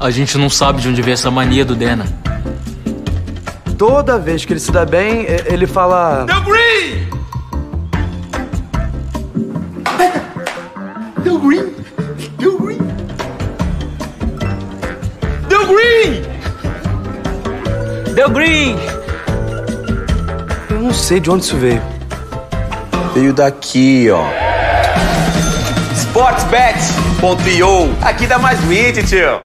A gente não sabe de onde veio essa mania do Dena. Toda vez que ele se dá bem, ele fala. Deu green! Deu green! Deu green! Deu green! Eu não sei de onde isso veio. Veio daqui, ó. Sportsbet.io. Aqui dá mais win, tio.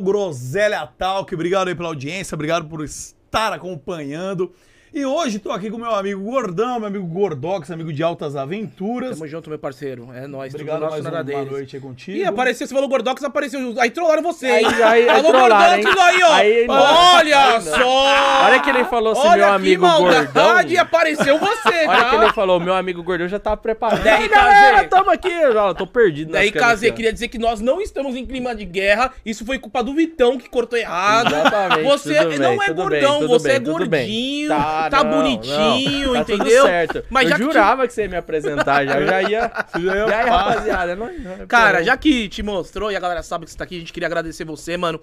Groselha Talk, obrigado aí pela audiência, obrigado por estar acompanhando. E hoje tô aqui com meu amigo Gordão, meu amigo Gordox, amigo de altas aventuras. Tamo junto, meu parceiro. É nóis, Obrigado tudo mais nosso nada deles. noite aí contigo. Ih, apareceu, você falou Gordox, apareceu. Aí trollaram você. Aí- hein? aí- aí Gordox aí, ó. Aí. Olha não. só. Olha que ele falou assim, Olha meu que amigo maldade, gordão. e apareceu você, Olha tá? que ele falou, meu amigo gordão já tava preparado. Daí, Aí, galera, tamo aqui. Eu tô perdido. Daí, ó. queria dizer que nós não estamos em clima de guerra. Isso foi culpa do Vitão que cortou errado. Exatamente, Você não bem, é gordão, bem, você bem, é gordinho, Tá, tá, não, bonitinho, não, tá tudo entendeu? certo. Mas eu já que jurava que você ia me apresentar já. Eu já ia. já ia E aí, rapaziada? Não, não, Cara, já que te mostrou e a galera sabe que você tá aqui, a gente queria agradecer você, mano.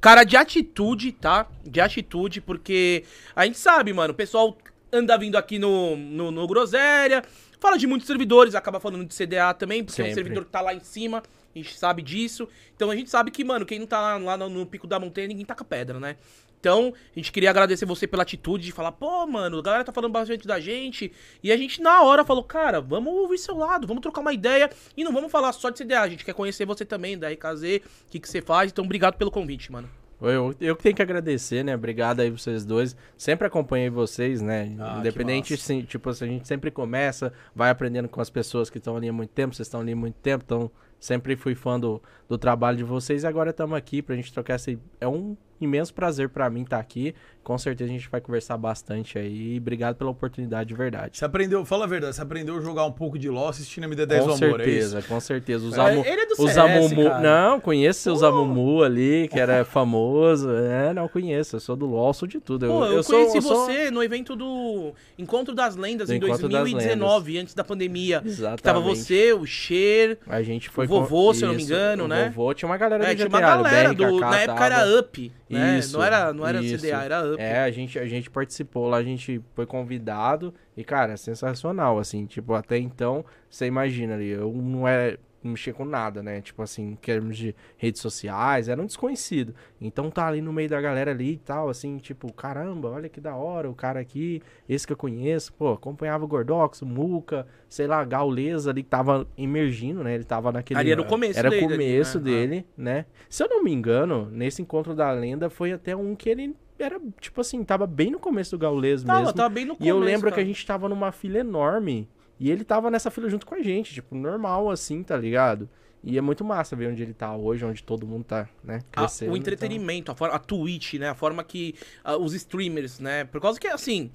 Cara de atitude, tá? De atitude, porque a gente sabe, mano, o pessoal anda vindo aqui no, no, no Groselha, fala de muitos servidores, acaba falando de CDA também, porque é um Sempre. servidor que tá lá em cima, a gente sabe disso. Então a gente sabe que, mano, quem não tá lá, lá no, no pico da montanha, ninguém taca pedra, né? Então, a gente queria agradecer você pela atitude de falar, pô, mano, a galera tá falando bastante da gente. E a gente, na hora, falou, cara, vamos ouvir seu lado, vamos trocar uma ideia. E não vamos falar só de CDA, a gente quer conhecer você também, da RKZ, o que, que você faz. Então, obrigado pelo convite, mano. Eu, eu que tenho que agradecer, né? Obrigado aí vocês dois. Sempre acompanhei vocês, né? Ah, Independente, assim, tipo, assim, a gente sempre começa, vai aprendendo com as pessoas que estão ali há muito tempo, vocês estão ali há muito tempo, então sempre fui fã do, do trabalho de vocês e agora estamos aqui pra gente trocar essa. É um imenso prazer pra mim estar aqui. Com certeza a gente vai conversar bastante aí. Obrigado pela oportunidade de verdade. Você aprendeu, fala a verdade, você aprendeu a jogar um pouco de LoL assistindo MD10 Com Amor, é isso? certeza, com certeza. Os É, ele é do os CS, Amumu. cara. Não, conheço os Amumu ali, que era famoso. É, não conheço. Eu sou do LOL, sou de tudo. Pô, eu, eu sou- conheci eu sou- você no evento do Encontro das Lendas Do em Encontro das 2019, antes da pandemia. Exatamente. Que tava você, o Cher, A gente foi O vovô, com- se eu não me engano, o né? Vovô tinha uma galera É, do tinha GTA, uma galera, o BRKK do, na época tava. era Up, né? Isso, não era, não era isso. CDA, era Up. É, a gente, a gente participou lá, a gente foi convidado e, cara, é sensacional, assim, tipo, até então, você imagina ali, eu não é não mexia com nada, né? Tipo assim, em termos de redes sociais, era um desconhecido. Então tá ali no meio da galera ali e tal, assim, tipo, caramba, olha que da hora, o cara aqui, esse que eu conheço, pô, acompanhava o Gordox, o Muca, sei lá, Gauleza ali que tava emergindo, né? Ele tava naquele. Ali era o começo Era o dele ali, começo né? dele, né? Se eu não me engano, nesse encontro da lenda foi até um que ele era, tipo assim, tava bem no começo do Gaules Tava, mesmo. tava bem no e eu começo, lembro que a gente tava numa fila enorme e ele tava nessa fila junto com a gente, tipo, normal assim, tá ligado? E é muito massa ver onde ele tá hoje, onde todo mundo tá, né, A- crescendo. o entretenimento, a, forma, a Twitch, né? A forma que ah, os streamers, né? Por causa que, assim,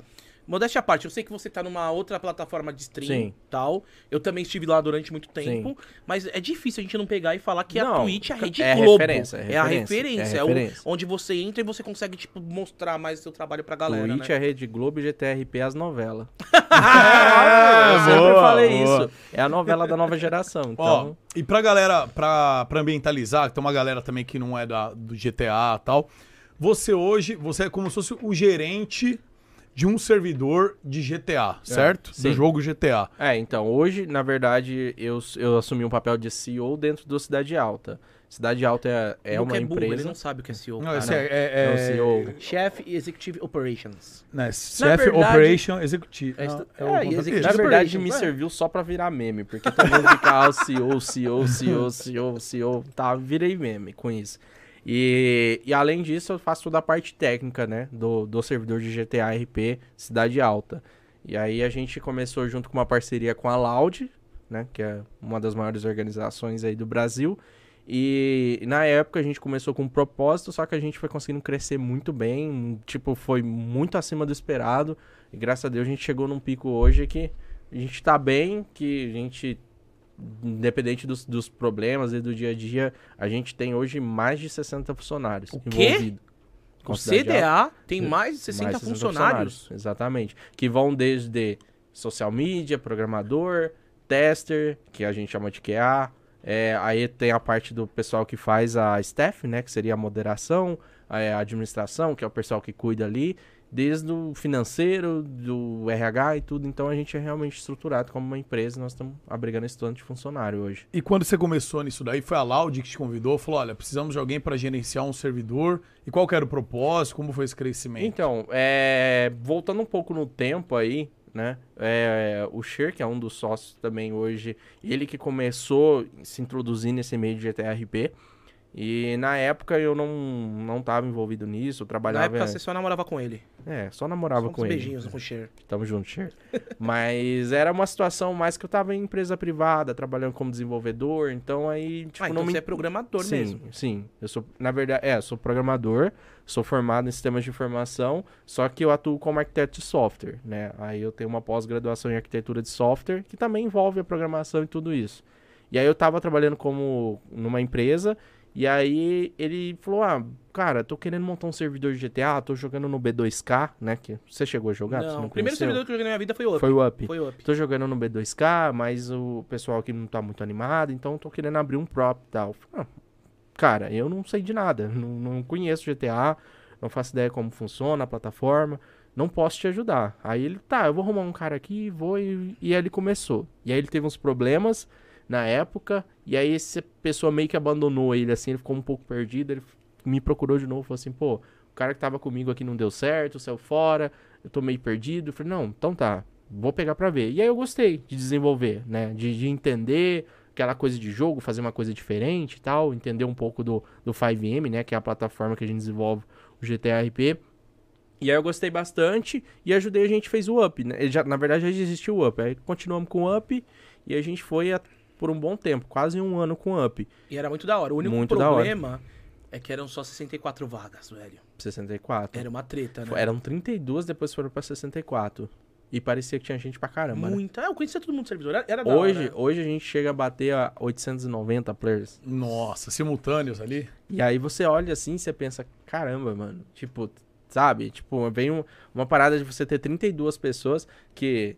modéstia à parte, eu sei que você tá numa outra plataforma de stream Sim. tal. Eu também estive lá durante muito tempo. Mas é difícil a gente não pegar e falar que a Não, Twitch é a Rede é Globo. referência, é é a referência, referência. é É, o- referência. onde você entra e você consegue, tipo, mostrar mais o seu trabalho pra galera, Twitch né? é Rede Globo e GTRP as novelas. Ah, eu sempre boa, falei boa. isso. É a novela da nova geração. Ó, Então, e pra galera, pra, pra ambientalizar, que tem uma galera também que não é da, do GTA e tal, você hoje, você é como se fosse o gerente de um servidor de GTA, certo? Do sim. jogo GTA. É, então, hoje, na verdade, eu, eu assumi um papel de CEO dentro do Cidade Alta. Cidade Alta é, é uma ele empresa. não sabe o que é CEO. Não, cara. esse é, é, É é, o CEO. Chef Executive Operations. né, Chef verdade- Operation Executive. É Não, é o é, e executivo Na verdade, me é. serviu só pra virar meme, porque todo mundo fica, ah, CEO, CEO, CEO, CEO, CEO, tá, virei meme com isso. E, e além disso, eu faço toda a parte técnica, né, do, do servidor de GTA RP Cidade Alta. E aí a gente começou junto com uma parceria com a Loud, né, que é uma das maiores organizações aí do Brasil. E na época a gente começou com um propósito, só que a gente foi conseguindo crescer muito bem, tipo, foi muito acima do esperado. E graças a Deus a gente chegou num pico hoje que a gente tá bem, que a gente, independente dos, dos problemas e do dia a dia, a gente tem hoje mais de 60 funcionários O envolvidos. O. CDA tem mais de 60 Mais de funcionários. Exatamente. Que vão desde social media, programador, tester, que a gente chama de QA. É, aí tem a parte do pessoal que faz a staff, né? Que seria a moderação, a a administração, que é o pessoal que cuida ali, desde o financeiro, do RH e tudo. Então a gente é realmente estruturado como uma empresa. Nós estamos abrigando esse tanto de funcionário hoje. E quando você começou nisso daí, foi a Loud que te convidou, falou, olha, precisamos de alguém para gerenciar um servidor. E qual era o propósito? Como foi esse crescimento? Então, é, voltando um pouco no tempo aí, né? é, o Sher, que é um dos sócios também hoje, ele que começou a se introduzir nesse meio de GTRP. E na época eu não, não tava envolvido nisso, eu Na trabalhava... época você só namorava com ele. É, só namorava Só com ele. beijinhos com o Cher. Tamo junto, Cher. Mas era uma situação mais que eu tava em empresa privada, trabalhando como desenvolvedor, então aí, tipo, ah, não então me você é programador sim, mesmo. Sim, eu sou, na verdade, é, sou programador, sou formado em sistemas de informação, só que eu atuo como arquiteto de software, né? Aí eu tenho uma pós-graduação em arquitetura de software, que também envolve a programação e tudo isso. E aí eu tava trabalhando como numa empresa, e aí ele falou: "Ah, cara, tô querendo montar um servidor de GTA, tô jogando no B2K, né, que você chegou a jogar, não, não o primeiro servidor que eu joguei na minha vida foi o Up. Foi o Up. Foi o Up. Tô jogando no B2K, mas o pessoal aqui não tá muito animado, então tô querendo abrir um prop e tal. Ah, cara, eu não sei de nada, não, não conheço GTA, não faço ideia como funciona a plataforma, não posso te ajudar. Aí ele, tá, eu vou arrumar um cara aqui, vou e, e aí ele começou. E aí ele teve uns problemas na época, e aí essa pessoa meio que abandonou ele, assim, ele ficou um pouco perdido, ele me procurou de novo, falou assim, pô, o cara que tava comigo aqui não deu certo, saiu fora, eu tô meio perdido. Eu falei, não, então tá, vou pegar pra ver. E aí eu gostei de desenvolver, né? De, de entender aquela coisa de jogo, fazer uma coisa diferente e tal, entender um pouco do, do 5M, né? Que é a plataforma que a gente desenvolve o GTRP. E aí eu gostei bastante e ajudei, a gente fez o Up, né? Já, na verdade já existia o Up, aí continuamos com o Up e a gente foi a- por um bom tempo, quase um ano com o Up, E era muito da hora. O único Muito problema é que eram só 64 vagas, velho. 64. Era uma treta, né? Eram 32, depois foram pra 64. E parecia que tinha gente pra caramba, né? Muita. Ah, eu conhecia todo mundo no servidor. Era, era da Hoje, hora. né? hoje a gente chega a bater a 890 players. Nossa, simultâneos ali. E aí você olha assim e você pensa, caramba, mano. Tipo, sabe? Tipo, vem um- uma parada de você ter 32 pessoas que.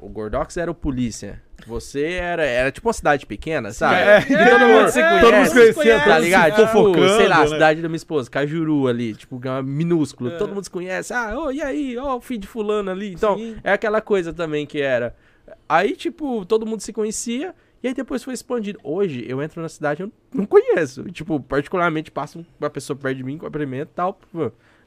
O Gordox era o polícia. Você era. Era tipo uma cidade pequena, sabe? É, que todo mundo se conhece. Todo mundo se conhecia, Tá ligado? se Tipo, fofocando, sei lá, a né? cidade da minha esposa, Cajuru ali, tipo, é minúsculo. É. Todo mundo se conhece. Ah, ô, e aí? Ó, o filho de fulano ali. Então, Sim. é aquela coisa também que era. Aí, tipo, todo mundo se conhecia. E aí depois foi expandido. Hoje, eu entro na cidade eu não conheço. Tipo, particularmente, passa uma pessoa perto de mim, cumprimento e tal.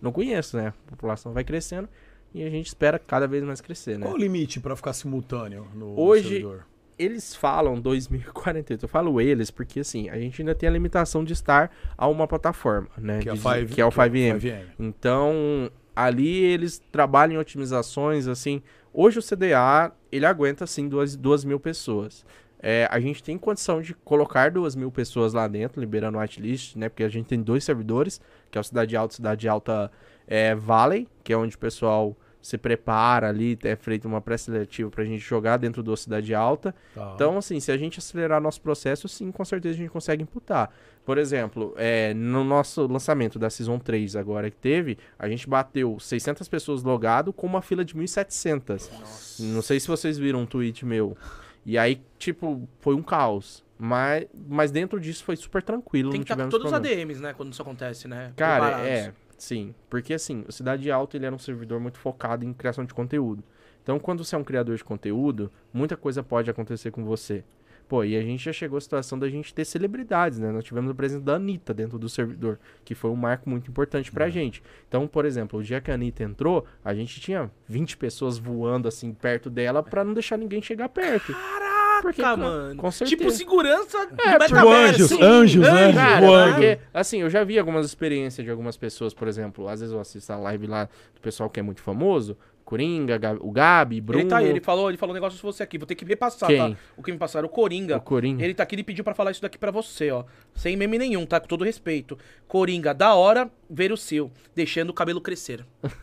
Não conheço, né? A população vai crescendo. E a gente espera cada vez mais crescer, né? Qual o limite pra ficar simultâneo no Hoje- servidor? eles falam 2048. Eu falo eles porque, assim, a gente ainda tem a limitação de estar a uma plataforma, né? Que é, De- five, que é o 5M. 5M. Então, ali eles trabalham em otimizações, assim. Hoje o CDA, ele aguenta, assim, duas, duas mil pessoas. É, a gente tem condição de colocar duas mil pessoas lá dentro, liberando o whitelist, né? Porque a gente tem dois servidores, que é o Cidade Alta e Cidade Alta é, Valley, que é onde o pessoal se prepara ali, é feito uma pré-seletiva pra gente jogar dentro do Cidade Alta. Tá. Então, assim, se a gente acelerar nosso processo, sim, com certeza a gente consegue imputar. Por exemplo, é, no nosso lançamento da Season 3 agora que teve, a gente bateu 600 pessoas logado com uma fila de 1.700. Não sei se vocês viram um tweet meu. E aí, tipo, foi um caos. Mas, mas dentro disso foi super tranquilo, Tem que estar com tivemos todos os. ADMs, né? Quando isso acontece, né? Cara, Preparados. é, sim. Porque assim, o Cidade Alta ele era um servidor muito focado em criação de conteúdo. Então, quando você é um criador de conteúdo, muita coisa pode acontecer com você. Pô, e a gente já chegou à situação da gente ter celebridades, né? Nós tivemos o presidente da Anitta dentro do servidor, que foi um marco muito importante pra gente. Então, por exemplo, o dia que a Anitta entrou, a gente tinha 20 pessoas voando assim perto dela pra não deixar ninguém chegar perto. Caraca, Porque, mano. com certeza. Tipo segurança do É, metaverso. tipo anjos, Sim, anjos, né? Cara, voando. porque, assim, eu já vi algumas experiências de algumas pessoas, por exemplo, às vezes eu assisto a live lá do pessoal que é muito famoso, Coringa, Ga- o Gabi, Bruno, Ele tá aí, ele falou, ele falou um negócio com você aqui. Vou ter que repassar, Quem? tá? O que me passaram, o Coringa. o Coringa. Ele tá aqui, ele pediu pra falar isso daqui pra você, ó. Sem meme nenhum, tá? Com todo respeito. Coringa, da hora ver o seu, deixando o cabelo crescer.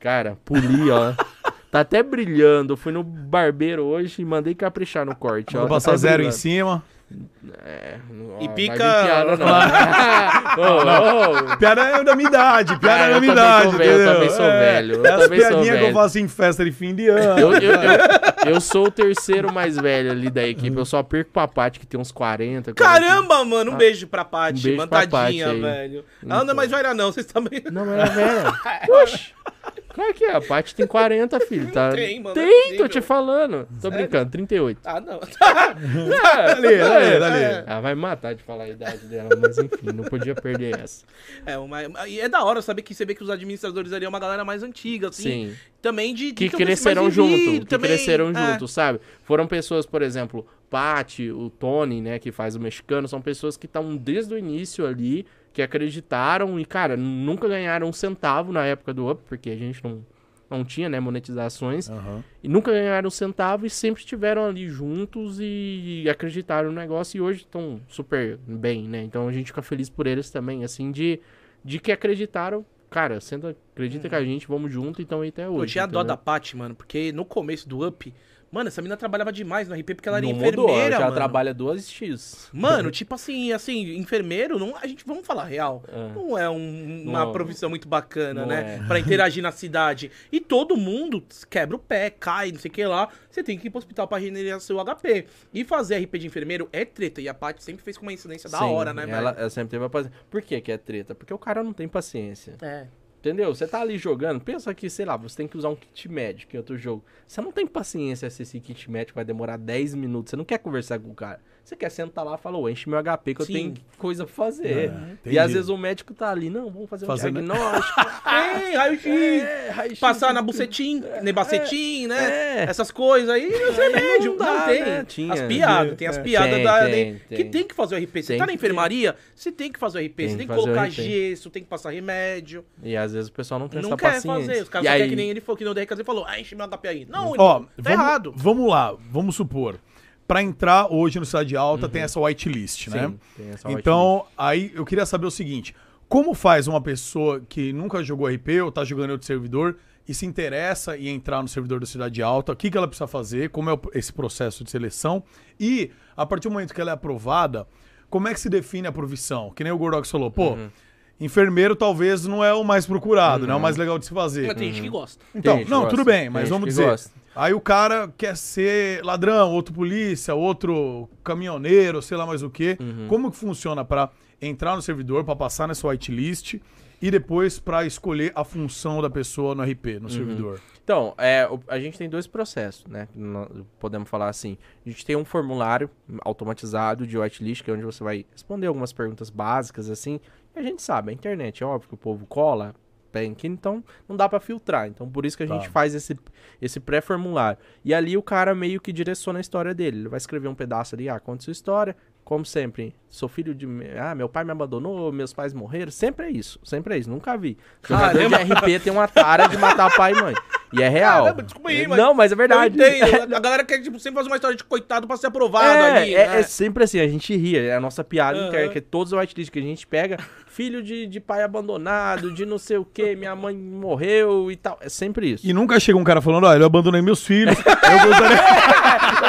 Cara, puli, ó. Tá até brilhando. Eu fui no barbeiro hoje e mandei caprichar no corte, ó. Vou Tá passar até zero em brilhando. cima. É, não- E ó, pica- piada, não. Ô, ô, Piada é da minha idade, piada Ah, é da minha também idade. sou velho, eu também sou É, velho, eu É as também sou piadinhas que eu faço em festa de fim de ano. Eu, eu, eu, eu sou o terceiro mais velho ali da equipe. Eu só perco pra Paty, que tem uns 40. 40. Caramba, mano, um beijo pra Paty, Um beijo mano, pra tadinha, Paty aí. velho. Ela não é mais velha não, vocês também... Não, mas é velha. Oxi. Claro que é. A Paty tem 40, filho. Tá... tem, mano, não é Tem, tô te falando. Tô brincando, 38. Ah, não. Dali, dali, dali. Ela vai matar de falar a idade dela, mas enfim, não podia perder essa. É, uma, e é da hora saber que você vê que os administradores ali é uma galera mais antiga, assim. Sim. Também de... Que cresceram junto, que também. cresceram É. junto, sabe? Foram pessoas, por exemplo, Paty, o Tony, né, que faz o mexicano, são pessoas que estão desde o início ali, que acreditaram e, cara, nunca ganharam um centavo na época do Up, porque a gente não, não tinha, né, monetizações. Aham. E nunca ganharam um centavo e sempre estiveram ali juntos e acreditaram no negócio e hoje estão super bem, né? Então a gente fica feliz por eles também, assim, de, de que acreditaram. Cara, senta, acredita com a gente, vamos junto, então aí até hoje. Eu tinha dó entendeu? da Paty, mano, porque no começo do Up, mano, essa menina trabalhava demais no RP porque ela era não enfermeira, mudou, ela já mano. trabalha duas X. Mano, tipo assim, assim, enfermeiro, não, a gente, vamos falar real, É. não é um- uma Não. profissão muito bacana, né? é. Pra interagir na cidade. E todo mundo quebra o pé, cai, não sei o que lá. Você tem que ir pro hospital pra regenerar seu HP. E fazer RP de enfermeiro é treta. E a Paty sempre fez com uma incidência da Sim, hora, né, ela, velho? ela sempre teve a paciência. Por que que é treta? Porque o cara não tem paciência. É. Entendeu? Você tá ali jogando, pensa que, sei lá, você tem que usar um kit médico em outro jogo. Você não tem paciência se esse kit médico vai demorar 10 minutos. Você não quer conversar com o cara. Você quer sentar lá e falar, enche meu HP que Sim. eu tenho coisa pra fazer. entendi. e às vezes o médico tá ali, não, vamos fazer um Fazendo- diagnóstico. Ei, raio-x! É, raio-x, Passar na bucetim, nebacetim, né? é. Essas coisas aí, os remédios. não Não, dá, tem. né? Tinha. As piadas, tem as É. piadas Tem, da. tem, né, tem. Que tem que fazer o RP. Você Tem tá na enfermaria, você tem que fazer o RP. Tem você tem que colocar gesso, tem que passar remédio. E às vezes o pessoal não tem não essa quer paciência. fazer. Os caras e querem que nem ele falou, que não o DRKZ falou, ah, enche meu HP aí. Não, Ó, tá errado. vamos lá, vamos supor. Pra entrar hoje no Cidade Alta tem essa whitelist, né? Tem essa Então, aí eu queria saber o seguinte: como faz uma pessoa que nunca jogou RP ou tá jogando outro servidor e se interessa em entrar no servidor da Cidade Alta? O que, que ela precisa fazer? Como é esse processo de seleção? E, a partir do momento que ela é aprovada, como é que se define a profissão? Que nem o Gordox falou, pô. Uhum. Enfermeiro talvez não é o mais procurado, não é o mais legal de se fazer. Mas tem gente que gosta. Então, gente que não, gosta, tudo bem, tem mas gente vamos que dizer. gosta. Aí o cara quer ser ladrão, outro polícia, outro caminhoneiro, sei lá mais o quê. Uhum. Como que funciona pra entrar no servidor, pra passar nessa whitelist e depois pra escolher a função da pessoa no RP, Uhum. no servidor? Então, é, o- a gente tem dois processos, né? Podemos falar assim. A gente tem um formulário automatizado de whitelist, que é onde você vai responder algumas perguntas básicas, assim. E a gente sabe, a internet, é óbvio que o povo cola, bank, então não dá pra filtrar. Então, por isso que a Tá. gente faz esse, esse pré-formulário. E ali o cara meio que direciona a história dele. Ele vai escrever um pedaço ali, ah, conta sua história. Como sempre, sou filho de. Ah, meu pai me abandonou, meus pais morreram. Sempre é isso, sempre é isso. Nunca vi. Jogador de. RP tem uma tara de matar pai e mãe. E é real. Caramba, desculpa aí, mas Não, mas é verdade. Eu entendo. A galera quer tipo, sempre fazer uma história de coitado pra ser aprovado É, ali. é, né? é sempre assim, a gente ri, é a nossa piada Aham. interna, que todos os whitelist que a gente pega, filho de, de pai abandonado, de não sei o que, minha mãe morreu e tal. É sempre isso. E nunca chega um cara falando, olha, eu abandonei meus filhos. eu gostaria...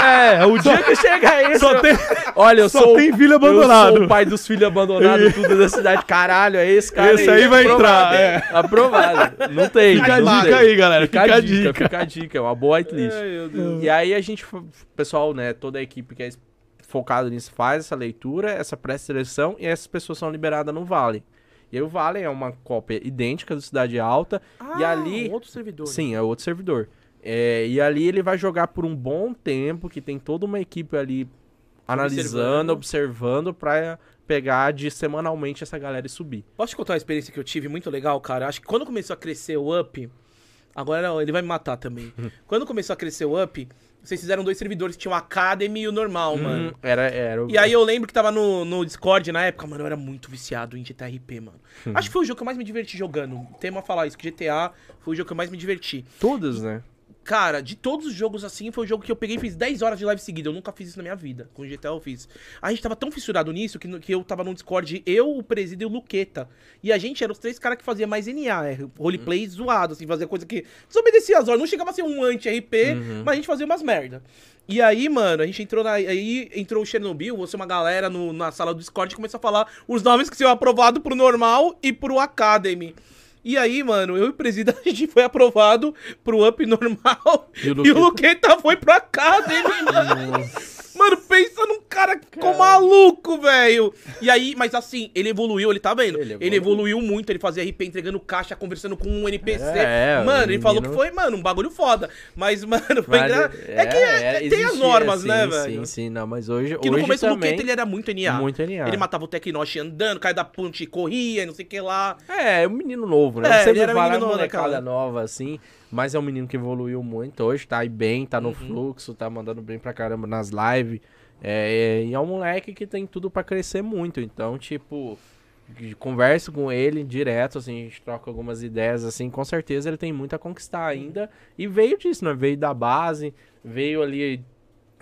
É, o dia que chega isso. Só tem... Olha, eu só sou. tem filho Eu abandonado. sou o pai dos filhos abandonados, tudo da cidade. Caralho, é esse cara. Esse aí vai aprovado, entrar, é. Aprovado. Não tem. Fica a não dica tem. aí, galera, Fica, fica a a dica, dica. fica a dica. É uma boa whitelist. Deus. E aí a gente, o pessoal, né, toda a equipe que é focado nisso faz essa leitura, essa pré-seleção e essas pessoas são liberadas no Vale. E aí o Vale é uma cópia idêntica do Cidade Alta e Ah, ali... um outro servidor. Sim, é outro servidor. É, e ali ele vai jogar por um bom tempo, que tem toda uma equipe ali analisando, observando, pra pegar de semanalmente essa galera e subir. Posso te contar uma experiência que eu tive muito legal, cara? Acho que quando começou a crescer o Up. Agora ele vai me matar também. quando começou a crescer o Up, vocês fizeram dois servidores que tinham o Academy e o normal, mano. Hum, Era, era o- E aí eu lembro que tava no, no Discord na época, mano, eu era muito viciado em GTRP, mano. Acho que foi o jogo que eu mais me diverti jogando. Tem uma falar isso, que GTA foi o jogo que eu mais me diverti. Todos, né? Cara, de todos os jogos assim, foi o jogo que eu peguei e fiz 10 horas de live seguida. Eu nunca fiz isso na minha vida. Com GTA eu fiz. A gente tava tão fissurado nisso que, que eu tava no Discord, eu, o Presídio e o Luqueta. E a gente era os três caras que fazia mais NA, é, roleplay zoado, assim, fazia coisa que desobedecia as ordens. Não chegava a ser um anti-RP, mas a gente fazia umas merda. E aí, mano, a gente entrou na. Aí entrou o Chernobyl, você uma galera no- na sala do Discord e começou a falar os nomes que seriam aprovados pro normal e pro Academy. E aí, mano, eu e o Presida, a gente foi aprovado pro Up normal E e o Luqueta? Foi pro Academy, mano. Mano, pensa num cara que ficou maluco, velho. E aí, mas assim, ele evoluiu, ele tá vendo? Ele Ele evoluiu. evoluiu, muito, ele fazia RP entregando caixa, conversando com um NPC. É, mano, o ele falou que foi, mano, um bagulho foda. Mas, mano, foi Mas, engra... É, que é- tem as normas, né, velho? Sim, sim, não, mas hoje, Que no hoje começo do também... Luqueta ele era muito NA. Muito NA. Ele matava o Tecnosh andando, caia da ponte, corria, não sei o que lá. É, é um menino novo, né? É, Você ele era um menino novo molecada naquela- nova, assim, mas é um menino que evoluiu muito. Hoje tá aí bem, tá no Uhum. fluxo, tá mandando bem pra caramba nas lives. É, e é um moleque que tem tudo pra crescer muito. Então, tipo, de- converso com ele direto, assim, a gente troca algumas ideias, assim, com certeza ele tem muito a conquistar ainda. E veio disso, né? Veio da base, veio ali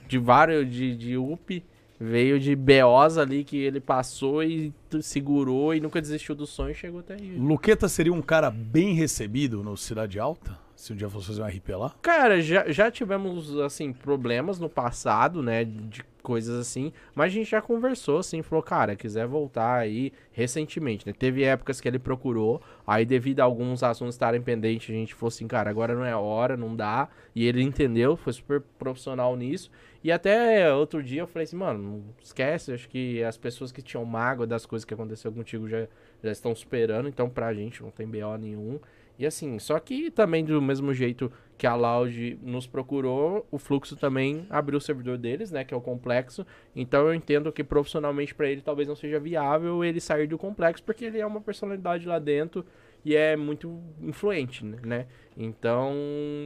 de vários, de, de UP, veio de BOs ali que ele passou e segurou e nunca desistiu do sonho e chegou até aí. Luqueta seria um cara bem recebido no Cidade Alta? Se um dia fosse fazer um RP lá? Cara, já, já tivemos, assim, problemas no passado, né, de coisas assim, mas a gente já conversou, assim, falou, cara, quiser voltar aí recentemente, né, teve épocas que ele procurou, aí devido a alguns assuntos estarem pendentes, a gente falou assim, cara, agora não é hora, não dá, e ele entendeu, foi super profissional nisso, e até outro dia eu falei assim, mano, esquece, acho que as pessoas que tinham mágoa das coisas que aconteceu contigo já, já estão superando, então pra gente não tem BO nenhum, e assim, só que também do mesmo jeito que a Loud nos procurou, o Fluxo também abriu o servidor deles, né, que é o complexo. Então eu entendo que profissionalmente pra ele talvez não seja viável ele sair do complexo, porque ele é uma personalidade lá dentro e é muito influente, né? Então,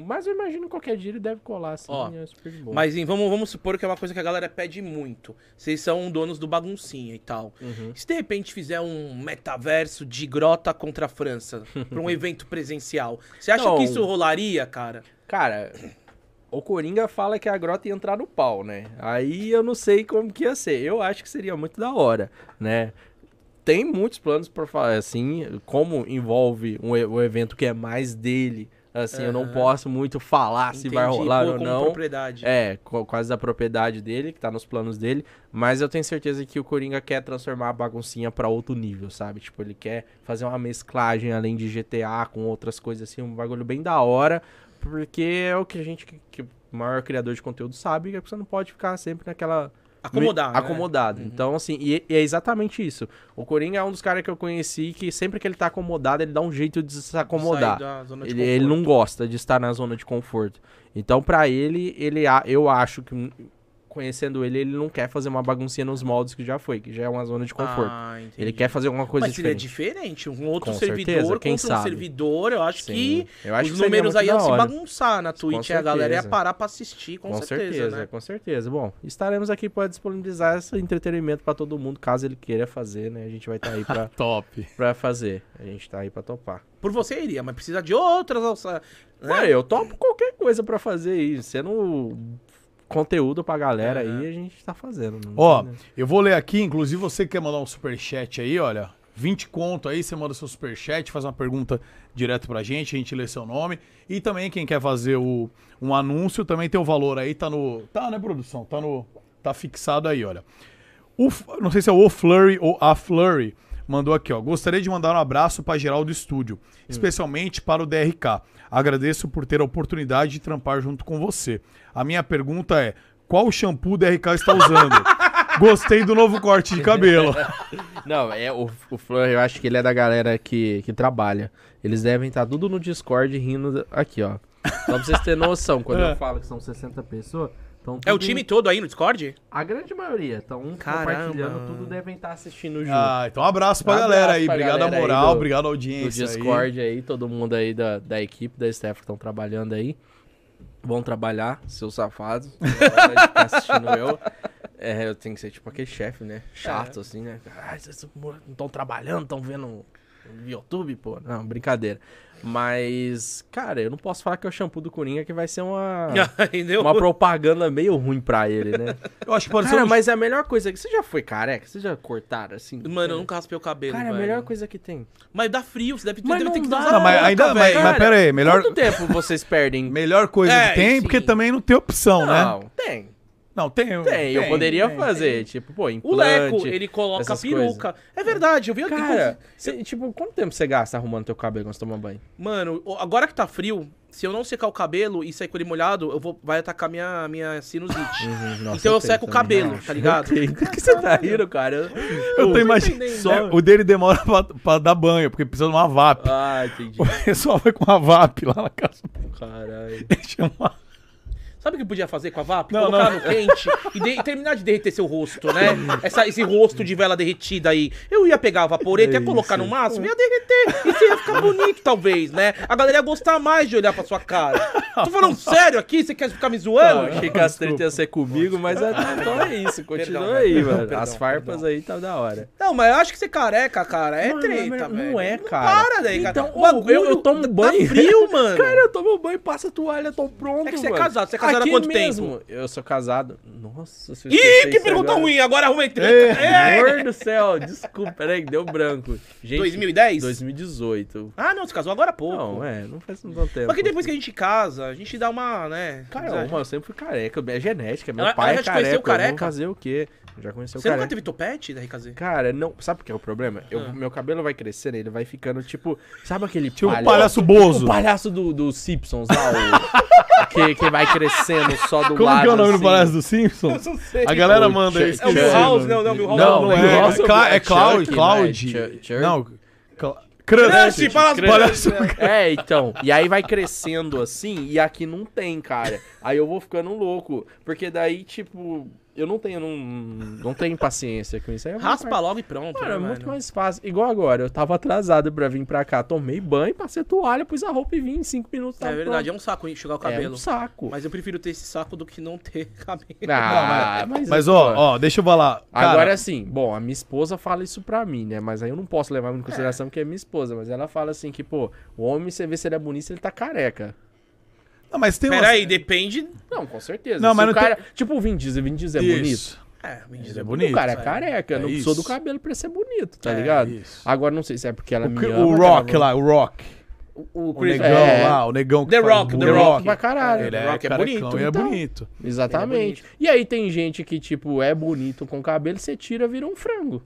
mas eu imagino que qualquer dia ele deve colar assim, Ó, é super de boa. Mas hein, vamos, vamos supor que é uma coisa que a galera pede muito. Vocês são donos do baguncinha e tal. Uhum. Se de repente fizer um metaverso de grota contra a França pra um evento presencial, você acha que isso rolaria, cara? Cara, o Coringa fala que a grota ia entrar no pau, né? Aí eu não sei como que ia ser. Eu acho que seria muito da hora, né? Tem muitos planos pra falar, assim, como envolve um, um evento que é mais dele, assim, eu não posso muito falar se vai Entendi, rolar pô, ou não. propriedade. É, quase da propriedade dele, que tá nos planos dele. Mas eu tenho certeza que o Coringa quer transformar a baguncinha pra outro nível, sabe? Tipo, ele quer fazer uma mesclagem além de GTA com outras coisas assim, um bagulho bem da hora. Porque é o que a gente, que, que o maior criador de conteúdo sabe, que você não pode ficar sempre naquela. Né? Acomodado. Então, assim, e, e é exatamente isso. O Coringa é um dos caras que eu conheci que sempre que ele tá acomodado, ele dá um jeito de se acomodar. De Ele, ele não gosta de estar na zona de conforto. Então, pra ele, ele eu acho que conhecendo ele, ele não quer fazer uma baguncinha nos moldes que já foi, que já é uma zona de conforto. Ah, ele quer fazer alguma coisa Mas seria diferente. diferente. Um outro Com servidor certeza, quem contra um sabe. servidor, eu acho Sim, que eu acho os que números aí iam se bagunçar na Twitch. A galera ia parar pra assistir, com, Com, certeza, certeza, né? com certeza. Bom, estaremos aqui para disponibilizar esse entretenimento pra todo mundo, caso ele queira fazer, né? A gente vai estar aí pra, Top. pra fazer. A gente tá aí pra topar. Por você iria, mas precisa de outras né? Ué, eu topo qualquer coisa pra fazer isso. Sendo conteúdo pra galera Aham. aí, a gente tá fazendo. não Ó, tem, né? eu vou ler aqui, inclusive você que quer mandar um superchat aí, olha. 20 conto aí, você manda seu superchat, faz uma pergunta direto pra gente, a gente lê seu nome. E também quem quer fazer o, um anúncio, também tem o valor aí, tá no. Tá, né, produção? Tá no. Tá fixado aí, olha. O, não sei se é o Flurry ou a Flurry, mandou aqui, ó. Gostaria de mandar um abraço para geral do estúdio, especialmente para o DRK. Agradeço por ter a oportunidade de trampar junto com você. A minha pergunta é: qual shampoo o DRK está usando? Gostei do novo corte de cabelo. Não, é o, o Flor, eu acho que ele é da galera que, que trabalha. Eles devem estar tudo no Discord rindo aqui, ó. Só pra vocês terem noção, quando É. eu falo que são 60 pessoas, tão É o tudo- time todo aí no Discord? A grande maioria estão Caramba. compartilhando, tudo devem estar assistindo junto. Ah, então um abraço pra Um galera abraço aí. pra Obrigado a galera aí moral, do- obrigado a do audiência. aí. Discord aí. todo mundo aí da, da equipe, da staff que estão trabalhando aí. Vão trabalhar, seus safados. Ficar assistindo eu. É, eu tenho que ser tipo aquele chefe, né? Chato, assim, né? Ai, vocês não estão trabalhando, estão vendo YouTube, pô. Não, brincadeira. Mas, cara, eu não posso falar que é o shampoo do Coringa que vai ser uma, uma propaganda meio ruim pra ele, né? Eu acho que pode Cara, ser um... mas é a melhor coisa que. Você já foi careca? Você já cortaram assim? Mano, eu nunca raspei o cabelo, Cara, é a melhor coisa que tem. Mas dá frio, você deve, Mas deve não ter que dá. usar Não, mas touca, ainda- mas- mas pera aí, melhor- Quanto tempo vocês perdem? Melhor coisa É, que tem, sim. porque também não tem opção, né? Não, tem. Não, tem. Tem, eu poderia tem, fazer. Tipo, pô, O implante. Leco, ele coloca peruca. É verdade, eu vi Cara, cê- tipo, quanto tempo você gasta arrumando teu cabelo quando você toma banho? Mano, o- agora que tá frio, se eu não secar o cabelo e sair com ele molhado, eu vou, vai atacar minha, minha sinusite. Nossa, então eu tenho seco o também. cabelo, tá ligado? Por que você tá rindo, cara? Eu- Eu tô tô imaginando. Só, o dele demora pra, pra dar banho, porque precisa de uma VAP. Ah, entendi. O pessoal vai com uma VAP lá na casa. Caralho. Chama... Sabe o que podia fazer com a VAP? Não, Colocar não. no quente e, de- e terminar de derreter seu rosto, né? Essa- esse rosto de vela derretida aí. Eu ia pegar a vaporeta, ia colocar no máximo, ia derreter. E você ia ficar bonito, talvez, né? A galera ia gostar mais de olhar pra sua cara. Tô falando sério aqui? Você quer ficar me Eu zoando? achei que as tretas ia ser comigo, mas é, então é isso. Continua Perdão, aí, perdão, mano. perdão, as farpas perdão. aí tá da hora. Não, mas eu acho que você careca, cara. É Mano, treta, não velho. é, cara. Para daí, cara. Então, bagulho eu- eu tomo tá banho. frio, mano. Cara, eu tomo banho, passo a toalha, tô pronto, É que você é mano. casado. Você é casado há Aqui quanto mesmo. Eu sou casado. Nossa, Ih, que pergunta agora. ruim. Agora arrumei treta. É. Amor do céu, desculpa, peraí, que deu branco. Gente, 2010? 2018. Ah, não, você casou agora há pouco. Não, é, não faz tanto tempo. Mas que depois que a gente casa, a gente dá uma, né? Cara, uma, eu sempre fui careca, é genética, meu Ela- pai ela é já conheceu careca, careca? vamos fazer o quê? Já conheceu Você careca. nunca teve topete da RKZ? Cara, não, sabe o que é o problema? Eu, Ah. Meu cabelo vai crescendo, ele vai ficando tipo, sabe aquele Tipo o palhaço Bozo. O palhaço do, do Simpsons lá, o, que, que vai crescendo só do Como lado. que é o nome do assim. palhaço do Simpsons? Não sei. A galera O manda isso. É o Milhouse? Não, não, Milhouse Não, Não, não é. É, é Chuck, Cloud. né? Cloud. Chuck. Não. Crush. Crush, fala as Palhaço- É, então. E aí vai crescendo assim, e aqui não tem, cara. Aí eu vou ficando louco. Porque daí, tipo, eu não tenho, não, não tenho paciência com isso. Aí Raspa logo e pronto. Cara, é né, muito mano? mais fácil. Igual agora, eu tava atrasado pra vir pra cá, tomei banho, passei toalha, pus a roupa e vim em 5 minutos. É verdade, é pronto. um saco enxugar o É cabelo. um saco. Mas eu prefiro ter esse saco do que não ter cabelo. Ah, mas, Mas ó, ó, deixa eu falar. Cara, Agora assim, bom, a minha esposa fala isso pra mim, né? Mas aí eu não posso levar em consideração que é minha esposa. Mas ela fala assim que, pô, o homem, você vê se ele é bonito, se ele tá careca. Não, mas tem Pera umas- aí, depende. Não, com certeza. Não, Se mas o não cara, Tipo o Vin Diesel, o Vin Diesel é bonito. Isso. É, me diz, Ele é é bonito. O cara é careca, É não precisou do cabelo pra ser bonito, tá É ligado? isso. Agora não sei se é porque ela O, me que- ama. o Rock lá, o Rock. O O Chris negão É. lá, o negão que The Rock, o The The Rock. Rock pra caralho. Ele The é, Rock é bonito, ele é então. bonito. Exatamente. É e aí tem gente que, tipo, é bonito com cabelo, você tira, vira um frango.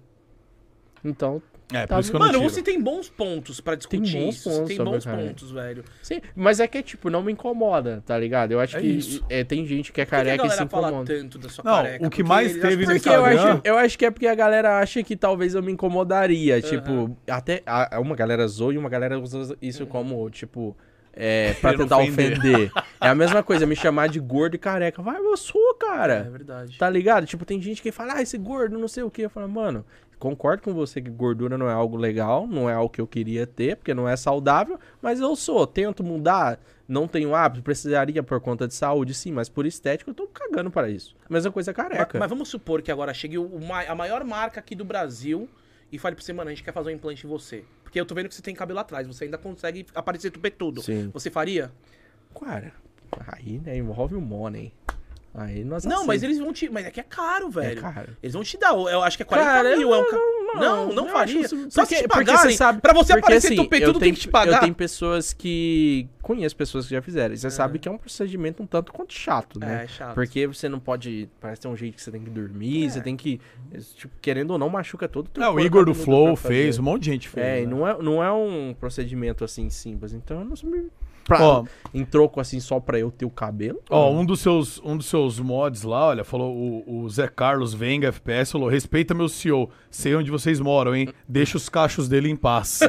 Então, É, por Tá isso que eu não Mano, tiro. você tem bons pontos pra discutir Tem bons isso. pontos tem bons cara. pontos, velho. sim. Mas é que, tipo, não me incomoda, tá ligado? Eu acho É que isso. é, tem gente que é Por que careca e se galera fala incomoda. tanto da sua Não, careca? o que mais teve no Porque eu Instagram- acho, eu acho que é porque a galera acha que talvez eu me incomodaria. Tipo, até a- uma galera zoa e uma galera usa isso como, tipo, é, pra tentar ofender. ofender. É a mesma coisa, me chamar de gordo e careca. Vai, eu sou, É cara. verdade. Tá ligado? Tipo, tem gente que fala, ah, esse gordo, não sei o que. Eu falo, mano, concordo com você que gordura não é algo legal, não é algo que eu queria ter, porque não é saudável, mas eu sou, tento mudar, não tenho hábito, precisaria por conta de saúde, sim, mas por estética eu tô cagando para isso. Mesma coisa Mas, careca. mas vamos supor que agora chegue o, a maior marca aqui do Brasil e fale pra você, mano, a gente quer fazer um implante em você. Porque eu tô vendo que você tem cabelo atrás, você ainda consegue aparecer tupetudo. Sim. Você faria? Cara, aí, né, envolve o money. Aí nós Não, mas eles vão te. Mas é que é caro, velho. É caro. Eles vão te dar. Eu acho que é 40 Cara, mil. eu é um ca- não- não, não, não, faria. isso- Só porque- se te porque pagarem. você sabe- pra você porque, aparecer assim, eu tem tenho- que te pagar. Eu tenho pessoas que. Conheço pessoas que já fizeram. E você sabe que é um procedimento um tanto quanto chato, né? É, chato. Porque você não pode. Parece ter um jeito que você tem que dormir, você tem que. Tipo, querendo ou não, machuca todo o teu É, o Igor do Flow fez, um monte de gente fez. É, e né? não é, não é um procedimento assim simples. Então eu não me- Pra, Ó, em troco assim só pra eu ter o cabelo. Ó, um dos seus, um dos seus mods lá, olha, falou o, o Zé Carlos Venga FPS, falou: respeita meu CEO, sei onde vocês moram, hein? Deixa os cachos dele em paz.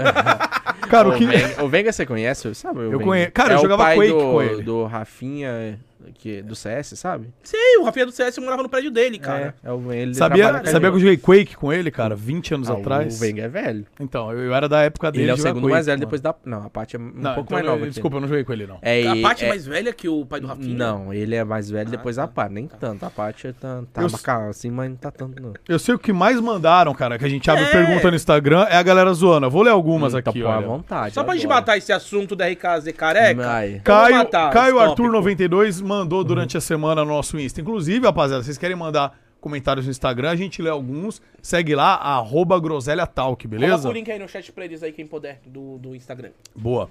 Cara, o o, que. Venga, o Venga você conhece? Sabe? Eu Venga? conheço. Cara, é eu jogava Quake do, com ele. Do Rafinha. Que, do CS, sabe? Sei, o Rafinha do CS morava no prédio dele, cara. É, é o ele Sabia, sabia que eu joguei Quake com ele, cara, 20 anos Ah, atrás? O Wenger é velho. Então, eu, eu era da época dele. Ele é o segundo Quake, mais velho mano. depois da. Não, a Paty é um Não, pouco então mais eu- nova. Desculpa, eu não joguei com ele, não. É, A parte é- mais velha que o pai do Rafinha? Não, ele é mais velho Ah, depois tá. da Paty. Nem tanto. A Paty tá, tá Eu- bacana assim, mas não tá tanto, não. Eu sei o que mais mandaram, cara, que a gente abre É. pergunta no Instagram, é a galera zoando. Eu vou ler algumas Então, aqui, põe à vontade. Só pra gente matar esse assunto da RKZ careca. Caio, Caio esse Arthur tópico. 92 mandou durante a semana no nosso Insta. Inclusive, rapaziada, vocês querem mandar comentários no Instagram, a gente lê alguns. Segue lá, arroba Groselha Talk, Coloca beleza? o link aí no chat pra eles aí, quem puder, do, do Instagram. Boa.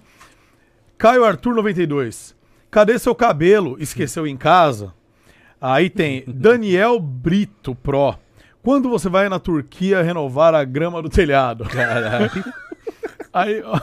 Caio Arthur 92. Cadê seu cabelo? Esqueceu em casa? Aí tem Daniel Brito Pro. Quando você vai na Turquia renovar a grama do telhado? Aí, ó,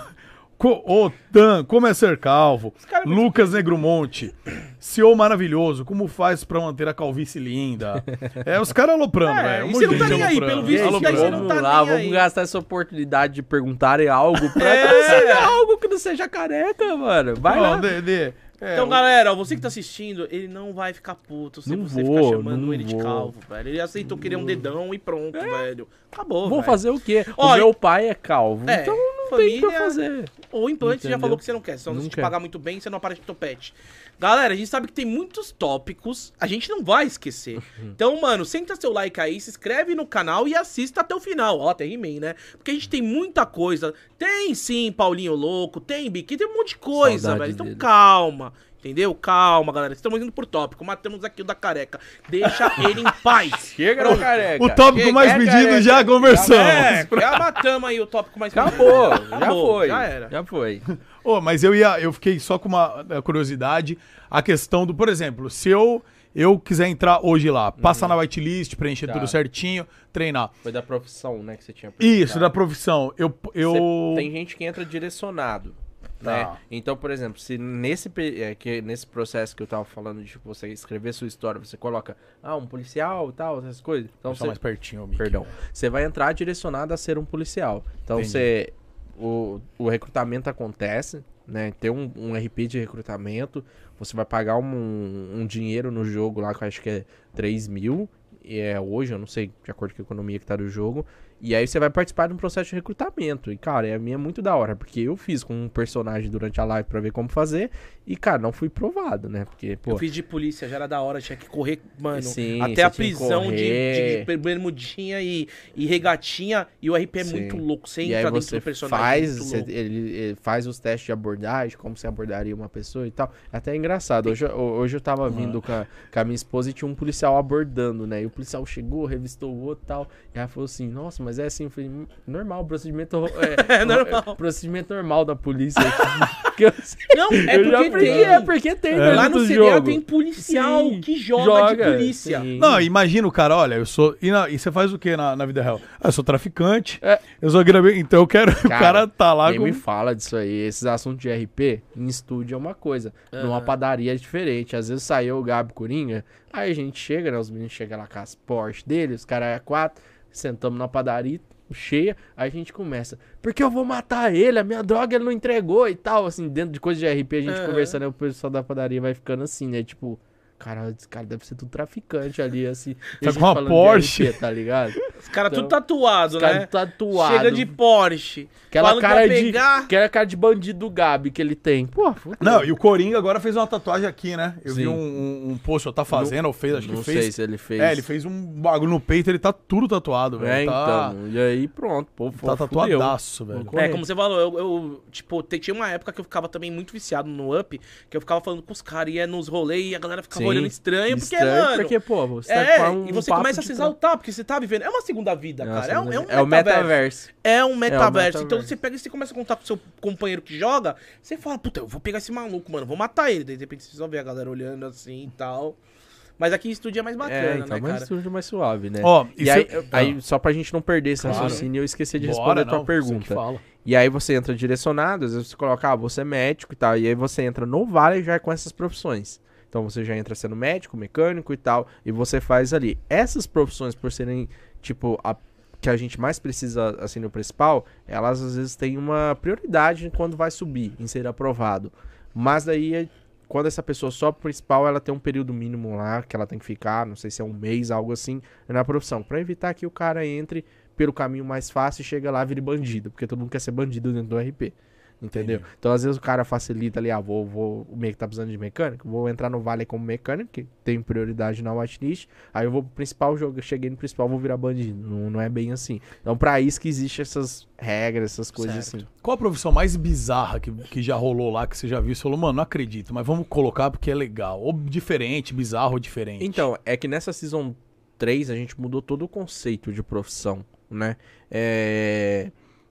Co- Ô, Dan, como é ser calvo? é muito Lucas Negromonte. CEO maravilhoso, como faz pra manter a calvície linda? É, os caras aloprando, É, velho. e você não tá nem aí, pelo visto, daí você não vamos tá lá, nem vamos aí. gastar essa oportunidade de perguntarem algo pra É. algo que não seja careca, mano. Vai lá. Não, de- de- é, Então, o- galera, você que tá assistindo, ele não vai ficar puto se Não você vou, ficar chamando ele de vou. calvo, velho. Ele aceitou querer um dedão e pronto, velho. Acabou, Vou velho. fazer o quê? Ó, o meu pai é calvo, É, então não família- tem o que eu fazer. Ou implante, você já Entendeu? falou que você não quer. Se Não te quer. pagar muito bem, você não aparece de topete. Galera, a gente sabe que tem muitos tópicos, a gente não vai esquecer. Uhum. Então, mano, senta seu like aí, se inscreve no canal e assista até o final. Ó, tem He-Man, né? Porque a gente tem muita coisa. Tem sim Paulinho Louco, tem Biqui, tem um monte de coisa, Saudades velho. Então dele. calma. Entendeu? Calma, galera. Estamos indo por tópico. Matamos aqui o da careca. Deixa ele em paz. Chega no careca. O tópico mais É, pedido careca. já conversamos. É, já matamos aí o tópico mais Acabou, já Acabou, foi. Já era. Já foi. Ô, mas eu ia, eu fiquei só com uma curiosidade, a questão do, por exemplo, se eu eu quiser entrar hoje lá, passar na whitelist, preencher Tá. tudo certinho, treinar. Foi da profissão, né, que você tinha Isso, da profissão. Eu eu Você- Tem gente que entra direcionado. Né? Tá. Então, por exemplo, se nesse, é, que nesse processo que eu tava falando de tipo, você escrever sua história, você coloca, ah, um policial e tal, essas coisas. Então você, mais pertinho, Mickey. perdão, você vai entrar direcionado a ser um policial. Então Entendi. você, o, o recrutamento acontece, né? Tem um, um RP de recrutamento, você vai pagar um, um dinheiro no jogo lá, que eu acho que é 3 mil, e é hoje, eu não sei de acordo com a economia que tá do jogo. E aí você vai participar de um processo de recrutamento. E, cara, é a minha é muito da hora, porque eu fiz com um personagem durante a live pra ver como fazer. E, cara, não fui provado, né? Porque, pô. Eu fiz de polícia, já era da hora, tinha que correr, mano, Sim, até a prisão de, de, de bermudinha e, e regatinha, e o RP é Sim. muito louco, você E entra dentro do personagem, é faz, muito você- ele, ele faz os testes de abordagem, como você abordaria uma pessoa e tal. É até engraçado. Hoje, eu- hoje eu tava vindo com a, com a minha esposa e tinha um policial abordando, né? E o policial chegou, revistou o outro e tal. E ela falou assim, nossa, mas é assim, eu falei, "Hum, normal, procedimento... É, É normal. procedimento normal da polícia. Que eu. Não, é porque aprendi, tem. é porque tem É. Lá dentro no jogo. tem policial Sim, que joga, de polícia. sim. Não, imagina o cara, olha, eu sou. E, na- e você faz o que na, na vida real? Ah, eu sou traficante. É. Eu sou grave, Então eu quero. o cara tá lá nem com. me fala disso aí. Esses assuntos de RP, em estúdio é uma coisa. Numa padaria é diferente. Às vezes saiu o Gabi Coringa, aí a gente chega, né? Os meninos chegam lá com as Porsche dele, os caras é quatro, sentamos na padaria cheia, aí a gente começa. Porque eu vou matar ele, a minha droga ele não entregou e tal. Assim, dentro de coisa de RP, a gente Aham. conversando, aí o pessoal da padaria vai ficando assim, né? Tipo... Cara, esse cara deve ser tudo traficante ali, assim. Tá com uma Porsche. RP, tá ligado? Os caras Então, tudo tatuado, Os caras né? tatuados. Chega de Porsche. Aquela cara de. pegar. Aquela cara de bandido do Gabi que ele tem. Pô, fudeu. Não, e o Coringa agora fez uma tatuagem aqui, né? Eu vi Sim. um, um, um post, ou tá fazendo, ou fez, acho não que sei fez. se ele fez. É, ele fez um bagulho no peito, ele tá tudo tatuado, velho. É, tá, então. E aí, pronto. Pô, tá fudeu. tatuadaço, velho. É, como você falou, eu, eu, tipo, te- tinha uma época que eu ficava também muito viciado no Up, que eu ficava falando com os caras, ia nos rolês e a galera ficava Sim, olhando estranho, porque, Estranho, mano... Porque, pô, você é, tá com um e você papo começa a se exaltar, porque você tá vivendo. É uma segunda vida, Nossa, cara. É um, é um é o metaverso. É um metaverso. Então metaverso. você pega e você começa a contar com o seu companheiro que joga, você fala, puta, eu vou pegar esse maluco, mano, vou matar ele. Daí, de repente você só vê a galera olhando assim e tal. Mas aqui em estúdio é mais bacana, É, então, né, mas cara? estúdio mais suave, né? Ó, e isso aí, é- aí, só pra gente não perder esse Claro. raciocínio, eu esqueci de Bora, responder a tua não, pergunta. E aí você entra direcionado, às vezes você coloca, ah, você é médico e tal. E aí você entra no Vale já com essas profissões. Então você já entra sendo médico, mecânico e tal. E você faz ali. Essas profissões, por serem, tipo, a que a gente mais precisa, assim, no principal, elas às vezes têm uma prioridade quando vai subir, em ser aprovado. Mas daí, é, quando essa pessoa só principal, ela tem um período mínimo lá que ela tem que ficar, não sei se é um mês, algo assim, na profissão, Pra evitar que o cara entre pelo caminho mais fácil e chega lá e vire bandido, porque todo mundo quer ser bandido dentro do RP. Entendeu? Então, às vezes, o cara facilita ali, ah, vou, vou, o meio que tá precisando de mecânico, vou entrar no Vale como mecânico, que tem prioridade na watchlist, aí eu vou pro principal jogo, cheguei no principal, vou virar bandido. Não, não é bem assim. Então, pra isso que existe essas regras, essas coisas Certo. assim. Qual a profissão mais bizarra que, que já rolou lá, que você já viu? Você falou, mano, não acredito, mas vamos colocar porque é legal. Ou diferente, bizarro ou diferente. Então, é que nessa Season 3 a gente mudou todo o conceito de profissão, né? É...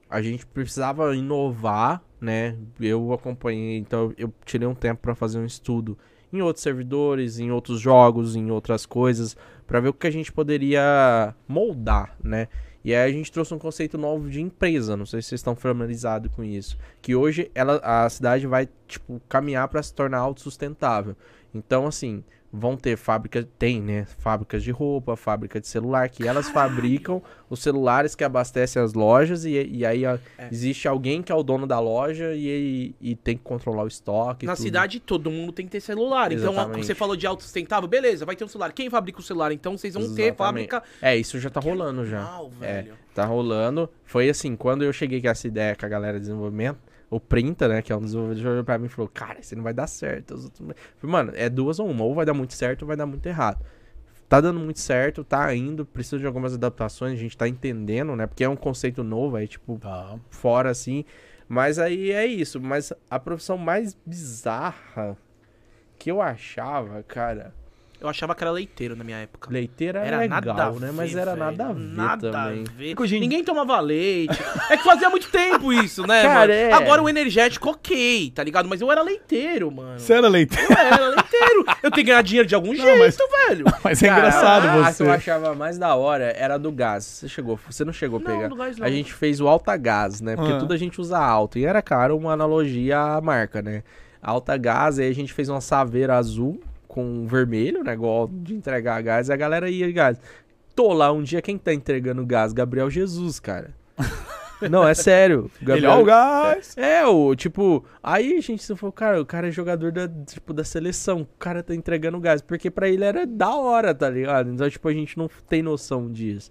A gente precisava inovar, né? Eu acompanhei, então eu tirei um tempo pra fazer um estudo em outros servidores, em outros jogos, em outras coisas, pra ver o que a gente poderia moldar, né? E aí a gente trouxe um conceito novo de empresa, não sei se vocês estão familiarizados com isso, que hoje ela, a cidade vai tipo caminhar para se tornar autossustentável. Então assim, vão ter fábricas, tem, né, fábricas de roupa, fábrica de celular, que elas fabricam os celulares que abastecem as lojas e, e aí ó, É. existe alguém que é o dono da loja e, e, tem que controlar o estoque. e Na tudo. cidade, todo mundo tem que ter celular. Então, Exatamente. você falou de autossustentável, beleza, vai ter um celular. Quem fabrica o celular? Então, vocês vão ter Exatamente. fábrica. É, isso já tá rolando já. Uau, É, velho. tá rolando. Foi assim, quando eu cheguei com essa ideia com a galera de desenvolvimento, o Printa, né, que é um desenvolvedor, olhou pra mim e falou, cara, isso não vai dar certo. Os outros... Mano, é duas ou uma, ou vai dar muito certo ou vai dar muito errado. Tá dando muito certo, tá indo, precisa de algumas adaptações, a gente tá entendendo, né, porque é um conceito novo, aí, tipo, Tá. fora assim. Mas aí é isso. Mas a profissão mais bizarra que eu achava, cara. Eu achava que era leiteiro na minha época. Leiteira era, Era legal, nada né? ver, Mas era velho. nada a ver Nada também. a ver. em Ninguém tomava leite. é que fazia muito tempo isso, né, Cara, mano? é. Agora o energético, ok, tá ligado? Mas eu era leiteiro, mano. Você era leiteiro? Eu era leiteiro. Eu tenho que ganhar dinheiro de algum jeito, mas- velho. Mas é Cara, engraçado a você. que eu achava mais da hora era do gás. Você chegou, você não chegou a Não, pegar. do gás não. A gente fez o alta gás, né? Porque Ah. tudo a gente usa alto. E era, cara, uma analogia à marca, né? Alta gás, aí a gente fez uma saveira azul com vermelho, né? Igual de entregar gás, e a galera ia gás. Tô lá um dia, quem tá entregando gás? Gabriel Jesus, cara. Não, é sério. Ele é o gás. É, o tipo, aí a gente se falou, cara, o cara é jogador da, tipo, da seleção, o cara tá entregando gás, porque pra ele era da hora, tá ligado? Então, tipo, a gente não tem noção disso.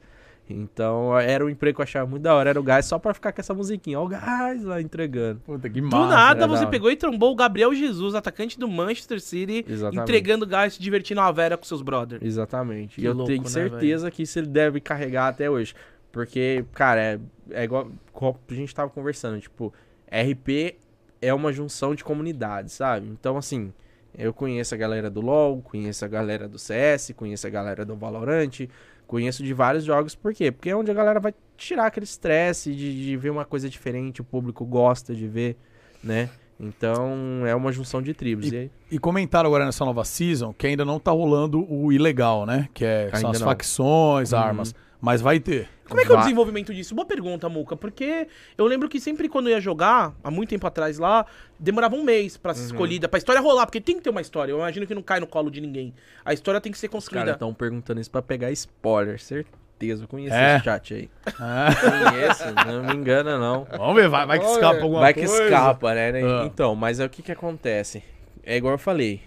Então, era um emprego que eu achava muito da hora, era o gás só pra ficar com essa musiquinha, ó, o gás lá entregando. Puta, que Do massa. nada, era da você pegou e trombou o Gabriel Jesus, atacante do Manchester City, Exatamente. entregando gás, se divertindo a Vera com seus brothers. Exatamente. Que e eu louco, tenho né, certeza que isso ele deve carregar até hoje. Porque, cara, é, é igual, igual a gente tava conversando, tipo, RP é uma junção de comunidades, sabe? Então, assim, eu conheço a galera do LoL, conheço a galera do CS, conheço a galera do Valorant, conheço de vários jogos, por quê? Porque é onde a galera vai tirar aquele estresse de, de ver uma coisa diferente, o público gosta de ver, né? Então, é uma junção de tribos. E, aí- E comentaram agora nessa nova season que ainda não tá rolando o ilegal, né? Que é, são as não. facções, Uhum. armas. Mas vai ter. Como é que é o desenvolvimento disso? Boa pergunta, Muca, porque eu lembro que sempre quando eu ia jogar, há muito tempo atrás lá, demorava um mês pra Uhum. ser escolhida, pra história rolar, porque tem que ter uma história. Eu imagino que não cai no colo de ninguém. A história tem que ser Os caras construída. estão perguntando isso pra pegar spoiler, certeza. Eu conheço É. esse chat aí. Ah, Conheço, não me engana não. vamos ver, vai, vai que escapa alguma Vai que coisa. escapa, né? Ah. Então, mas é o que que acontece? É igual eu falei,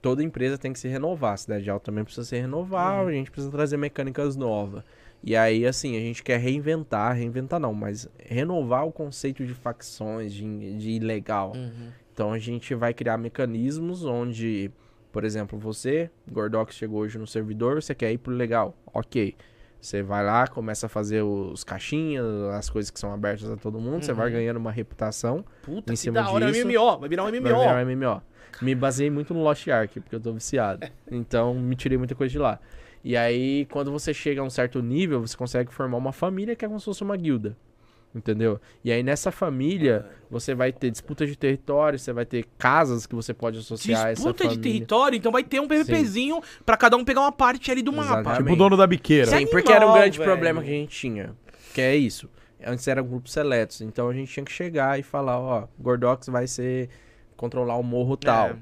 toda empresa tem que se renovar. A cidade alta também precisa se renovar, Uhum. a gente precisa trazer mecânicas novas. E aí, assim, a gente quer reinventar, reinventar não, mas renovar o conceito de facções, de, de ilegal. Uhum. Então a gente vai criar mecanismos onde, por exemplo, você, Gordox chegou hoje no servidor, você quer ir pro legal. Ok. Você vai lá, começa a fazer os caixinhas, as coisas que são abertas a todo mundo, você vai ganhando uma reputação. Puta, Em que cima da hora. É um disso, MMO, vai virar um Vai MMO. virar um MMO. Me baseei muito no Lost Ark, porque eu tô viciado. Então me tirei muita coisa de lá. E aí, quando você chega a um certo nível, você consegue formar uma família que é como se fosse uma guilda. Entendeu? E aí nessa família, você vai ter disputa de território, você vai ter casas que você pode associar a essa Disputa de família. território, então vai ter um PVPzinho pra cada um pegar uma parte ali do mapa. Exatamente. Tipo o dono da biqueira. Sim. Sim, porque era um animal, grande velho. problema que a gente tinha. Que é isso. Antes eram grupos seletos. Então a gente tinha que chegar e falar, ó, Gordox vai ser controlar o morro tal. É.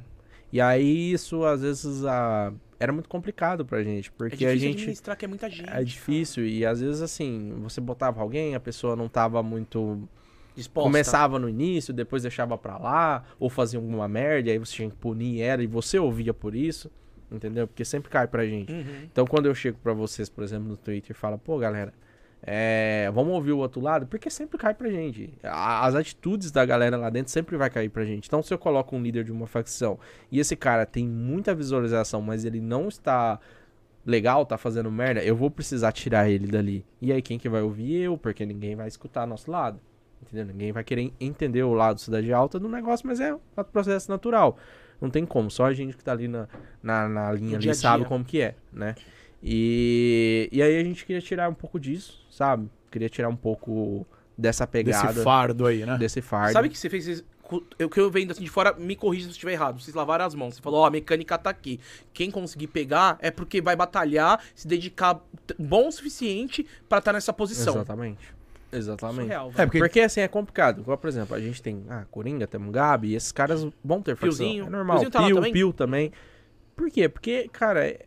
E aí isso às vezes a... era muito complicado pra gente, É porque difícil a gente administrar, que é muita gente. é difícil e às vezes assim, você botava alguém, a pessoa não tava muito Disposta. começava no início, depois deixava pra lá, ou fazia alguma merda, e aí você tinha que punir ela e você ouvia por isso, entendeu? Porque sempre cai pra gente. Uhum. Então quando eu chego pra vocês, por exemplo, no Twitter e falo, pô, galera, é, vamos ouvir o outro lado, porque sempre cai pra gente. As atitudes da galera lá dentro sempre vai cair pra gente. Então se eu coloco um líder de uma facção e esse cara tem muita visualização, mas ele não está legal, tá fazendo merda, eu vou precisar tirar ele dali. E aí quem que vai ouvir? Eu, porque ninguém vai escutar nosso lado. Entendeu? Ninguém vai querer entender o lado cidade alta do negócio, mas é um processo natural. Não tem como, só a gente que tá ali na, na, na linha ali sabe como que é, né? E, e aí a gente queria tirar um pouco disso, sabe? Queria tirar um pouco dessa pegada, Desse fardo aí, né? desse fardo. Sabe que você fez? O que eu vendo assim de fora, me corrija se eu estiver errado. Vocês lavaram as mãos. Você falou, ó, a mecânica tá aqui. Quem conseguir pegar é porque vai batalhar, se dedicar bom o suficiente pra estar nessa posição. Exatamente. Exatamente. Surreal, É, porque Porque assim é complicado. Igual, por exemplo, a gente tem ah, Coringa, temos Gabi, e esses caras vão ter facção. Piozinho. É normal. Piozinho tá lá Pio, também? Pio também. Por quê? Porque, cara, é-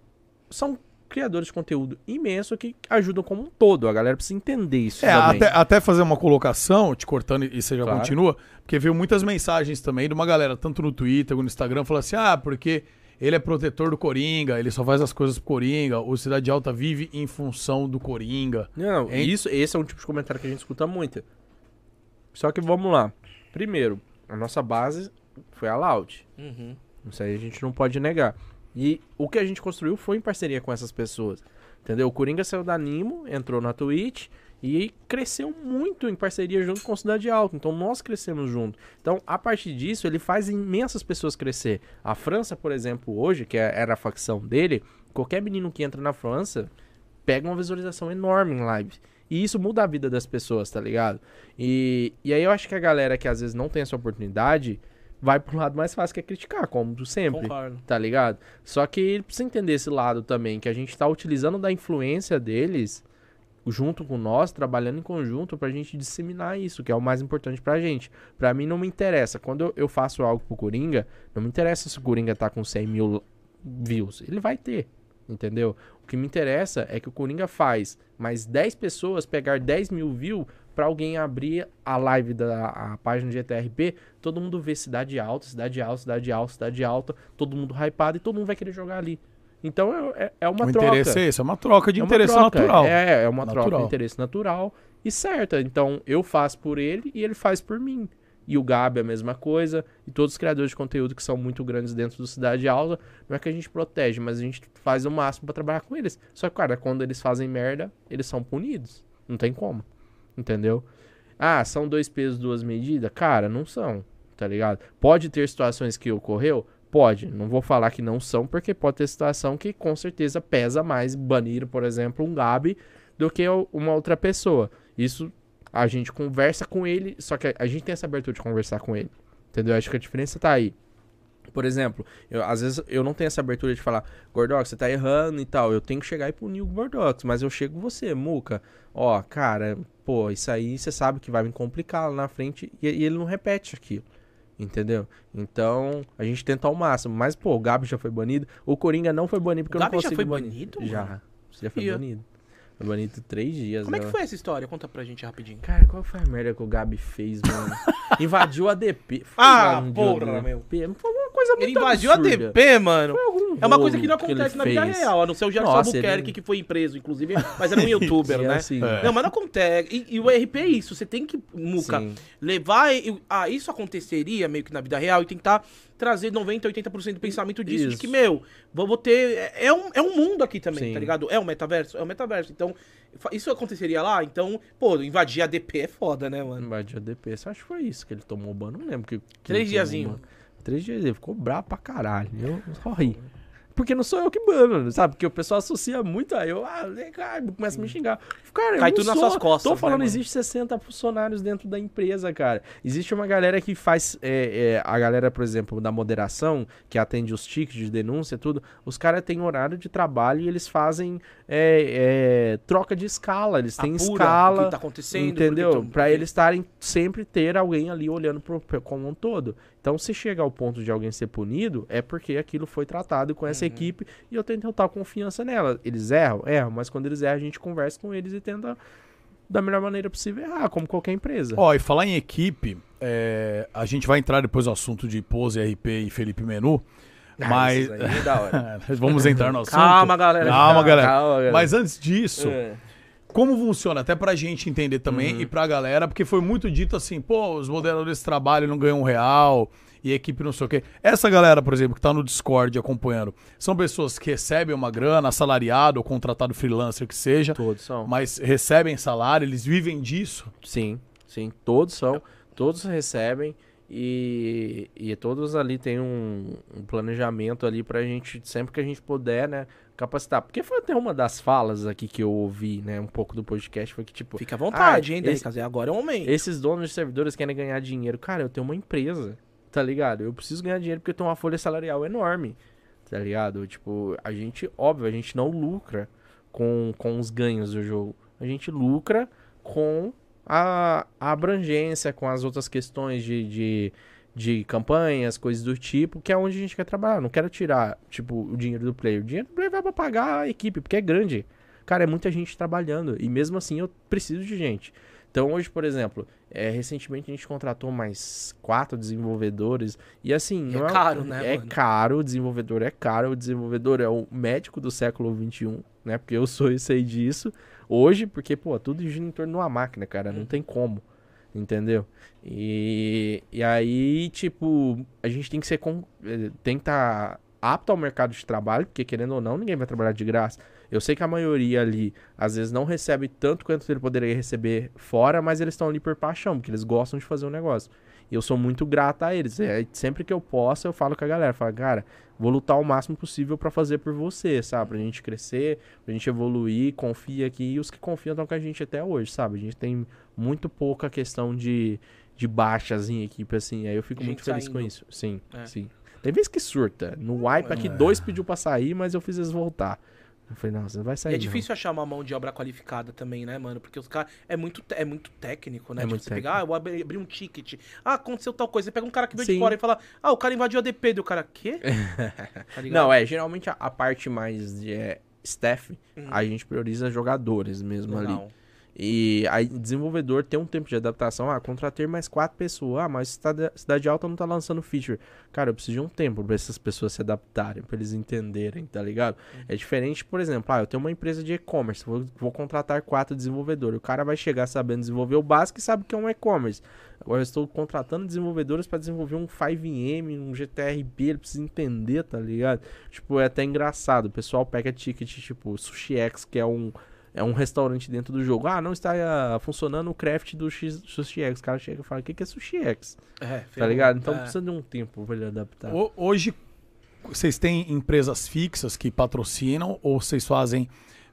são criadores de conteúdo imenso que ajudam como um todo. A galera precisa entender isso É, até, até fazer uma colocação, te cortando e você já Claro. continua, porque veio muitas mensagens também de uma galera, tanto no Twitter quanto no Instagram, falando assim: ah, porque ele é protetor do Coringa, ele só faz as coisas pro Coringa, o Cidade Alta vive em função do Coringa. Não, Hein? isso, esse é um tipo de comentário que a gente escuta muito. Só que vamos lá. Primeiro, a nossa base foi a Loud. Uhum. Isso aí a gente não pode negar. E o que a gente construiu foi em parceria com essas pessoas. Entendeu? O Coringa saiu da Nimo, entrou na Twitch e cresceu muito em parceria junto com a Cidade Alta. Então nós crescemos junto. Então, a partir disso, ele faz imensas pessoas crescer. A França, por exemplo, hoje, que é- era a facção dele, qualquer menino que entra na França pega uma visualização enorme em live. E isso muda a vida das pessoas, tá ligado? E, e aí eu acho que a galera que às vezes não tem essa oportunidade vai pro lado mais fácil que é criticar, como sempre Concordo. tá ligado? Só que ele precisa entender esse lado também, que a gente tá utilizando da influência deles junto com nós, trabalhando em conjunto pra gente disseminar isso, que é o mais importante pra gente. Pra mim não me interessa, quando eu, eu faço algo pro Coringa, não me interessa se o Coringa tá com 100 mil views, ele vai ter, entendeu? O que me interessa é que o Coringa faz mais 10 pessoas pegar 10 mil views pra alguém abrir a live da a página de GTRP, todo mundo vê cidade alta, cidade alta, cidade alta, cidade alta, todo mundo hypado e todo mundo vai querer jogar ali. Então é, é- é uma o troca. interesse é esse, é uma troca de É uma interesse troca, natural. É, é uma troca Natural. de interesse natural e certa. Então eu faço por ele e ele faz por mim. E o Gabi é a mesma coisa. E todos os criadores de conteúdo que são muito grandes dentro do Cidade Alta, não é que a gente protege, mas a gente faz o máximo pra trabalhar com eles. Só que, cara, quando eles fazem merda, eles são punidos. Não tem como. Entendeu? Ah, são dois pesos, duas medidas? Cara, não são. Tá ligado? Pode ter situações que ocorreu? Pode. Não vou falar que não são, porque pode ter situação que com certeza pesa mais banir, por exemplo, um Gabi do que uma outra pessoa. Isso a gente conversa com ele, só que a gente tem essa abertura de conversar com ele. Entendeu? Acho que a diferença tá aí. Por exemplo, eu, às vezes eu não tenho essa abertura de falar, Gordox, você tá errando e tal. Eu tenho que chegar e punir o Gordox, mas eu chego você, Muca. Ó, cara, pô, isso aí você sabe que vai me complicar lá na frente e, e ele não repete aquilo. Entendeu? Então, a gente tenta ao máximo. Mas, pô, o Gabi já foi banido. O Coringa não foi banido porque O eu não Gabi já foi banir. banido, Já. já foi banido. Foi banido três dias. Como é que né? foi essa história? Conta pra gente rapidinho. Cara, qual foi a merda que o Gabi fez, mano? invadiu a DP. Foi Ah, invadiu porra, a meu. DP. Foi uma coisa muito Ele invadiu a absurda. DP, mano. É uma coisa que não acontece na vida fez. real, a não ser o Gerson Albuquerque, ele- que foi preso, inclusive, mas era um youtuber, Sim, né? assim, É. Não, mas não acontece. E, e o RP é isso, você tem que, Muca, Sim. levar. e- Ah, isso aconteceria meio que na vida real e tentar trazer 90, 80% do pensamento disso. De Isso. que, meu, vou ter. é- É um, é um mundo aqui também, Sim. tá ligado? É um metaverso? É um metaverso. Então, isso aconteceria lá? Então, pô, invadir a DP é foda, né, mano? Invadiu a DP. Acho que foi isso que ele tomou ban. Não lembro que. que Três tomou diazinho. Três dias. Ele ficou bravo pra caralho. Eu só ri. Porque não sou eu que bano, sabe? Porque o pessoal associa muito a eu. Ah, legal, começa a me xingar. Cara, eu Cai não tudo nas sou. suas costas, Tô né, falando, mano? existe 60 funcionários dentro da empresa, cara. Existe uma galera que faz. é, é, a galera, por exemplo, da moderação, que atende os tickets de denúncia e tudo. Os caras têm horário de trabalho e eles fazem é, é, troca de escala. Eles têm Apura escala. o que tá acontecendo. Entendeu? porque- eles estarem sempre ter alguém ali olhando pro, pro- como um todo. Então, se chega ao ponto de alguém ser punido, é porque aquilo foi tratado com Uhum. essa equipe e eu tenho total confiança nela. Eles erram? Erram, mas quando eles erram, a gente conversa com eles e tenta da melhor maneira possível errar, como qualquer empresa. Ó, e falar em equipe, é, a gente vai entrar depois no assunto de Pose, RP e Felipe Menu. Ah, mas. isso aí é da hora. Vamos entrar no assunto. Calma, galera. Calma, galera. Calma, galera. Mas antes disso, É. como funciona? Até pra gente entender também Uhum. e pra galera, porque foi muito dito assim, pô, os moderadores trabalham não ganham um real e equipe não sei o quê. Essa galera, por exemplo, que tá no Discord acompanhando, são pessoas que recebem uma grana, assalariado ou contratado freelancer que seja, Todos são. mas recebem salário, eles vivem disso. Sim, sim, todos são, todos recebem e, e todos ali tem um, um planejamento ali pra gente, sempre que a gente puder, né, capacitar. Porque foi até uma das falas aqui que eu ouvi, né, um pouco do podcast, foi que tipo, Fica à vontade, Ah, hein, esse- Decas? Agora é o momento. esses donos de servidores querem ganhar dinheiro. Cara, eu tenho uma empresa, tá ligado? Eu preciso ganhar dinheiro porque eu tenho uma folha salarial enorme, tá ligado? Tipo, a gente, óbvio, a gente não lucra com, com os ganhos do jogo. A gente lucra com a, a abrangência, com as outras questões de, de, de campanhas, coisas do tipo, que é onde a gente quer trabalhar. Não quero tirar, tipo, o dinheiro do player. O dinheiro do player vai pra pagar a equipe, porque é grande. Cara, é muita gente trabalhando. E mesmo assim eu preciso de gente. Então hoje, por exemplo, é, recentemente a gente contratou mais quatro desenvolvedores. E assim, É não caro, né, É mano? caro, o desenvolvedor é caro. O desenvolvedor é o médico do século XXI, né? Porque eu sou e sei disso. Hoje, porque, pô, tudo gira em torno de uma máquina, cara. Não tem como. Entendeu? E, e aí, tipo, a gente tem que ser. com- eh, tem que estar apto ao mercado de trabalho, porque querendo ou não, ninguém vai trabalhar de graça. Eu sei que a maioria ali, às vezes, não recebe tanto quanto ele poderia receber fora, mas eles estão ali por paixão, porque eles gostam de fazer o negócio. E eu sou muito grato a eles. É, sempre que eu posso, eu falo com a galera, falo, cara, vou lutar o máximo possível pra fazer por você, sabe? Pra gente crescer, pra gente evoluir, confia aqui. E os que confiam estão com a gente até hoje, sabe? A gente tem muito pouca questão de, de baixas em equipe, assim. Aí eu fico muito feliz com saindo. isso. Sim, É. sim. Tem vezes que surta. No wipe aqui, dois pediu pra sair, mas eu fiz eles voltar. Eu falei, não, você não vai E sair. é não. difícil achar uma mão de obra qualificada também, né, mano? Porque os caras. É muito, é muito técnico, né? É tipo, muito você pegar, ah, eu abri, abri um ticket. Ah, aconteceu tal coisa. Você pega um cara que veio de Sim. fora e fala, ah, o cara invadiu a DP do cara. Quê? Tá? Não, é, geralmente a, a parte mais de é, staff, Uhum. a gente prioriza jogadores mesmo ali. E aí, desenvolvedor tem um tempo de adaptação. Ah, contratei mais quatro pessoas. Ah, mas cidade, cidade alta não tá lançando feature. Cara, eu preciso de um tempo pra essas pessoas se adaptarem, pra eles entenderem, tá ligado? É diferente, por exemplo, ah, eu tenho uma empresa de e-commerce, vou, vou contratar quatro desenvolvedores. O cara vai chegar sabendo desenvolver o básico e sabe que é um e-commerce. Agora eu estou contratando desenvolvedores pra desenvolver um 5M, um GTRP, ele precisa entender, tá ligado? Tipo, é até engraçado. O pessoal pega ticket, tipo, Sushi X, que é um é um restaurante dentro do jogo. Ah, não está ah, funcionando o craft do X, Sushi X. O cara chega e fala, o que, que é Sushi X? É, Tá ligado? Então É. precisa de um tempo pra ele adaptar. Ho- Hoje, vocês têm empresas fixas que patrocinam ou vocês fazem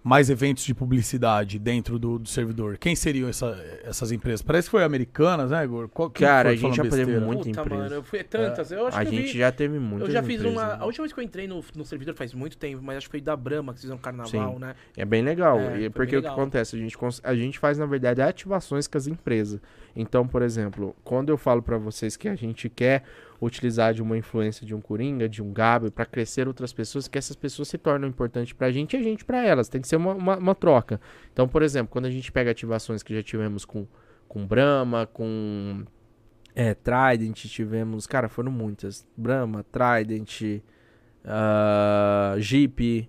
mais eventos de publicidade dentro do, do servidor? Quem seriam essa- essas empresas? Parece que foi Americanas, né, Igor? Qual, Cara, foi a gente falando já teve muita Puta, empresa. mano, eu fui tantas. Eu acho A que gente vi- já teve muitas Eu já fiz empresas, uma. né? A última vez que eu entrei no, no servidor faz muito tempo, mas acho que foi da Brahma que fizeram carnaval, Sim. né? É bem legal. É, e porque bem o que legal. acontece? A gente, cons- a gente faz, na verdade, ativações com as empresas. Então, por exemplo, quando eu falo pra vocês que a gente quer utilizar de uma influência de um Coringa, de um Gabi, pra crescer outras pessoas, que essas pessoas se tornam importantes pra gente e a gente pra elas. Tem que ser uma, uma, uma troca. Então, por exemplo, quando a gente pega ativações que já tivemos com, com Brahma, com é, Trident, tivemos. Cara, foram muitas. Brahma, Trident, ah, Jeep,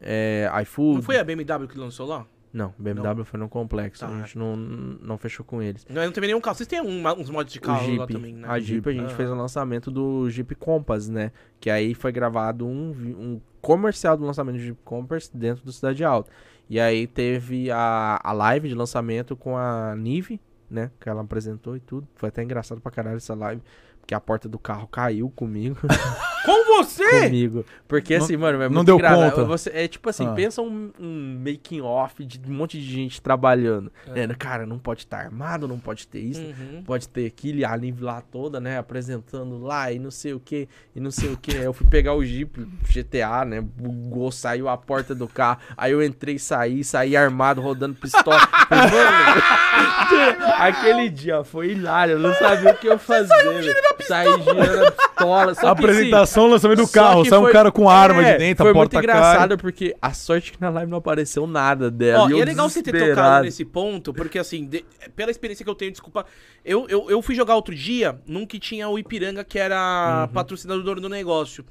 é, iFood. Não foi a BMW que lançou lá? Não, BMW foi no complexo. Tá. A gente não, não fechou com eles. Não, não teve nenhum carro. Vocês têm um- uns mods de O carro lá Jeep, também, né? a Jeep, a gente Aham. fez o lançamento do Jeep Compass, né? Que aí foi gravado um, um comercial do lançamento do Jeep Compass dentro do Cidade Alta. E aí teve a, a live de lançamento com a Nive, né? Que ela apresentou e tudo. Foi até engraçado pra caralho essa live. Porque a porta do carro caiu comigo. Com você? comigo. Porque Não- assim, mano, é não muito deu engraçado. conta. Você, é tipo assim, Ah. pensa um, um making off de um monte de gente trabalhando. É. né? Cara, não pode estar armado, não pode ter isso. Uhum. Pode ter aquilo, e a Live lá toda, né? Apresentando lá e não sei o que, e não sei o que. Eu fui pegar o Jeep GTA, né? Bugou, saiu a porta do carro. Aí eu entrei e saí, saí armado, rodando pistola. Mano, aquele dia foi hilário, eu não sabia o que eu fazer. velho. Saí girando a pistola. Escola. Só que, Apresentação, lançamento do carro. Sai um foi- cara com arma É, de dentro, Foi a muito porta engraçado porque a sorte é que na live não apareceu nada dela. Ó, e e é legal você ter tocado nesse ponto, porque assim, de- pela experiência que eu tenho, desculpa, eu, eu, eu fui jogar outro dia num que tinha o Ipiranga, que era Uhum. patrocinador do negócio.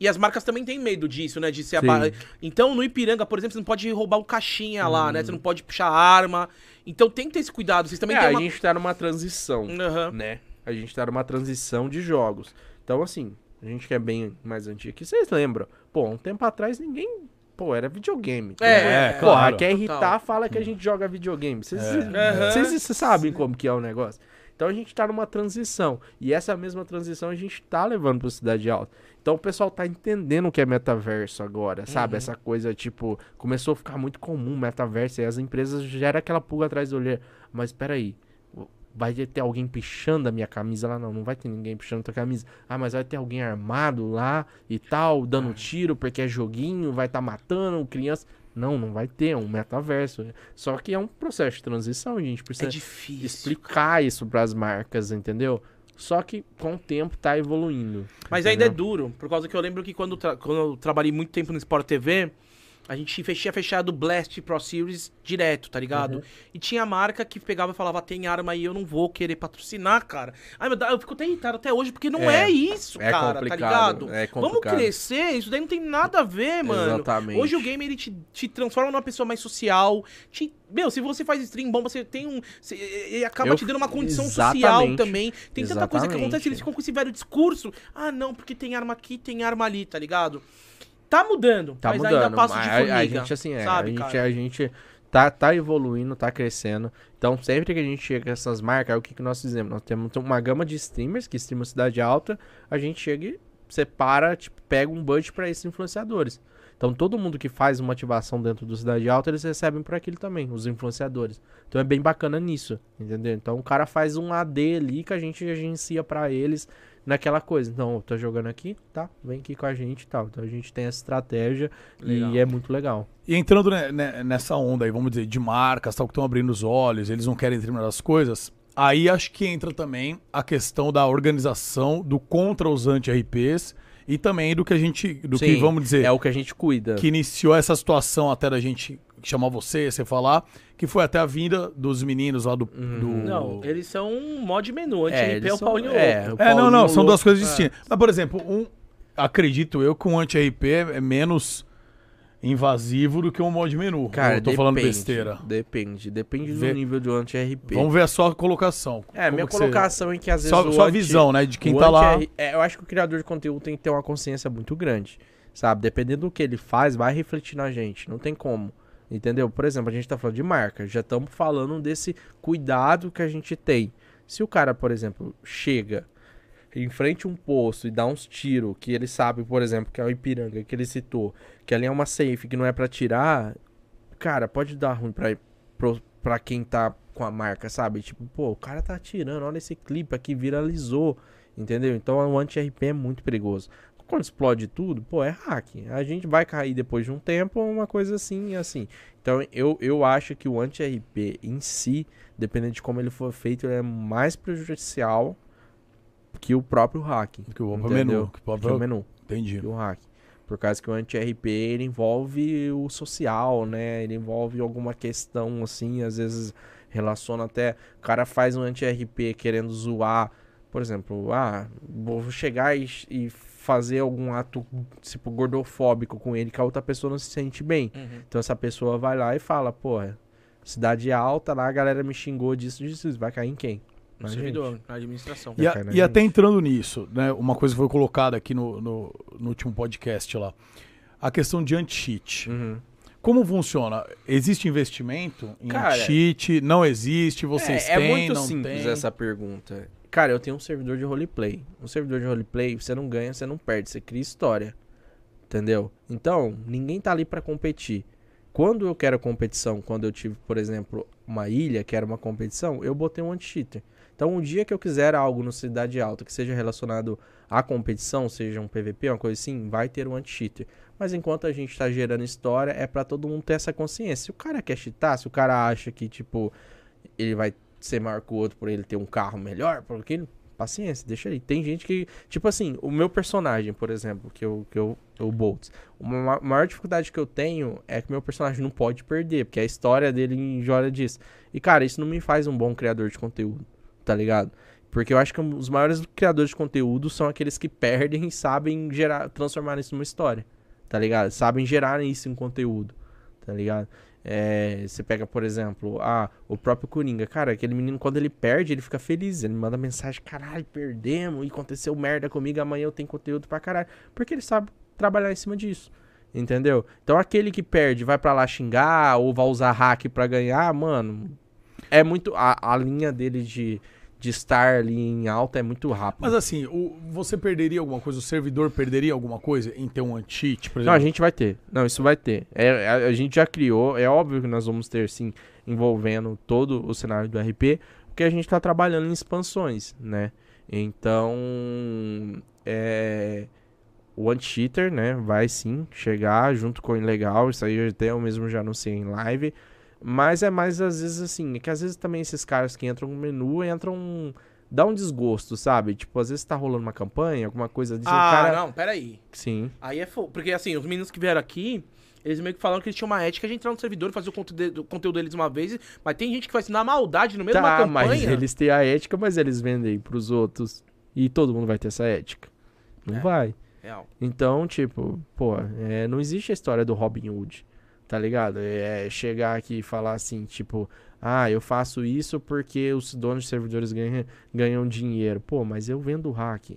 E as marcas também têm medo disso, né? De ser aba- Então, no Ipiranga, por exemplo, você não pode roubar um caixinha lá, Uhum. né? Você não pode puxar arma. Então tem que ter esse cuidado. Vocês também É, têm a uma. gente tá numa transição, Aham. né? A gente tá numa transição de jogos. Então, assim, a gente que é bem mais antigo aqui, vocês lembram? Pô, um tempo atrás ninguém. Pô, era videogame. É, É, é, claro. Porra, quer Total. irritar, fala que a gente joga videogame. Vocês Aham. vocês sabem como que é o negócio. Então a gente tá numa transição. E essa mesma transição a gente tá levando pra Cidade Alta. Então o pessoal tá entendendo o que é metaverso agora, sabe? Essa coisa, tipo, começou a ficar muito comum metaverso. E as empresas geram aquela pulga atrás do olho. Mas peraí, vai ter alguém pichando a minha camisa lá? Não, não vai ter ninguém pichando a tua camisa. Ah, mas vai ter alguém armado lá e tal, dando tiro porque é joguinho, vai estar tá matando criança. Não, não vai ter, é um metaverso. Só que é um processo de transição, a gente É precisa difícil. explicar isso pras marcas, entendeu? Só que com o tempo tá evoluindo. Mas ainda é entendeu? duro, por causa que eu lembro que quando, quando eu trabalhei muito tempo no Sport TV, a gente fechia fechado Blast Pro Series direto, tá ligado? Uhum. E tinha marca que pegava e falava, tem arma aí, eu não vou querer patrocinar, cara. Ai, meu Deus, eu fico até irritado até hoje, porque não é, É, isso, é cara, tá complicado, ligado? é Vamos complicado. crescer, isso daí não tem nada a ver, mano. Exatamente. Hoje o game, ele te, te transforma numa pessoa mais social, te- Meu, se você faz stream bom, você tem um. Você, ele acaba Eu- te dando uma condição social também. Tem tanta coisa que acontece, eles ficam com esse velho discurso. Ah, não, porque tem arma aqui, tem arma ali, tá ligado? Tá mudando, Tá mas mudando. ainda passa de formiga. a, a gente, assim, é. sabe, a, gente, cara? a gente tá, tá evoluindo, tá crescendo. Então, sempre que a gente chega com essas marcas, o que, que nós fizemos? Nós temos uma gama de streamers que streamam Cidade Alta. A gente chega e separa, tipo, pega um budget pra esses influenciadores. Então, todo mundo que faz uma ativação dentro do Cidade Alta, eles recebem por aquilo também, os influenciadores. Então, é bem bacana nisso, entendeu? Então, o cara faz um AD ali que a gente agencia pra eles naquela coisa. Então, tô jogando aqui, tá? Vem aqui com a gente e tal. Então, a gente tem essa estratégia Legal. e é muito legal. E entrando ne- ne- nessa onda aí, vamos dizer, de marcas, tal, que estão abrindo os olhos, eles não querem determinadas coisas, aí acho que entra também a questão da organização do contra os anti-RPs e também do que a gente, do que, Sim, vamos dizer, É o que a gente cuida. que iniciou essa situação até da gente chamar você, você falar, que foi até a vinda dos meninos lá do... do- Não, eles são um mod menu. É, Anti-NP é, eles o são- Paulinho é, o É, não, não, são Louco. duas coisas distintas. Mas, por exemplo, um, acredito eu que um anti-RP é menos invasivo do que um mod menu. Cara, eu tô falando depende, besteira. Depende, depende Vê- do nível do anti-RP. Vamos ver a sua colocação. É, Como minha que você- colocação é que às vezes Sua, o sua anti- visão, né? De quem o tá lá. é, eu acho que o criador de conteúdo tem que ter uma consciência muito grande, sabe? Dependendo do que ele faz, vai refletir na gente, não tem como. Entendeu? Por exemplo, a gente tá falando de marca, já estamos falando desse cuidado que a gente tem. Se o cara, por exemplo, chega em frente a um posto e dá uns tiros, que ele sabe, por exemplo, que é o Ipiranga, que ele citou, que ali é uma safe que não é pra tirar, cara, pode dar ruim pra, pro- pra quem tá com a marca, sabe? Tipo, pô, o cara tá atirando, olha esse clipe aqui, viralizou, entendeu? Então o anti-RP é muito perigoso. Quando explode tudo, pô, é hack. A gente vai cair depois de um tempo, uma coisa assim, assim. Então eu, eu acho que o anti-RP em si, dependendo de como ele for feito, ele é mais prejudicial que o próprio hack. Que o próprio menu. Que o Que o próprio... menu Entendi. que o hack. Por causa que o anti-RP ele envolve o social, né? Ele envolve alguma questão assim, às vezes relaciona até. O cara faz um anti-RP querendo zoar, por exemplo, ah, vou chegar e, e fazer algum ato tipo gordofóbico com ele que a outra pessoa não se sente bem. Uhum. Então essa pessoa vai lá e fala, pô, cidade alta lá, a galera me xingou disso, disso, isso. vai cair em quem? No Na servidor, na administração. E, a- e até entrando nisso, né? Uma coisa foi colocada aqui no, no, no último podcast lá. A questão de anti-cheat. Uhum. Como funciona? Existe investimento em Cara, anti-cheat? Não existe? Vocês é, têm? é muito não simples têm? essa pergunta. Cara, eu tenho um servidor de roleplay. Um servidor de roleplay, você não ganha, você não perde, você cria história. Entendeu? Então, ninguém tá ali pra competir. Quando eu quero competição, quando eu tive, por exemplo, uma ilha que era uma competição, eu botei um anti-cheater. Então, um dia que eu quiser algo no Cidade Alta que seja relacionado à competição, seja um PVP, uma coisa assim, vai ter um anti-cheater. Mas enquanto a gente tá gerando história, é pra todo mundo ter essa consciência. Se o cara quer cheatar, se o cara acha que, tipo, ele vai ser maior que o outro por ele ter um carro melhor, porque ele paciência, deixa aí. Tem gente que, tipo assim, o meu personagem, por exemplo, que eu, que eu, o Boltz, uma maior dificuldade que eu tenho é que meu personagem não pode perder, porque a história dele enjoa disso. E, cara, isso não me faz um bom criador de conteúdo, tá ligado? Porque eu acho que os maiores criadores de conteúdo são aqueles que perdem e sabem gerar, transformar isso numa história, tá ligado? Sabem gerar isso em conteúdo, tá ligado? É, você pega, por exemplo, ah, o próprio Coringa. Cara, aquele menino, quando ele perde, ele fica feliz. Ele manda mensagem: caralho, perdemos e aconteceu merda comigo. Amanhã eu tenho conteúdo pra caralho. Porque ele sabe trabalhar em cima disso. Entendeu? Então aquele que perde vai para lá xingar ou vai usar hack para ganhar, mano. É muito. A, a linha dele de de estar ali em alta é muito rápido. Mas assim, o, você perderia alguma coisa? O servidor perderia alguma coisa em ter um anti-cheat, por exemplo? Não, a gente vai ter. Não, isso vai ter. É, a, a, gente já criou, é óbvio que nós vamos ter, sim, envolvendo todo o cenário do RP, porque a gente está trabalhando em expansões, né? Então, é, o anti-cheater, né, vai sim chegar junto com o ilegal, isso aí até eu mesmo já anunciei em live, mas é mais às vezes assim, é que às vezes também esses caras que entram no menu entram. Dá um desgosto, sabe? Tipo, às vezes tá rolando uma campanha, alguma coisa disso. Ah, cara... não, peraí. Sim. Aí é fogo. Porque assim, os meninos que vieram aqui, eles meio que falaram que eles tinham uma ética de entrar no servidor e fazer o conteúdo, o conteúdo deles uma vez, mas tem gente que faz na maldade no meio tá, de uma campanha. mas eles têm a ética, mas eles vendem pros outros. E todo mundo vai ter essa ética. Não É. vai. Real. Então, tipo, pô, é, não existe a história do Robin Hood, tá ligado? É chegar aqui e falar assim, tipo, ah, eu faço isso porque os donos de servidores ganham, ganham dinheiro. Pô, mas eu vendo hack,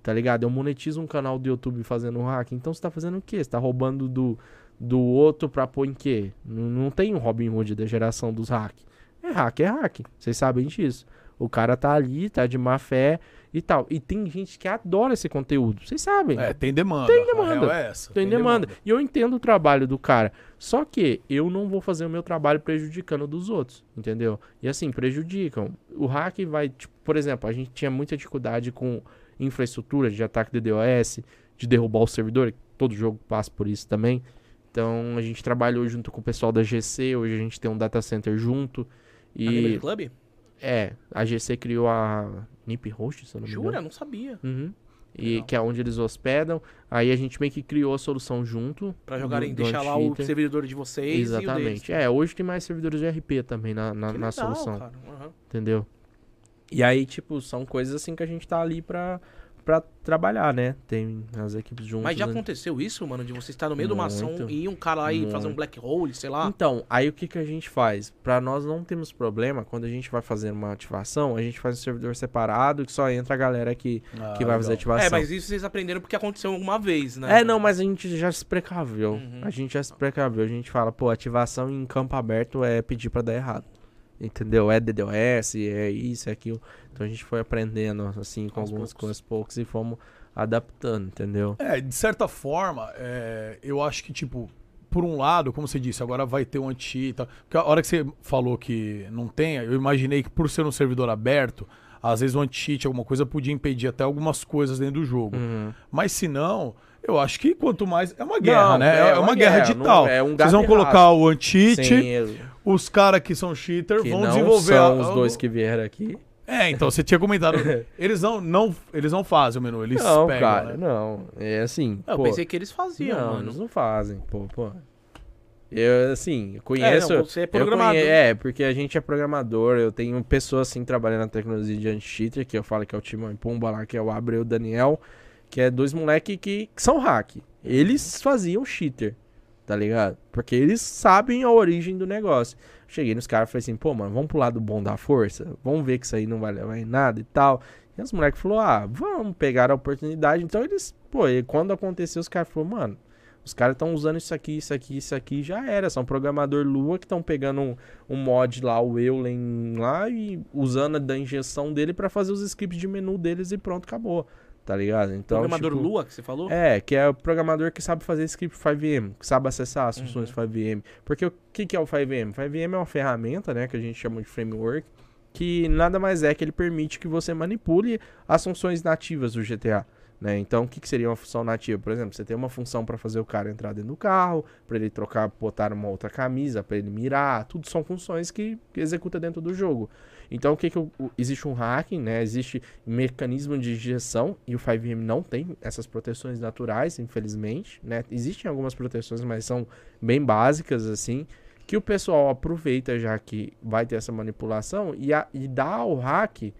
tá ligado? Eu monetizo um canal do YouTube fazendo hack. Então você tá fazendo o quê? Você tá roubando do, do outro pra pôr em quê? Não, não tem um Robin Hood da geração dos hack. É hack, é hack. Vocês sabem disso. O cara tá ali, tá de má fé e tal. E tem gente que adora esse conteúdo. Vocês sabem. É, tem demanda. Tem A demanda. é essa. Tem demanda. E eu entendo o trabalho do cara. Só que eu não vou fazer o meu trabalho prejudicando o dos outros, entendeu? E assim, prejudicam. O hack vai, tipo, por exemplo, a gente tinha muita dificuldade com infraestrutura de ataque de DOS, de derrubar o servidor. Todo jogo passa por isso também. Então a gente trabalhou junto com o pessoal da GC. Hoje a gente tem um data center junto. A E Club? É, a GC criou a NIP Host, se eu não me engano. Jura? Não sabia. Uhum. E Legal. que é onde eles hospedam. Aí a gente meio que criou a solução junto. Pra jogarem, do- do deixar lá o servidor de vocês e o deles. Exatamente. É, hoje tem mais servidores de RP também na, na, Que na legal, solução. cara. Aham. Entendeu? E aí, tipo, são coisas assim que a gente tá ali pra, pra trabalhar, né? Tem as equipes juntas. Mas já né? aconteceu isso, mano, de você estar no meio de uma ação Muito. e um cara lá e Muito. fazer um black hole, sei lá. Então, aí o que, que a gente faz? Pra nós não termos problema, quando a gente vai fazer uma ativação, a gente faz um servidor separado que só entra a galera que, Ah, que vai fazer a ativação. É, mas isso vocês aprenderam porque aconteceu alguma vez, né? É, não, mas a gente já se precaveu. Uhum. A gente já se precaveu. A gente fala, pô, ativação em campo aberto é pedir pra dar errado. Entendeu? É DDoS, é isso, é aquilo. Então a gente foi aprendendo, assim, com Aos algumas poucos. coisas poucos e fomos adaptando, entendeu? É, de certa forma, é, eu acho que, tipo, por um lado, como você disse, agora vai ter um anti e tal. Porque a hora que você falou que não tem, eu imaginei que por ser um servidor aberto, às vezes o anti-cheat, alguma coisa, podia impedir até algumas coisas dentro do jogo. Uhum. Mas se não, eu acho que quanto mais. É uma guerra, Não, né? é É, uma uma guerra, guerra, digital. não- é um Vocês vão colocar o anti-cheat, os caras que são cheater que vão não desenvolver. são a- os dois que vieram aqui. É, então, você tinha comentado. eles, não, não, eles não fazem o menu, eles não, pegam. cara, né? não. É assim, Eu pô, pensei que eles faziam, não, mano. eles não fazem, pô, pô. Eu, assim, conheço... É, não, você é programador. conhe- É, porque a gente é programador, eu tenho pessoas assim trabalhando na tecnologia de anti-cheater, que eu falo que é o Timão e Pumba lá, que é o Abreu e o Daniel, que é dois moleque que, que são hack. Eles faziam cheater, tá ligado? Porque eles sabem a origem do negócio. Cheguei nos caras e falei assim, pô, mano, vamos pro lado bom da força? Vamos ver que isso aí não vai levar em nada e tal. E os moleques falaram, ah, vamos pegar a oportunidade. Então eles, pô, e quando aconteceu, os caras falaram, mano, os caras estão usando isso aqui, isso aqui, isso aqui, já era. São programador Lua que estão pegando um, um mod lá, o Eulen lá, e usando da injeção dele pra fazer os scripts de menu deles e pronto, acabou. Tá ligado? Então, Programador tipo, Lua, que você falou? É, que é o programador que sabe fazer script 5M, que sabe acessar as Uhum. funções 5M. Porque o que, que é o 5M? 5M é uma ferramenta, né, que a gente chama de framework, que nada mais é que ele permite que você manipule as funções nativas do GTA. Né? Então, o que, que seria uma função nativa? Por exemplo, você tem uma função para fazer o cara entrar dentro do carro, para ele trocar, botar uma outra camisa, para ele mirar, tudo são funções que, que executa dentro do jogo. Então, o que, que o- existe um hacking, né? Existe mecanismo de injeção e o 5M não tem essas proteções naturais, infelizmente, né? Existem algumas proteções, mas são bem básicas assim, que o pessoal aproveita já que vai ter essa manipulação e, a- e dá ao hack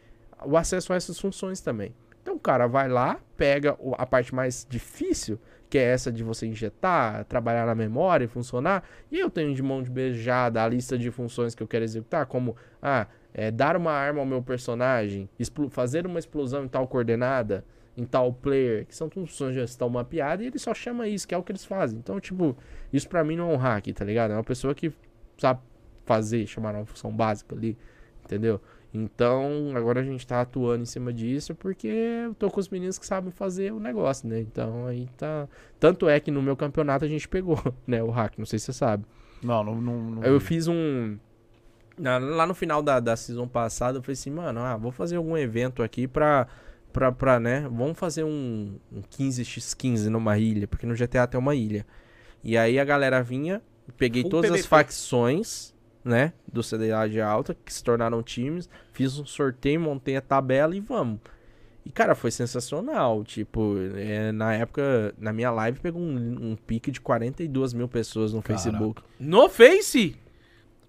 o acesso a essas funções também. Então o cara vai lá, pega a parte mais difícil, que é essa de você injetar, trabalhar na memória e funcionar, e eu tenho de mão de beijada a lista de funções que eu quero executar, como ah, é, dar uma arma ao meu personagem, fazer uma explosão em tal coordenada, em tal player, que são tudo funções que já estão mapeadas, e ele só chama isso, que é o que eles fazem. Então, tipo, isso pra mim não é um hack, tá ligado? É uma pessoa que sabe fazer, chamar uma função básica ali, entendeu? Então, agora a gente tá atuando em cima disso porque eu tô com os meninos que sabem fazer o negócio, né? Então, aí tá. Tanto é que no meu campeonato a gente pegou, né? O hack, não sei se você sabe. Não, não, não, não Eu fiz um. Na- lá no final da, da season passada, eu falei assim, mano, ah, vou fazer algum evento aqui pra. Pra, pra né? Vamos fazer um, um 15x15 numa ilha, porque no GTA tem uma ilha. E aí a galera vinha, peguei Full todas as PVP. facções, né? Do CDA de alta, que se tornaram times, fiz um sorteio, montei a tabela e vamos. E, cara, foi sensacional. Tipo, é, na época, na minha live, pegou um, um pique de 42 mil pessoas no Caraca. Facebook. No Face?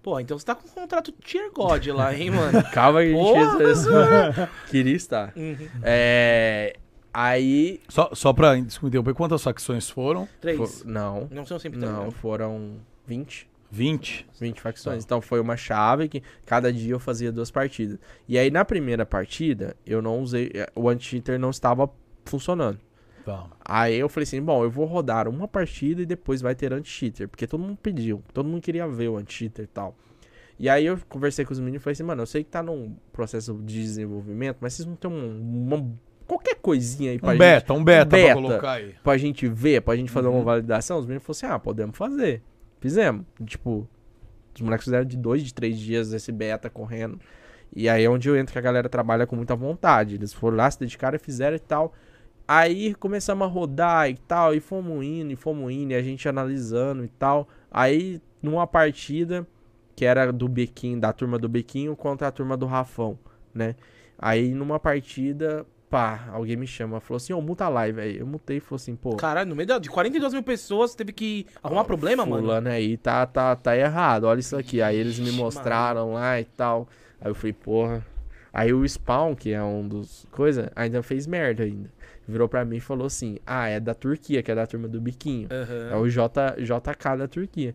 Pô, então você tá com um contrato Tier God lá, hein, mano? Calma que a gente fez isso. Queria estar. Uhum. É. Aí. Só, só pra desculpa, interromper, quantas facções foram? Três. fo- Não. Não são sempre três. Não, né? foram 20. 20. 20 facções. Então foi uma chave que cada dia eu fazia duas partidas. E aí na primeira partida, eu não usei. eh, O anti-cheater não estava funcionando. Tá. Aí eu falei assim: bom, eu vou rodar uma partida e depois vai ter anti-cheater. Porque todo mundo pediu, todo mundo queria ver o anti-cheater e tal. E aí eu conversei com os meninos e falei assim: mano, eu sei que tá num processo de desenvolvimento, mas vocês não tem um, uma, qualquer coisinha aí pra Um gente beta, um beta, beta. pra colocar aí. pra gente ver, pra gente fazer Uhum. uma validação, os meninos falaram assim, ah, podemos fazer. Fizemos. Tipo, os moleques fizeram de dois, de três dias esse beta correndo. E aí é onde eu entro que a galera trabalha com muita vontade. Eles foram lá, se dedicaram e fizeram e tal. Aí começamos a rodar e tal, e fomos indo, e fomos indo, e a gente analisando e tal. Aí, numa partida, que era do Bequinho, da turma do Bequinho contra a turma do Rafão, né? Aí, numa partida, pá, alguém me chama, falou assim, ô, muta a live aí. Eu mutei e falou assim, pô, Caralho, no meio de 42 mil pessoas, teve que arrumar problema, mano? fulano aí tá, tá, tá errado, olha isso aqui. Aí eles me mostraram lá e tal. Aí eu falei, porra. Aí o Spawn, que é um dos coisa, ainda fez merda ainda. Virou pra mim e falou assim: Ah, é da Turquia, que é da turma do Biquinho. É Aham. o J, JK da Turquia.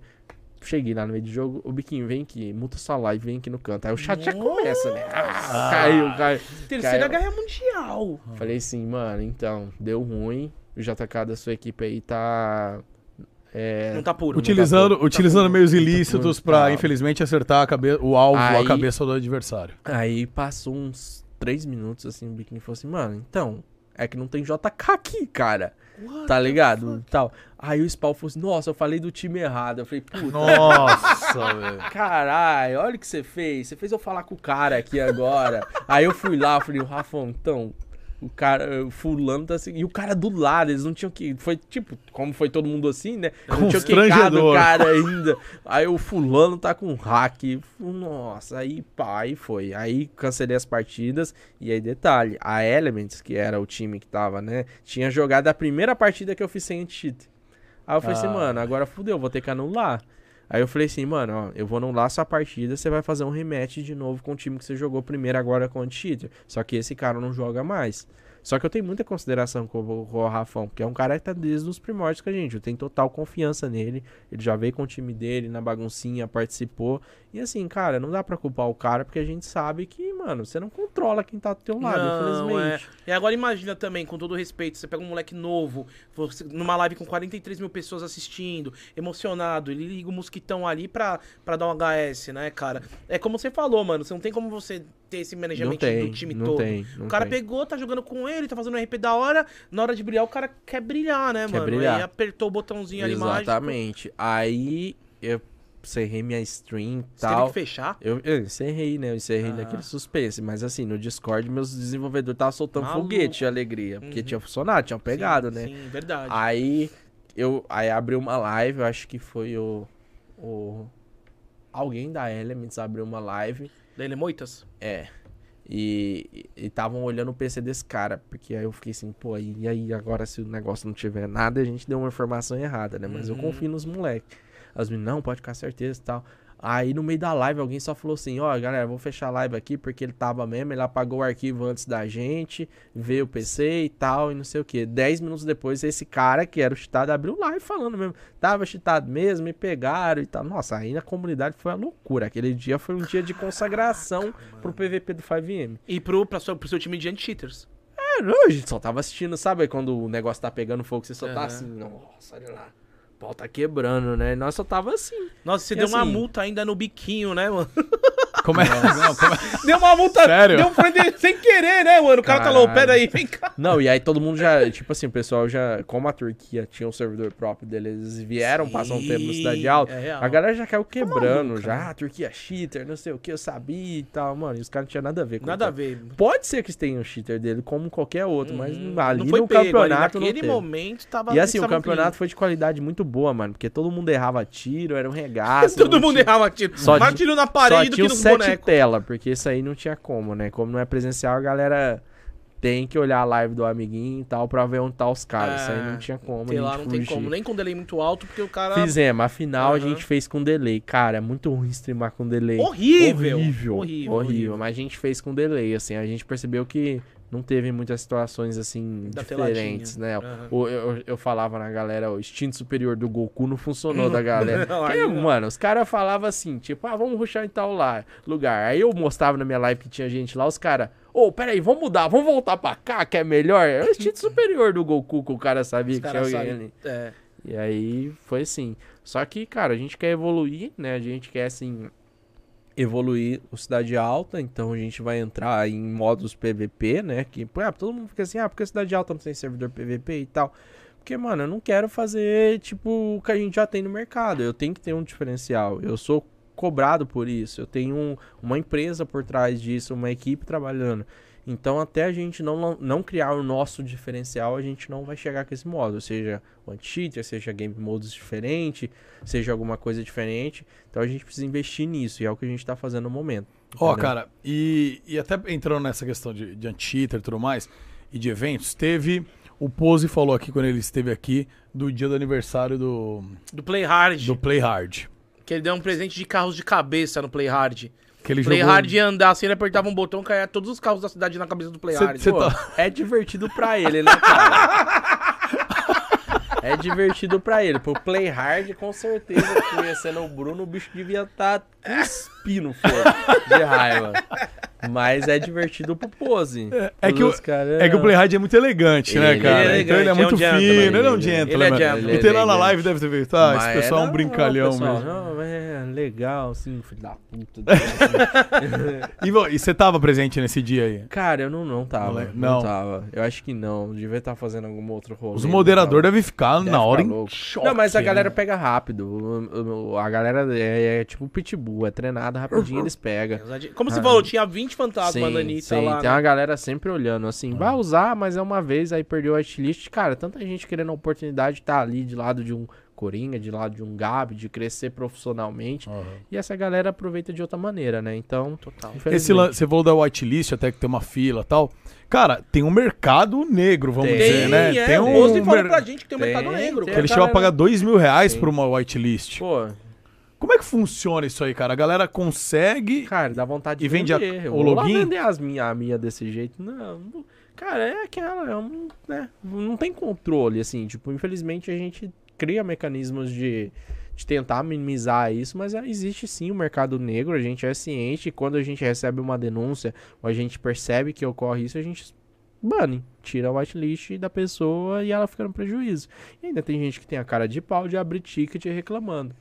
Cheguei lá no meio do jogo, o Biquinho, vem aqui, muta sua live, vem aqui no canto. Aí o chat já começa, né? Ah, caiu, caiu. Terceira Caiu. Guerra Mundial. Falei assim, mano, então, deu ruim. O JK da sua equipe aí tá. É, Não tá puro. Utilizando, utilizando meios ilícitos Tá. pra, infelizmente, acertar a o alvo, a Aí- cabeça do adversário. Aí passou uns três minutos assim, o Biquinho falou assim, mano, então, é que não tem JK aqui, cara. tá ligado? Tal. Aí o Spawn falou assim, nossa, eu falei do time errado. Eu falei, puta, Nossa, velho. caralho, olha o que você fez. Você fez eu falar com o cara aqui agora. Aí eu fui lá, falei, Rafa, então, o cara, o fulano tá assim. E o cara do lado, eles não tinham que. Foi tipo, como foi todo mundo assim, né? Não tinha quicado o cara ainda. Aí o fulano tá com hack. Nossa, aí pá, aí foi. Aí cancelei as partidas. E aí, detalhe, a Elements, que era o time que tava, né? Tinha jogado a primeira partida que eu fiz sem anti-cheat. Aí eu falei assim, Ah. mano, agora fudeu, vou ter que anular. Aí eu falei assim, mano, ó, eu vou anular sua partida, você vai fazer um rematch de novo com o time que você jogou primeiro agora com o anti-cheater. Só que esse cara não joga mais. Só que eu tenho muita consideração com, o- com o Rafão, porque é um cara que tá desde os primórdios com a gente. Eu tenho total confiança nele. Ele já veio com o time dele na baguncinha, participou. E assim, cara, não dá pra culpar o cara, porque a gente sabe que, mano, você não controla quem tá do teu lado, Não, infelizmente. E agora imagina também, com todo respeito, você pega um moleque novo, você- numa live com 43 mil pessoas assistindo, emocionado, ele liga o mosquitão ali pra, pra dar um HS, né, cara? É como você falou, mano, você não tem como você ter esse manejamento tem, do time não todo. tem. Não o cara tem. pegou, tá jogando com ele, tá fazendo um RP da hora, na hora de brilhar, o cara quer brilhar, né, Quer mano? brilhar. Aí apertou o botãozinho ali mágico. Exatamente. Aí eu encerrei minha stream e Você teve tal. que fechar? Eu, eu encerrei, né? Eu encerrei Ah. naquele suspense. Mas assim, no Discord, meus desenvolvedores estavam soltando Maluco. foguete de alegria. Porque Uhum. tinha funcionado, tinham pegado, sim, né? Sim, verdade. Aí eu aí abriu uma live, eu acho que foi o. o alguém da Elements abriu uma live. Da Elemoitas? É. E estavam olhando o PC desse cara. Porque aí eu fiquei assim, pô, e aí agora se o negócio não tiver nada, a gente deu uma informação errada, né? Mas eu Uhum. confio nos moleques. As meninas, não, pode ficar certeza e tal. Aí no meio da live alguém só falou assim, ó, galera, vou fechar a live aqui porque ele tava mesmo, ele apagou o arquivo antes da gente, veio o PC e tal, e não sei o que. Dez minutos depois, esse cara que era o cheatado abriu live falando mesmo, tava cheatado mesmo, me pegaram e tal. Nossa, aí na comunidade foi a loucura. Aquele dia foi um dia de consagração pro PVP do 5M. E pro, pra sua, pro seu time de anti-cheaters. É, não, a gente só tava assistindo, sabe? Quando o negócio tá pegando fogo, você só tá Aham. assim, nossa, olha lá. Pau tá quebrando, né? Nós só tava assim. Nossa, você E deu uma assim- multa ainda no biquinho, né, mano? Como é? Não, como é? Deu uma multa. Sério? Deu um friend sem querer, né, mano? O cara Caralho. falou, pera aí, vem cá. Não, e aí todo mundo já, tipo assim, o pessoal já, como a Turquia tinha um servidor próprio deles, eles vieram passar um tempo no Cidade Alta, É a galera já caiu quebrando, já, ah, Turquia cheater, não sei o que, eu sabia e tal, mano, e os caras não tinham nada a ver com Nada a ver. Pode ser que tenham um cheater dele, como qualquer outro, mas Uhum. ali não foi no pego, campeonato ali não naquele teve. momento tava E assim, o campeonato foi de qualidade muito boa, mano, porque todo mundo errava tiro, era um regaço. Todo mundo tinha- errava tiro. Só Mais tiro na Só parede do tinha que os no sete boneco. tela, porque isso aí não tinha como, né? Como não é presencial, a galera tem que olhar a live do amiguinho e tal pra ver onde tá os caras. Isso aí não tinha como. Sei a lá, não tem fugir. como. Nem com delay muito alto, porque o cara... Fizemos, afinal a Aham. gente fez com delay. Cara, é muito ruim streamar com delay. Horrível. Horrível. Horrível, Horrível. horrível. Mas a gente fez com delay, assim. A gente percebeu que não teve muitas situações, assim, Da diferentes, né? Aham. O- eu, eu falava na galera, o instinto superior do Goku não funcionou da galera. Não, aí mano, os caras falavam assim, tipo, ah, vamos rushar em tal lá, lugar. Aí eu mostrava na minha live que tinha gente lá, os caras, ô, peraí, vamos mudar, vamos voltar pra cá, que é melhor. É o instinto superior do Goku, que o cara sabia Os que tinha alguém ali. É. E aí foi assim. Só que, cara, a gente quer evoluir, né? A gente quer, assim, evoluir o Cidade Alta. Então a gente vai entrar em modos PVP, né? Que, ah, todo mundo fica assim, ah, porque Cidade Alta não tem servidor PVP e tal. Porque, mano, eu não quero fazer, tipo, o que a gente já tem no mercado. Eu tenho que ter um diferencial. Eu sou cobrado por isso. Eu tenho um- uma empresa por trás disso, uma equipe trabalhando. Então, até a gente não, não criar o nosso diferencial, a gente não vai chegar com esse modo. Seja o anti-cheater, seja game modos diferente, seja alguma coisa diferente. Então, a gente precisa investir nisso. E é o que a gente tá fazendo no momento. Ó, entendeu? cara, e, e até entrando nessa questão de, de anti-cheater e tudo mais, e de eventos, teve. O Pose falou aqui quando ele esteve aqui do dia do aniversário do, Do Play Hard. do Play Hard. Que ele deu um presente de carros de cabeça no Play Hard. Que ele Play jogou. Hard ia andar assim, ele apertava um botão, caía todos os carros da cidade na cabeça do Play Cê- Hard. cê Pô, tá- É divertido pra ele, né, cara? É divertido pra ele. Pro Play Hard, com certeza, conhecendo o Bruno, o bicho devia estar cuspindo fogo de raiva. Mas é divertido pro Pose. É que, o, Os caras- é que o Play Hard é muito elegante, né, Ele é cara? elegante, então ele é é um muito gentleman. fino, ele é um Ele é- gentleman. ele é gentleman. E tem lá na Ele é live, deve ter visto, ah, esse pessoal é um brincalhão pessoal, mesmo. Não, é legal, assim, filho da puta. E, vo- você tava presente nesse dia aí? Cara, eu não, não tava. Não, Não, não. tava. Eu acho que não. Devia estar fazendo algum outro rolê. Os não moderadores devem ficar Deve na hora ficar em choque. Não, mas a galera né? pega rápido. A galera é, é tipo pitbull, é treinado rapidinho, eles pegam. Como você Ah. falou, tinha 20 fantasmas Sim, na Anitta sim, lá. tem né? uma galera sempre olhando, assim, vai usar, mas é uma vez, aí perdeu a whitelist. Cara, tanta gente querendo a oportunidade de estar ali de lado de um Coringa, de lado de um Gabi, de crescer profissionalmente. E essa galera aproveita de outra maneira, né? Então, Total. Esse você falou da whitelist, até que tem uma fila e tal. Cara, tem um mercado negro, vamos Tem, dizer, né? é, tem o um. Pose falou mer- pra gente que tem um Tem, mercado negro. tem. que ele a chegou a pagar dois mil reais Sim. por uma whitelist. Pô, Como é que funciona isso aí, cara? A galera consegue. cara, dá vontade de E vende a- vender. O login? vender as minha, a minha desse jeito. Não, não- cara, é aquela, é um, né? Não tem controle, assim. Tipo, infelizmente a gente cria mecanismos de, de tentar minimizar isso, mas é- existe sim o mercado negro, a gente é ciente. E quando a gente recebe uma denúncia ou a gente percebe que ocorre isso, a gente bane, tira a whitelist da pessoa e ela fica no prejuízo. E ainda tem gente que tem a cara de pau de abrir ticket reclamando.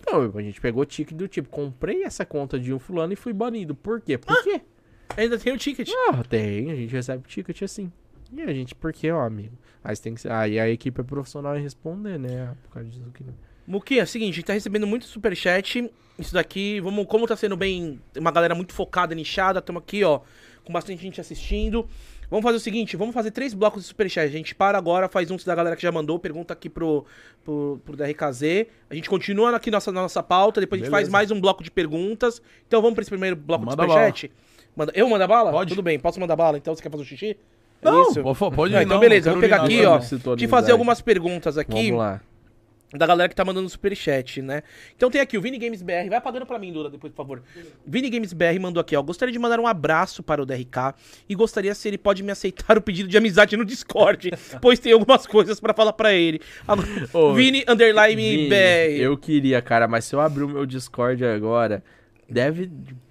Então, a gente pegou ticket do tipo, comprei essa conta de um fulano e fui banido. Por quê? Por quê? Ainda tem o ticket. Ah, tem, a gente recebe ticket assim. E a gente, por quê, ó, amigo? Aí tem que aí a equipe é profissional em responder, né? Por causa disso que. Muquinha, é o seguinte, a gente tá recebendo muito superchat. Isso daqui, vamos, como tá sendo bem. Uma galera muito focada, nichada, estamos aqui, ó, com bastante gente assistindo. Vamos fazer o seguinte, vamos fazer três blocos de superchat. A gente para agora, faz um da galera que já mandou, pergunta aqui pro, pro, pro DRKZ. A gente continua aqui nossa, na nossa pauta, depois a gente faz Beleza. mais um bloco de perguntas. Então vamos pra esse primeiro bloco Manda de superchat? Manda, eu mando a bala? Pode. Tudo bem, posso mandar bala? Então você quer fazer um xixi? É Não, isso? pode, pode Não, ir, então não, beleza, não vou pegar aqui, ó, não. de Sintonizar fazer algumas perguntas aqui Vamos lá. Da galera que tá mandando superchat, né? Então tem aqui o Vini Games BR, vai apagando pra mim, Dura, depois, por favor. Vini Games BR mandou aqui, ó. Gostaria de mandar um abraço para o DRK e gostaria se ele pode me aceitar o pedido de amizade no Discord, pois tem algumas coisas pra falar pra ele. Ô, Vini Underline Vini, BR. Eu queria, cara, mas se eu abrir o meu Discord agora, deve.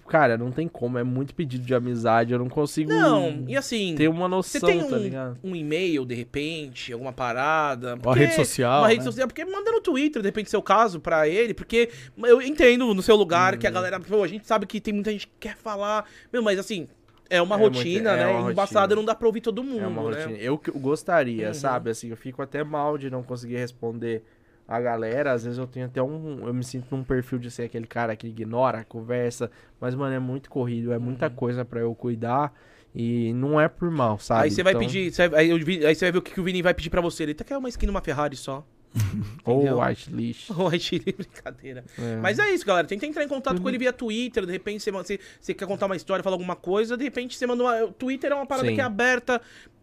Cara, não tem como, é muito pedido de amizade, eu não consigo Não, e assim, ter uma você noção, tem tá um, ligado? um e-mail, de repente, alguma parada. Uma rede social, Uma rede né? social, porque manda no Twitter, de repente, seu caso pra ele, porque eu entendo no seu lugar que Uhum. a galera. Pô, a gente sabe que tem muita gente que quer falar. Meu, mas assim, é uma É muito- rotina, é né? uma embaçada rotina. não dá pra ouvir todo mundo, É uma né? rotina. Eu que- eu gostaria, Uhum. sabe? Assim, eu fico até mal de não conseguir responder a galera. Às vezes eu tenho até um. Eu me sinto num perfil de ser aquele cara que ignora, conversa. Mas, mano, é muito corrido, é muita coisa pra eu cuidar. E não é por mal, sabe? Uhum. Aí você vai Então, pedir. você vai- aí, eu aí você vai ver o que, que o Vini vai pedir pra você. Ele até quer uma skin numa Ferrari só. Ou white list. Oi, Chile, brincadeira. É. Mas é isso, galera. Tenta entrar em contato com ele via Twitter. De repente você, você, você quer contar uma história, falar alguma coisa. De repente você manda uma. O Twitter é uma parada Sim. que é aberta.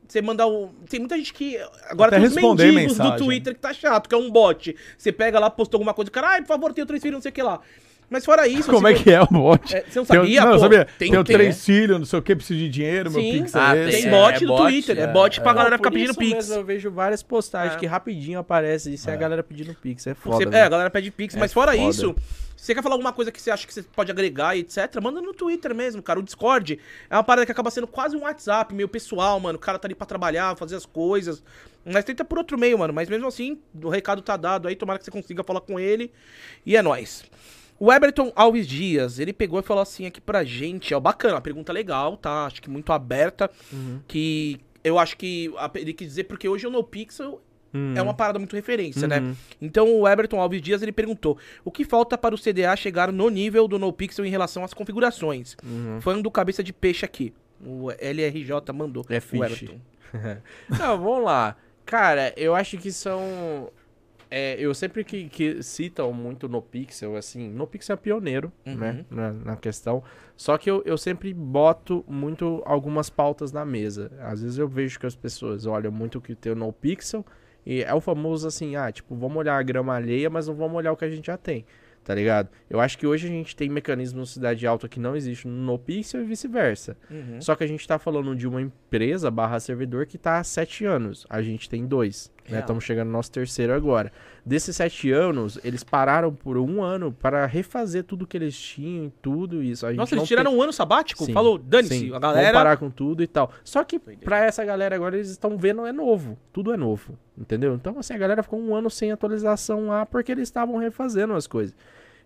Você manda o. Tem muita gente que. Agora Até tem os mendigos do mensagem. Twitter que tá chato, que é um bot. Você pega lá, postou alguma coisa, cara, ai, por favor, tenho filhos, não sei o que lá. Mas fora isso. Como você é que é o bot? É, você não Tem- sabia, Não, eu pô? sabia. Tem- Tenho tem, três é. filhos, não sei o que, preciso de dinheiro, meu Sim. pix é Ah, esse. Tem É, bot é bot, Twitter. É, é, bot pra Não, galera ficar pedindo Pix. mesmo eu vejo várias postagens É. que rapidinho aparece. Isso é, a galera pedindo Pix. É foda. Você- velho. é, a galera pede Pix, É mas fora foda. isso, se você quer falar alguma coisa que você acha que você pode agregar e etc, manda no Twitter mesmo, cara. O Discord é uma parada que acaba sendo quase um WhatsApp, meio pessoal, mano. O cara tá ali pra trabalhar, fazer as coisas. Mas tenta por outro meio, mano. Mas mesmo assim, o recado tá dado aí, tomara que você consiga falar com ele. E é nóis. O Eberton Alves Dias, ele pegou e falou assim aqui pra gente, ó, bacana, pergunta legal, tá? Acho que muito aberta, que eu acho que ele quis dizer porque hoje o NoPixel é uma parada muito referência, né? Então o Eberton Alves Dias ele perguntou: o que falta para o CDA chegar no nível do NoPixel em relação às configurações? Fã do cabeça de peixe aqui. O LRJ mandou. É o fish. Everton. Não, vamos lá. Cara, eu acho que são. É, eu sempre que, que citam muito no Pixel, assim, no Pixel é pioneiro, né, na, na questão. Só que eu, eu sempre boto muito algumas pautas na mesa. Às vezes eu vejo que as pessoas olham muito o que tem no Pixel e é o famoso assim, ah, tipo, vamos olhar a grama alheia, mas não vamos olhar o que a gente já tem. Tá ligado? Eu acho que hoje a gente tem mecanismos no Cidade Alta que não existe no Pixel e vice-versa. Uhum. Só que a gente tá falando de uma empresa barra servidor que tá há sete anos. A gente tem dois. Né? Real. Estamos chegando no nosso terceiro agora. Desses sete anos, eles pararam por um ano para refazer tudo que eles tinham e tudo isso. A gente Nossa, não eles tiraram tem- um ano sabático? Sim, Falou, dane-se, a Vamos galera. parar com tudo e tal. Só que pra essa galera agora, eles estão vendo é novo. Tudo é novo. Entendeu? Então, assim, a galera ficou um ano sem atualização lá porque eles estavam refazendo as coisas.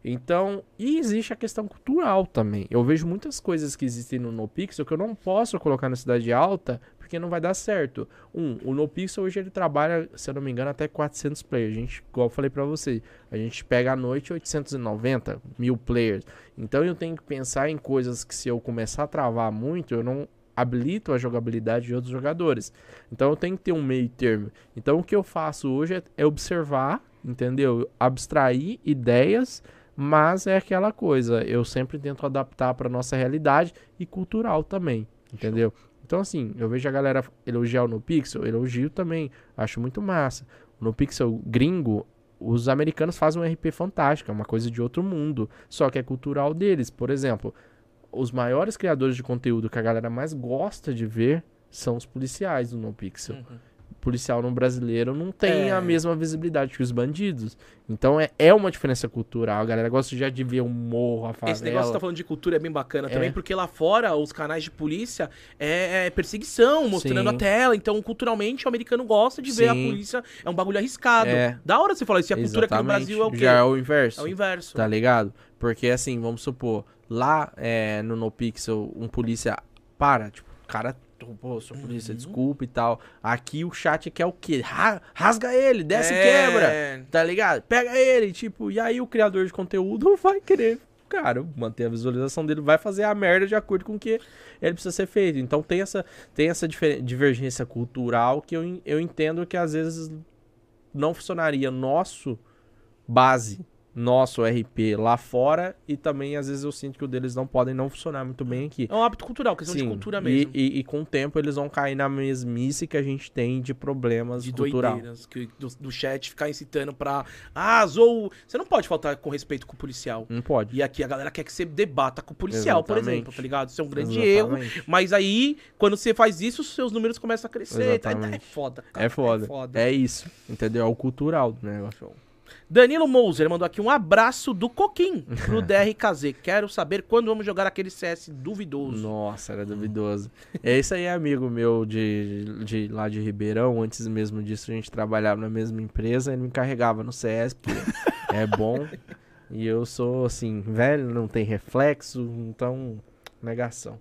Então, e existe a questão cultural também. Eu vejo muitas coisas que existem no NoPixel que eu não posso colocar na cidade alta porque não vai dar certo. Um, o NoPixel hoje ele trabalha, se eu não me engano, até 400 players. A gente, igual eu falei pra você, a gente pega à noite 890 mil players. Então eu tenho que pensar em coisas que se eu começar a travar muito, eu não habilito a jogabilidade de outros jogadores. Então eu tenho que ter um meio termo. Então o que eu faço hoje é, é observar, entendeu? Abstrair ideias, mas é aquela coisa, eu sempre tento adaptar para nossa realidade e cultural também, entendeu? Então assim, eu vejo a galera elogiar o NoPixel, elogio também, acho muito massa. O NoPixel gringo, os americanos fazem um RP fantástico, é uma coisa de outro mundo, só que é cultural deles. Por exemplo, os maiores criadores de conteúdo que a galera mais gosta de ver são os policiais do NoPixel. Policial no brasileiro não tem É. a mesma visibilidade que os bandidos. Então é, é uma diferença cultural. A galera gosta já de ver o morro, a favela. Esse negócio que você tá falando de cultura é bem bacana É. também, porque lá fora os canais de polícia é, é perseguição, mostrando Sim. a tela. Então, culturalmente, o americano gosta de ver a Sim. polícia. É um bagulho arriscado. É. Da hora você falar isso. E a cultura aqui no. Brasil é o quê? Já é o inverso. É o inverso. Tá ligado? Porque assim, vamos supor, lá é, no NoPixel, um polícia para, tipo, o cara pô, Uhum. polícia, desculpa e tal. Aqui o chat quer o quê? Ra- rasga ele, desce e É. quebra. Tá ligado? Pega ele, tipo, e aí o criador de conteúdo vai querer, cara, manter a visualização dele, vai fazer a merda de acordo com o que ele precisa ser feito. Então tem essa, tem essa divergência cultural que eu, eu entendo que às vezes não funcionaria nosso base, nosso RP lá fora, e também às vezes eu sinto que o deles não podem não funcionar muito bem aqui. É um hábito cultural, questão de cultura e- mesmo. E, e com o tempo eles vão cair na mesmice que a gente tem de problemas de cultural. doideiras, que, do, do chat ficar incitando pra. Ah, zou. Você não pode faltar com respeito com o policial. Não pode. E aqui a galera quer que você debata com o policial, por Exatamente. exemplo, tá ligado? Isso é um grande erro. Exatamente. Mas aí, quando você faz isso, os seus números começam a crescer. Tá? É foda, cara. É foda. É foda. É isso. Entendeu? É o cultural do negócio. Danilo Mouser mandou aqui um abraço do Coquim pro DRKZ. Quero saber quando vamos jogar aquele CS duvidoso. Nossa, era duvidoso. Esse aí é amigo meu de, de lá de Ribeirão. Antes mesmo disso, a gente trabalhava na mesma empresa. Ele me carregava no CS, porque é bom. E eu sou, assim, velho, não tem reflexo, então, negação.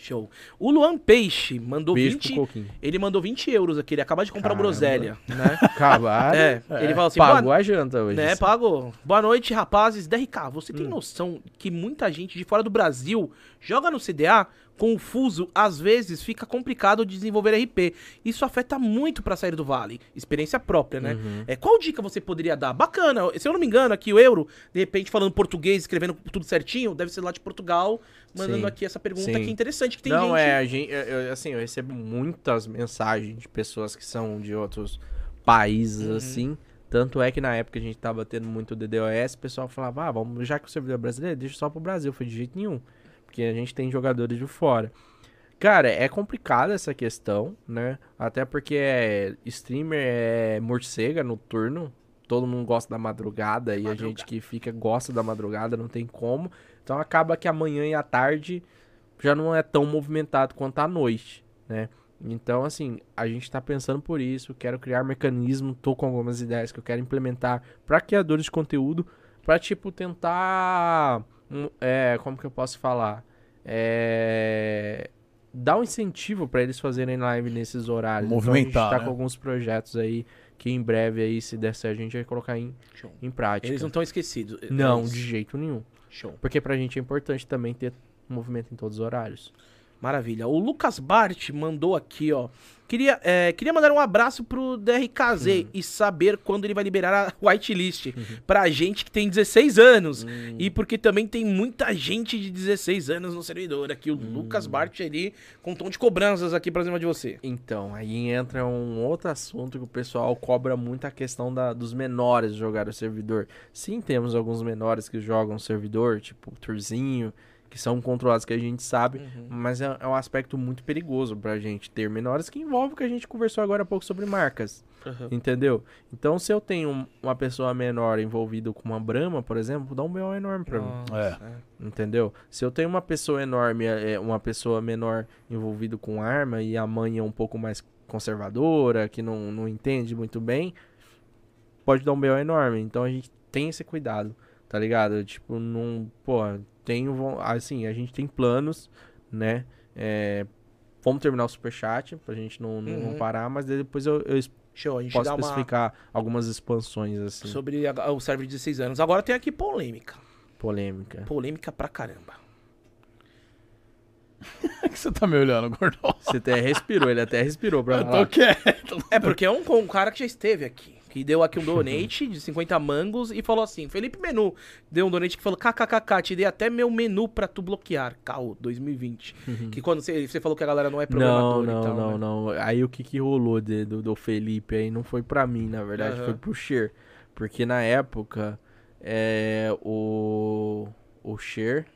Show. O Luan Peixe mandou Beijo 20. pro Coquinho. Ele mandou 20 euros aqui. Ele acaba de comprar o Caramba. groselha, né? Acabaram. É, ele falou assim: Pagou boa, a janta hoje. né, pagou. Boa noite, rapazes. DRK, você Hum. tem noção que muita gente de fora do Brasil joga no CDA confuso, às vezes fica complicado de desenvolver RP. Isso afeta muito pra sair do vale. Experiência própria, né? Uhum. É, qual dica você poderia dar? Bacana. Se eu não me engano, aqui o Euro, de repente falando português, escrevendo tudo certinho, deve ser lá de Portugal, mandando Sim, aqui essa pergunta sim. que é interessante, que tem não, gente... é, a gente, eu- assim, eu recebo muitas mensagens de pessoas que são de outros países, Uhum. assim. Tanto é que na época a gente tava tendo muito DDoS, o pessoal falava, ah, vamos, já que o servidor é brasileiro, deixa só pro Brasil. Foi de jeito nenhum. Porque a gente tem jogadores de fora. Cara, é complicada essa questão, né? Até porque é, streamer é morcega noturno. Todo mundo gosta da madrugada e a gente que fica gosta da madrugada, não tem como. Então acaba que amanhã e à tarde já não é tão movimentado quanto à noite, né? Então, assim, a gente tá pensando por isso, quero criar mecanismo, tô com algumas ideias que eu quero implementar para criadores de conteúdo, para tipo tentar, é, como que eu posso falar, é, dar um incentivo para eles fazerem live nesses horários. então, a Movimentar, gente tá né? com alguns projetos aí que em breve aí, se der certo, a gente vai colocar em, Show. em prática. Eles não estão esquecidos. Não, Eles- de jeito nenhum. Show. Porque pra gente é importante também ter movimento em todos os horários. Maravilha. O Lucas Bart mandou aqui, ó. Queria, é, queria mandar um abraço pro DRKZ Uhum. e saber quando ele vai liberar a whitelist pra gente que tem 16 anos. Hum. E porque também tem muita gente de 16 anos no servidor aqui. O Hum. Lucas Bart ali com um tom de cobranças aqui pra cima de você. Então, aí entra um outro assunto que o pessoal cobra muito a questão da, dos menores jogar o servidor. Sim, temos alguns menores que jogam o servidor, tipo o Turzinho, que são controlados que a gente sabe, mas é, é um aspecto muito perigoso pra gente ter menores que envolve o que a gente conversou agora há pouco sobre marcas. Entendeu? Então, se eu tenho um- uma pessoa menor envolvida com uma Brahma, por exemplo, dá um B.O. enorme pra mim. É. Entendeu? Se eu tenho uma pessoa enorme, é, uma pessoa menor envolvida com arma e a mãe é um pouco mais conservadora, que não, não entende muito bem, pode dar um B.O. enorme. Então a gente tem esse cuidado, tá ligado? Tipo, não. Pô, tenho. von- Assim, a gente tem planos, né? É, vamos terminar o superchat pra gente não, não, não Uhum. parar, mas depois eu, eu Show, a gente posso dá uma... especificar algumas expansões, assim, Sobre a- o server de 16 anos. Agora tem aqui polêmica. polêmica. Polêmica pra caramba. Que você tá me olhando, gordão? Você até respirou, ele até respirou pra Eu falar. tô quieto. É porque é um, um cara que já esteve aqui. Que deu aqui um donate de 50 mangos e falou assim: Felipe Menu deu um donate que falou: KKKK, te dei até meu menu pra tu bloquear. Caô, 2020. Que quando você, você falou que a galera não é Uhum. Não, programador não, e tal. não, né? não. Aí o que que rolou de- do, do Felipe aí não foi pra mim, na verdade, Aham. foi pro Cher. Porque na época, é, o, o Cher,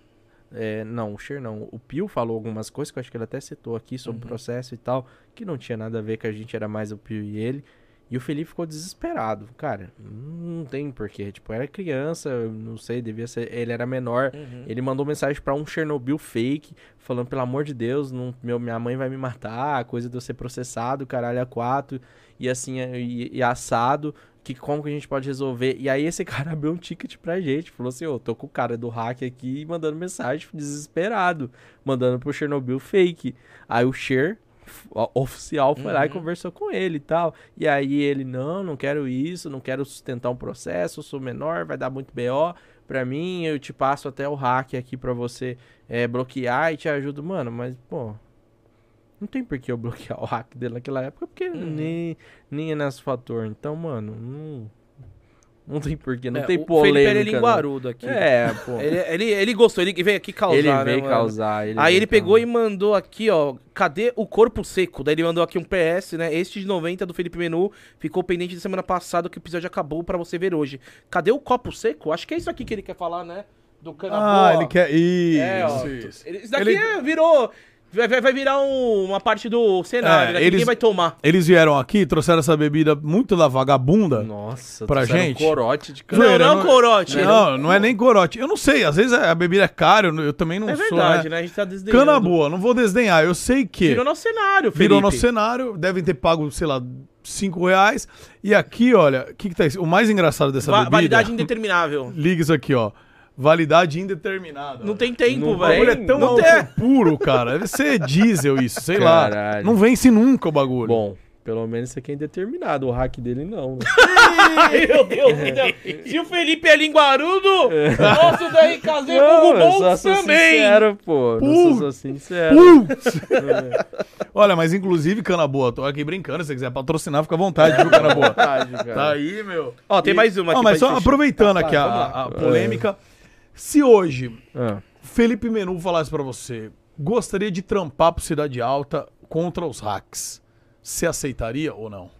é, não, o Cher não, o Pio falou algumas coisas que eu acho que ele até citou aqui sobre Uhum. o processo e tal, que não tinha nada a ver, que a gente era mais o Pio e ele. E o Felipe ficou desesperado. Cara, não tem porquê. Tipo, era criança, não sei, devia ser. Ele era menor. Uhum. Ele mandou mensagem pra um Chernobyl fake, falando, pelo amor de Deus, não, meu, minha mãe vai me matar, coisa de eu ser processado, caralho, a quatro, e assim, e, e assado. que como que a gente pode resolver? E aí esse cara abriu um ticket pra gente, falou assim, ô, tô com o cara do hack aqui mandando mensagem desesperado, mandando pro Chernobyl fake. Aí o Cher oficial foi lá e conversou com ele e tal. E aí ele, não, não quero isso, não quero sustentar um processo, sou menor, vai dar muito BO pra mim, eu te passo até o hack aqui pra você é, bloquear e te ajudo. Mano, mas, pô, não tem por que eu bloquear o hack dele naquela época, porque nem, nem é nesse fator. Então, mano, não, não tem porquê, não É, tem o polêmica. Felipe era né? linguarudo aqui. É, pô. Ele, ele, ele gostou, ele veio aqui causar, Ele né, veio mano? causar. Ele Aí veio ele pegou e causar. mandou aqui, ó, cadê o corpo seco? Daí ele mandou aqui um PS, né? Este de 90 do Felipe Menu ficou pendente de semana passada que o episódio acabou pra você ver hoje. Cadê o copo seco? Acho que é isso aqui que ele quer falar, né? Do cana Ah, ele quer. Isso, É, ó. isso. Ele- Isso daqui Ele- é- virou. Vai, vai- vai virar um- uma parte do cenário, É, né? eles- Ninguém vai tomar. Eles vieram aqui, trouxeram essa bebida muito da vagabunda. Nossa, pra gente? Um corote de Não, cana. Zoeira, não, não- corote. Não, não é nem corote. Eu não sei, às vezes a bebida é cara, eu, eu também não É sou. verdade, né? né? A gente tá desdenhando. Cana boa, não vou desdenhar. Eu sei que Virou nosso cenário, Felipe. virou no cenário, devem ter pago, sei lá, 5 reais. E aqui, olha, o que, que tá isso? O mais engraçado dessa Va- bebida. validade indeterminável. Liga isso aqui, ó. Validade indeterminada. Não tem tempo, Não O bagulho velho. é tão Não alto tem. puro, cara. Deve ser diesel isso, sei lá. Caralho. Não vence nunca o bagulho. Bom, pelo menos isso aqui é indeterminado. O hack dele não. né? Ai, meu Deus do céu. Se o Felipe é linguarudo, nosso DRKZ é Não, Google eu só Bolts também. sincero, pô. Não sou sincero. Putz! Olha, mas inclusive, Cana Boa, tô aqui brincando. Se você quiser patrocinar, fica à vontade, viu, Cana Boa? Cara. Tá aí, meu. Ó, tem mais uma Ó, aqui mas pra só aproveitando Tá, aqui a, lá. a polêmica. Se hoje Ah, Felipe Menu falasse pra você, gostaria de trampar pro Cidade Alta contra os hacks, você aceitaria ou não?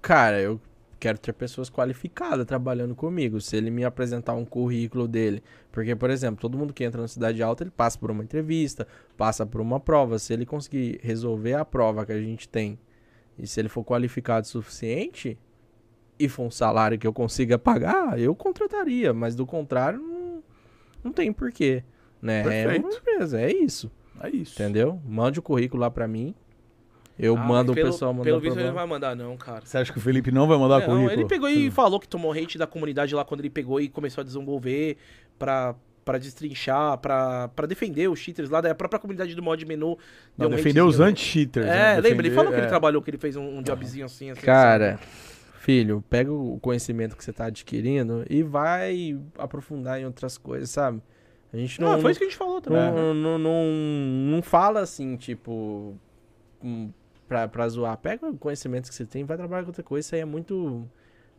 Cara, eu quero ter pessoas qualificadas trabalhando comigo. Se ele me apresentar um currículo dele. Porque, por exemplo, todo mundo que entra na Cidade Alta, ele passa por uma entrevista, passa por uma prova. Se ele conseguir resolver a prova que a gente tem, e se ele for qualificado o suficiente, e for um salário que eu consiga pagar, eu contrataria. Mas do contrário, não, não tem porquê. Né? É uma Perfeito. empresa, é isso. É isso. Entendeu? Mande o currículo lá pra mim. Eu Ah, mando o pelo- pessoal mandar Pelo visto ele não vai mandar, não, cara. Você acha que o Felipe não vai mandar Não, currículo? ele pegou e falou que tomou hate da comunidade lá quando ele pegou e começou a desenvolver pra, pra destrinchar, pra, pra defender os cheaters lá da própria comunidade do mod menu. Não, deu um defender os anti-cheaters. É, né? lembra? Ele falou que é. ele trabalhou, que ele fez um, um jobzinho assim. assim Cara, filho, pega o conhecimento que você tá adquirindo e vai aprofundar em outras coisas, sabe? A gente Não, não. foi isso que a gente falou também. não, não, não, não fala assim, tipo. hum, Pra, pra zoar. Pega o conhecimento que você tem e vai trabalhar com outra coisa. Isso aí é muito.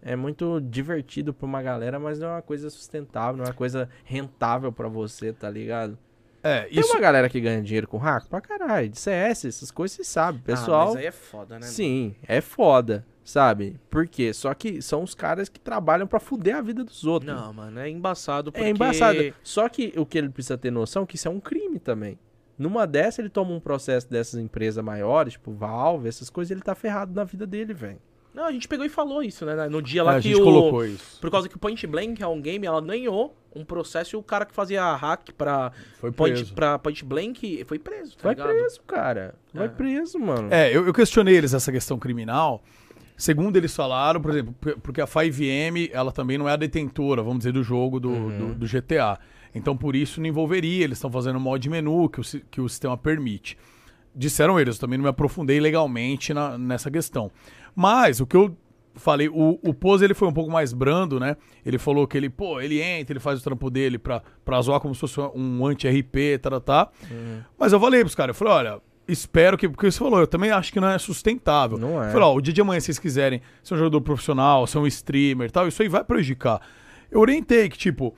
É muito divertido pra uma galera, mas não é uma coisa sustentável, não é uma coisa rentável pra você, tá ligado? É, Tem isso. uma galera que ganha dinheiro com hack pra caralho. De CS, essas coisas você sabe. Pessoal. Ah, mas aí é foda, né? Sim, é foda, sabe? Por quê? Só que são os caras que trabalham pra fuder a vida dos outros. Não, mano, é embaçado porque... é embaçado. Só que o que ele precisa ter noção é que isso é um crime também. Numa dessa, ele toma um processo dessas empresas maiores, tipo Valve, essas coisas, ele tá ferrado na vida dele, velho. Não, a gente pegou e falou isso, né? No dia É, lá a que gente o... colocou isso. Por causa que o Point Blank é um game, ela ganhou um processo e o cara que fazia hack pra Foi Point, preso. pra Point Blank foi preso, tá Vai ligado? preso, cara. Vai É. preso, mano. É, eu, eu questionei eles essa questão criminal. Segundo eles falaram, por exemplo, porque a 5M, ela também não é a detentora, vamos dizer, do jogo do, do, do GTA. Então, por isso, não envolveria. Eles estão fazendo mod menu que o, que o sistema permite. Disseram eles, eu também não me aprofundei legalmente na- nessa questão. Mas, o que eu falei, o, o Pose ele foi um pouco mais brando, né? Ele falou que ele, pô, ele entra, ele faz o trampo dele pra, pra zoar como se fosse um anti-RP, tá, tá, tá. Mas eu falei pros caras, eu falei, olha, espero que. Porque você falou, eu também acho que não é sustentável. Não é. Eu falei, ó, o dia de amanhã, se vocês quiserem ser um jogador profissional, ser um streamer e tal, isso aí vai prejudicar. Eu orientei que, tipo,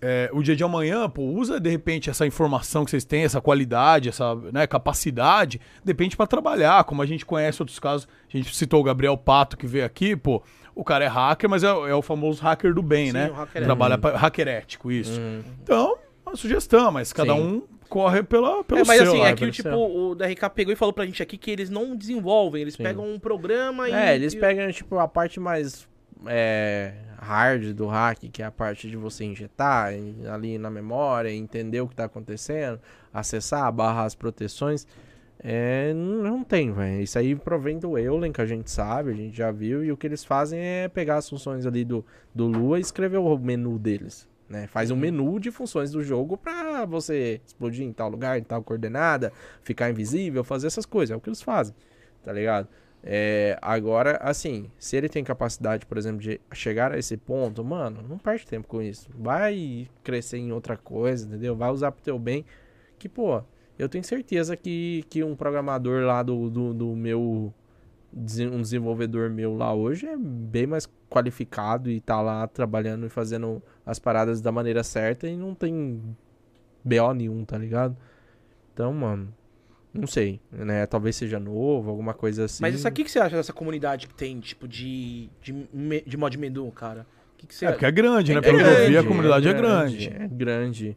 é, o dia de amanhã, pô, usa de repente essa informação que vocês têm, essa qualidade, essa né, capacidade, de repente pra trabalhar, como a gente conhece outros casos. A gente citou o Gabriel Pato que veio aqui, pô, o cara é hacker, mas é, é o famoso hacker do bem, Sim, né? o hacker Trabalha ético. pra, hacker ético, isso. Então, uma sugestão, mas cada Sim. um corre pela, pelo É, mas seu assim, é que o tipo, seu. o DRK pegou e falou pra gente aqui que eles não desenvolvem, eles Sim. pegam um programa e. É, eles e- pegam, tipo, a parte mais é, hard do hack, que é a parte de você injetar ali na memória, entender o que tá acontecendo, acessar, barrar as proteções. É, não tem, velho. Isso aí provém do Eulen, que a gente sabe, a gente já viu. E o que eles fazem é pegar as funções ali do, do Lua e escrever o menu deles. Né? Faz um menu de funções do jogo pra você explodir em tal lugar, em tal coordenada, ficar invisível, fazer essas coisas. É o que eles fazem, tá ligado? É, agora, assim, se ele tem capacidade, por exemplo, de chegar a esse ponto, mano, não perde tempo com isso. Vai crescer em outra coisa, entendeu? Vai usar pro teu bem. Que, pô, eu tenho certeza que, que um programador lá do, do, do meu. Um desenvolvedor meu lá hoje é bem mais qualificado e tá lá trabalhando e fazendo as paradas da maneira certa e não tem BO nenhum, tá ligado? Então, mano, não sei, né? Talvez seja novo, alguma coisa assim. Mas isso aqui que você acha dessa comunidade que tem, tipo, de, de, de mod menu, cara? O que, que você É, porque é grande, né? É Pelo que eu vi, a grande, comunidade é grande. É grande.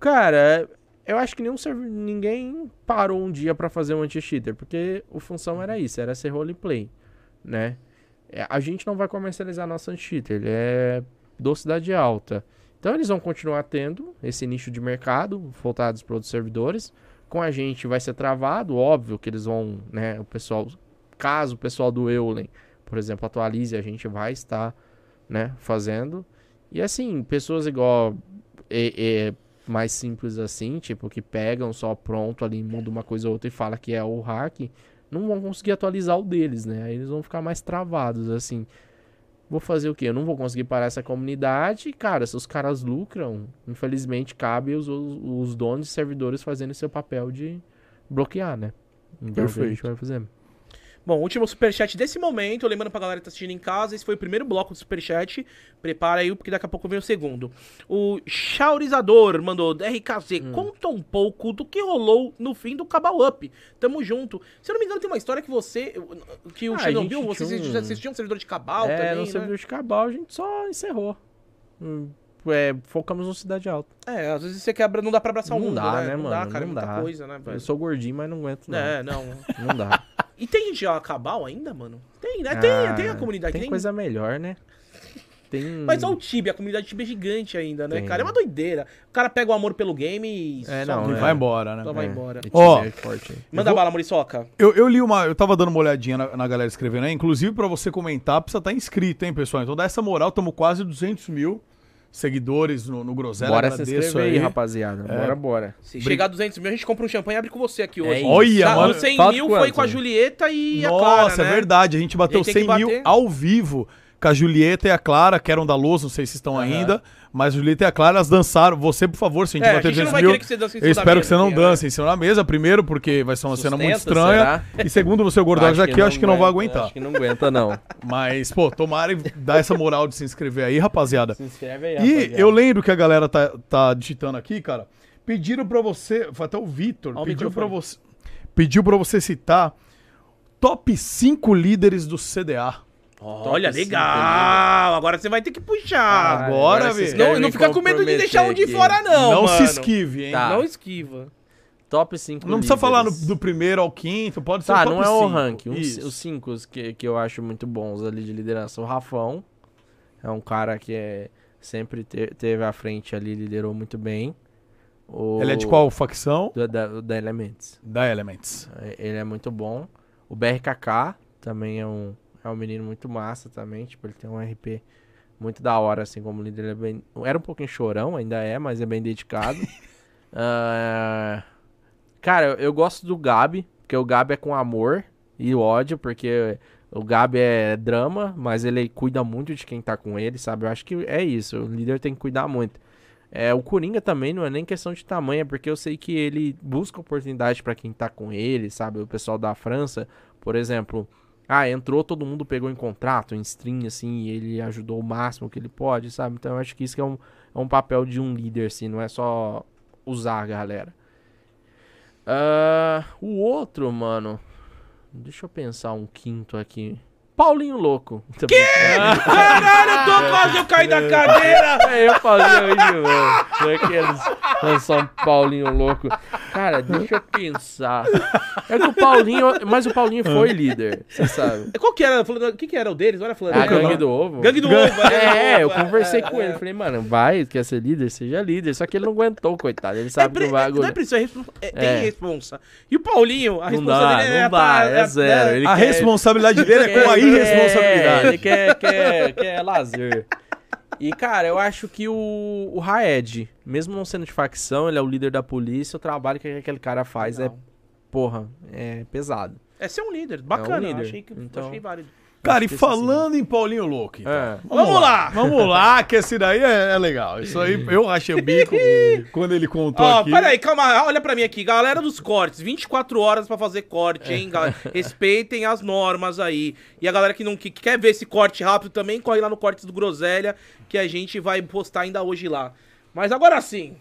Cara, eu acho que nenhum serv- ninguém parou um dia pra fazer um anti-cheater, porque a função era isso, era ser roleplay, né? É, A gente não vai comercializar nosso anti-cheater, ele é do Cidade Alta. Então eles vão continuar tendo esse nicho de mercado voltados para outros servidores. Com a gente vai ser travado, óbvio que eles vão, né, o pessoal, caso o pessoal do Eulen, por exemplo, atualize, a gente vai estar, né, fazendo. E assim, pessoas igual é, é, mais simples assim, tipo, que pegam só pronto ali, muda uma coisa ou outra e fala que é o hack, não vão conseguir atualizar o deles, né? Aí eles vão ficar mais travados, assim. Vou fazer o quê? Eu não vou conseguir parar essa comunidade. Cara, se os caras lucram, infelizmente cabe os, os, os donos de servidores fazendo seu papel de bloquear, né? Então é o que a gente Perfeito. vai fazer. Bom, último superchat desse momento. Lembrando pra galera que tá assistindo em casa, esse foi o primeiro bloco do superchat. Prepara aí, porque daqui a pouco vem o segundo. O Chaurizador mandou, RKZ, Hum. conta um pouco do que rolou no fim do Cabal Up. Tamo junto. Se eu não me engano, tem uma história que você, que o Ah, viu, você tinha um- assistiu assistiu um servidor de Cabal é, também, no né? servidor de Cabal a gente só encerrou. Hum, É, focamos no Cidade Alta. É, às vezes você quebra, não dá pra abraçar o Não mundo, dá, né? né, não dá, mano? cara, é Não muita dá. coisa, né, velho? Eu sou gordinho, mas não aguento, não. É, não. Não dá. E tem gente a Cabal ainda, mano? Tem, né? Tem, Ah, tem a comunidade. Tem coisa melhor, né? Tem. Mas olha o Tibia, a comunidade Tibia é gigante ainda, né, Tem. cara? É uma doideira. O cara pega o amor pelo game e É, só, não, E é. vai embora, né? só vai É. embora. E Ó. aí. Manda vou- bala, Muriçoca. Eu, eu li uma. Eu tava dando uma olhadinha na, na galera escrevendo aí. Inclusive, pra você comentar, precisa estar inscrito, hein, pessoal? Então dá essa moral, estamos quase 200 mil seguidores no, no Groselha. Bora se agradeço inscrever aí, rapaziada. Bora, bora. Se chegar a 200 mil, a gente compra um champanhe e abre com você aqui hoje. isso. Olha, Tá, mano. No 100 falta mil quanto? foi com a Julieta e a Nossa, Clara, é né? verdade. A gente bateu A gente tem 100 que mil ao vivo com a Julieta e a Clara, que eram da Luz, não sei se estão ainda. Mas a Julieta e a Clara, elas dançaram. Você, por favor, se a gente É, a bater gente não 200 vai mil. que você dance Eu espero mesa que você não dance em cima da mesa, primeiro, porque vai ser uma cena muito Sustenta, estranha. E segundo, você, o Gordox aqui, eu acho que não vai aguenta, aguentar. Acho que não aguenta, não. Mas, pô, tomara e dar essa moral de se inscrever aí, rapaziada. Se inscreve aí, E rapaziada. eu lembro que a galera tá, tá digitando aqui, cara. Pediram pra você. Foi até o Vitor. Pediu pra você. Pediu pra você citar top 5 líderes do CDA. Olha, legal. Agora você vai ter que puxar. Caralho, agora, velho. não, não fica com medo de deixar um de aqui. fora, não, Não, mano. se esquive, hein? Tá. Não esquiva. Top 5 Não precisa falar no- do primeiro ao quinto, pode ser Tá, o top não é o cinco. ranking. Uns- Isso. os 5 que, que eu acho muito bons ali de liderança. O Rafão é um cara que é, sempre te- teve à frente ali, liderou muito bem. O- Ele é de qual facção? Da, da, da Elements. Da Elements. É, Ele é muito bom. O BRKK também é um, é um menino muito massa também. Tipo, ele tem um RP muito da hora, assim, como líder. Ele é bem... Era um pouquinho chorão, ainda é, mas é bem dedicado. Ah, Cara, eu, eu gosto do Gabi, porque o Gabi é com amor e ódio, porque o Gabi é drama, mas ele cuida muito de quem tá com ele, sabe? Eu acho que é isso, o líder tem que cuidar muito. É, o Coringa também não é nem questão de tamanho, é porque eu sei que ele busca oportunidade pra quem tá com ele, sabe? O pessoal da França, por exemplo, ah, entrou, todo mundo pegou em contrato, em stream, assim, e ele ajudou o máximo que ele pode, sabe? Então eu acho que isso que é um, é um papel de um líder, assim, não é só usar a galera. Ah, o outro, mano. Deixa eu pensar um quinto aqui. Paulinho Louco. Que? Caralho, eu tô quase eu caí da cadeira. É, eu falei hoje, mano. Daqueles... O São Paulinho louco. Cara, deixa eu pensar. É que o Paulinho. Mas o Paulinho foi líder, você sabe. Qual que era? O que que era o deles? Olha falando. A gangue do ovo. Gangue do ovo. É, eu ovo, conversei é, com é. ele. Falei, mano, vai, quer ser líder? Seja líder. Só que ele não aguentou, coitado. Ele É, sabe pre- que o bagulho. não é preciso, é, respo- é, tem É. responsa. E o Paulinho, a responsa dele é... não dá, é zero. Ele A quer- responsabilidade dele é com a irresponsabilidade. Ele quer, quer, quer lazer. E, cara, eu acho que o, o Raed, mesmo não sendo de facção, ele é o líder da polícia, o trabalho que aquele cara faz é, Legal. porra, é pesado. É ser um líder. Bacana, É um líder. achei que Então- achei válido. Cara, e falando em Paulinho Louco, então. É. Vamos lá! Vamos lá, que esse daí é, é legal. Isso aí, eu achei o bico quando ele contou Ó, aqui. peraí, calma, olha pra mim aqui. Galera dos cortes, 24 horas pra fazer corte, hein, galera? Respeitem as normas aí. E a galera que não que quer ver esse corte rápido também, corre lá no Cortes do Groselha, que a gente vai postar ainda hoje lá. Mas agora sim,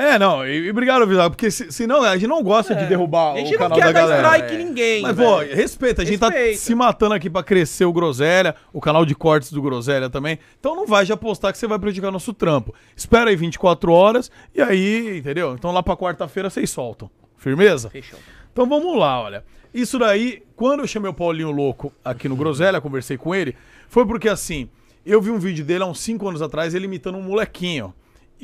É, não, e, e obrigado, Visal, porque se, senão a gente não gosta de derrubar a gente o não canal quer da dar galera. strike em ninguém. Mas, pô, respeita, a gente tá Respeita. se matando aqui pra crescer o Groselha, o canal de cortes do Groselha também. Então não vai já postar que você vai prejudicar nosso trampo. Espera aí 24 horas e aí, entendeu? Então lá pra quarta-feira vocês soltam. Firmeza? Fechou. Então vamos lá, olha. Isso daí, quando eu chamei o Paulinho Louco aqui no Groselha, conversei com ele, foi porque assim, eu vi um vídeo dele há uns 5 anos atrás, ele imitando um molequinho.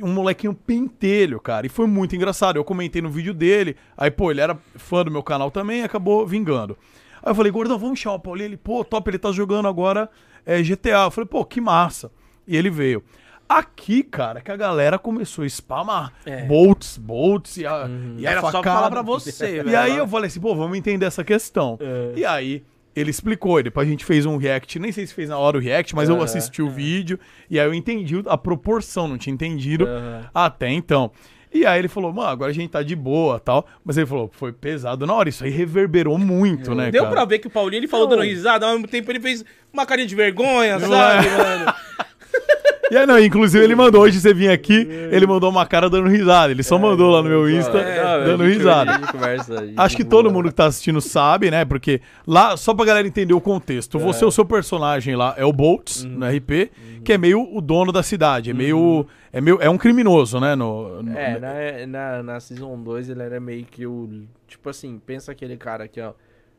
Um molequinho pentelho, cara. E foi muito engraçado. Eu comentei no vídeo dele. Aí, pô, ele era fã do meu canal também e acabou vingando. Aí eu falei, Gordão, vamos chamar o Paulinho. Ele, pô, top, ele tá jogando agora é, GTA. Eu falei, pô, que massa. E ele veio. Aqui, cara, que a galera começou a spamar bolts, bolts e a, e a Era só facada. falar pra você, E velho. aí eu falei assim, pô, vamos entender essa questão. E aí ele explicou, e depois a gente fez um react, nem sei se fez na hora o react, mas eu assisti o vídeo e aí eu entendi a proporção, não tinha entendido até então. E aí ele falou, mano, agora a gente tá de boa tal. Mas ele falou, foi pesado na hora, isso aí reverberou muito, né, Deu cara? pra ver que o Paulinho, ele falou dando risada, ao mesmo tempo ele fez uma carinha de vergonha, Não sabe, é? mano? E aí, não, inclusive ele mandou, hoje você vinha aqui, ele mandou uma cara dando risada. Ele só mandou lá no meu Insta É, dando gente- risada. conversa, Acho que todo mundo que tá assistindo sabe, né? Porque lá, só pra galera entender o contexto, você, o seu personagem lá é o Boltz, Uhum. no RP, que é meio o dono da cidade, é meio. É, meio, é um criminoso, né? No, no- É, na, na, na Season 2 ele era meio que o. Tipo assim, pensa aquele cara que ó,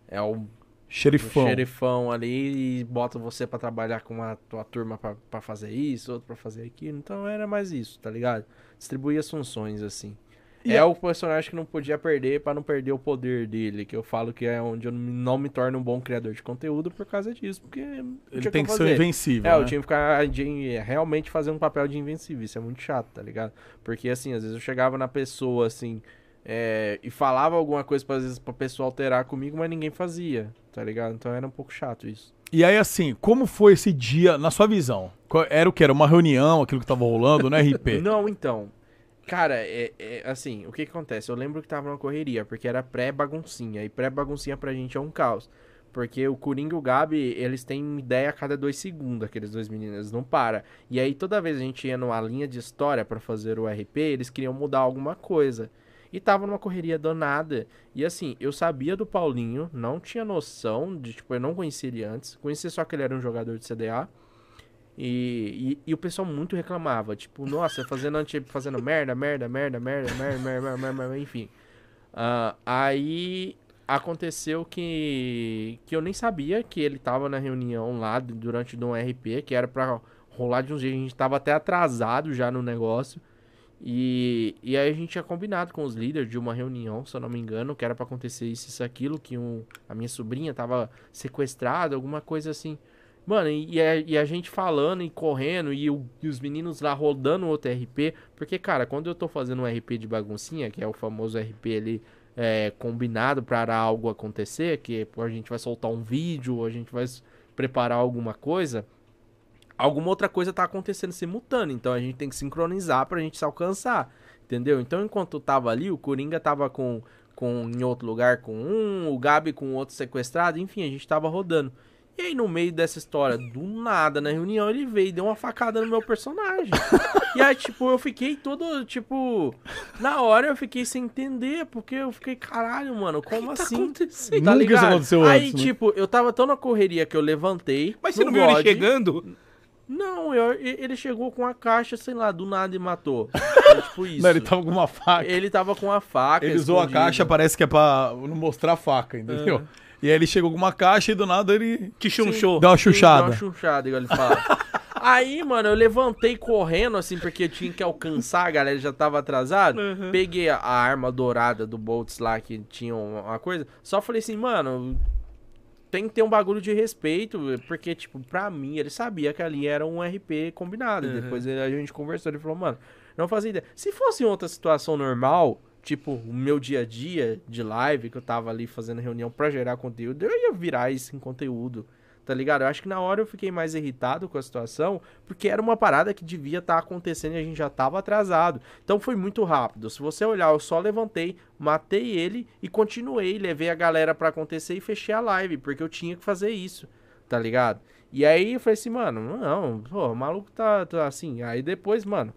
é o, xerifão. xerifão ali e bota você pra trabalhar com a tua turma pra, pra fazer isso, outro pra fazer aquilo. Então era mais isso, tá ligado? Distribuir as funções, assim. E é a- o personagem que não podia perder pra não perder o poder dele, que eu falo que é onde eu não me torno um bom criador de conteúdo por causa disso, porque Ele tem que ser invencível. É, né? eu tinha que ficar realmente fazendo um papel de invencível. Isso é muito chato, tá ligado? Porque, assim, às vezes eu chegava na pessoa, assim, é, e falava alguma coisa, pra, às vezes, pra pessoa alterar comigo, mas ninguém fazia, tá ligado? Então era um pouco chato isso. E aí, assim, como foi esse dia, na sua visão? Era o que? Era uma reunião, aquilo que tava rolando, né, RP? Não, então. Cara, é, é, assim, o que, que acontece? Eu lembro que tava numa correria, porque era pré-baguncinha. E pré-baguncinha pra gente é um caos. Porque o Coringa e o Gabi, eles têm ideia a cada dois segundos, aqueles dois meninos, eles não param. E aí toda vez a gente ia numa linha de história pra fazer o RP, eles queriam mudar alguma coisa. E tava numa correria danada. E assim, eu sabia do Paulinho, não tinha noção de, tipo, eu não conhecia ele antes. Conhecia só que ele era um jogador de CDA. E, e, e o pessoal muito reclamava, tipo, nossa, fazendo, fazendo merda, merda, merda, merda, merda, merda, merda, merda, merda, enfim. Ah, aí aconteceu que, que eu nem sabia que ele tava na reunião lá du- durante um RP, que era pra rolar de um jeito, a gente tava até atrasado já no negócio. E, e aí a gente tinha combinado com os líderes de uma reunião, se eu não me engano, que era pra acontecer isso, isso, aquilo, que um, a minha sobrinha tava sequestrada, alguma coisa assim. Mano, e, e a, e a gente falando e correndo, e, o- e os meninos lá rodando outro RP. Porque, cara, quando eu tô fazendo um RP de baguncinha, que é o famoso RP ali é, combinado para algo acontecer, que a gente vai soltar um vídeo, a gente vai preparar alguma coisa, alguma outra coisa tá acontecendo simultâneo. Então a gente tem que sincronizar pra gente se alcançar. Entendeu? Então enquanto tava ali, o Coringa tava com, com em outro lugar com um, o Gabi com outro sequestrado, enfim, a gente tava rodando. E aí, no meio dessa história, do nada, na reunião, ele veio e deu uma facada no meu personagem. e aí, tipo, eu fiquei todo, tipo... Na hora eu fiquei sem entender, porque eu fiquei, caralho, mano, como tá assim? acontecendo? Tá Nunca isso ligado? aconteceu Aí, antes, né? tipo, eu tava tão na correria que eu levantei. Mas você não viu ele chegando? Não, eu- ele chegou com a caixa, sei lá, do nada e matou. É tipo isso. Não, ele tava com uma faca. Ele tava com a faca. Ele usou a escondida. caixa, parece que é pra não mostrar a faca, entendeu? E aí ele chegou com uma caixa e do nada ele Te chunchou. deu uma Sim, deu chuchada. uma chuchada, igual ele fala. Aí, mano, eu levantei correndo, assim, porque eu tinha que alcançar, a galera já tava atrasado. Uhum. Peguei a, arma dourada do Boltz lá, que tinha uma coisa. Só falei assim, mano, tem que ter um bagulho de respeito, porque, tipo, pra mim, ele sabia que ali era um RP combinado. Uhum. Depois ele- a gente conversou, ele falou, mano, não fazia ideia. Se fosse outra situação normal, tipo, o meu dia a dia de live, que eu tava ali fazendo reunião pra gerar conteúdo, eu ia virar isso em conteúdo. Tá ligado? Eu acho que na hora eu fiquei mais irritado com a situação, porque era uma parada que devia estar acontecendo e a gente já tava atrasado. Então foi muito rápido. Se você olhar, eu só levantei, matei ele e continuei, levei a galera pra acontecer e fechei a live, porque eu tinha que fazer isso, tá ligado? E aí eu falei assim, mano, não, pô, o maluco tá, tá assim. Aí depois, mano,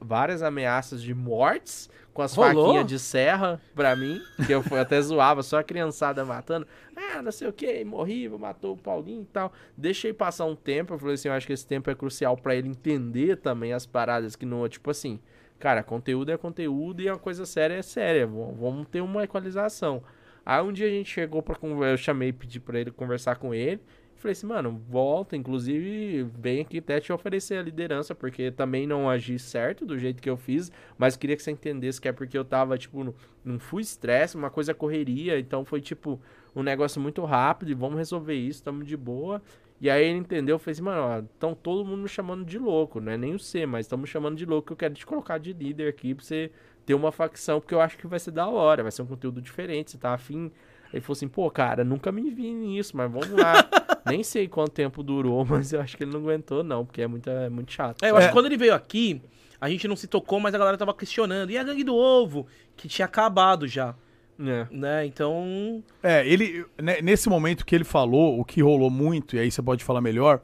várias ameaças de mortes com as Rolou? faquinhas de serra pra mim, que eu fui- até zoava, só a criançada matando. Ah, não sei o que, morri, matou o Paulinho e tal. Deixei passar um tempo, eu falei assim, eu acho que esse tempo é crucial pra ele entender também as paradas que não, tipo assim, cara, conteúdo é conteúdo e a coisa séria é séria, vamos vamos ter uma equalização. Aí um dia a gente chegou pra conversar, eu chamei, pedi pra ele conversar com ele. Falei assim, mano, volta, inclusive, vem aqui até te oferecer a liderança, porque também não agi certo do jeito que eu fiz, mas queria que você entendesse que é porque eu tava, tipo, não fui estresse, uma coisa correria, então foi, tipo, um negócio muito rápido e vamos resolver isso, tamo de boa. E aí ele entendeu, eu falei assim, mano, ó, estão todo mundo me chamando de louco, não é nem o C, mas me chamando de louco, eu quero te colocar de líder aqui pra você ter uma facção, porque eu acho que vai ser da hora, vai ser um conteúdo diferente, você tá afim... Ele falou assim, pô, cara, nunca me vi nisso, mas vamos lá. Nem sei quanto tempo durou, mas eu acho que ele não aguentou, não, porque é muito, é muito chato. É, eu acho É. que quando ele veio aqui, a gente não se tocou, mas a galera tava questionando. E a gangue do ovo? Que tinha acabado já, É. né? Então. É, ele né, nesse momento que ele falou, o que rolou muito, e aí você pode falar melhor,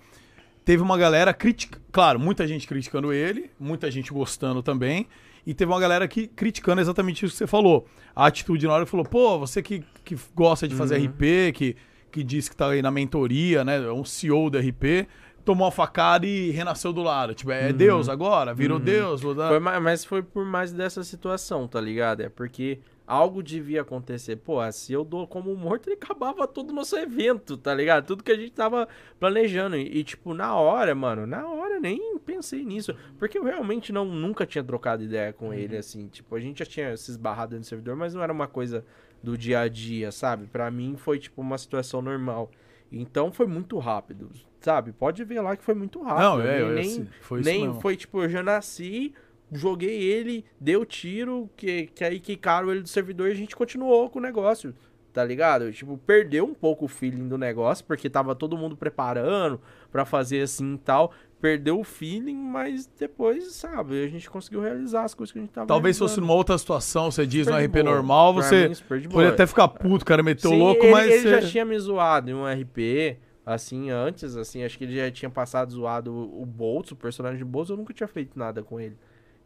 teve uma galera critica, claro, muita gente criticando ele, muita gente gostando também, e teve uma galera que criticando exatamente isso que você falou. A atitude na hora falou, pô, você que, que gosta de fazer RP, que, que diz que tá aí na mentoria, né, é um CEO do RP, tomou uma facada e renasceu do lado. Tipo, é Deus agora? Virou Deus? Vou dar... Foi ma- mas foi por mais dessa situação, tá ligado? É porque algo devia acontecer. Pô, se eu dou como morto, ele acabava todo o nosso evento, tá ligado? Tudo que a gente tava planejando. E, e, tipo, na hora, mano, na hora eu nem pensei nisso. Porque eu realmente não, nunca tinha trocado ideia com ele, assim. Tipo, a gente já tinha se esbarrado no servidor, mas não era uma coisa do dia a dia, sabe? Pra mim foi, tipo, uma situação normal. Então foi muito rápido, sabe? Pode ver lá que foi muito rápido. Não, é, nem, eu- nem, assim, foi isso nem mesmo. foi tipo, eu já nasci, joguei ele, deu tiro, que, que aí quicaram ele do servidor e a gente continuou com o negócio, tá ligado? Tipo, perdeu um pouco o feeling do negócio, porque tava todo mundo preparando pra fazer assim e tal. Perdeu o feeling, mas depois, sabe, a gente conseguiu realizar as coisas que a gente tava Talvez fosse numa outra situação, você diz Super no RP boa. normal, Pra você poderia até ficar puto, cara meteu Sim, louco, ele, mas ele você... já tinha me zoado em um RP, assim, antes, assim, acho que ele já tinha passado zoado o o Boltz, o personagem de Boltz, eu nunca tinha feito nada com ele,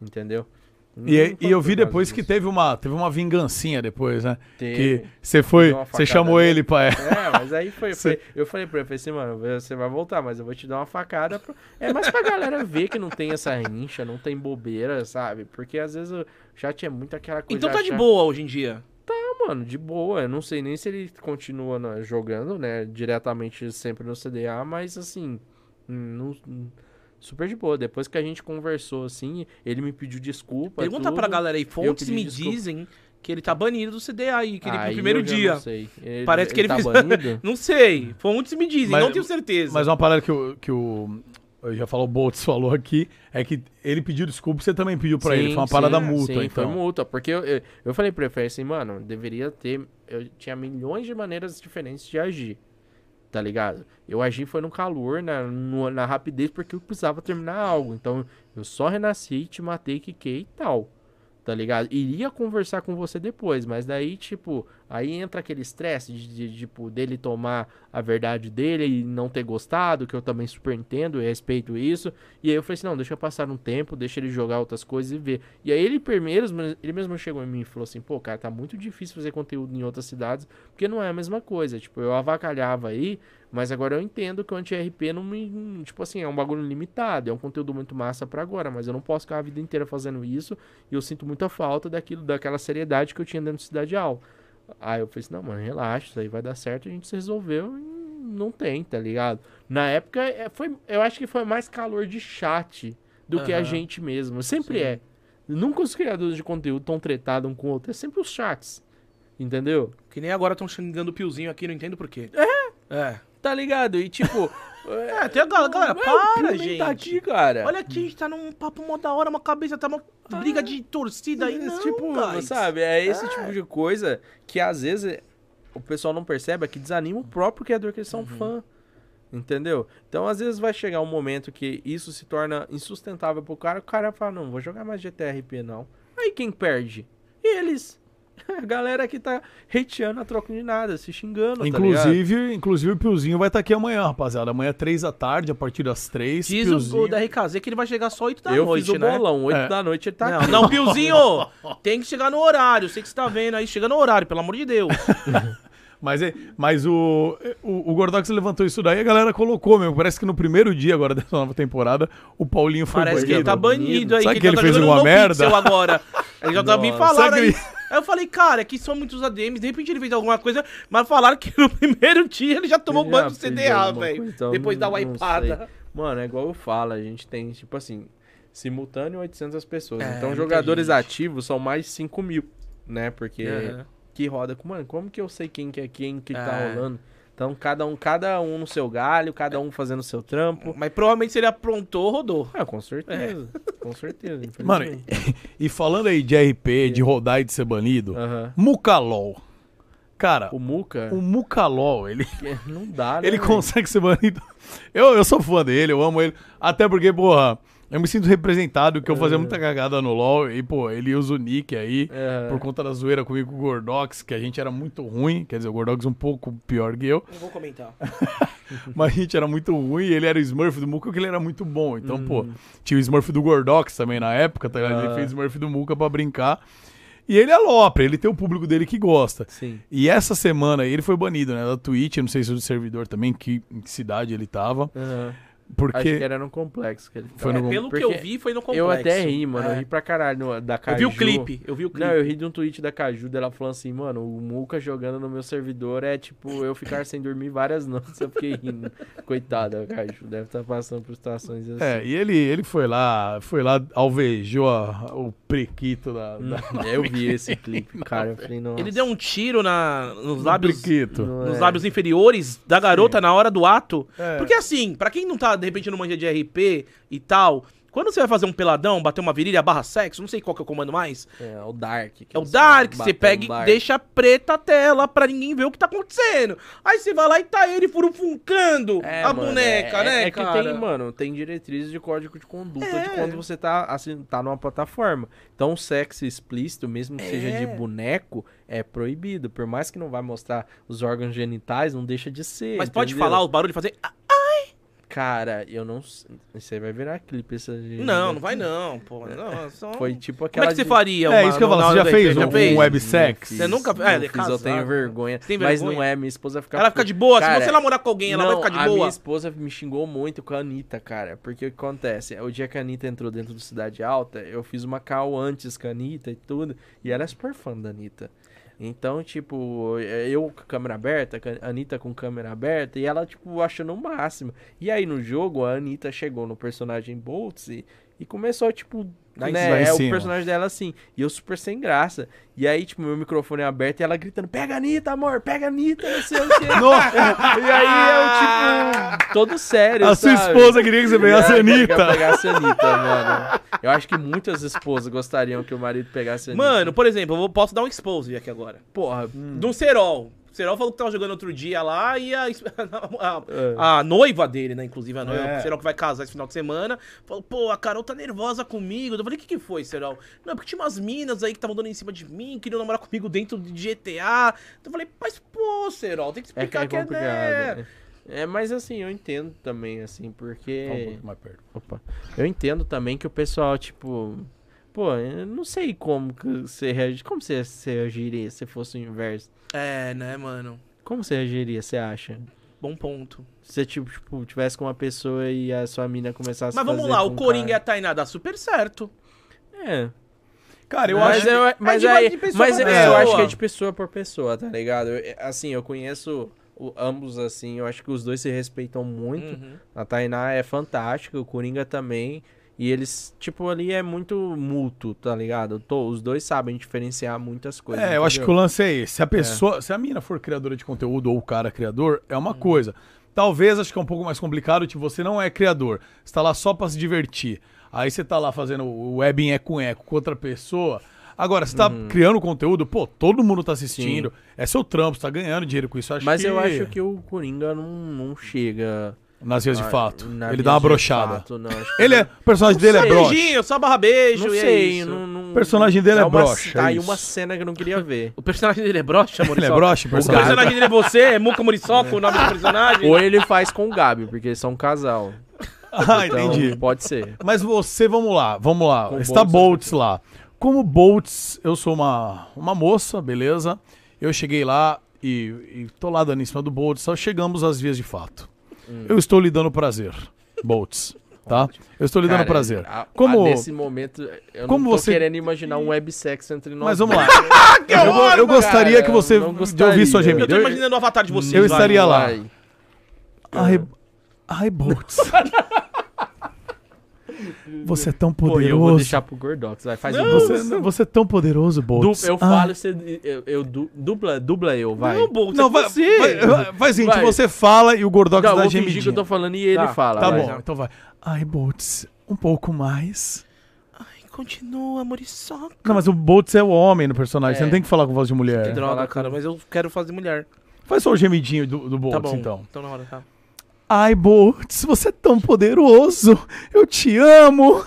entendeu? E, e eu vi depois que disso. teve uma, teve uma vingancinha depois, né? Teve. Que você foi, você chamou nele. ele pra... É, mas aí foi, eu falei pra ele, falei assim, mano, você vai voltar, mas eu vou te dar uma facada. pro- É mais pra galera ver que não tem essa rincha, não tem bobeira, sabe? Porque às vezes o chat é muito aquela coisa... Então tá de boa hoje em dia. mano, de boa. Eu não sei nem se ele continua na- jogando, né? Diretamente sempre no CDA, mas assim. não- não- super de boa. Depois que a gente conversou, assim, ele me pediu desculpa. Pergunta tudo. pra galera aí. Fontes me desculpa. dizem que ele tá banido do CDA aí, que ele no Aí primeiro eu já dia. Não sei. Ele, Parece que ele tá fez- banido? Não sei. Fontes me dizem, Mas- não tenho certeza. Mas uma parada que o, que o eu já falou, o Boltz falou aqui, é que ele pediu desculpa, você também pediu pra ele. Foi uma parada sim, mútua, sim, então. foi mútua. Porque eu, eu, eu falei pra ele, falei assim, mano, deveria ter... Eu tinha milhões de maneiras diferentes de agir, tá ligado? Eu agi foi no calor, na, no- na rapidez, porque eu precisava terminar algo. Então, eu só renasci, te matei, quiquei e tal, tá ligado? Iria conversar com você depois, mas daí, tipo... Aí entra aquele estresse de, de, tipo, dele tomar a verdade dele e não ter gostado, que eu também super entendo e respeito isso. E aí eu falei assim, não, deixa passar um tempo, deixa ele jogar outras coisas e ver. E aí ele primeiro, ele mesmo chegou em mim e falou assim, pô, cara, tá muito difícil fazer conteúdo em outras cidades, porque não é a mesma coisa. Tipo, eu avacalhava aí, Mas agora eu entendo que o anti-RP não me. Tipo assim, é um bagulho limitado, é um conteúdo muito massa pra agora, mas eu não posso ficar a vida inteira fazendo isso e eu sinto muita falta daquilo, daquela seriedade que eu tinha dentro do Cidade Al. Aí eu falei assim, não, mano, relaxa, isso aí vai dar certo, a gente se resolveu e não tem, tá ligado? Na época, é, foi, eu acho que foi mais calor de chat do que a gente mesmo. Sempre é. Nunca os criadores de conteúdo tão tretados um com o outro, é sempre os chats. Entendeu? Que nem agora estão xingando o piozinho aqui, não entendo por quê. É. É. Tá ligado? E tipo. É, tem a galera, galera, Ué, o para, nem gente. Tá aqui, cara. Olha aqui, a gente tá num papo mó da hora, uma cabeça, tá uma briga de torcida aí, não, tipo, guys. sabe? É esse tipo de coisa que às vezes o pessoal não percebe, é que desanima o próprio criador que eles são fã. Entendeu? Então, às vezes vai chegar um momento que isso se torna insustentável pro cara, o cara fala, não, vou jogar mais GTRP não. Aí quem perde? Eles. A galera que tá hateando a troco de nada, se xingando, tá? Inclusive, inclusive o Piozinho vai estar aqui amanhã, rapaziada. Amanhã, três da tarde, a partir das três. Diz Piozinho... o da RKZ que ele vai chegar só 8 da eu noite, fiz o né? bolão, 8 É. da noite ele tá Não, aqui. não, Piozinho, tem que chegar no horário. Sei que você tá vendo aí, chega no horário, pelo amor de Deus. Mas, é- mas o, o, o Gordox levantou isso daí e a galera colocou mesmo. Parece que no primeiro dia agora dessa nova temporada, o Paulinho foi Parece que ele banido. tá banido aí. Sabe que que tá ele fez jogando alguma merda? Agora. Ele já tá me falando Sabe aí. Que Aí eu falei, cara, aqui são muitos ADMs. De repente ele fez alguma coisa, mas falaram que no primeiro dia ele já tomou Já banho do CDA, velho. então Depois da wipada. Mano, é igual eu falo, a gente tem, tipo assim, simultâneo 800 pessoas. É, então, jogadores gente. ativos são mais 5 mil, né? Porque que roda com. Mano, como que eu sei quem que é quem que tá É. rolando? Então, cada um, cada um no seu galho, cada um fazendo o seu trampo. Mas provavelmente se ele aprontou, rodou. Ah, com certeza. Com certeza. Mano, e falando aí de RP, de rodar e de ser banido, Aham. Mucalol. Cara, O Muca, o Mucalol, ele, não dá, né? ele velho? consegue ser banido. Eu, eu sou fã dele, eu amo ele. Até porque, porra, eu me sinto representado, que eu fazia muita cagada no LoL. E, pô, ele usa o nick aí. É. Por conta da zoeira comigo com o Gordox, que a gente era muito ruim. Quer dizer, o Gordox um pouco pior que eu. Não vou comentar. Mas a gente era muito ruim e ele era o Smurf do Muca, que ele era muito bom. Então, pô, Uhum. tinha o Smurf do Gordox também na época, tá ligado? Ele Ah. fez o Smurf do Muca pra brincar. E ele é lopre, ele tem o público dele que gosta. Sim. E essa semana aí ele foi banido, né? Da Twitch, eu não sei se do servidor também, que, em que cidade ele tava. Aham. Porque. Acho que era no complexo que ele Foi no- É, pelo que Porque eu vi, foi no complexo. Eu até ri, mano. É. Eu ri pra caralho no- da Eu Caju. vi o clipe, eu vi o clipe. Não, eu ri de um tweet da Caju dela falando assim, mano, o Muca jogando no meu servidor é tipo eu ficar sem dormir várias noites. Eu fiquei rindo. Coitada, a Caju. Deve estar passando por situações assim. É, e ele, ele foi lá, foi lá, alvejou a- o prequito da. da Hum, eu vi esse clipe, cara. Eu falei, nossa. Ele deu um tiro na, nos do lábios prequito. Nos é. lábios inferiores da garota na hora do ato. É. Porque assim, pra quem não tá, de repente, no manja de RP e tal, quando você vai fazer um peladão, bater uma virilha barra sexo, não sei qual que é o comando mais, É, o Dark. é o Dark, você no pega e Dark. deixa preta a tela pra ninguém ver o que tá acontecendo. Aí você vai lá e tá ele furufuncando É, a mano, boneca, é, né, é cara? que tem, mano, tem diretrizes de código de conduta de É. quando você tá, assim, tá numa plataforma. Então, o sexo explícito, mesmo que seja de É. boneco, é proibido. Por mais que não vai mostrar os órgãos genitais, não deixa de ser. Mas pode entendeu? falar o barulho e fazer... "Ah, Cara, eu não sei. Isso aí vai virar clipe. Essa Não, não vai não, pô. Não, só... Foi tipo Como aquela. é que você de- faria? É uma- isso que eu falo, você já fez um, fez? um websex? Você nunca- é, Não ele é fiz, eu tenho vergonha. Mas vergonha? não é, minha esposa fica. Ela fica de boa. Cara, Se você namorar com alguém, ela não, vai ficar de a boa. minha esposa me xingou muito com a Anitta, cara. Porque o que acontece? O dia que a Anitta entrou dentro do Cidade Alta, eu fiz uma call antes com a Anitta e tudo. E ela é super fã da Anitta. Então, tipo, eu com câmera aberta, a Anitta com câmera aberta, e ela, tipo, achando o máximo. E aí no jogo, a Anitta chegou no personagem Boltz e, e começou, tipo, Lá né, é o personagem dela assim. E eu super sem graça. E aí, tipo, meu microfone é aberto e ela gritando: Pega a Anitta, amor, pega a Anitta, não sei o quê. e aí eu, tipo, todo sério. A sua sabe? esposa queria que você pegasse a Anitta. pegasse a Anitta, mano. Eu acho que muitas esposas gostariam que o marido pegasse a Anitta. Mano, por exemplo, eu posso dar um expose aqui agora. porra. De um Serol. Serol falou que tava jogando outro dia lá e a, a, É. a noiva dele, né? Inclusive, a noiva, É. o Serol que vai casar esse final de semana, falou, pô, a Carol tá nervosa comigo. Eu falei, o que que foi, Serol? Não, porque tinha umas minas aí que estavam dando em cima de mim, queriam namorar comigo dentro de GTA. Então eu falei, mas pô, Serol, tem que É que explicar é que é, complicado. né? né? É, mas assim, eu entendo também, assim, Fala um porque. pouco mais perto. Opa. Eu entendo também que o pessoal, tipo. Pô, eu não sei como que você reage. Como você, você reagiria se fosse o inverso? É, né, mano? Como você reagiria, você acha? Bom ponto. Se você, tipo, tipo, tivesse com uma pessoa e a sua mina começasse a Mas vamos lá, o Coringa e a cara- Tainá dá super certo. É. Cara, eu mas acho. eu, mas de- aí, de pessoa mas é, eu acho que é de pessoa por pessoa, tá ligado? Eu- assim, eu conheço o- ambos, assim, eu acho que os dois se respeitam muito. Uhum. A Tainá é fantástica, o Coringa também. E eles, tipo, ali é muito mútuo, tá ligado? Tô- os dois sabem diferenciar muitas coisas. É, eu acho que o entendeu? lance é esse. Se a pessoa, se a mina for criadora de conteúdo ou o cara é criador, é Hum. uma coisa. Talvez acho que é um pouco mais complicado, tipo, você não é criador, você tá lá só pra se divertir. Aí você tá lá fazendo o web em eco em eco com outra pessoa. Agora, você tá criando conteúdo, pô, todo mundo tá assistindo. É seu trampo, você tá ganhando dinheiro com isso. Acho Mas que... eu acho que o Coringa não, não chega. Nas vias de fato. na Ele dá uma brochada. fato, não, acho que Ele é. O personagem dele é broxa. Beijinho, só barra beijo Não e é sei, isso. não, não- O personagem dele é uma, broxa, Tá é aí uma cena que eu não queria ver. O personagem dele é broxa, amor? Ele é broxa, o O personagem. personagem dele é você? É Muca Muriçoca o nome do personagem? Ou ele faz com o Gabi, porque eles são um casal. Ah, Então, entendi. pode ser. Mas você, vamos lá, vamos lá. Com Está Boltz, Boltz lá. Como Boltz, eu sou uma, uma moça, beleza? Eu cheguei lá e, e tô lá dando em cima do Boltz, só chegamos às vias de fato. Hum. Eu estou lhe dando prazer, Boltz, tá? Eu estou lhe dando Cara, prazer. a- a- Como... nesse momento, eu como não tô você- querendo imaginar um websex entre nós. Mas vamos lá. dois. eu, go- eu gostaria Cara, que você de ouvir sua gostaria. Eu gemida. tô imaginando o avatar de vocês. Eu vai. estaria lá. Ai, ai Boltz. você é tão Pô, poderoso. eu vou deixar pro Gordox. Vai, faz um Você, você é tão poderoso, Du- Boltz. eu Ah. falo, você, eu, eu du- dubla, dubla eu, vai. Não, Bolt, Não, é vai, você. vai, vai, vai, gente, Vai. você fala e o Gordox Não, eu dá vou fingir que gemidinha. eu tô falando e ele Tá, fala. Tá vai. bom, então vai. Ai, Boltz, um pouco mais. Continua, Muriçoca. Não, mas o Boltz é o homem no personagem, É. você não tem que falar com voz de mulher. Que Droga, cara, mas eu quero fazer mulher. Faz só o gemidinho do, do Boltz, Tá bom. então. Então na hora, tá. Ai, Boltz, você é tão poderoso. Eu te amo.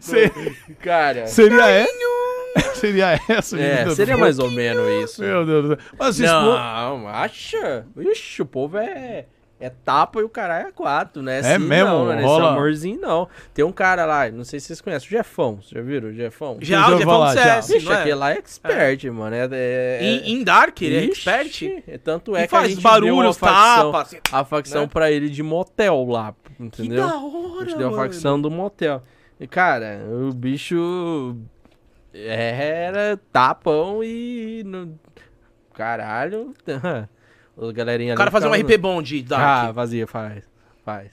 Se- Cara, seria é? Seria essa? é, seria mais ou menos isso. Meu Deus do céu. Mas expor- Não, acha? Ixi, o povo é, é tapa e o caralho é quatro, né? É mesmo? Não, não é nesse Rola. amorzinho, não. Tem um cara lá, não sei se vocês conhecem, o Jefão. Vocês já viram o Jefão? Já, já o Jefão do já. CS, não é? aquele lá é expert, mano. É, é- Em, em Dark, ele é expert. é Tanto é E que a faz gente deu barulhos, uma facção, tapas. assim. a facção né? pra ele de motel lá, Que entendeu? da A hora, gente deu a mano. facção do motel. E, cara, o bicho era tapão e. No... Caralho. Os galerinha O cara fazer um RP bom de Ah, Dark. fazia, faz. Faz.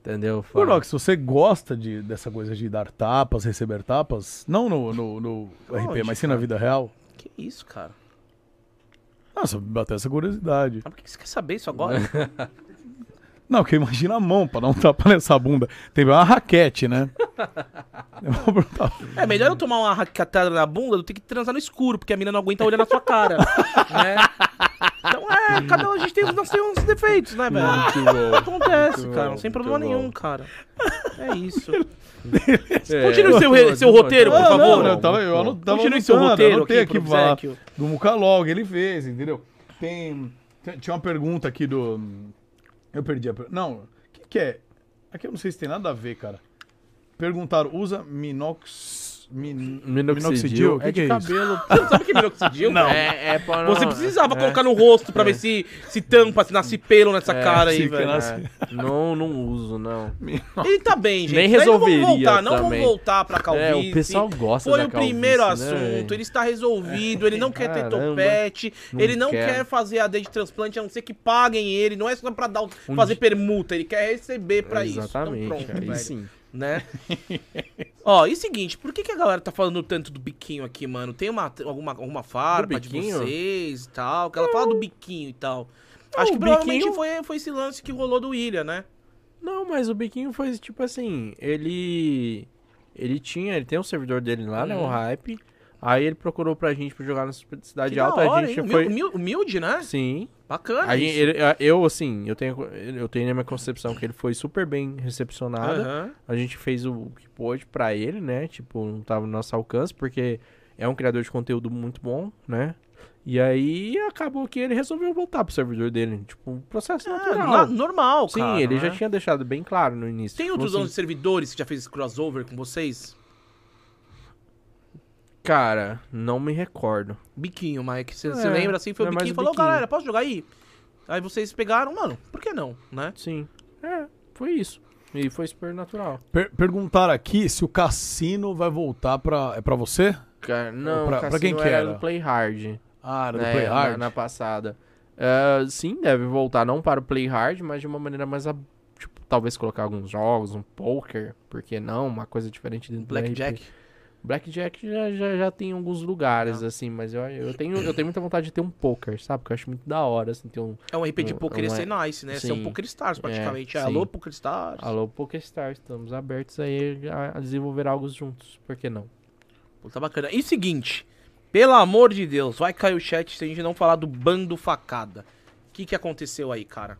Entendeu? Faz. Gordox, você gosta de, dessa coisa de dar tapas, receber tapas? Não no, no, no RP, mas sim na vida real? Que isso, cara? Nossa, bateu essa curiosidade. Mas por que você quer saber isso agora? Não, que imagina a mão pra dar um tapa nessa bunda. Tem uma raquete, né? É melhor eu tomar uma raquetada na bunda do que transar no escuro, porque a mina não aguenta olhar na sua cara. né? Então é, cada um a gente tem, nós temos uns defeitos, né, velho? Bom. Acontece, cara, bom, sem problema bom. nenhum, cara. É isso. É, Continue seu, seu roteiro, por favor. não, muito eu tava, eu tava Continue seu anotando, roteiro anotei aqui, aqui pro obséquio. do Mucalog, ele fez, entendeu? Tem, tem- tinha uma pergunta aqui do... Eu perdi a... per- Não, o que que é? Aqui eu não sei se tem nada a ver, cara. Perguntaram, usa minox... Min, Minoxidil O que é de é isso? cabelo. Sabe o que é minoxidil? Não. É, é pra não- Você precisava é. colocar no rosto pra ver se, se tampa, se nasce pelo nessa É, cara aí, velho. nasce- É, não, não uso, não. Ele tá bem, gente. Nem Daí não vamos resolveria voltar, não vamos voltar pra calvície. É, o pessoal gosta Foi da o primeiro né, assunto, ele está resolvido, ele não quer ter topete, não ele não quer. quer fazer AD de transplante, a não ser que paguem ele, não é só pra dar, Um fazer permuta, ele quer receber pra Exatamente, isso. Então pronto, velho. sim. Né? Ó, e seguinte, por que, que a galera tá falando tanto do biquinho aqui, mano? Tem uma, alguma, alguma farpa de vocês e tal? Que ela fala do biquinho e tal. Acho o que provavelmente biquinho- foi, foi esse lance que rolou do William, né? Não, mas o Biquinho foi tipo assim, ele ele tinha, ele tem um servidor dele lá, né, o Uhum. Hype. Aí ele procurou pra gente pra jogar na Cidade Que Alta, hora, a gente hein? foi Humil- Humilde, né? Sim. Bacana A gente, ele- eu assim, eu tenho eu tenho na minha concepção que ele foi super bem recepcionado. Aham. A gente fez o que pôde pra ele, né? Tipo, não tava no nosso alcance, porque é um criador de conteúdo muito bom, né? E aí acabou que ele resolveu voltar pro servidor dele. Tipo, um processo Ah, natural. na- normal, Sim, cara. ele já né? tinha deixado bem claro no início. Tem Tipo outros assim, donos de servidores que já fez esse crossover com vocês? Cara, não me recordo. Biquinho, Mike. Você É, lembra assim? Foi o é mais biquinho e o falou, biquinho. galera, posso jogar aí? Aí vocês pegaram, mano, por que não, né? Sim. É, foi isso. E foi super natural. Per perguntaram aqui se o cassino vai voltar pra. É pra você? Cara, não, Pra- pra, pra quem que era? era? do Play Hard. Ah, era do né, Play na- Hard. Na, passada. É, sim, deve voltar não para o Play Hard, mas de uma maneira mais. Tipo, talvez colocar alguns jogos, um poker, por que não? Uma coisa diferente dentro do. Blackjack. Blackjack já, já, já tem em alguns lugares, assim, mas eu, eu, tenho, eu tenho muita vontade de ter um poker, sabe? Porque eu acho muito da hora, assim, ter um. É um RP de Um- poker, um- ia ser nice, né? Ser um sim. Poker Stars, praticamente. É, É, sim. Alô, Poker Stars. Alô, PokerStars, estamos abertos aí a, a desenvolver algo juntos, por que não? Pô, tá bacana. E seguinte, pelo amor de Deus, vai cair o chat se a gente não falar do bando facada. O que que aconteceu aí, cara?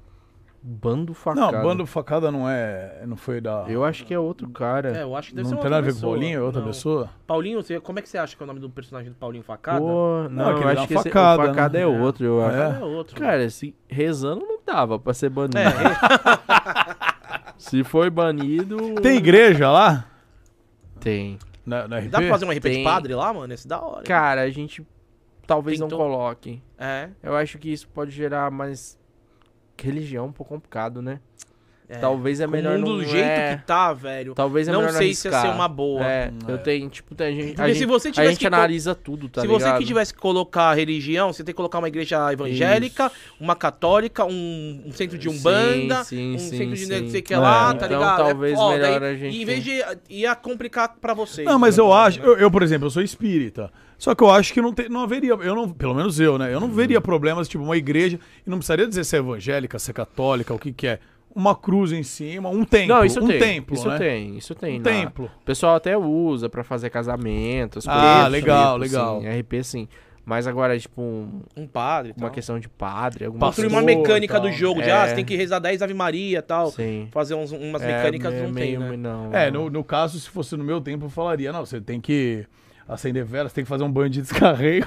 Bando facada. Não, Bando Facada não é. Não foi da. Eu acho que é outro cara. É, eu acho que deve não ser tem outra nada a ver com. Paulinho, é outra Não. pessoa? Paulinho, você, como é que você acha que é o nome do personagem do Paulinho Facada? Pô, não, aquele eu dá acho que esse, facada, o facada né? é outro, eu acho. É. é outro. Cara, se rezando não dava pra ser banido. É, Se foi banido. Tem igreja lá? Tem. Na, na RP? dá pra fazer um RP de Tem. padre lá, mano? Esse é da hora. Cara, a gente talvez Tentou. não coloque. É. Eu acho que isso pode gerar mais. Religião um pouco complicado, né? É. Talvez é melhor o mundo não do jeito é... que tá, velho. Talvez é não melhor sei se ia ser uma boa. É, eu é. tenho, tipo, tem gente, a se gente, você a gente que analisa tudo, tá Se ligado? você que tivesse que colocar religião, você tem que colocar uma igreja evangélica, uma católica, um, um centro de Sim, umbanda, sim, um sim, centro de não sim. sei o que É, lá, tá então ligado? talvez foda. melhor a gente- Em vez de. ia complicar pra vocês. Não, mas né? eu acho, eu, eu, por exemplo, eu sou espírita. Só que eu acho que não, tem, não haveria, eu não, pelo menos eu, né? Eu não veria problemas, tipo, uma igreja, e não precisaria dizer se é evangélica, se é católica, o que que é. Uma cruz em cima, um templo. Não, isso um tem. templo, isso né? tem, isso tem. Um na- templo. O pessoal até usa pra fazer casamentos. Ah, legal, tipo, legal. Sim, RP sim. Mas agora, tipo, um- Um padre. uma tal. questão de padre, alguma Construir uma mecânica tal. do jogo, de É. ah, você tem que rezar 10 Ave Maria e tal. Sim. Fazer uns- umas É, mecânicas me- não meio, tem, né? Não, É, não. no, no caso, se fosse no meu tempo, eu falaria, não, você tem que acender velas, tem que fazer um banho de descarrego.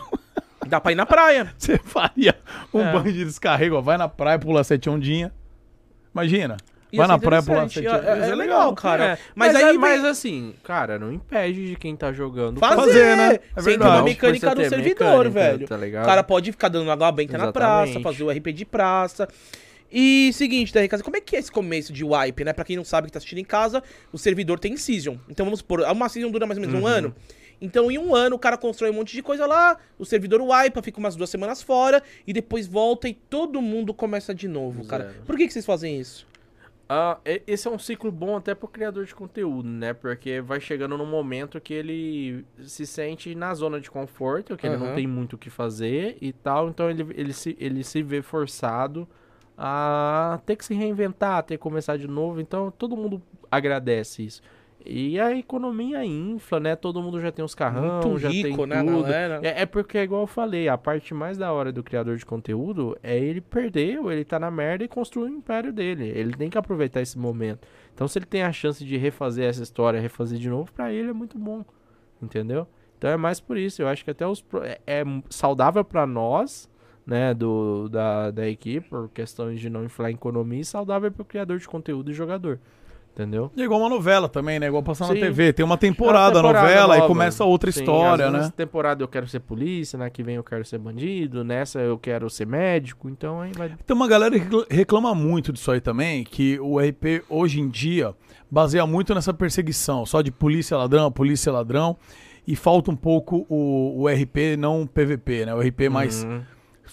Dá pra ir na praia. Você faria um É. banho de descarrego, ó, vai na praia, pula sete ondinhas. Imagina. Ia vai na praia, pular sete É, é, é legal, cara. É, Mas, mas, aí é- vem- mas assim, cara, não impede de quem tá jogando fazer, fazer, né? É Sem ter uma mecânica do servidor, mecânica, velho. Tá ligado? O cara pode ficar dando água benta na praça, fazer o RP de praça. E seguinte, da casa, como é que é esse começo de wipe, né? Pra quem não sabe que tá assistindo em casa, o servidor tem season. Então vamos supor, uma season dura mais ou menos um Uhum. ano. Então em um ano o cara constrói um monte de coisa lá, o servidor wipe, fica umas duas semanas fora e depois volta e todo mundo começa de novo, cara. Zero. Por que, que vocês fazem isso? Ah, esse é um ciclo bom até pro criador de conteúdo, né? Porque vai chegando num momento que ele se sente na zona de conforto, que ele Aham. não tem muito o que fazer e tal, então ele, ele, se, ele se vê forçado a ter que se reinventar, ter que começar de novo, então todo mundo agradece isso. E a economia infla, né? Todo mundo já tem os carrão, Muito já rico, tem né, tudo. galera? É, é porque, igual eu falei, a parte mais da hora do criador de conteúdo é ele perder, ou ele tá na merda e construir o império dele. Ele tem que aproveitar esse momento. Então, se ele tem a chance de refazer essa história, refazer de novo, pra ele é muito bom. Entendeu? Então é mais por isso. Eu acho que até os. É, é saudável pra nós, né, do, da, da equipe, por questões de não inflar a economia, e saudável pro criador de conteúdo e jogador. Entendeu? E é igual uma novela também, né? Igual passar na. TV. Tem uma temporada, É uma temporada novela, nova. e começa outra Sim, história, né? Nessa temporada eu quero ser polícia, na que vem eu quero ser bandido, nessa eu quero ser médico, então aí vai. Tem uma galera que recla- reclama muito disso aí também, que o RP hoje em dia baseia muito nessa perseguição, só de polícia ladrão, polícia ladrão, e falta um pouco o, o RP não PVP, né? O RP mais. Uhum.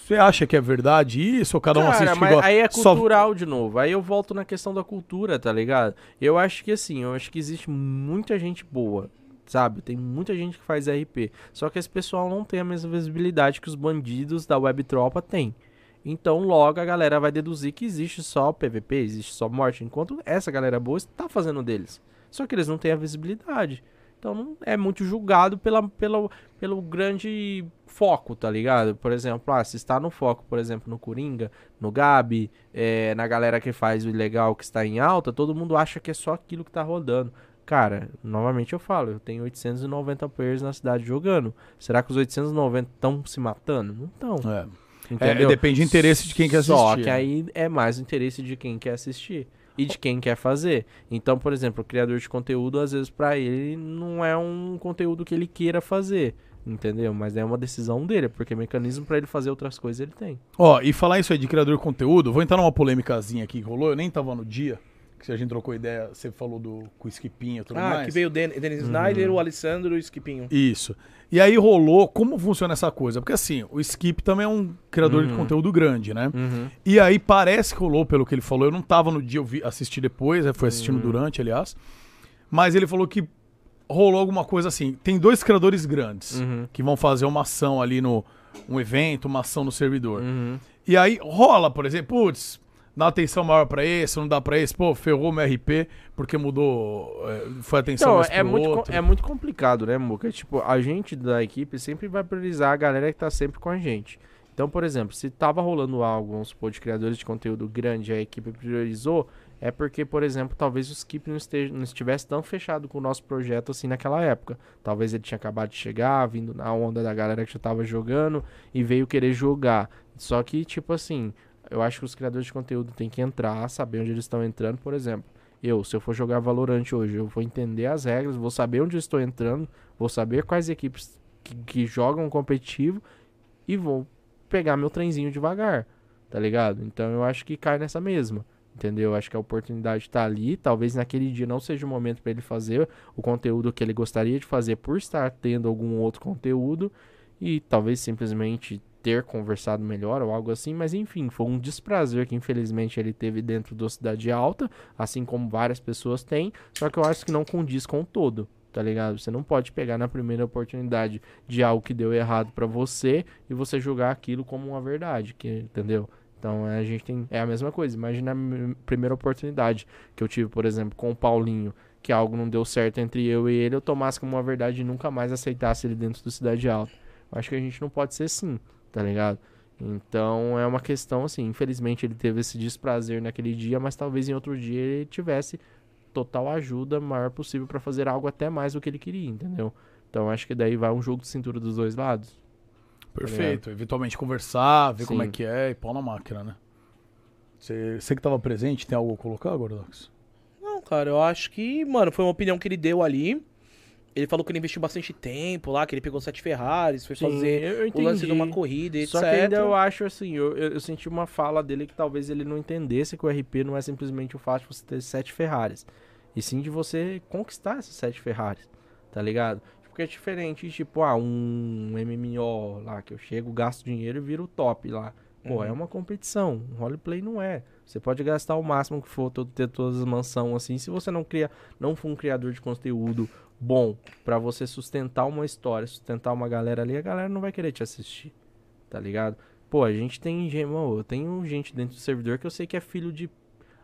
Você acha que é verdade isso? Ou cada um Cara, assiste mas igual? aí é Só- cultural de novo. Aí eu volto na questão da cultura, tá ligado? Eu acho que assim, eu acho que existe muita gente boa, sabe? Tem muita gente que faz RP. Só que esse pessoal não tem a mesma visibilidade que os bandidos da Web Tropa têm. Então logo a galera vai deduzir que existe só PVP, existe só morte, enquanto essa galera boa está fazendo deles. Só que eles não têm a visibilidade. Então não é muito julgado pela, pela, pelo grande foco, tá ligado? Por exemplo, ah, se está no foco, por exemplo, no Coringa, no Gabi, é, na galera que faz o ilegal que está em alta, todo mundo acha que é só aquilo que tá rodando. Cara, novamente eu falo, eu tenho 890 players na cidade jogando. Será que os 890 estão se matando? Não estão. É. Entendeu? depende do interesse de quem quer Só assistir, que né? aí é mais o interesse de quem quer assistir. e de quem quer fazer. Então, por exemplo, o criador de conteúdo, às vezes, pra ele, não é um conteúdo que ele queira fazer. Entendeu? Mas é uma decisão dele, porque mecanismo pra ele fazer outras coisas ele tem. Ó, e falar isso aí de criador de conteúdo, vou entrar numa polêmicazinha aqui que rolou, eu nem tava no dia, que a gente trocou ideia, você falou do com o Skipinho e tudo Ah, mais. que veio o Den Denis Snyder, o Alessandro e o Skipinho. Isso. E aí rolou, como funciona essa coisa? Porque assim, o Skip também é um criador de conteúdo grande, né? E aí parece que rolou, pelo que ele falou, eu não tava no dia, eu vi, assisti depois, eu fui assistindo durante, aliás. Mas ele falou que rolou alguma coisa assim. Tem dois criadores grandes que vão fazer uma ação ali no um evento, uma ação no servidor. E aí rola, por exemplo, putz, dá atenção maior pra esse, não dá pra esse, pô, ferrou meu RP porque mudou, é, foi atenção Então, mais é muito, outro. é muito complicado, né, Muca? Tipo, a gente da equipe sempre vai priorizar a galera que tá sempre com a gente. Então, por exemplo, se tava rolando algo, vamos supor, de criadores de conteúdo grande, a equipe priorizou, é porque, por exemplo, talvez o Skip não, esteja, não estivesse tão fechado com o nosso projeto assim naquela época. Talvez ele tinha acabado de chegar, vindo na onda da galera que já tava jogando e veio querer jogar. Só que, tipo assim, eu acho que os criadores de conteúdo têm que entrar, saber onde eles estão entrando, por exemplo. Eu, se eu for jogar Valorant hoje, eu vou entender as regras, vou saber onde eu estou entrando, vou saber quais equipes que, que jogam competitivo e vou pegar meu trenzinho devagar, tá ligado? Então eu acho que cai nessa mesma, entendeu? Eu acho que a oportunidade tá ali, talvez naquele dia não seja o momento para ele fazer o conteúdo que ele gostaria de fazer por estar tendo algum outro conteúdo e talvez simplesmente ter conversado melhor ou algo assim, mas enfim, foi um desprazer que infelizmente ele teve dentro do Cidade Alta, assim como várias pessoas têm, só que eu acho que não condiz com o todo, tá ligado? Você não pode pegar na primeira oportunidade de algo que deu errado pra você e você julgar aquilo como uma verdade, que, entendeu? Então a gente tem é a mesma coisa. Imagina a primeira oportunidade que eu tive, por exemplo, com o Paulinho, que algo não deu certo entre eu e ele, eu tomasse como uma verdade e nunca mais aceitasse ele dentro do Cidade Alta. Eu acho que a gente não pode ser assim, tá ligado? Então é uma questão assim, infelizmente ele teve esse desprazer naquele dia, mas talvez em outro dia ele tivesse total ajuda maior possível pra fazer algo até mais do que ele queria, entendeu? Então acho que daí vai um jogo de cintura dos dois lados. Perfeito. Eventualmente conversar, ver como é Sim. que é e pau na máquina, né? Você, você que tava presente, tem algo a colocar, Gordox? Não, cara, eu acho que, mano, foi uma opinião que ele deu ali. Ele falou que ele investiu bastante tempo lá, que ele pegou sete Ferraris, foi Sim, fazer o lance de uma corrida, etc. Só que ainda eu acho assim, eu, eu, eu senti uma fala dele que talvez ele não entendesse que o RP não é simplesmente o fato de você ter sete Ferraris. E sim de você conquistar esses sete Ferraris, tá ligado? Porque é diferente, tipo, ah, um MMO lá, que eu chego, gasto dinheiro e viro o top lá. Pô, é uma competição. Um roleplay não é. Você pode gastar o máximo que for, todo- ter todas as mansões assim. Se você não cria, não for um criador de conteúdo bom pra você sustentar uma história, sustentar uma galera ali, a galera não vai querer te assistir. Tá ligado? Pô, a gente tem, mano, eu tenho gente dentro do servidor que eu sei que é filho de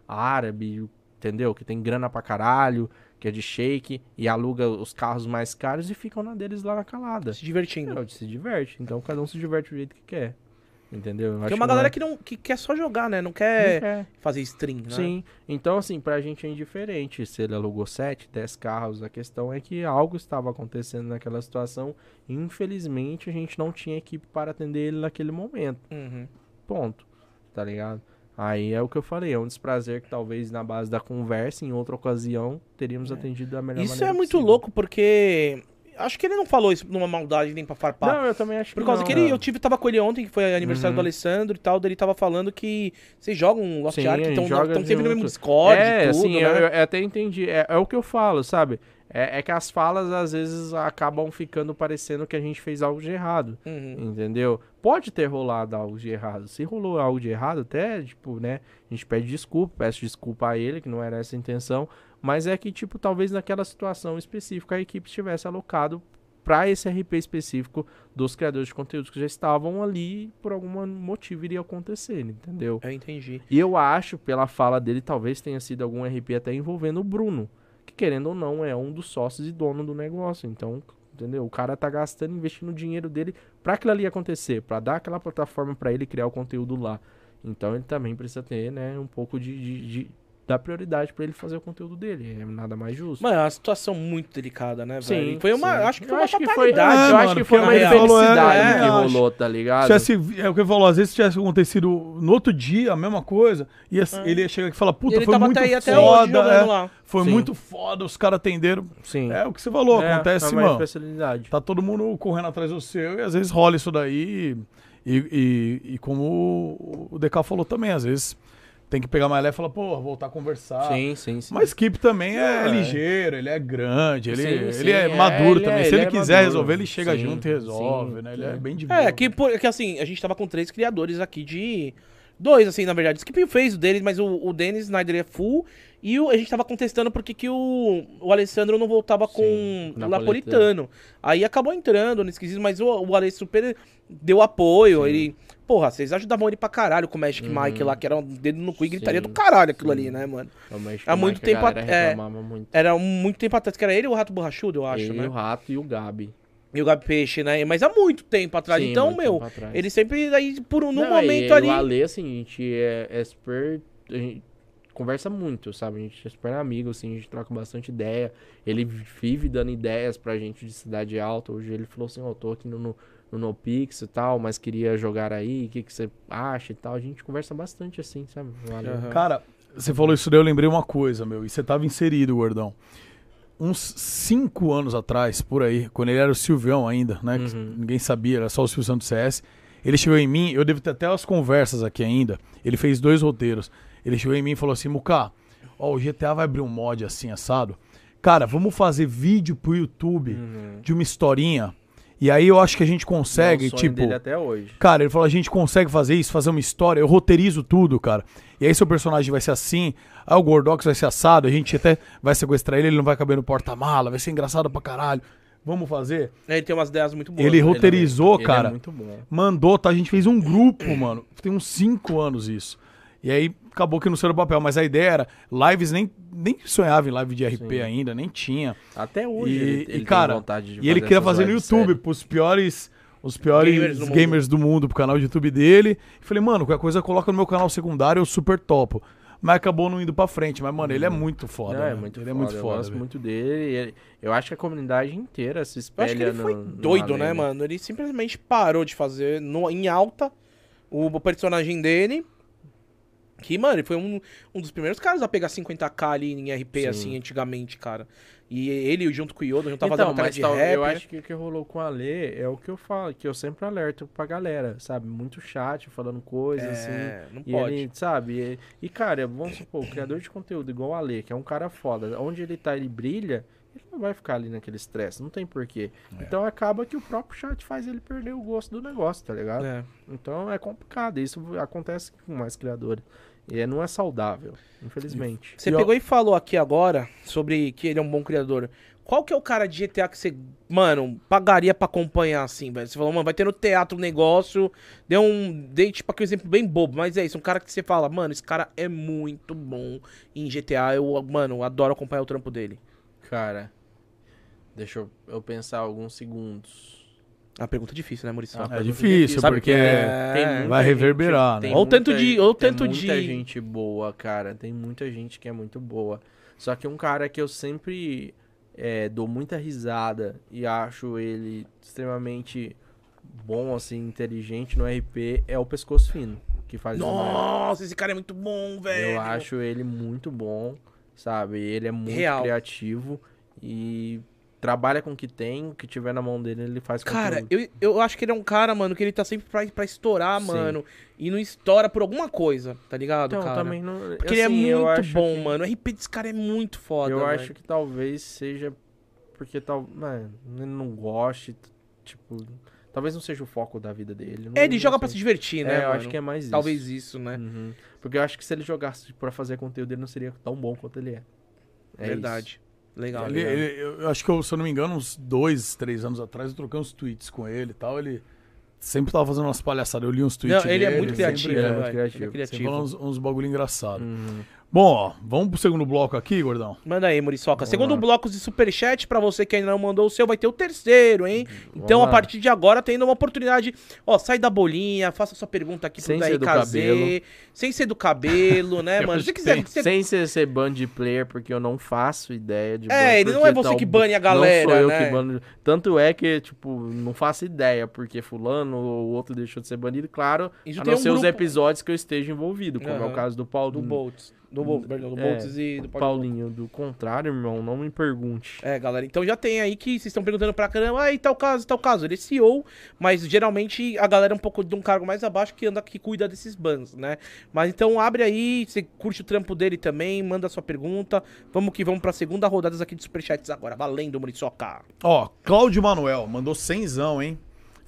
árabe, entendeu? Que tem grana pra caralho, que é de shake e aluga os carros mais caros e ficam na deles lá na calada. Se divertindo. Não, se diverte. Então cada um se diverte do jeito que quer. Entendeu? Eu Tem uma não galera é- que, não, que quer só jogar, né? Não não quer quer. fazer stream, né? Sim. Então, assim, pra gente é indiferente se ele alugou 7, 10 carros. A questão é que algo estava acontecendo naquela situação. Infelizmente, a gente não tinha equipe para atender ele naquele momento. Uhum. Ponto. Tá ligado? Aí é o que eu falei, é um desprazer que talvez na base da conversa, em outra ocasião, teríamos atendido da melhor Isso maneira é muito possível. louco, porque. Acho que ele não falou isso numa maldade nem pra farpar. Não, eu também acho que Por causa não, que ele, né? eu tive, tava com ele ontem, que foi aniversário Uhum. do Alessandro e tal, daí ele tava falando que vocês jogam Lost Sim, Ark, joga sempre no mesmo. Discord é, tudo, assim, né? eu, eu até entendi. É, é o que eu falo, sabe? É, é que as falas, às vezes, acabam ficando parecendo que a gente fez algo de errado. Uhum. Entendeu? Pode ter rolado algo de errado. Se rolou algo de errado, até, tipo, né? A gente pede desculpa, peço desculpa a ele, que não era essa a intenção. Mas é que, tipo, talvez naquela situação específica a equipe estivesse alocado para esse RP específico dos criadores de conteúdos que já estavam ali por algum motivo iria acontecer, entendeu? Eu entendi. E eu acho, pela fala dele, talvez tenha sido algum RP até envolvendo o Bruno, que querendo ou não é um dos sócios e dono do negócio. Então, entendeu? O cara tá gastando, investindo o dinheiro dele pra aquilo ali acontecer, pra dar aquela plataforma pra ele criar o conteúdo lá. Então ele também precisa ter, né, um pouco de, de, de dá prioridade pra ele fazer o conteúdo dele. É nada mais justo. Mano, é uma situação muito delicada, né, Sim, velho? Foi uma, sim. acho que foi Eu uma acho que foi, fatalidade. É, eu acho que foi uma é, infelicidade é, que acho. rolou, tá ligado? Tivesse, é o que ele falou, às vezes tivesse acontecido no outro dia, a mesma coisa, ia, ele ia chegar aqui e falar, E puta, ele foi tava muito até aí até foda, hoje é, lá. foi Sim. muito foda, os caras atenderam. Sim. É o que você falou, É, acontece, é uma mano. especialidade. Tá todo mundo correndo atrás do seu e às vezes rola isso daí. E, e, e como o- o DK falou também, às vezes tem que pegar mais leve e falar, pô, voltar a conversar. Sim, sim, sim. Mas Skip também é, É. ligeiro, ele é grande, ele, Sim, ele sim, é é, maduro ele também. é- Se ele ele, é quiser maduro. resolver, ele chega Sim, junto e resolve, sim, né? Ele é bem de boa. É, que, por- que assim, a gente tava com três criadores aqui de. Dois, assim, na verdade. Skip fez o deles, mas o, o Dennis Snyder é full. E o- a gente tava contestando porque que o, o Alessandro não voltava com Sim, o napolitano. Aí acabou entrando no esquisito, mas o, o Ale super deu apoio. Ele. Porra, vocês ajudavam ele pra caralho com o Magic Mike lá, que era um dedo no cu e gritaria Uhum. Sim, do caralho aquilo sim. ali, né, mano? Realmente, há muito a tempo galera at- é. muito. Era muito tempo atrás, que era ele e o Rato Borrachudo, eu acho, Ele, né? o Rato e o Gabi. E o Gabi Peixe, né? Mas há muito tempo atrás. Sim, então, meu, atrás. ele sempre aí, por um, Não, momento e, ali. O Ale, assim, a gente é, é super. A gente conversa muito, sabe? A gente é super amigo, assim, a gente troca bastante ideia. Ele vive dando ideias pra gente de cidade alta. Hoje ele falou assim: Ó, tô aqui no, no, no NoPix e tal, mas queria jogar aí, o que, que você acha e tal. A gente conversa bastante, assim, sabe? Aham. Cara, você falou isso daí, eu lembrei uma coisa, meu. E você tava inserido, gordão. Uns cinco anos atrás, por aí, quando ele era o Silvião ainda, né? que Uhum. Ninguém sabia, era só o Silvio Santos CS. Ele chegou em mim, eu devo ter até as conversas aqui ainda. Ele fez dois roteiros. Ele chegou em mim e falou assim: Muká, ó, o GTA vai abrir um mod assim, assado. Cara, vamos fazer vídeo pro YouTube Uhum. de uma historinha. E aí eu acho que a gente consegue, É o tipo. dele até hoje. Cara, ele falou: a gente consegue fazer isso, fazer uma história. Eu roteirizo tudo, cara. E aí seu personagem vai ser assim. Aí o Gordox vai ser assado. A gente até vai sequestrar ele, ele não vai caber no porta-mala. Vai ser engraçado pra caralho. Vamos fazer? Ele tem umas ideias muito boas. Ele né? roteirizou, Ele é cara. muito bom. Mandou, tá? A gente fez um grupo, mano. Tem uns cinco anos isso. E aí acabou que não saiu do papel. Mas a ideia era, lives nem, nem sonhava em live de RP Sim. ainda, nem tinha. Até hoje E, ele, e, ele tem cara, vontade de e ele queria fazer no YouTube, sério. pros piores. Os piores Gamers do gamers, do, mundo, pro canal de YouTube dele. E falei, mano, qualquer coisa coloca no meu canal secundário, eu super topo. Mas acabou não indo pra frente. Mas, mano, ele é muito foda. Não, é né? muito ele foda, é muito eu foda. gosto velho. muito dele. e ele- eu acho que a comunidade inteira se Eu espelha acho que ele foi no- no doido, Ale, né, mano? Ele simplesmente parou de fazer no, em alta o personagem dele. Que, mano, ele foi um, um dos primeiros caras a pegar 50k ali em RP, Sim. assim, antigamente, cara. E ele, junto com o Yoda, já tava então, fazendo de tal- rap. eu acho que o que rolou com a Lê é o que eu falo, que eu sempre alerto pra galera, sabe? Muito chat, falando coisas, assim. É, não E pode. ele, sabe? E, e, cara, vamos supor, o criador de conteúdo igual o Ale, que é um cara foda, onde ele tá, ele brilha, ele não vai ficar ali naquele estresse, não tem porquê. É. Então acaba que o próprio chat faz ele perder o gosto do negócio, tá ligado? É. Então é complicado, isso acontece com mais criadores. E é- não é saudável, infelizmente. Você pegou e falou aqui agora sobre que ele é um bom criador. Qual que é o cara de GTA que você, mano, pagaria pra acompanhar assim, velho? Você falou, mano, vai ter no teatro um negócio. Deu um. Dei tipo aqui um exemplo bem bobo, mas é isso. Um cara que você fala, mano, esse cara é muito bom em GTA. Eu, mano, adoro acompanhar o trampo dele. Cara, deixa eu, eu pensar alguns segundos. É uma pergunta difícil, né, Maurício? Ah, É difícil, Sabe porque que é- Tem vai reverberar, né? Ou tanto muita- de- ou tem tanto muita de- gente boa, cara. Tem muita gente que é muito boa. Só que um cara que eu sempre é, dou muita risada e acho ele extremamente bom, assim, inteligente no RP é o Pescoço Fino, que faz. Nossa, esse cara é muito bom, velho. Eu acho ele muito bom, sabe? Ele é muito Real. criativo e trabalha com o que tem, o que tiver na mão dele, ele faz Cara, conteúdo. eu, eu acho que ele é um cara, mano, que ele tá sempre pra, pra estourar, Sim. mano. E não estoura por alguma coisa, tá ligado, Então, cara? também não. Porque ele é assim, muito bom, que- mano. O RP desse cara é muito foda. eu velho. acho que talvez seja porque tal, mano, ele não goste, tipo, talvez não seja o foco da vida dele. É, ele joga sei. pra se divertir, né? É, eu acho que é mais isso. Talvez isso, né? Uhum. Porque eu acho que se ele jogasse pra fazer conteúdo, ele não seria tão bom quanto ele é. É Verdade. Legal, Ele- legal. ele- eu acho que, eu, se eu não me engano, uns dois, três anos atrás, eu troquei uns tweets com ele e tal. Ele sempre tava fazendo umas palhaçadas. Eu li uns tweets Não, ele é dele, muito sempre- criativo, ele é Ele criativo. é Sempre criativo. falando uns, uns bagulho engraçado. Uhum. Bom, ó, vamos pro segundo bloco aqui, gordão. Manda aí, Muriçoca. Segundo bloco de superchat, pra você que ainda não mandou o seu, vai ter o terceiro, hein? Então, a lá. partir de agora, tendo uma oportunidade, ó, sai da bolinha, faça sua pergunta aqui Sem pro do DRKZ, cabelo. sem ser do cabelo, né, mano? Se você quiser, se você- Sem ser, ser band player, porque eu não faço ideia de É, ban, ele não é você tal- que bane a galera, Não sou eu né? que bano. Tanto é que, tipo, não faço ideia, porque fulano ou outro deixou de ser banido. Claro, Isso a não um ser os grupo- episódios que eu esteja envolvido, como é Aham. o caso do Paulo. do Boltz. Do, Bol- perdão, do É, Boltz e do Paulinho. Paulinho. Do contrário, irmão, não me pergunte. É, galera, então já tem aí que vocês estão perguntando pra caramba, ah, e tal caso, tal caso. Ele é CEO, mas geralmente a galera é um pouco de um cargo mais abaixo que anda, que cuida desses bans, né? Mas então abre aí, você curte o trampo dele também, manda a sua pergunta. Vamos que vamos pra segunda rodada aqui de Superchats agora. Valendo, Muriçoca. Ó, Cláudio Manuel mandou cenzão, hein?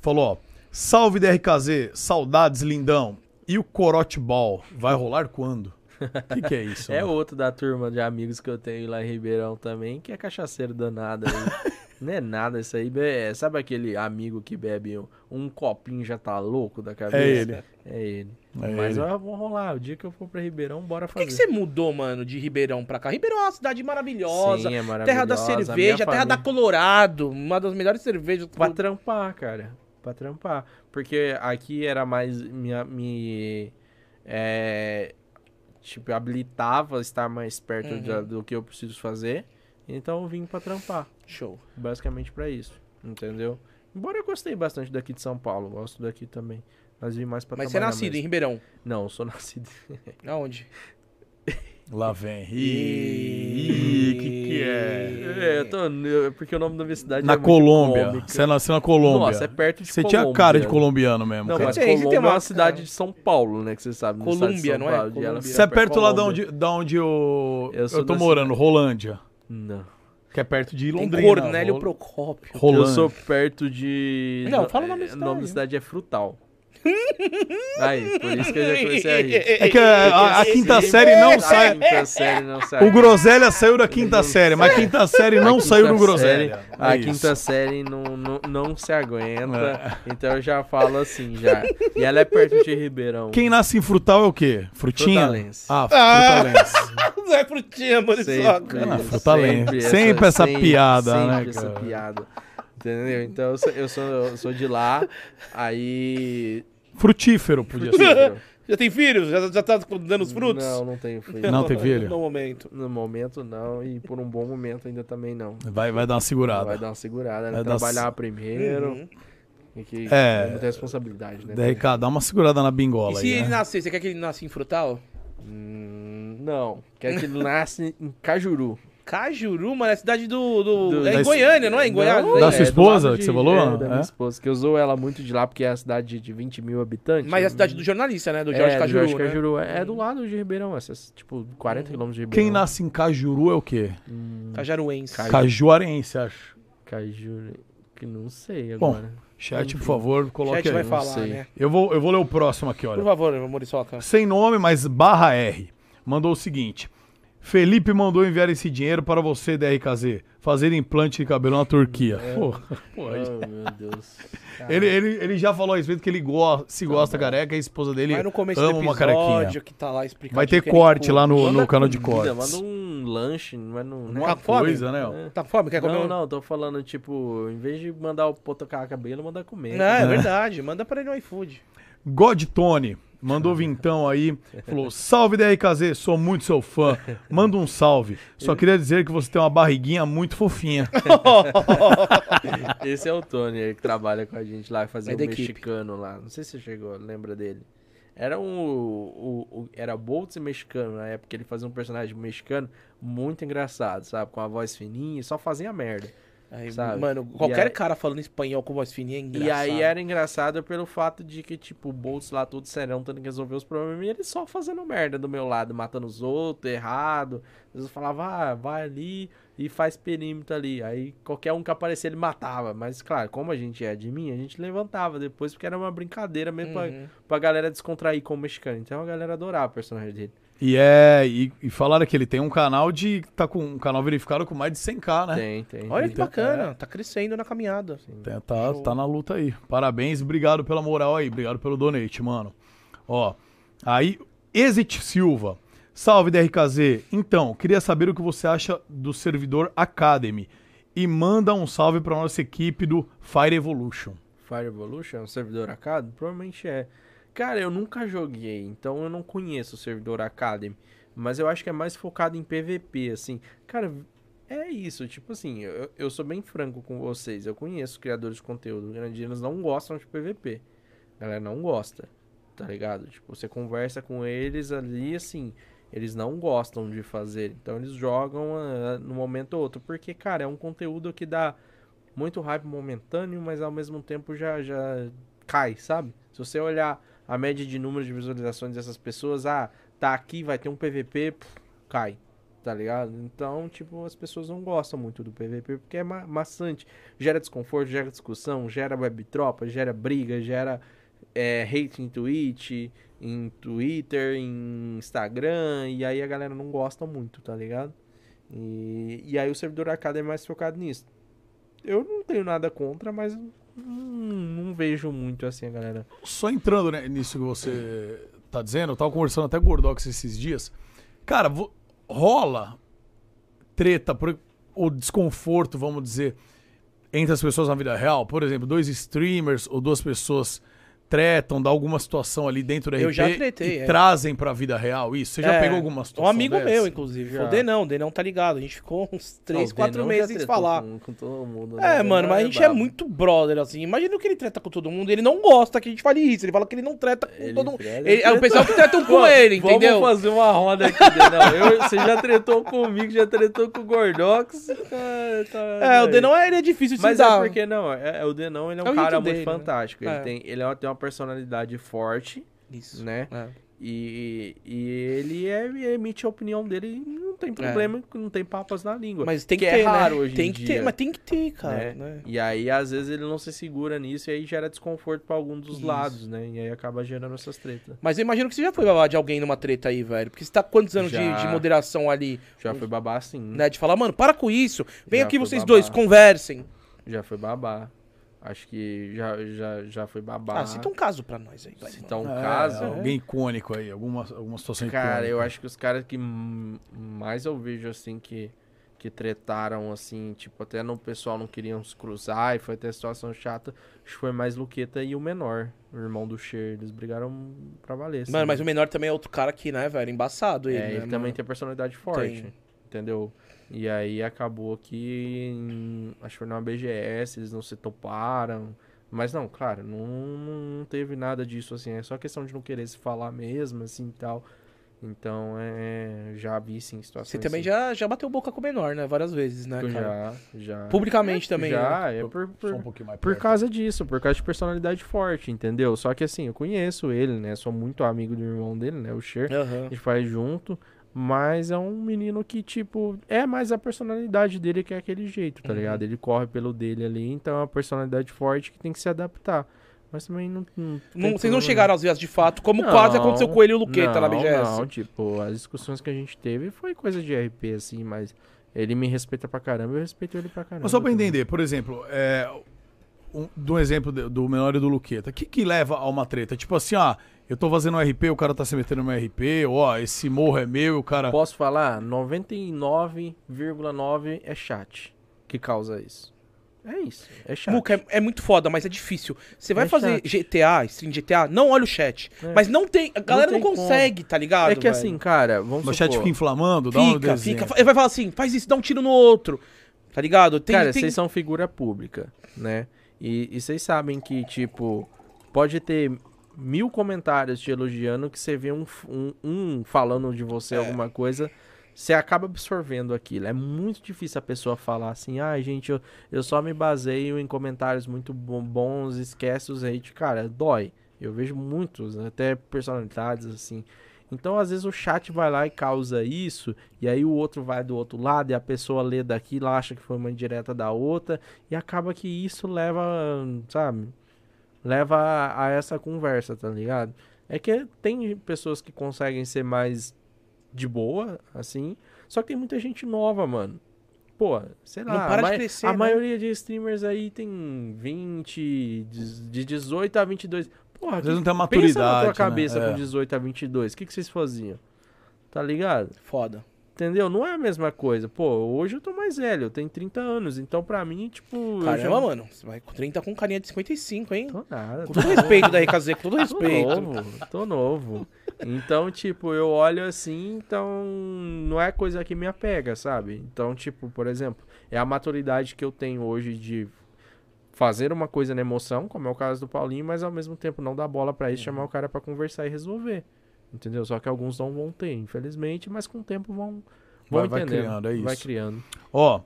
Falou, ó. Salve DRKZ, saudades, lindão. E o Corote Ball vai rolar quando? O que, que é isso? É mano? outro da turma de amigos que eu tenho lá em Ribeirão também, que é cachaceiro danado. Não é nada isso aí. é- Sabe aquele amigo que bebe um, um copinho já tá louco da cabeça? É ele. É ele. É Mas ele. ó, vamos rolar. O dia que eu for pra Ribeirão, bora Por fazer. que, que você mudou, mano, de Ribeirão pra cá? Ribeirão é uma cidade maravilhosa. Sim, é terra da maravilhosa. cerveja, minha terra da família- Colorado, uma das melhores cervejas. Pra do- trampar, cara. Pra trampar. Porque aqui era mais. Minha, me. É, tipo, habilitava estar mais perto Uhum. da- do que eu preciso fazer. Então eu vim pra trampar. Show. Basicamente pra isso. Entendeu? Embora eu gostei bastante daqui de São Paulo. Gosto daqui também. Mas vim mais pra Mas você é nascido em mesmo. Ribeirão. Não, eu sou nascido. Aonde? Lá vem. Ih, que que é? É, eu tô. eu- Porque o nome da minha cidade Na é Colômbia. Você nasceu na Colômbia. Nossa, é perto de Você tinha Colômbia. cara de colombiano mesmo, Não, cara. mas Tem, você tem Colômbia é uma uma cidade de São Paulo, né? Que você sabe. Colômbia, não é? Colômbia. Você é perto lá de Colômbia. onde, da onde eu, Eu eu, tô morando, Rolândia. Não. Que é perto de Tem Londrina. Cornélio Rol- Procópio. Rolândia. Eu sou perto de. Não, fala o nome da é, cidade. O nome da cidade é Frutal. Aí, por isso que eu já comecei a rir. É que a, a- a quinta série não A sai. quinta série não sai. O Groselha saiu da quinta série, mas a quinta série não quinta saiu do série- Groselha. A É isso. quinta série não, não, não se aguenta. Então eu já falo assim já. E ela é perto de Ribeirão. Quem nasce em frutal é o quê? Frutinha? Frutalense. Ah, frutalense. Não é frutinha, Muriçoca. Ah, Frutalense. Sempre essa piada, sempre né, essa cara? piada. Entendeu? Então eu sou, eu sou, eu sou de lá, aí. Frutífero, podia ser. Já tem filhos? Já, já tá dando os frutos? Não, não tenho filho. Não tem filho? No momento. No momento não, e por um bom momento ainda também não. Vai, vai dar uma segurada. Vai dar uma segurada, né? Vai dar Trabalhar primeiro. Uhum. E que É. é muita responsabilidade, né? DRK, dá uma segurada na E bingola se aí. ele né? nascer, você quer que ele nasça em frutal? Hum, não. Quer que ele nasce em Cajuru. Cajuru, mano, é a cidade do. do- Do- é em Goiânia, não é? Em Goiás? Não, Da é sua do esposa, que você falou? É, da minha É? esposa, que eu usou ela muito de lá, porque é a cidade de 20 mil habitantes. Mas é a cidade do jornalista, né? Do Jorge é, do Cajuru. Jorge né? Cajuru. É, é do lado de Ribeirão, essas, tipo, 40 quilômetros de Ribeirão. Quem nasce em Cajuru é o quê? Cajaruense. Caju- Cajuarense, acho. Cajuru... Que não sei Bom, agora. Chat, por favor, coloque Chat aí. vai não falar, sei. né? Eu vou, eu vou ler o próximo aqui, Por olha. favor, Muriçoca. Sem nome, mas barra R. Mandou o seguinte. Felipe mandou enviar esse dinheiro para você, DRKZ, fazer implante de cabelo na Turquia. Porra, porra. Oh, meu Deus. Ele, ele, ele já falou a respeito que ele go se gosta careca e a esposa dele Vai no começo ama do uma carequinha. que tá lá. Vai ter corte lá no, no canal de cortes. Manda um lanche, mas não... Uma Tá fome? coisa, né? ó. Tá fome? Quer comer? Não, um- não, tô falando, tipo, em vez de mandar o pô tocar cabelo, manda comer. Não, é verdade. Manda pra ele no iFood. God Tony mandou vintão aí, falou: Salve DRKZ, sou muito seu fã. Manda um salve. Só queria dizer que você tem uma barriguinha muito fofinha. Esse é o Tony aí que trabalha com a gente lá, fazia É equipe. mexicano lá. Não sei se você chegou, lembra dele. Era um. O, o- era Boltz e mexicano na época. Ele fazia um personagem mexicano muito engraçado, sabe? Com a voz fininha e só fazia merda. Aí, Sabe? Mano, qualquer aí- cara falando espanhol com voz fininha é engraçado. E aí era engraçado pelo fato de que, tipo, o Boltz lá todo serão tendo que resolver os problemas e ele só fazendo merda do meu lado, matando os outros, errado. Às vezes eu falava, ah, vai ali e faz perímetro ali. Aí qualquer um que aparecia ele matava. Mas, claro, como a gente é de mim, a gente levantava depois porque era uma brincadeira mesmo pra, Uhum. pra galera descontrair com o mexicano. Então a galera adorava o personagem dele. E é. E, e falaram que ele tem um canal de. tá com um canal verificado com mais de 100k, né? Tem, tem. Olha tem. que bacana. Tá crescendo na caminhada. Tem- Tá, Show. tá na luta aí. Parabéns, obrigado pela moral aí, obrigado pelo donate, mano. Ó, aí, Exit Silva. Salve, DRKZ. Então, queria saber o que você acha do servidor Academy. E manda um salve pra nossa equipe do Fire Evolution. Fire Evolution é um servidor Academy? Provavelmente é. Cara, eu nunca joguei, então eu não conheço o servidor Academy. Mas eu acho que é mais focado em PVP, assim. Cara, é isso. Tipo assim, eu, eu sou bem franco com vocês. Eu conheço criadores de conteúdo grandes, eles não gostam de PVP. A galera não gosta, tá ligado? Tipo, você conversa com eles ali, assim, eles não gostam de fazer. Então eles jogam ah, no momento ou outro. Porque, cara, é um conteúdo que dá muito hype momentâneo, mas ao mesmo tempo já, já cai, sabe? Se você olhar a média de número de visualizações dessas pessoas, ah, tá aqui, vai ter um PVP, cai, tá ligado? Então, tipo, as pessoas não gostam muito do PVP porque é ma maçante, gera desconforto, gera discussão, gera web tropa, gera briga, gera é, hate em Twitch, em Twitter, em Instagram, e aí a galera não gosta muito, tá ligado? E, e aí o servidor Academy é mais focado nisso. Eu não tenho nada contra, mas não vejo muito assim a galera. Só entrando né, nisso que você tá dizendo, eu tava conversando até com o Gordox esses dias. Cara, vo- rola treta, por, ou desconforto, vamos dizer, entre as pessoas na vida real. Por exemplo, dois streamers ou duas pessoas tretam, dá alguma situação ali dentro da Eu RP já tretei, e é. trazem pra vida real isso. Você já É, pegou alguma situação Um amigo dessa? meu, inclusive. Já. O Denão, o Denão tá ligado. A gente ficou uns 3, Ah, o 4 Denão meses sem se falar. Com, com todo mundo, né? É, O mano, mas a gente é muito brother, assim. Imagina que ele treta com todo mundo. Ele não gosta que a gente fale isso. Ele fala que ele não treta com Ele todo mundo. treta- Ele- é o pessoal que tretam com ele, entendeu? Vamos fazer uma roda aqui, Denão. Eu, você já tretou comigo, já tretou com o Gordox. Tá, tá, É, o aí. Denão ele é difícil de Mas se é dar. porque, não, é, é o Denão, ele é um É o cara muito dele, né? fantástico. Ele, É. tem, ele é- tem uma personalidade forte, Isso. né? É. E, e ele, é, emite a opinião dele e não tem problema, não tem papas na língua. Mas tem que, que ter, é raro né? hoje tem em que dia. ter, mas tem que ter, cara. né? né? E aí, às vezes, ele não se segura nisso e aí gera desconforto pra algum dos Isso. lados, né? E aí acaba gerando essas tretas. Mas eu imagino que você já foi babá de alguém numa treta aí, velho. Porque você tá quantos anos de, Já. de moderação ali, Já foi babá sim. né? De falar, mano, para com isso. Vem Já aqui vocês babá. dois, conversem. Já foi babá. Acho que já, já, já foi babá. Ah, cita um caso pra nós aí, vai. Citar um É, caso. Alguém icônico aí, alguma, alguma situação Cara, icônica. eu acho que os caras que mais eu vejo, assim, que, que tretaram, assim, tipo, até no pessoal não queriam se cruzar e foi até situação chata, acho que foi mais Luqueta e o menor, o irmão do Cher. Eles brigaram pra valer. assim. Mano, mas o menor também é outro cara que, né, velho? Embaçado ele. É, né, ele mano? também tem personalidade forte, Tem. entendeu? E aí acabou que, em- acho que foi numa BGS, eles não se toparam. Mas não, claro, não, não teve nada disso, assim, é só questão de não querer se falar mesmo, assim, e tal. Então, é, já vi, sim, situações Você também assim. já, já bateu boca com o menor, né? Várias vezes, né, Eu cara? Já, já. Publicamente também. né? Já, é por, Só por, um pouquinho mais por perto. causa disso, por causa de personalidade forte, entendeu? Só que assim, eu conheço ele, né? Sou muito amigo do irmão dele, né? O Cher. Aham. A gente faz junto. Mas é um menino que, tipo, é mais a personalidade dele que é aquele jeito, tá Uhum. ligado? Ele corre pelo dele ali, então é uma personalidade forte que tem que se adaptar. Mas também não. não Não, vocês não chegaram às vezes de fato, como Não, quase aconteceu com ele e o Luqueta na não, BGS. Não, tipo, as discussões que a gente teve foi coisa de RP, assim, mas ele me respeita pra caramba, eu respeito ele pra caramba. Mas só pra também. entender, por exemplo, é, um, do exemplo do, menor e do Luqueta, o que, que leva a uma treta? Tipo assim, ah, eu tô fazendo um RP, o cara tá se metendo no meu RP, ó, esse morro é meu e o cara. Posso falar? 99,9 é chat que causa isso. É isso, é chat. Muca, é, é muito foda, mas é difícil. Você vai É fazer chat. GTA, stream GTA, não olha o chat. É. Mas não tem. A galera não, tem consegue, tá ligado? é que velho? assim, cara, vamos O chat fica inflamando, dá um Fica, desenho. fica. Ele vai falar assim, faz isso, dá um tiro no outro. Tá ligado? Tem, cara, tem- vocês são figura pública, né? E, e vocês sabem que, tipo, pode ter mil comentários te elogiando que você vê um, um, um falando de você alguma coisa, você acaba absorvendo aquilo. É muito difícil a pessoa falar assim, ah, gente, eu, eu só me baseio em comentários muito bo- bons, esquece os hate. Cara, dói. Eu vejo muitos, até personalidades assim. Então, às vezes, o chat vai lá e causa isso, e aí o outro vai do outro lado, e a pessoa lê daquilo, acha que foi uma indireta da outra, e acaba que isso leva, sabe? Leva a, a essa conversa, tá ligado? É que tem pessoas que conseguem ser mais de boa, assim, só que tem muita gente nova, mano. Pô, sei lá, Não para a, de crescer, a né? maioria de streamers aí tem 20, de de 18 a 22. Porra, Às vezes não tem uma Pensa na maturidade. tua cabeça né? com É. 18 a 22, o que, que vocês faziam? Tá ligado? Foda. Entendeu? Não é a mesma coisa. Pô, hoje eu tô mais velho, eu tenho 30 anos. Então, pra mim, tipo. Caramba, já... mano. Você vai com 30 com carinha de 55, hein? Tô nada. Com todo respeito da RKZ, com todo Tô respeito. novo, tô novo. Então, tipo, eu olho assim, então não é coisa que me apega, sabe? Então, tipo, por exemplo, é a maturidade que eu tenho hoje de fazer uma coisa na emoção, como é o caso do Paulinho, mas ao mesmo tempo não dar bola pra isso, chamar o cara pra conversar e resolver. Entendeu? Só que alguns não vão ter, infelizmente, mas com o tempo vão, vão Vai- vai entendendo. criando, é Vai isso. criando. Ó,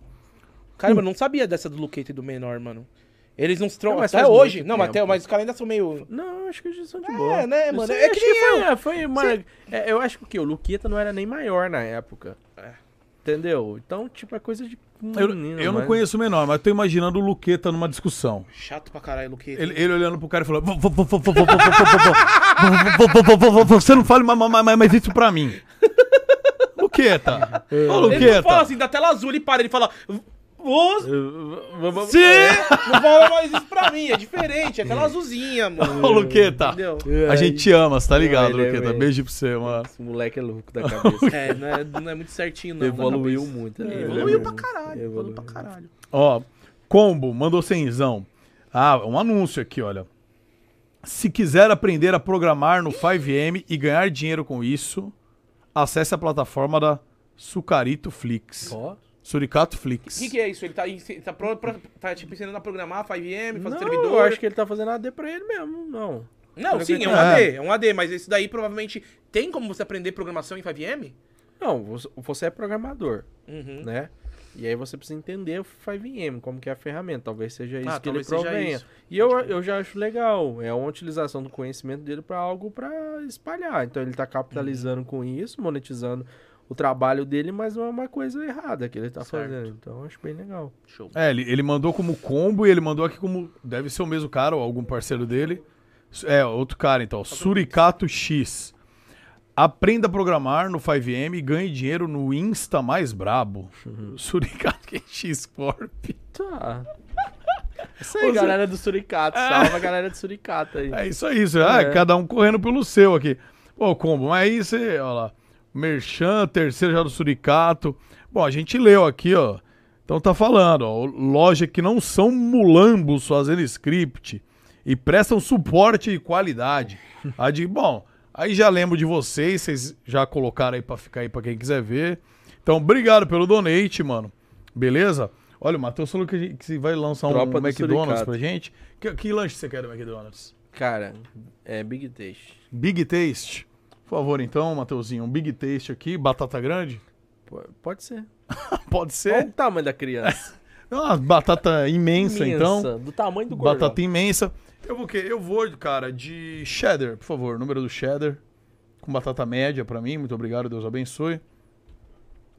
Cara, mano, não sabia dessa do Luquete e do menor, mano. Eles não se trocam até hoje. Não, mas, até, tempo. mas os caras ainda são meio. Não, acho que eles são de É, boa. né, Eu mano? sei, É que nem foi, eu. é, foi, mano, é, eu acho que o quê? O Luqueta não era nem maior na época. Entendeu? Então, tipo, é coisa de eu, menino, eu não conheço o menor, mas tô imaginando o Luqueta numa discussão. Chato pra caralho, Luqueta. Ele, ele olhando pro cara e falando: Você não fala mais isso pra mim. Luqueta. Ô, Luqueta. Ele fala assim, da tela azul, ele para, ele fala. Você Sim! não fala mais isso pra mim, é diferente, é tela azulzinha, mano. Ô, Luqueta. Entendeu? A gente te ama, você tá ligado, é Luqueta? bem- Beijo pra você, mano. Esse moleque é louco da cabeça. É, não é, não é muito certinho, não. Evoluiu muito. né? Evoluiu pra caralho, evoluiu pra caralho. Ó, Combo, mandou cenzão. Ah, um anúncio aqui, olha. Se quiser aprender a programar no 5M e ganhar dinheiro com isso, acesse a plataforma da Sucarito Flix. Ó. Suricato O Flix. que, que é isso? Ele tá, ele tá, pro, pro- tá tipo, ensinando a programar 5M, fazer Não, servidor? eu acho que ele tá fazendo AD pra ele mesmo, não. Não, sim, é um É. AD, é um AD, mas esse daí provavelmente tem como você aprender programação em 5M? Não, você- é programador, Uhum. né? E aí você precisa entender o 5M, como que é a ferramenta. Talvez seja isso Ah, que ele provenha. isso. E eu, eu já acho legal. É uma utilização do conhecimento dele pra algo pra espalhar. Então ele tá capitalizando Uhum. com isso, monetizando o trabalho dele, mas não é uma coisa errada que ele tá Certo. fazendo. Então eu acho bem legal. Show. É, ele, ele mandou como combo e ele mandou aqui como. Deve ser o mesmo cara ou algum parceiro dele. É, outro cara então. Suricato X. Aprenda a programar no 5M e ganhe dinheiro no Insta mais brabo. Suricato X Corp. Tá. Isso aí, galera do Suricato. Salva a galera do Suricato aí. É isso aí, isso. Ah, É. cada um correndo pelo seu aqui. Pô, combo, mas aí você, ó lá. Merchan, terceiro já do Suricato. Bom, a gente leu aqui, ó. Então tá falando, ó. Loja que não são mulambos fazendo script e prestam suporte e qualidade. A de, bom, aí já lembro de vocês, vocês já colocaram aí pra ficar aí pra quem quiser ver. Então, obrigado pelo donate, mano. Beleza? Olha, o Matheus falou que, a gente- que vai lançar um Tropa do McDonald's Suricato. pra gente. Que, que lanche você quer do McDonald's? Cara, é Big Taste. Big Taste. Por favor, então, Mateuzinho, um Big Taste aqui, batata grande? Pode ser. Pode Qual ser. o tamanho da criança? Uma batata imensa, então. Do tamanho do gordão. Batata imensa. Eu vou o quê? Eu vou, cara, de cheddar, por favor, número do cheddar. Com batata média pra mim, muito obrigado, Deus abençoe.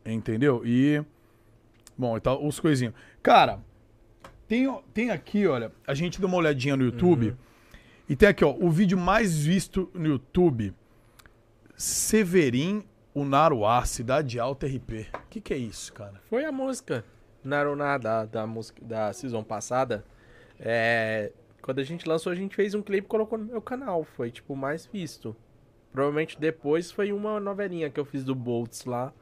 Entendeu? E. Bom, e tal, os coisinhos. Cara, tem, tem aqui, olha, a gente deu uma olhadinha no YouTube. E tem aqui, ó, o vídeo mais visto no YouTube. Severin Unaruá, Cidade Alta RP. O que, que é isso, cara? Foi a música. Naruná da, da música da season passada. É, quando a gente lançou, a gente fez um clipe e colocou no meu canal. Foi, tipo, o mais visto. Provavelmente depois foi uma novelinha que eu fiz do Boltz lá.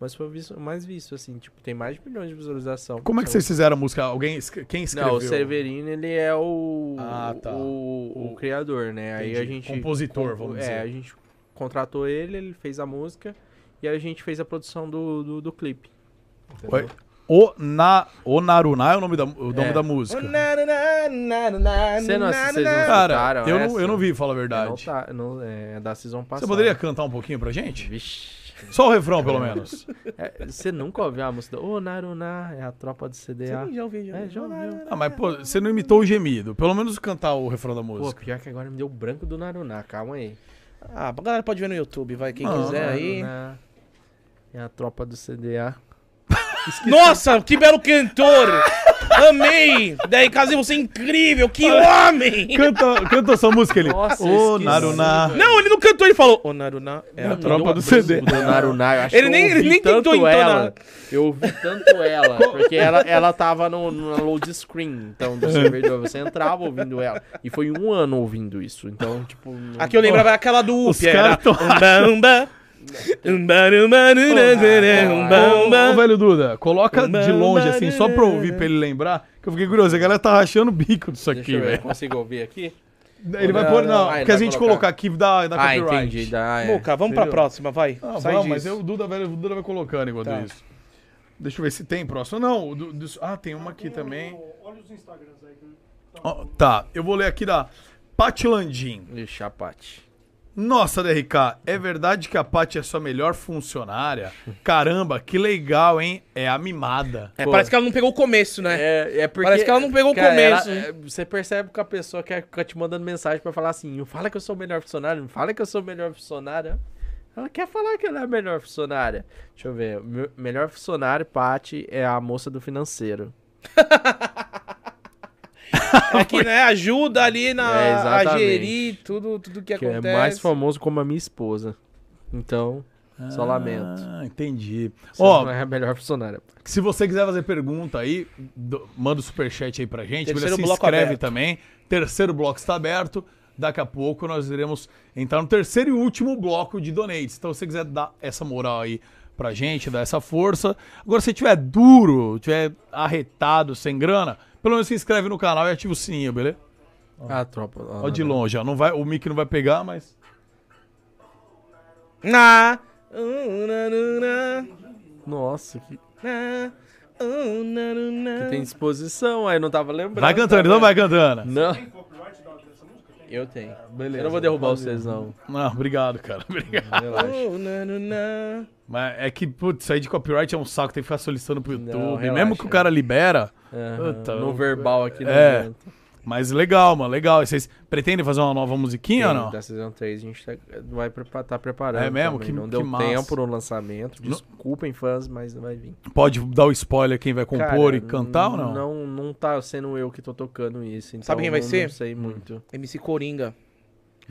Mas foi o visto- o mais visto, assim. Tipo, tem mais de milhões de visualização. Como é que Então, vocês fizeram a música? Alguém, quem escreveu? Não, o Severino, ele é o, Ah, tá. o, o criador, né? Aí a Entendi. gente... Compositor, vamos é, dizer. a gente contratou ele, ele fez a música e a gente fez a produção do, do, do clipe. Oi? O, na, o Naruná é o nome da, o nome É. da música. Você não assiste, vocês não Cara, eu não, eu não vi, fala a É, não verdade. tá, não, é da season passada. Você poderia cantar um pouquinho pra gente? Vixe. Só o refrão, pelo menos. É, você nunca ouviu a música do Ô Naruná, é a tropa do CDA. Já ouvi, já É, já ouviu. Ah, mas pô, você não imitou o gemido. Pelo menos cantar o refrão da Pô, música. pior que agora me deu branco do Naruná, calma aí. Ah, a galera pode ver no YouTube, vai, quem Não, quiser aí. Naruná É a tropa do CDA. Nossa, que belo cantor! Amei! Daí, Kazi, você é incrível! Que homem! Canta, canta essa música ele. Nossa, Ô, esqueci, Naruná. Não, ele não cantou, ele falou: Ô, Naruná, é a tropa. do CD. Do Naruná, eu acho Ele que nem- ele nem tentou entonar. ela. Eu ouvi tanto ela, porque ela, ela tava no, no load screen, então, do servidor. Você entrava ouvindo ela. E foi um ano ouvindo isso, então, tipo... Aqui eu lembrava aquela do Os Up, era umba, Ô, velho Duda, coloca de longe assim, só pra ouvir, pra ele lembrar. Que eu fiquei curioso. A galera tá rachando o bico disso aqui, Deixa eu velho. consigo ouvir aqui? Ele vai Não, pôr, não. não. Ah, porque a gente colocar. aqui dá, dá Ah, copyright. entendi. Dá, é. Muca, vamos pra próxima, vai. Ah, Sai vamos, mas eu, o, Duda, vai, o Duda vai colocando enquanto Tá. isso. Deixa eu ver se tem próximo. Não, do- ah, tem uma aqui também. Ó, tá, eu vou ler aqui da Paty Landim. Ixi, a Paty. Nossa, DRK, é verdade que a Paty é sua melhor funcionária? Caramba, que legal, hein? É a mimada. É, Pô. parece que ela não pegou o começo, né? É, é porque, Parece que ela não pegou o cara, começo. ela- é, você percebe que a pessoa quer ficar te mandando mensagem pra falar assim: fala que eu sou o melhor funcionário, não fala que eu sou o melhor funcionário. Ela quer falar que ela é a melhor funcionária. Deixa eu ver. Me- melhor funcionário, Paty, é a moça do financeiro. É que, né, ajuda ali na, É, a exatamente. gerir tudo, tudo que, Que acontece. é mais famoso como a minha esposa. Então, só lamento. Ah, entendi. Você Ó, não é a melhor funcionária. se você quiser fazer pergunta aí, do- manda o superchat aí pra gente. Terceiro beleza? se inscreve aberto. também. Terceiro bloco está aberto. Daqui a pouco nós iremos entrar no terceiro e último bloco de donates. Então, se você quiser dar essa moral aí pra gente, dar essa força. Agora, se tiver duro, tiver arretado, sem grana, pelo menos se inscreve no canal e ativa o sininho, beleza? Ah, tropa. Ó, de longe, ó. Não vai, o mic não vai pegar, mas. Na, uh, Nossa, que, na, uh, que tem disposição. Aí não tava lembrando. Vai cantando, tá então vendo? vai cantando. Não. Eu tenho. Eu não vou derrubar vocês, não. Não, obrigado, cara. Obrigado. Relaxa. Na, na, na. Mas é que, putz, sair de copyright é um saco, tem que ficar solicitando pro YouTube. relaxa. Mesmo que o cara libera. Aham, Puta, no verbal aqui não É. adianta. Mas legal, mano, legal. E Vocês pretendem fazer uma nova musiquinha ou Tem, não? Da Season 3 a gente tá, vai prepa- tá preparando. É mesmo? também. Que- não que deu massa. tempo no lançamento. Desculpem, fãs, mas não vai vir. Pode dar o spoiler quem vai compor Cara, e cantar ou não? Não, não tá sendo eu que tô tocando isso. Então Sabe quem vai não- ser? Não sei muito. MC Coringa.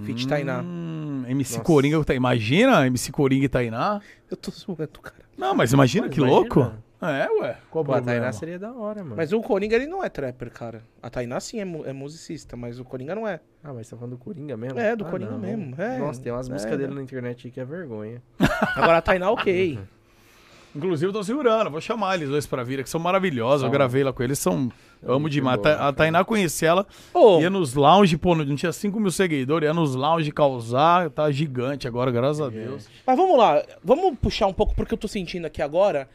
Fit Tainá. Hum, MC Nossa. Coringa, tá- imagina MC Coringa e Tainá? Eu tô zoando, cara. Não, mas imagina Mas que imagina. louco. É, ué. Qual Pô, a? Tainá seria da hora, mano. Mas o Coringa, ele não é trapper, cara. A Tainá sim é, mu- é musicista, mas o Coringa não é. Ah, mas você tá falando do Coringa mesmo? É, do Ah, Coringa não. mesmo, é. Nossa, tem umas É, músicas dele né? na internet aí que é vergonha. Agora a Tainá, ok. Inclusive, eu tô segurando, vou chamar eles dois pra vir, que são maravilhosos. Eu São. gravei lá com eles, são. Eu amo muito demais. boa, a Tainá conheci ela, Ô, ia nos lounge, pô, não tinha 5 mil seguidores, ia nos lounge causar, tá gigante agora, graças a Deus. mas vamos lá. Vamos puxar um pouco porque eu tô sentindo aqui agora.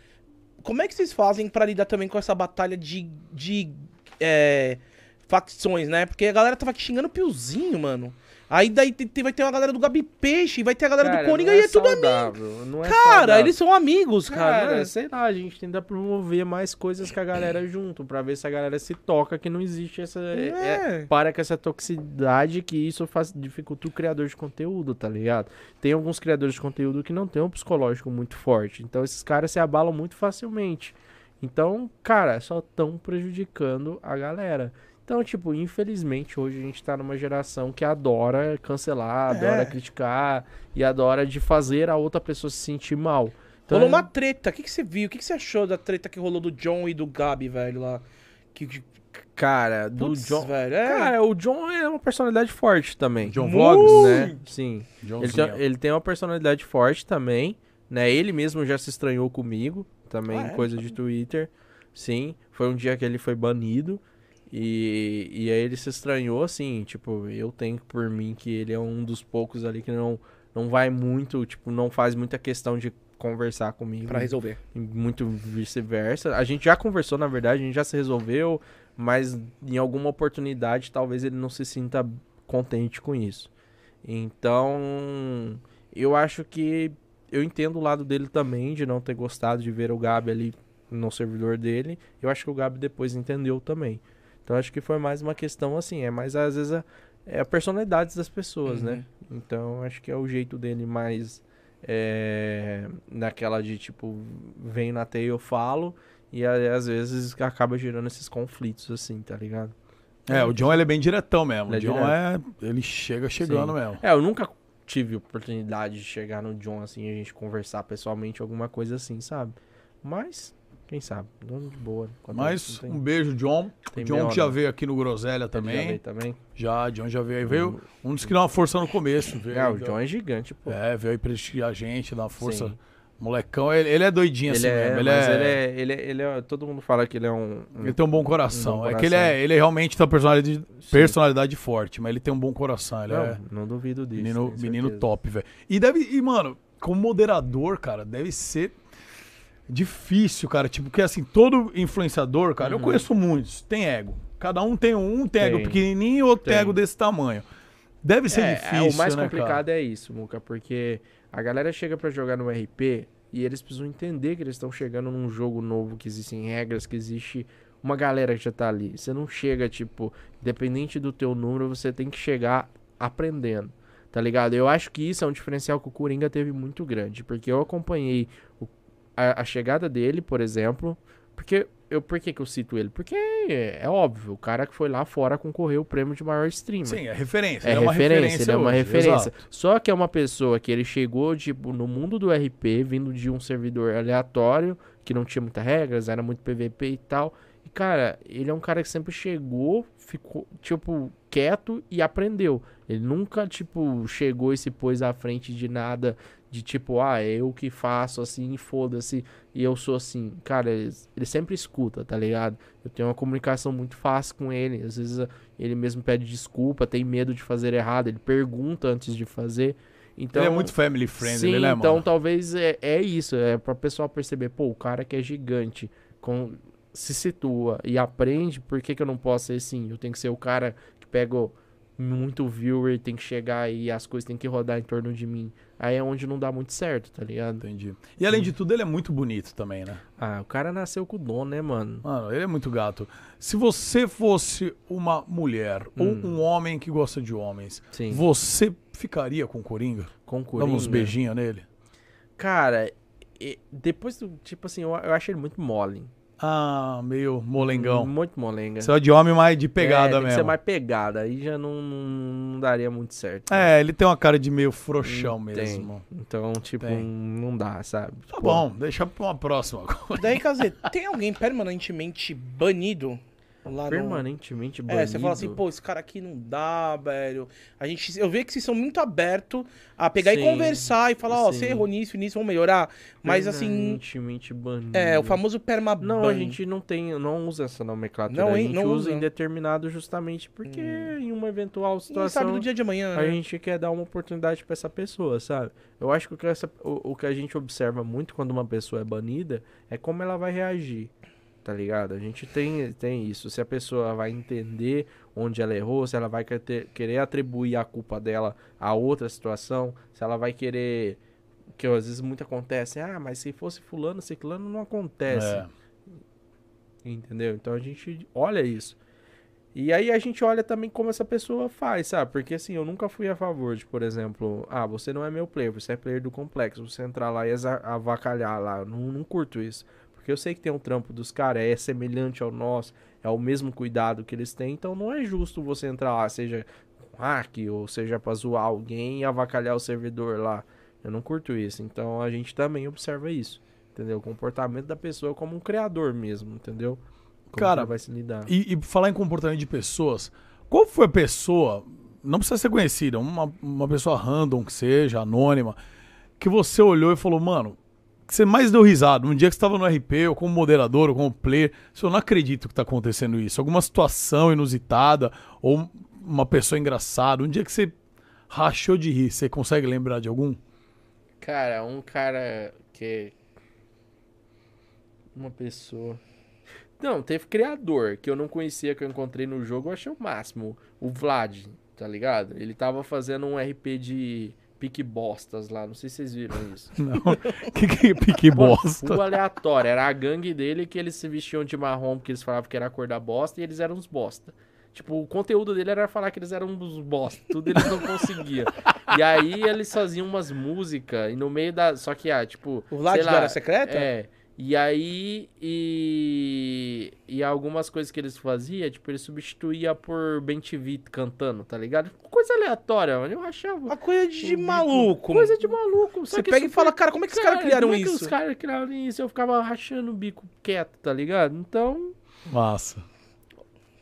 Como é que vocês fazem pra lidar também com essa batalha de, de é, facções, né? Porque a galera tava xingando o Piozinho, mano. Aí daí vai ter uma galera do Gabi Peixe, vai ter a galera Cara, do Coringa e é tudo amigo. é Cara, saudável. eles são amigos, cara. Cara, né? sei lá, a gente tenta promover mais coisas com a galera junto, pra ver se a galera se toca que não existe essa. É. É. para com essa toxicidade que isso faz, dificulta o criador de conteúdo, tá ligado? Tem alguns criadores de conteúdo que não têm um psicológico muito forte, então esses caras se abalam muito facilmente. Então, cara, só estão prejudicando a galera. Então, tipo, infelizmente hoje a gente tá numa geração que adora cancelar, É. adora criticar e adora de fazer a outra pessoa se sentir mal. Então, Rolou uma treta. O que, que você viu? O que, que você achou da treta que rolou do John e do Gabi, velho, lá? Que, que- cara, do putz, John. velho, é. Cara, o John é uma personalidade forte também. John. Vlogs, né? Sim. Ele tem, ele tem uma personalidade forte também, né? Ele mesmo já se estranhou comigo, também, Ah, é? coisa de Twitter. Sim, foi um dia que ele foi banido. E, e aí ele se estranhou, assim, tipo, eu tenho por mim que ele é um dos poucos ali que não, não vai muito, tipo, não faz muita questão de conversar comigo. Pra resolver. E muito vice-versa. A gente já conversou, na verdade, a gente já se resolveu, mas em alguma oportunidade talvez ele não se sinta contente com isso. Então, eu acho que eu entendo o lado dele também de não ter gostado de ver o Gabi ali no servidor dele. Eu acho que o Gabi depois entendeu também. Então, acho que foi mais uma questão assim, é mais às vezes a, é a personalidade das pessoas, né? Então, acho que é o jeito dele mais é, naquela de tipo, vem na teia eu falo, e aí, às vezes acaba gerando esses conflitos assim, tá ligado? É, o John ele é bem diretão mesmo. Ele é o John é. Ele chega chegando Sim. mesmo. É, eu nunca tive oportunidade de chegar no John assim, a gente conversar pessoalmente, alguma coisa assim, sabe? Mas Quem sabe? Dono de boa. Mas não um tem- beijo, John. tem John que já não. veio aqui no Groselha já também. veio também. Já, John já veio. Veio um dos que deu uma força no começo. Veio, É, o John é gigante, pô. É, veio aí prestigiar a gente, dar uma força. Sim. Molecão, ele, ele é doidinho Ele assim é, mesmo. Ele mas é, ele é, ele é, ele é- Todo mundo fala que ele é um. um- ele tem um bom coração. Um bom É que ele, é, ele realmente tem uma personalidade, personalidade forte, mas ele tem um bom coração. Ele não, é não duvido disso. menino, menino top, velho. E deve. E, mano, como moderador, cara, deve ser difícil, cara. Tipo, porque assim, todo influenciador, cara, eu conheço muitos, tem ego. Cada um tem um, um tem, ego pequenininho, outro tem ego desse tamanho. Deve ser é, difícil, é, o mais né, complicado cara? é isso, Muca, porque a galera chega pra jogar no RP e eles precisam entender que eles estão chegando num jogo novo, que existem regras, que existe uma galera que já tá ali. Você não chega, tipo, independente do teu número, você tem que chegar aprendendo. Tá ligado? Eu acho que isso é um diferencial que o Coringa teve muito grande, porque eu acompanhei o- a, a chegada dele, por exemplo, porque eu por que, que eu cito ele? Porque é, é óbvio, o cara que foi lá fora concorreu o prêmio de maior streamer. Sim, é referência. É é uma referência, referência. ele é uma hoje, referência. exato. Só que é uma pessoa que ele chegou, tipo, no mundo do RP, vindo de um servidor aleatório, que não tinha muitas regras, era muito PVP e tal. E, cara, ele é um cara que sempre chegou, ficou, tipo, quieto e aprendeu. Ele nunca, tipo, chegou e se pôs à frente de nada, de tipo, ah, é eu que faço assim, foda-se, e eu sou assim. Cara, ele, ele sempre escuta, tá ligado? Eu tenho uma comunicação muito fácil com ele. Às vezes ele mesmo pede desculpa, tem medo de fazer errado, ele pergunta antes de fazer. Então, ele é muito family friendly, Sim, né, então mano? talvez é, é isso, é para o pessoal perceber, pô, o cara que é gigante, com, se situa e aprende, por que, que eu não posso ser assim? Eu tenho que ser o cara que pega muito viewer, tem que chegar e as coisas tem que rodar em torno de mim. Aí é onde não dá muito certo, tá ligado? Entendi. E além de tudo, ele é muito bonito também, né? Ah, o cara nasceu com o dom, né, mano? Mano, ele é muito gato. Se você fosse uma mulher ou um homem que gosta de homens, Hum. Sim. você ficaria com o Coringa? Com Dá Coringa. uns beijinhos nele? Cara, depois do, tipo assim, eu, eu acho ele muito mole. Ah, meio molengão. Muito molenga. Você é de homem mais de é, pegada tem que mesmo. ser mais pegada, aí já não, não, não daria muito certo. É, ele tem uma cara de meio frouxão Tem. mesmo. Então, tipo, Tem. não dá, sabe? Tá Tipo, bom, deixa pra uma próxima. Daí, Cazê, tem alguém permanentemente banido lá no... Permanentemente banido. É, você fala assim, pô, esse cara aqui não dá, velho. A gente, eu vejo que vocês são muito abertos a pegar e Sim, conversar e falar, ó, sim. você errou nisso e nisso, vamos melhorar. Mas assim, Permanentemente banido. é, o famoso permaban. Não, a gente não tem, não usa essa nomenclatura. Não, a hein? gente Não usa usa. Hum. indeterminado justamente porque em uma eventual situação sabe do dia de amanhã, a né? gente quer dar uma oportunidade pra essa pessoa, sabe? Eu acho que o que, essa- o, o que a gente observa muito quando uma pessoa é banida é como ela vai reagir. Tá ligado? A gente tem, tem isso. Se a pessoa vai entender onde ela errou, se ela vai querer atribuir a culpa dela a outra situação, se ela vai querer. Que às vezes muito acontece, ah, mas se fosse fulano, ciclano, não acontece. É. Entendeu? Então a gente olha isso. E aí a gente olha também como essa pessoa faz, sabe? Porque assim, eu nunca fui a favor de, por exemplo, ah, você não é meu player, você é player do complexo, você entrar lá e avacalhar lá. Eu não, não curto isso. Porque eu sei que tem um trampo dos caras, é semelhante ao nosso, é o mesmo cuidado que eles têm, então não é justo você entrar lá, seja com hack ou seja pra zoar alguém e avacalhar o servidor lá. Eu não curto isso. Então a gente também observa isso. Entendeu? O comportamento da pessoa como um criador mesmo, entendeu? Como Cara, vai se lidar. E, e falar em comportamento de pessoas, qual foi a pessoa, não precisa ser conhecida, uma, uma pessoa random que seja, anônima, que você olhou e falou, mano, que você mais deu risada, um dia que você estava no RP, ou como moderador, ou como player, falou, não acredito que tá acontecendo isso. Alguma situação inusitada, ou uma pessoa engraçada, um dia que você rachou de rir, você consegue lembrar de algum? Cara, um cara que. Uma pessoa. Não, teve criador que eu não conhecia, que eu encontrei no jogo, eu achei o máximo. O Vlad, tá ligado? Ele tava fazendo um RP de pique bostas lá, não sei se vocês viram isso. Não. que, que pique bosta. Full aleatório, era a gangue dele que eles se vestiam de marrom porque eles falavam que era a cor da bosta e eles eram uns bosta. Tipo, o conteúdo dele era falar que eles eram uns bosta, tudo eles não conseguiam. e aí eles faziam umas músicas e no meio da. Só que, ah, tipo. O Vlad sei do lá, Era Secreta? É. E aí, e, e algumas coisas que eles faziam, tipo, ele substituía por Ben TV cantando, tá ligado? Coisa aleatória, mano. Eu achava. Uma coisa de bico- maluco. Coisa de maluco. só Você que pega e fala, cara, como é que os caras Cara, criaram como é que isso? Os caras criaram isso, eu ficava rachando o bico quieto, tá ligado? Então, Massa.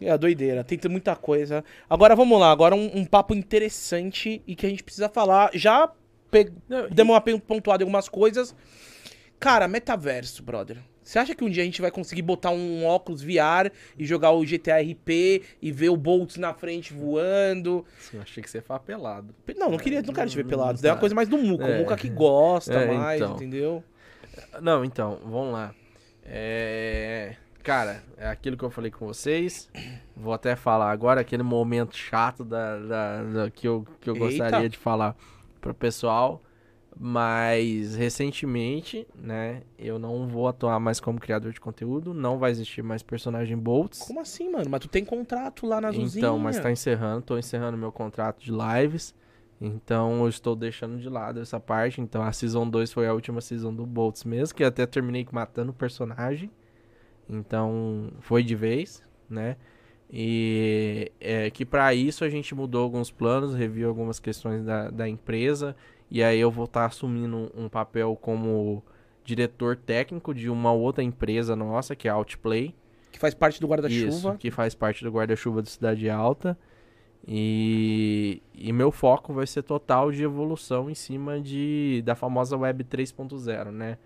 É, doideira, tem muita coisa. Agora vamos lá, agora um, um papo interessante e que a gente precisa falar. Já pe... Não, e- demos uma pontuada em algumas coisas. Cara, metaverso, brother. Você acha que um dia a gente vai conseguir botar um óculos VR e jogar o GTA RP e ver o Boltz na frente voando? assim, eu achei que você ia falar pelado. Não, não queria, não quero te ver não pelado. Isso daí é uma tá. coisa mais do Muca. É. O Muca que gosta É, mais, então. entendeu? Não, então, vamos lá. É... Cara, é aquilo que eu falei com vocês. Vou até falar agora, aquele momento chato da, da- da- que eu, que eu Eita. gostaria de falar pro pessoal. Mas recentemente, né, eu não vou atuar mais como criador de conteúdo, não vai existir mais personagem Bolts. Como assim, mano? Mas tu tem contrato lá na Azulzinha. Então, mas tá encerrando, tô encerrando meu contrato de lives. Então eu estou deixando de lado essa parte. Então a Season 2 foi a última season do Boltz mesmo, que até terminei matando o personagem. Então foi de vez, né? E é que para isso a gente mudou alguns planos, reviu algumas questões da, da empresa. E aí eu vou estar assumindo um papel como diretor técnico de uma outra empresa nossa, que é a Outplay. Que faz parte do guarda-chuva. que faz parte do guarda-chuva do Cidade Alta. E, e meu foco vai ser total de evolução em cima de, da famosa Web 3.0, né?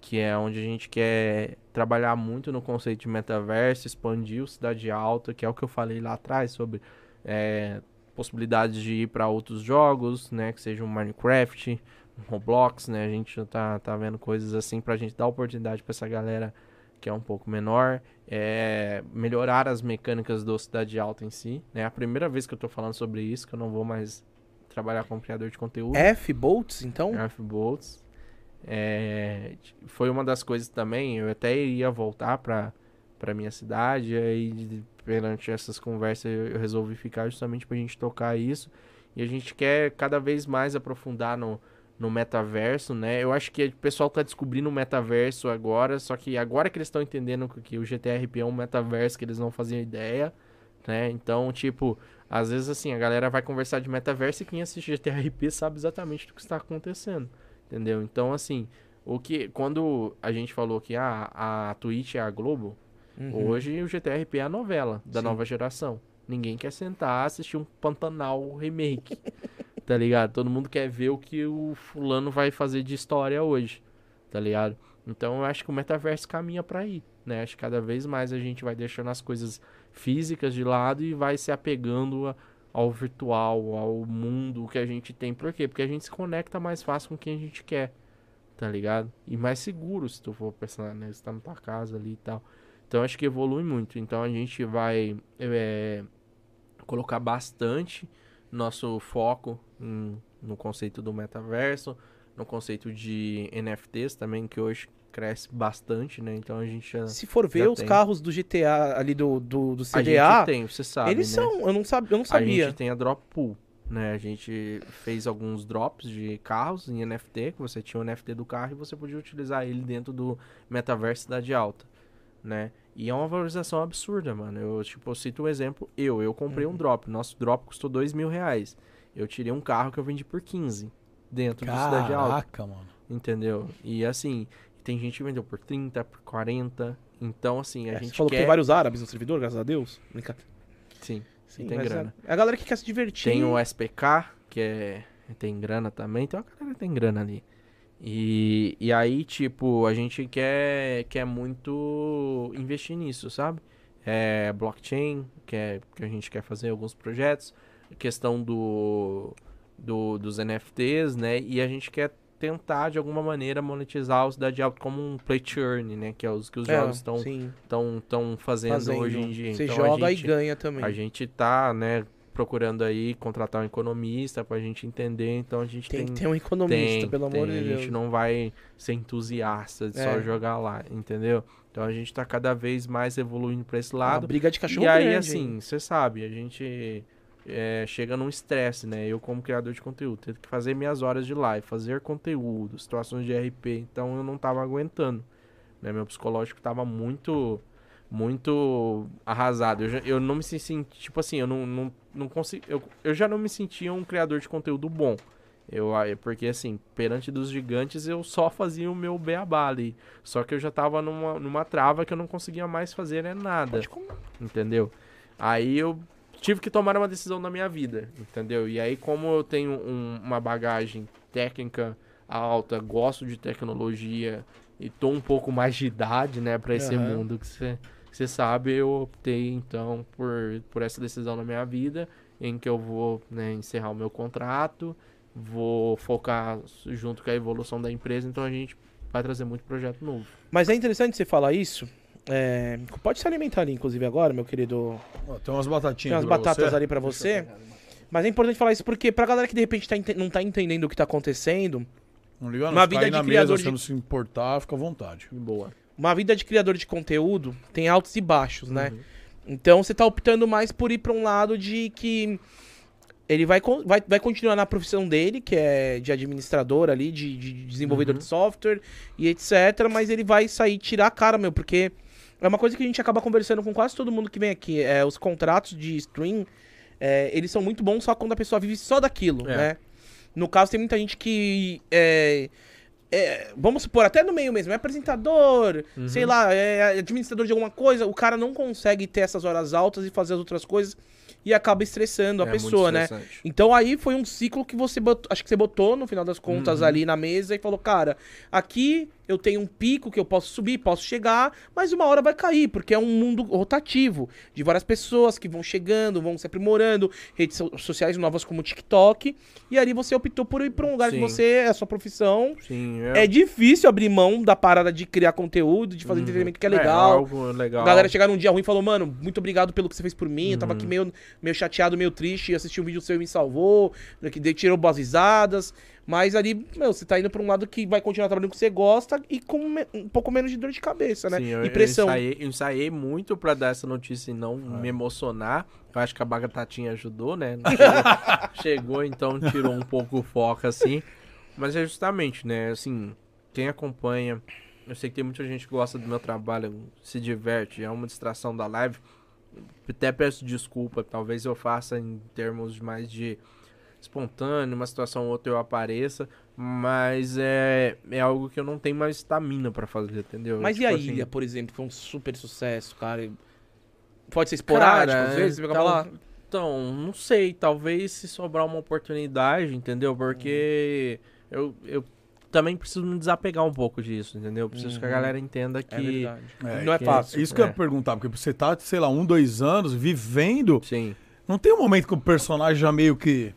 Que é onde a gente quer trabalhar muito no conceito de metaverso, expandir o Cidade Alta, que é o que eu falei lá atrás sobre é, possibilidades de ir para outros jogos, né? Que seja um Minecraft, um Roblox, né? A gente já tá, tá vendo coisas assim pra gente dar oportunidade pra essa galera que é um pouco menor, é, melhorar as mecânicas do Cidade Alta em si. É né? a primeira vez que eu tô falando sobre isso, que eu não vou mais trabalhar como criador de conteúdo. F Boltz, então? Earth Bolts. É, foi uma das coisas também, eu até iria voltar pra, pra minha cidade, aí perante essas conversas eu resolvi ficar justamente pra gente tocar isso. E a gente quer cada vez mais aprofundar no, no metaverso, né? Eu acho que o pessoal tá descobrindo o metaverso agora, só que agora que eles estão entendendo que que o GTRP é um metaverso que eles não faziam ideia, né? Então, tipo, às vezes assim, a galera vai conversar de metaverso e quem assiste GTRP sabe exatamente do que está acontecendo, entendeu? Então, assim, o que quando a gente falou que ah, a Twitch é a Globo, Uhum. hoje o GTRP é a novela da Sim. nova geração. Ninguém quer sentar assistir um Pantanal remake. tá ligado? Todo mundo quer ver o que o fulano vai fazer de história hoje. Tá ligado? Então eu acho que o metaverso caminha pra aí, né? Acho que cada vez mais a gente vai deixando as coisas físicas de lado e vai se apegando a- ao virtual, ao mundo que a gente tem. Por quê? Porque a gente se conecta mais fácil com quem a gente quer, tá ligado? E mais seguro, se tu for pensar, né? Você tá na tua casa ali e tal. Então acho que evolui muito. Então a gente vai é, colocar bastante nosso foco em- no conceito do metaverso, no conceito de NFTs também, que hoje cresce bastante, né? Então a gente já. Se for ver os tem. carros do GTA ali do, do, do A CDA, gente tem, você sabe, eles né? são. Eu não, sab, eu não A sabia. gente tem a Drop Pool, né? A gente fez alguns drops de carros em NFT, que você tinha o NFT do carro e você podia utilizar ele dentro do metaverso Cidade Alta, né? E é uma valorização absurda, mano. Eu, tipo, eu cito um exemplo. Eu, eu comprei Uhum. um drop. Nosso drop custou dois mil reais. Eu tirei um carro que eu vendi por 15 dentro do Cidade Alta. Caraca, mano. Entendeu? E assim, tem gente que vendeu por 30, por 40. Então, assim, a É, você gente falou que quer... tem vários árabes no servidor, graças a Deus. Sim. Sim, tem mas grana. É, é a galera que quer se divertir. Tem o SPK, que é tem grana também, tem uma galera que tem grana ali. E, e aí, tipo, a gente quer, quer muito investir nisso, sabe? É blockchain, que, é, que a gente quer fazer alguns projetos, questão do, do, dos NFTs, né? E a gente quer tentar, de alguma maneira, monetizar o Cidade Alta como um play to earn, né? Que é os que os É, jogos estão sim, tão, tão fazendo, fazendo. hoje em dia. Você Então, a joga gente- e ganha também. a gente tá, né, procurando aí contratar um economista pra gente entender, então a gente Tem tem... que ter um economista, tem, pelo amor tem, de A Deus. gente não vai ser entusiasta de só É. jogar lá, entendeu? Então a gente tá cada vez mais evoluindo pra esse Uma lado. briga de cachorro E aí, grande, assim, hein? você sabe, a gente é, chega num estresse, né? Eu, como criador de conteúdo, tenho que fazer minhas horas de live, fazer conteúdo, situações de RP, então eu não tava aguentando. né? Meu psicológico tava muito muito arrasado. Eu, já- eu não me senti, tipo assim, eu não, não, não consigo, eu, eu já não me sentia um criador de conteúdo bom. Eu, é porque assim, perante dos gigantes eu só fazia o meu beabá ali. Só que eu já tava numa, numa trava que eu não conseguia mais fazer né, nada. Entendeu? Aí eu tive que tomar uma decisão na minha vida, entendeu? E aí, como eu tenho um- uma bagagem técnica alta, gosto de tecnologia e tô um pouco mais de idade, né, pra esse Aham. mundo que você você sabe, eu optei então por, por essa decisão na minha vida, em que eu vou né, encerrar o meu contrato, vou focar junto com a evolução da empresa, então a gente vai trazer muito projeto novo. Mas é interessante você falar isso. É, pode se alimentar ali, inclusive, agora, meu querido. Ó, tem umas batatinhas Tem umas batatas você. ali pra você. Mas é importante falar isso porque pra galera que de repente tá não tá entendendo o que tá acontecendo, Não liga não. Uma vida de na criador mesa, de- se não se importar, fica à vontade. Boa. Uma vida de criador de conteúdo tem altos e baixos, né? Uhum. Então você tá optando mais por ir pra um lado de que ele vai, vai, vai continuar na profissão dele, que é de administrador ali, de, de desenvolvedor Uhum. de software e etc. Mas ele vai sair, tirar a cara, meu, porque é uma coisa que a gente acaba conversando com quase todo mundo que vem aqui. É, os contratos de stream, é, eles são muito bons só quando a pessoa vive só daquilo, É. né? No caso, tem muita gente que é, é, vamos supor, até no meio mesmo, é apresentador, Uhum. sei lá, é administrador de alguma coisa, o cara não consegue ter essas horas altas e fazer as outras coisas e acaba estressando a É pessoa, né? Então aí foi um ciclo que você botou, acho que você botou no final das contas Uhum. ali na mesa e falou, cara, aqui eu tenho um pico que eu posso subir, posso chegar, mas uma hora vai cair, porque é um mundo rotativo, de várias pessoas que vão chegando, vão se aprimorando, redes so- sociais novas como o TikTok, e ali você optou por ir pra um lugar que Sim. você, é a sua profissão, Sim, é difícil abrir mão da parada de criar conteúdo, de fazer Uhum. entretenimento que é legal. algo legal. A galera chegar num dia ruim e falou, mano, muito obrigado pelo que você fez por mim. Eu tava Uhum. aqui meio, meio chateado, meio triste, assisti um vídeo seu e me salvou, que tirou boas risadas. Mas ali, meu, você tá indo pra um lado que vai continuar trabalhando que você gosta e com me- um pouco menos de dor de cabeça, né? Sim, eu, e pressão. Eu ensaiei, eu ensaiei muito pra dar essa notícia e não me emocionar. Eu acho que a Bagatatinha ajudou, né? Chegou, chegou, então tirou um pouco o foco, assim. Mas é justamente, né? Assim, quem acompanha... Eu sei que tem muita gente que gosta do meu trabalho, se diverte, é uma distração da live. Até peço desculpa, talvez eu faça em termos de mais de espontâneo, uma situação ou outra eu apareça, mas é, é algo que eu não tenho mais estamina pra fazer, entendeu? Mas e Tipo a assim, ilha, por exemplo, foi um super sucesso, cara. Pode ser esporádico, Cara, às vezes, você fica tal- lá. Então, não sei, talvez se sobrar uma oportunidade, entendeu? Porque eu, eu também preciso me desapegar um pouco disso, entendeu? Eu preciso que a Uhum. galera entenda É que. verdade. É, não é que- fácil. Isso que eu É. ia perguntar, porque você tá, sei lá, um, dois anos vivendo. Sim, Não tem um momento que o personagem já meio que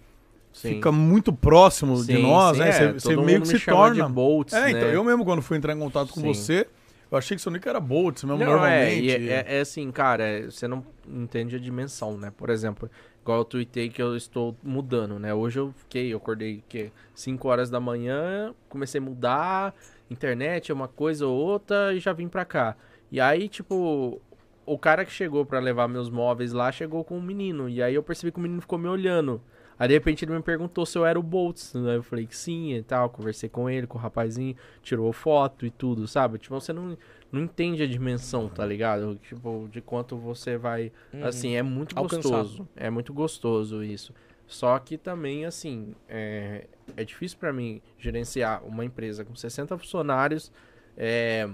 sim. fica muito próximo de Sim, nós, sim, né? é, Você, meio que me se torna. De Boltz, é, então, né? eu mesmo quando fui entrar em contato com você, eu achei que seu nick era Boltz mesmo, Não, normalmente. É, e é, é assim, cara, é- você não entende a dimensão, né? Por exemplo, igual eu tuitei que eu estou mudando, né? Hoje eu fiquei, eu acordei que 5 horas da manhã, comecei a mudar, internet é uma coisa ou outra e já vim pra cá. E aí, tipo, o cara que chegou pra levar meus móveis lá chegou com um menino. E aí eu percebi que o menino ficou me olhando. Aí de repente ele me perguntou se eu era o Boltz. Né? Eu falei que sim e tal. Conversei com ele, com o rapazinho, tirou foto e tudo, sabe? Tipo, você não, não entende a dimensão, tá ligado? Tipo, de quanto você vai. Uhum. Assim, é muito Alcançado. gostoso. É muito gostoso isso. Só que também, assim, é, é difícil pra mim gerenciar uma empresa com 60 funcionários. É,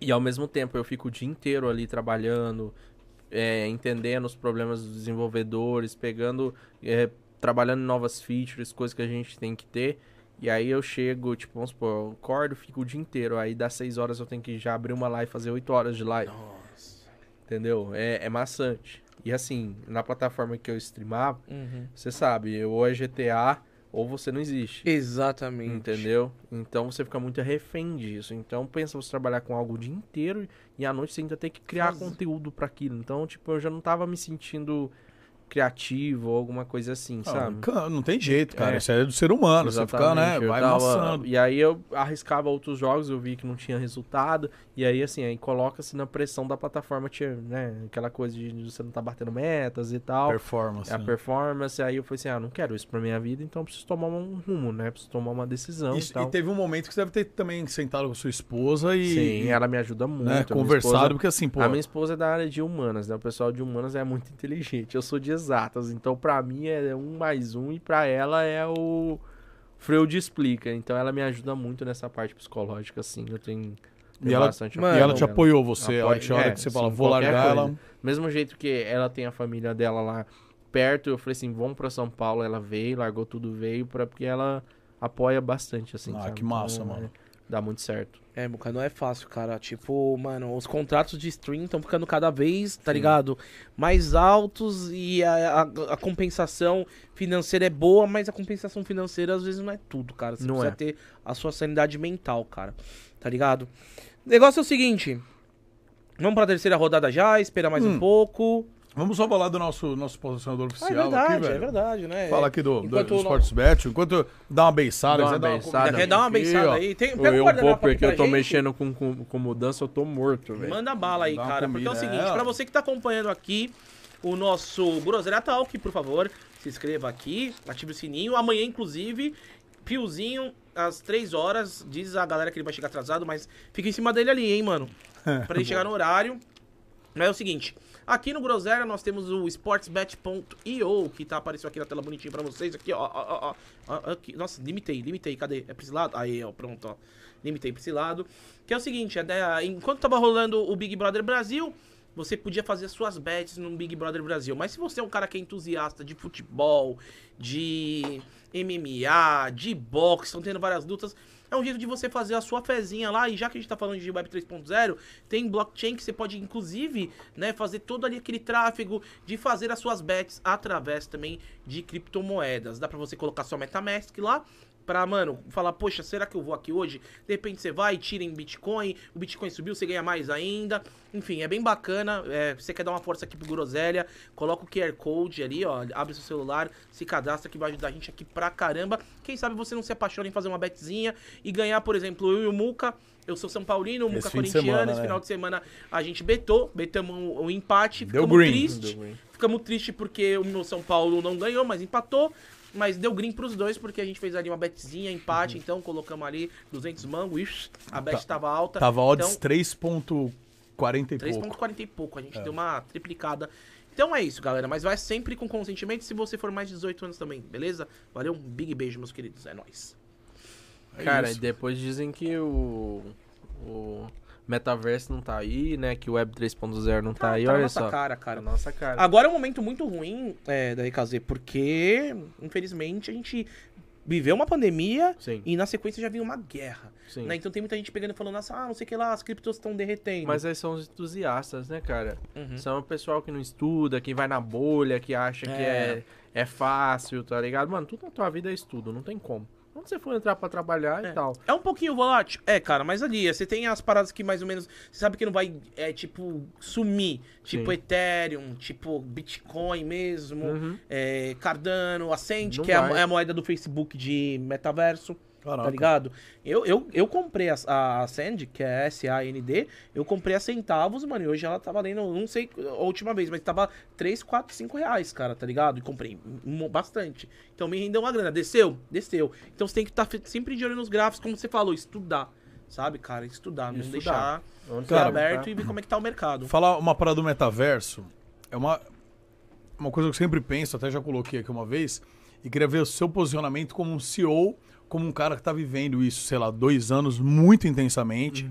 e ao mesmo tempo eu fico o dia inteiro ali trabalhando, é, entendendo os problemas dos desenvolvedores, pegando, é, trabalhando novas features, coisas que a gente tem que ter. E aí eu chego, tipo, vamos supor, eu acordo, fico o dia inteiro. Aí das 6 horas eu tenho que já abrir uma live, fazer 8 horas de live. Entendeu? É, é maçante. E assim, na plataforma que eu streamava, Uhum. você sabe, ou é GTA ou você não existe. Exatamente. Entendeu? Então você fica muito refém disso. Então pensa você trabalhar com algo o dia inteiro e à noite você ainda tem que criar Faz- conteúdo pra aquilo. Então, tipo, eu já não tava me sentindo criativo ou alguma coisa assim, Ah, sabe? Não tem jeito, cara. É. Isso é do ser humano. Você fica, né? Exatamente, eu Vai tava- amassando. E aí eu arriscava outros jogos, eu vi que não tinha resultado. E aí, assim, aí coloca-se na pressão da plataforma, tinha, né? Aquela coisa de você não tá batendo metas e tal. Performance. a né? performance, aí eu falei assim, ah, não quero isso pra minha vida, então preciso tomar um rumo, né? Preciso tomar uma decisão Isso- e tal. e teve um momento que você deve ter também sentado com sua esposa e. Sim, ela me ajuda muito. né, a minha conversado, esposa- porque assim, pô. A minha esposa é da área de humanas, né? O pessoal de humanas é muito inteligente. Eu sou de exatas, então pra mim é um mais um e pra ela é o Freud explica. Então ela me ajuda muito nessa parte psicológica, assim. Eu tenho, E ela- bastante Mano, e ela te apoiou você. a hora é, que você fala, vou largar coisa. ela. Mesmo jeito que ela tem a família dela lá perto, eu falei assim, vamos pra São Paulo. Ela veio, largou tudo, veio, pra, porque ela apoia bastante, assim. Ah, sabe? que massa, Então, mano. é, dá muito certo. É, Muca, não é fácil, cara. Tipo, mano, os contratos de stream estão ficando cada vez, tá ligado? Mais altos e a, a- a compensação financeira é boa, mas a compensação financeira às vezes não é tudo, cara. Você Não precisa é. ter a sua sanidade mental, cara. Tá ligado? O negócio é o seguinte. Vamos pra terceira rodada já, esperar mais Hum. um pouco. Vamos só falar do nosso, nosso posicionador Ah, é oficial verdade, aqui, velho. é verdade, né? Fala aqui do, do, Enquanto do o Sports Bet. Enquanto dá uma beiçada, Dá uma beiçada. Quer dar uma beiçada ó. aí? Tem, Eu, pega o eu um aqui porque eu tô gente. mexendo com, com, com mudança, eu tô morto, velho. Manda bala aí, Dá cara. Porque é o seguinte, é, pra você que tá acompanhando aqui o nosso Groselha Talk, por favor, se inscreva aqui, ative o sininho. Amanhã, inclusive, Piozinho, às 3 horas, diz a galera que ele vai chegar atrasado, mas fica em cima dele ali, hein, mano. Pra ele chegar no horário. Mas é o seguinte, aqui no Groselha nós temos o sportsbet.io, que tá aparecendo aqui na tela bonitinho pra vocês. Aqui, ó, ó, ó, ó, aqui. Nossa, limitei, limitei, cadê? É pra esse lado? Aí, ó, pronto, ó. Limitei pra esse lado. Que é o seguinte, é, né, enquanto tava rolando o Big Brother Brasil, você podia fazer as suas bets no Big Brother Brasil. Mas se você é um cara que é entusiasta de futebol, de MMA, de boxe, estão tendo várias lutas, é um jeito de você fazer a sua fezinha lá. E já que a gente tá falando de Web 3.0, tem blockchain que você pode, inclusive, né, fazer todo ali aquele tráfego de fazer as suas bets através também de criptomoedas. Dá pra você colocar sua MetaMask lá. Pra, mano, falar, poxa, será que eu vou aqui hoje? De repente você vai, tira em Bitcoin, o Bitcoin subiu, você ganha mais ainda. Enfim, é bem bacana. É, você quer dar uma força aqui pro Groselha, coloca o QR Code ali, ó, abre seu celular, se cadastra que vai ajudar a gente aqui pra caramba. Quem sabe você não se apaixona em fazer uma betzinha e ganhar, por exemplo, eu e o Muca. Eu sou São Paulino, o Esse Muca de corintiano. semana, Esse né? final de semana a gente betou, betamos o um, empate, ficamos tristes. Ficamos tristes porque o meu São Paulo não ganhou, mas empatou. Mas deu green pros dois, porque a gente fez ali uma betzinha, empate, Uhum. então colocamos ali 200 mangos, ixi, a bet Tá. tava alta. Tava odds Então, 3.40 e pouco. 3.40 e pouco, a gente É. deu uma triplicada. Então é isso, galera, mas vai sempre com consentimento se você for mais de 18 anos também, beleza? Valeu, um big beijo, meus queridos, é nóis. É Cara, isso. e depois dizem que o, o metaverso não tá aí, né? Que o Web 3.0 não tá aí, tá olha nossa só. cara, Tá cara. na nossa cara. Agora é um momento muito ruim é, da EKZ, porque, infelizmente, a gente viveu uma pandemia Sim, e na sequência já vinha uma guerra. Né? Então tem muita gente pegando e falando assim, ah, não sei o que lá, as criptos estão derretendo. Mas aí são os entusiastas, né, cara? Uhum. São o pessoal que não estuda, que vai na bolha, que acha que é, é fácil, tá ligado? Mano, tudo na tua vida é estudo, não tem como. Quando você for entrar pra trabalhar É. e tal. É um pouquinho volátil? É, cara, mas ali, você tem as paradas que mais ou menos. Você sabe que não vai, é, tipo, sumir. Tipo Sim. Ethereum, tipo Bitcoin mesmo, Uhum. é, Cardano, Ascend, Não que é a, é a moeda do Facebook de metaverso. Caraca. Tá ligado? Eu, eu, eu comprei a, a Ascend, que é S-A-N-D, eu comprei a centavos, mano, e hoje ela tá valendo, não sei a última vez, mas tava 3, 4, 5 reais, cara, tá ligado? E comprei bastante. Então me rendeu uma grana. Desceu? Desceu. Então você tem que estar sempre de olho nos gráficos, como você falou, estudar. Sabe, cara? Estudar, não Estudar. deixar Onde você aberto tá? e ver como é que tá o mercado. Falar uma parada do metaverso é uma, uma coisa que eu sempre penso, até já coloquei aqui uma vez, e queria ver o seu posicionamento como um CEO, como um cara que tá vivendo isso, sei lá, dois anos muito intensamente.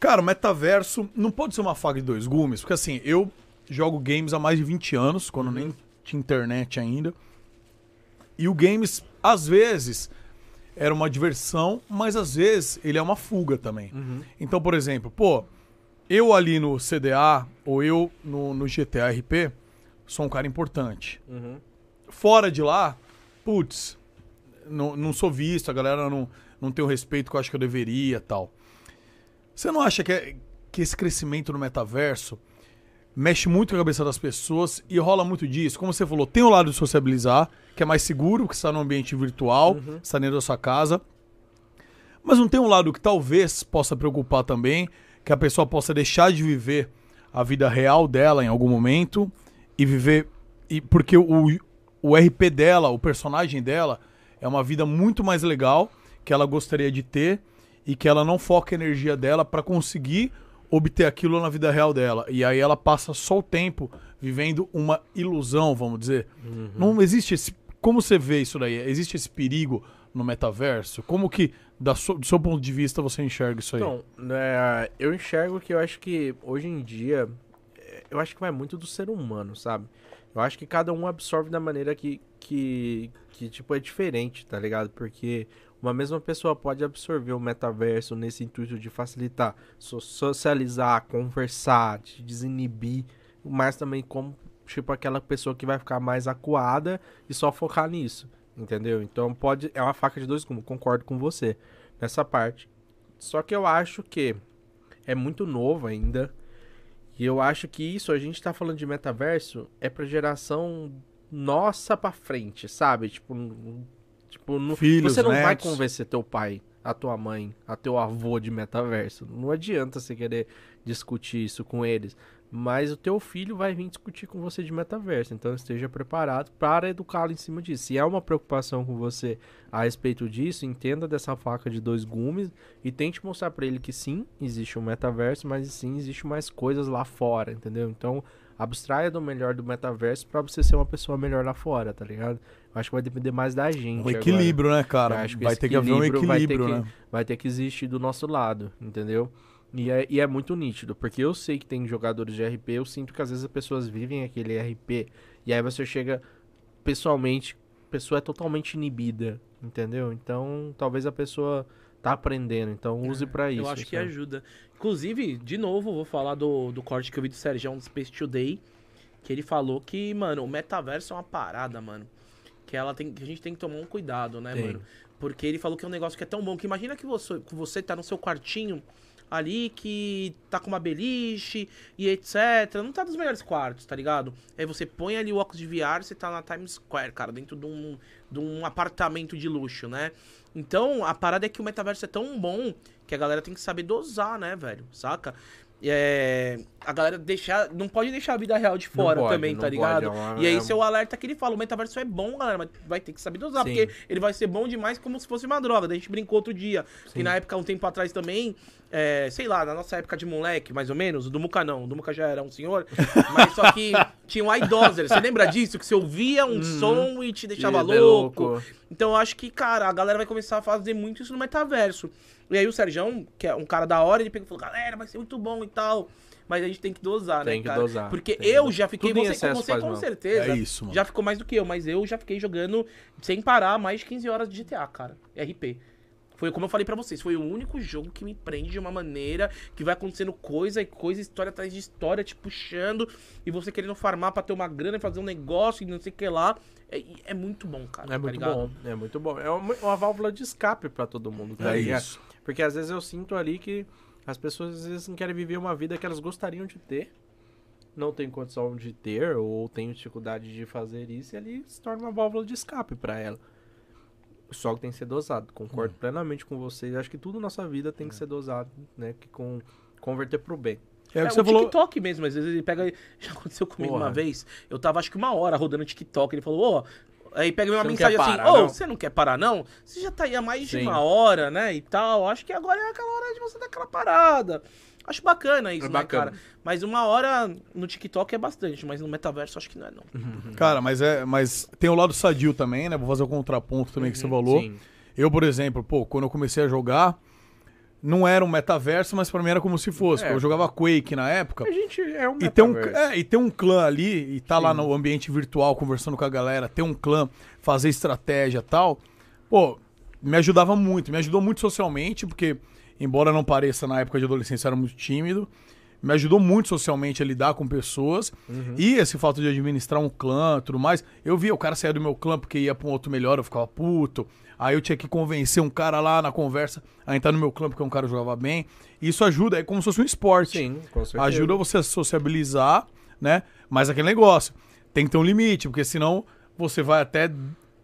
Cara, o metaverso não pode ser uma faca de dois gumes, porque assim, eu jogo games há mais de 20 anos, quando nem tinha internet ainda. E o games, às vezes, era uma diversão, mas às vezes ele é uma fuga também. Então, por exemplo, pô, eu ali no CDA ou eu no, no GTA RP sou um cara importante. Uhum. Fora de lá, putz, não, não sou visto, a galera não, não tem o respeito que eu acho que eu deveria tal. Você não acha que, é- que esse crescimento no metaverso mexe muito com a cabeça das pessoas e rola muito disso. Como você falou, tem o lado de sociabilizar, que é mais seguro, porque você está no ambiente virtual, Uhum. está dentro da sua casa. Mas não tem um lado que talvez possa preocupar também, que a pessoa possa deixar de viver a vida real dela em algum momento e viver. E porque o, o RP dela, o personagem dela, é uma vida muito mais legal que ela gostaria de ter e que ela não foca a energia dela para conseguir obter aquilo na vida real dela. E aí ela passa só o tempo vivendo uma ilusão, vamos dizer. Não existe esse. Como você vê isso daí? Existe esse perigo no metaverso? Como que, da su- do seu ponto de vista, você enxerga isso aí? Então, é, eu enxergo que eu acho que hoje em dia, é, eu acho que vai muito do ser humano, sabe? Eu acho que cada um absorve da maneira que, que, que tipo, é diferente, tá ligado? Porque uma mesma pessoa pode absorver o metaverso nesse intuito de facilitar, so- socializar, conversar, te desinibir, mas também como, tipo, aquela pessoa que vai ficar mais acuada e só focar nisso, entendeu? Então pode, é uma faca de dois gumes, concordo com você nessa parte. Só que eu acho que é muito novo ainda. E eu acho que isso, a gente tá falando de metaverso, é pra geração nossa pra frente, sabe? Tipo, tipo no, Filhos, você não vai netos. convencer teu pai, a tua mãe, a teu avô de metaverso. Não adianta você querer discutir isso com eles. Mas o teu filho vai vir discutir com você de metaverso. Então esteja preparado para educá-lo em cima disso. Se é uma preocupação com você a respeito disso, entenda dessa faca de dois gumes e tente mostrar pra ele que sim, existe um metaverso, mas sim, existe mais coisas lá fora, entendeu? Então, abstraia do melhor do metaverso pra você ser uma pessoa melhor lá fora, tá ligado? Eu acho que vai depender mais da gente. O agora. equilíbrio, né, Eu cara? acho que Vai ter que haver um equilíbrio vai que- né? vai ter que existir do nosso lado, entendeu? E é, e é muito nítido, porque eu sei que tem jogadores de RP, eu sinto que às vezes as pessoas vivem aquele RP, e aí você chega pessoalmente, a pessoa é totalmente inibida, entendeu? Então, talvez a pessoa tá aprendendo, então use pra isso. Eu acho que sabe? ajuda. Inclusive, de novo, vou falar do, do corte que eu vi do Sérgio do Space Today. Que ele falou que, mano, o metaverso é uma parada, mano. Que, ela tem, que a gente tem que tomar um cuidado, né, Tem. mano? Porque ele falou que é um negócio que é tão bom que imagina que você, que você tá no seu quartinho ali, que tá com uma beliche e etc. Não tá dos melhores quartos, tá ligado? Aí você põe ali o óculos de VR, você tá na Times Square, cara, dentro de um, de um apartamento de luxo, né? Então, a parada é que o metaverso é tão bom que a galera tem que saber dosar, né, velho? Saca? É, a galera deixar. Não pode deixar a vida real de fora pode, também, tá pode, ligado? é uma- e aí, é seu alerta que ele fala: o metaverso é bom, galera, mas vai ter que saber dosar, Sim. porque ele vai ser bom demais como se fosse uma droga. Daí a gente brincou outro dia. Que na época, um tempo atrás também, é, sei lá, na nossa época de moleque, mais ou menos, o do Muca não. O do Muca já era um senhor, mas só que tinha um idoser. Você lembra disso? Que você ouvia um som e te deixava é louco. louco. Então eu acho que, cara, a galera vai começar a fazer muito isso no metaverso. E aí o Serjão, que é um cara da hora, ele pegou e falou, galera, vai ser muito bom e tal. Mas a gente tem que dosar, né, Tem que cara? dosar, Porque tem que eu dosar. já fiquei, Tudo você, você faz com mal. certeza, É isso, mano. já ficou mais do que eu, mas eu já fiquei jogando sem parar mais de 15 horas de GTA, cara. RP. Foi como eu falei pra vocês, foi o único jogo que me prende de uma maneira que vai acontecendo coisa e coisa, história atrás de história, te puxando, e você querendo farmar pra ter uma grana e fazer um negócio e não sei o que lá. É, é muito bom, cara. É tá muito ligado? bom, é muito bom. É uma, uma válvula de escape pra todo mundo, tá É ligado? isso. Porque às vezes eu sinto ali que as pessoas às vezes não querem viver uma vida que elas gostariam de ter, não tem condição de ter ou tem dificuldade de fazer isso e ali se torna uma válvula de escape pra ela. Só que tem que ser dosado. Concordo Hum. plenamente com vocês. Acho que tudo na nossa vida tem que ser dosado, né? Que com converter pro bem. É o É, que você o falou. TikTok mesmo, às vezes ele pega. Já aconteceu comigo Porra. uma vez. Eu tava acho que uma hora rodando TikTok. Ele falou, ô. Aí pega uma Você mensagem assim, ô, não?" você não quer parar, não? Você já tá aí há mais de Sim. uma hora, né? E tal. Acho que agora é aquela hora de você dar aquela parada. Acho bacana isso, É né, bacana. cara? Mas uma hora no TikTok é bastante, mas no metaverso acho que não é, não. Cara, mas é. Mas tem o lado sadio também, né? Vou fazer o contraponto também que você falou. Sim. Eu, por exemplo, pô, quando eu comecei a jogar, não era um metaverso, mas pra mim era como se fosse. É. Eu jogava Quake na época. A gente é um E tem, um, é, e tem um clã ali, e tá lá no ambiente virtual conversando com a galera, ter um clã, fazer estratégia e tal. Pô, me ajudava muito, me ajudou muito socialmente, porque, embora não pareça na época de adolescência, eu era muito tímido. Me ajudou muito socialmente a lidar com pessoas. E esse fato de administrar um clã tudo mais. Eu via o cara sair do meu clã porque ia pra um outro melhor, eu ficava puto. Aí eu tinha que convencer um cara lá na conversa a entrar no meu clã porque um cara jogava bem. Isso ajuda, é como se fosse um esporte. Sim, com certeza. Ajuda você a sociabilizar, né? Mas aquele negócio, tem que ter um limite, porque senão você vai até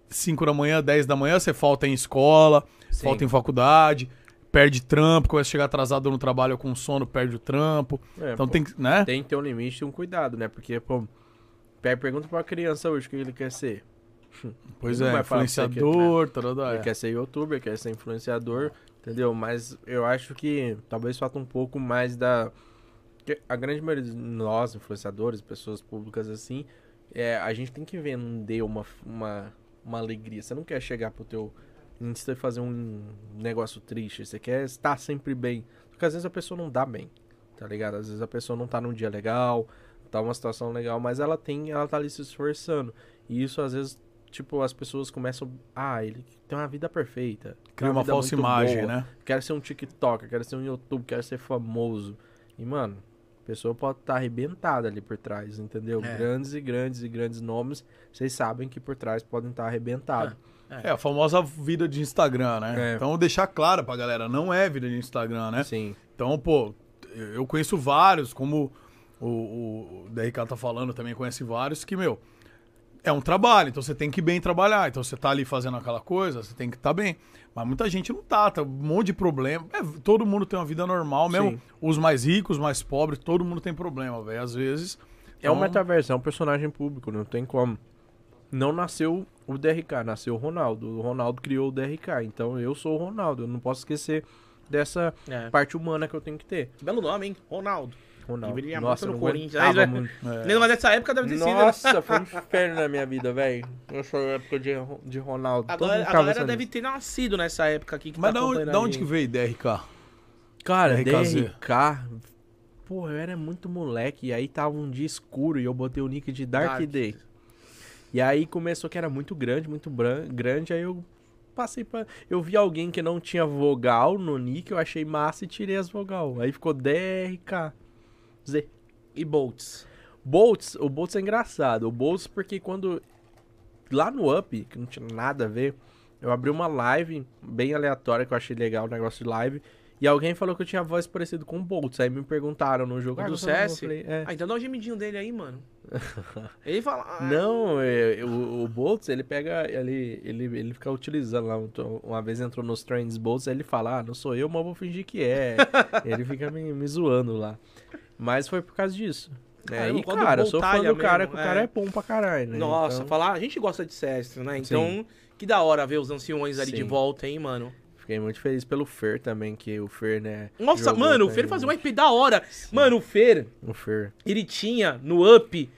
5 da manhã, 10 da manhã, você falta em escola, Sim. falta em faculdade, perde trampo, começa a chegar atrasado no trabalho com sono, perde o trampo. É, então pô, tem que, né? Tem que ter um limite e um cuidado, né? Porque, pô, pe- pergunta pra uma criança hoje o que ele quer ser. Pois é, pra você que- influenciador, tarará, Ele é. quer ser youtuber, quer ser influenciador, entendeu? Mas eu acho que talvez falta um pouco mais da. A grande maioria de nós, influenciadores, pessoas públicas assim, é, a gente tem que vender uma, uma, uma alegria. Você não quer chegar pro teu Insta e fazer um negócio triste. Você quer estar sempre bem. Porque às vezes a pessoa não dá bem, tá ligado? Às vezes a pessoa não tá num dia legal, tá uma situação legal, mas ela tem, ela tá ali se esforçando. E isso às vezes, tipo, as pessoas começam, ah, ele tem uma vida perfeita. Cria uma vida falsa imagem, boa, né? Quero ser um TikToker, quero ser um YouTube, quero ser famoso. E, mano, a pessoa pode estar arrebentada ali por trás, entendeu? É. Grandes e grandes e grandes nomes, vocês sabem que por trás podem estar arrebentados. É, a famosa vida de Instagram, né? É. Então deixar claro pra galera, não é vida de Instagram, né? Sim. Então, pô, eu conheço vários, como o, o, o DRK tá falando, também conhece vários, que, meu, é um trabalho, então você tem que bem trabalhar. Então você tá ali fazendo aquela coisa, você tem que estar bem. Mas muita gente não tá, tá um monte de problema. É, todo mundo tem uma vida normal, mesmo Sim. os mais ricos, os mais pobres, todo mundo tem problema, velho. Às vezes. É um Então, metaverso, é um personagem público, não tem como. Não nasceu o DRK, nasceu o Ronaldo. O Ronaldo criou o DRK, então eu sou o Ronaldo. Eu não posso esquecer dessa É. parte humana que eu tenho que ter. Que belo nome, hein? Ronaldo. Ronaldo. Deveria Nossa, no Corinthians. Aí, muito. Lembra, mas nessa época deve ter sido. Nossa, foi um inferno na minha vida, velho. Eu sou a época de, de Ronaldo. A galera, a galera deve ter nascido nessa época aqui. Que Mas tá da onde, da que veio DRK? Cara, DRKZ. DRK. Pô, eu era muito moleque. E aí tava um dia escuro e eu botei o nick de Dark, Dark. Day. E aí começou que era muito grande, muito bran- grande. Aí eu passei pra. Eu vi alguém que não tinha vogal no nick, eu achei massa e tirei as vogal. Aí ficou DRK. Z. E Bolts. Bolts, o Bolts é engraçado. O Bolts, porque quando. Lá no Up, que não tinha nada a ver, eu abri uma live bem aleatória que eu achei legal, o negócio de live. E alguém falou que eu tinha voz parecida com o Bolts. Aí me perguntaram no jogo. "Ah, do você não?" Eu CS? falei, "É." Ah, então dá um gemidinho dele aí, mano. Ele fala. ah, Não, é, o, o Bolts, ele pega, ele, ele, ele fica utilizando lá. um- Uma vez entrou nos Trends Bolts, aí ele fala, ah, não sou eu, mas vou fingir que é. ele fica me, me zoando lá. Mas foi por causa disso. É, Caramba, e, cara, eu sou fã do cara, mesmo, que o cara é. é bom pra caralho, né? Nossa, Então, falar, a gente gosta de CS, né? Então, que da hora ver os anciões ali de Sim. volta, hein, mano. Fiquei muito feliz pelo Fer também, que o Fer, né? Nossa, mano, o Fer fazia um RP da hora. Mano, o Fer, O Fer. ele tinha no up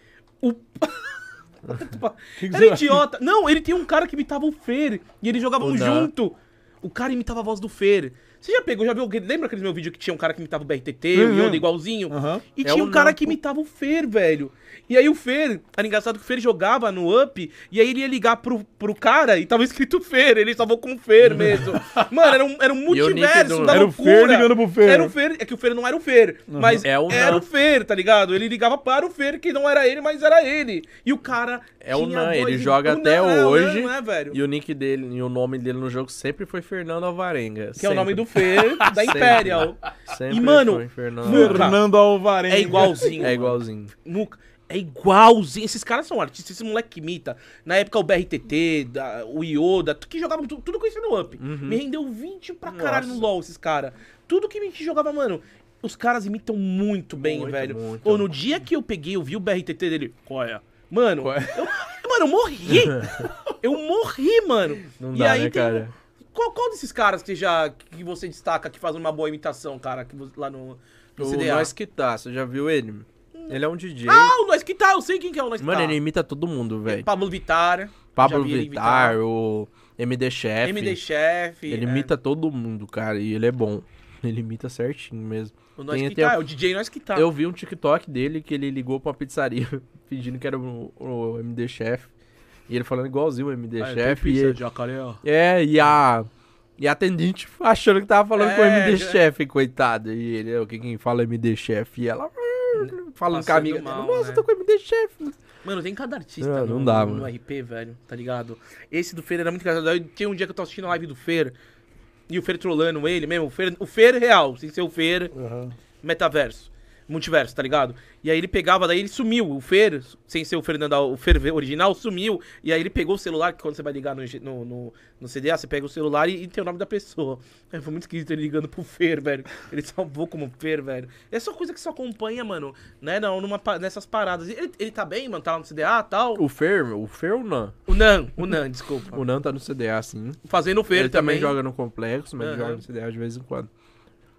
o. Era idiota. Não, ele tinha um cara que imitava o Fer e eles jogavam junto. O cara imitava a voz do Fer. Você já pegou, já viu? Lembra aquele meu vídeo que tinha um cara que imitava o BRTT, o Uhum. Yoda igualzinho? Aham. E É tinha o um cara Nan, que imitava o Fer, velho. E aí o Fer, era engraçado que o Fer jogava no Up, e aí ele ia ligar pro, pro cara e tava escrito Fer, ele salvou com Fer mesmo. Mano, era um, era um o multiverso da Era o loucura. Fer ligando pro Fer. Era o Fer, é que o Fer não era o Fer, mas É o era Nan. o Fer, tá ligado? Ele ligava para o Fer, que não era ele, mas era ele. E o cara É o Nan, ele joga o até Nan, é, o hoje. Nan, não é, velho? E o nick dele, e o nome dele no jogo sempre foi Fernando Alvarenga. Que é o nome do Fer, da Imperial. Sempre E, mano, Fernando Alvarenga. É igualzinho. É igualzinho. Muca, é igualzinho. Esses caras são artistas, esse moleque que imita. Na época o BRTT, da- o Yoda, tu- que jogavam tudo, tudo com isso no Up. Me rendeu 20 pra caralho no Uhum. Nossa. LoL, esses caras. Tudo que a gente jogava, mano. Os caras imitam muito bem, Muito, velho. muito. Ou no dia que eu peguei, eu vi o BRTT dele. Qual é? Mano, Qual é? eu, mano, eu morri. eu morri, mano. Não E dá, aí né, tem- cara? Qual, qual desses caras que já que você destaca que faz uma boa imitação, cara, que lá no, no O CDA? Nós que tá, você já viu ele? Ele é um DJ. Ah, o Nós que tá, eu sei quem que é o Nós que Mano, tá. ele imita todo mundo, velho. Pablo Vittar. Pablo Vittar, o MD Chef. MD Chef. Ele é. imita todo mundo, cara, e ele é bom. Ele imita certinho mesmo. O Nós Tem que tá, o- é o DJ Nós que tá. Eu vi um TikTok dele que ele ligou pra uma pizzaria pedindo que era o, o MD Chef. E ele falando igualzinho o MD Ah, Chef. E, ele- jacaré, ó. é, e a. E a atendente achando que tava falando com o É, MD já- Chef, coitado. E ele, é o que quem fala é MD Chef. E ela. "Ah", Falando com a amiga mal, Nossa, né? tô com o MD Chef. Mano, tem cada artista Não, no, não dá, no mano. RP, velho, tá ligado? Esse do Fer era muito engraçado. Tinha um dia que eu tô assistindo a live do Fer. E o Fer trollando ele mesmo. O Fer, o Fer real, sem ser o Fer metaverso. Multiverso, tá ligado? E aí ele pegava, daí ele sumiu, o Fer, sem ser o Fernando, o Fer original, sumiu, e aí ele pegou o celular, que quando você vai ligar no, no, no, no CDA, você pega o celular e, e tem o nome da pessoa. Aí foi muito esquisito ele ligando pro Fer, velho. Ele salvou como Fer, velho. É só coisa que só acompanha, mano, né, não, numa, nessas paradas. Ele, ele tá bem, mano, tá lá no CDA e tal. O Fer, o Fer ou o Nan? O Nan, o Nan, desculpa. O Nan tá no CDA, sim. Fazendo o Fer ele também também. joga no complexo, mas Aham. joga no CDA de vez em quando.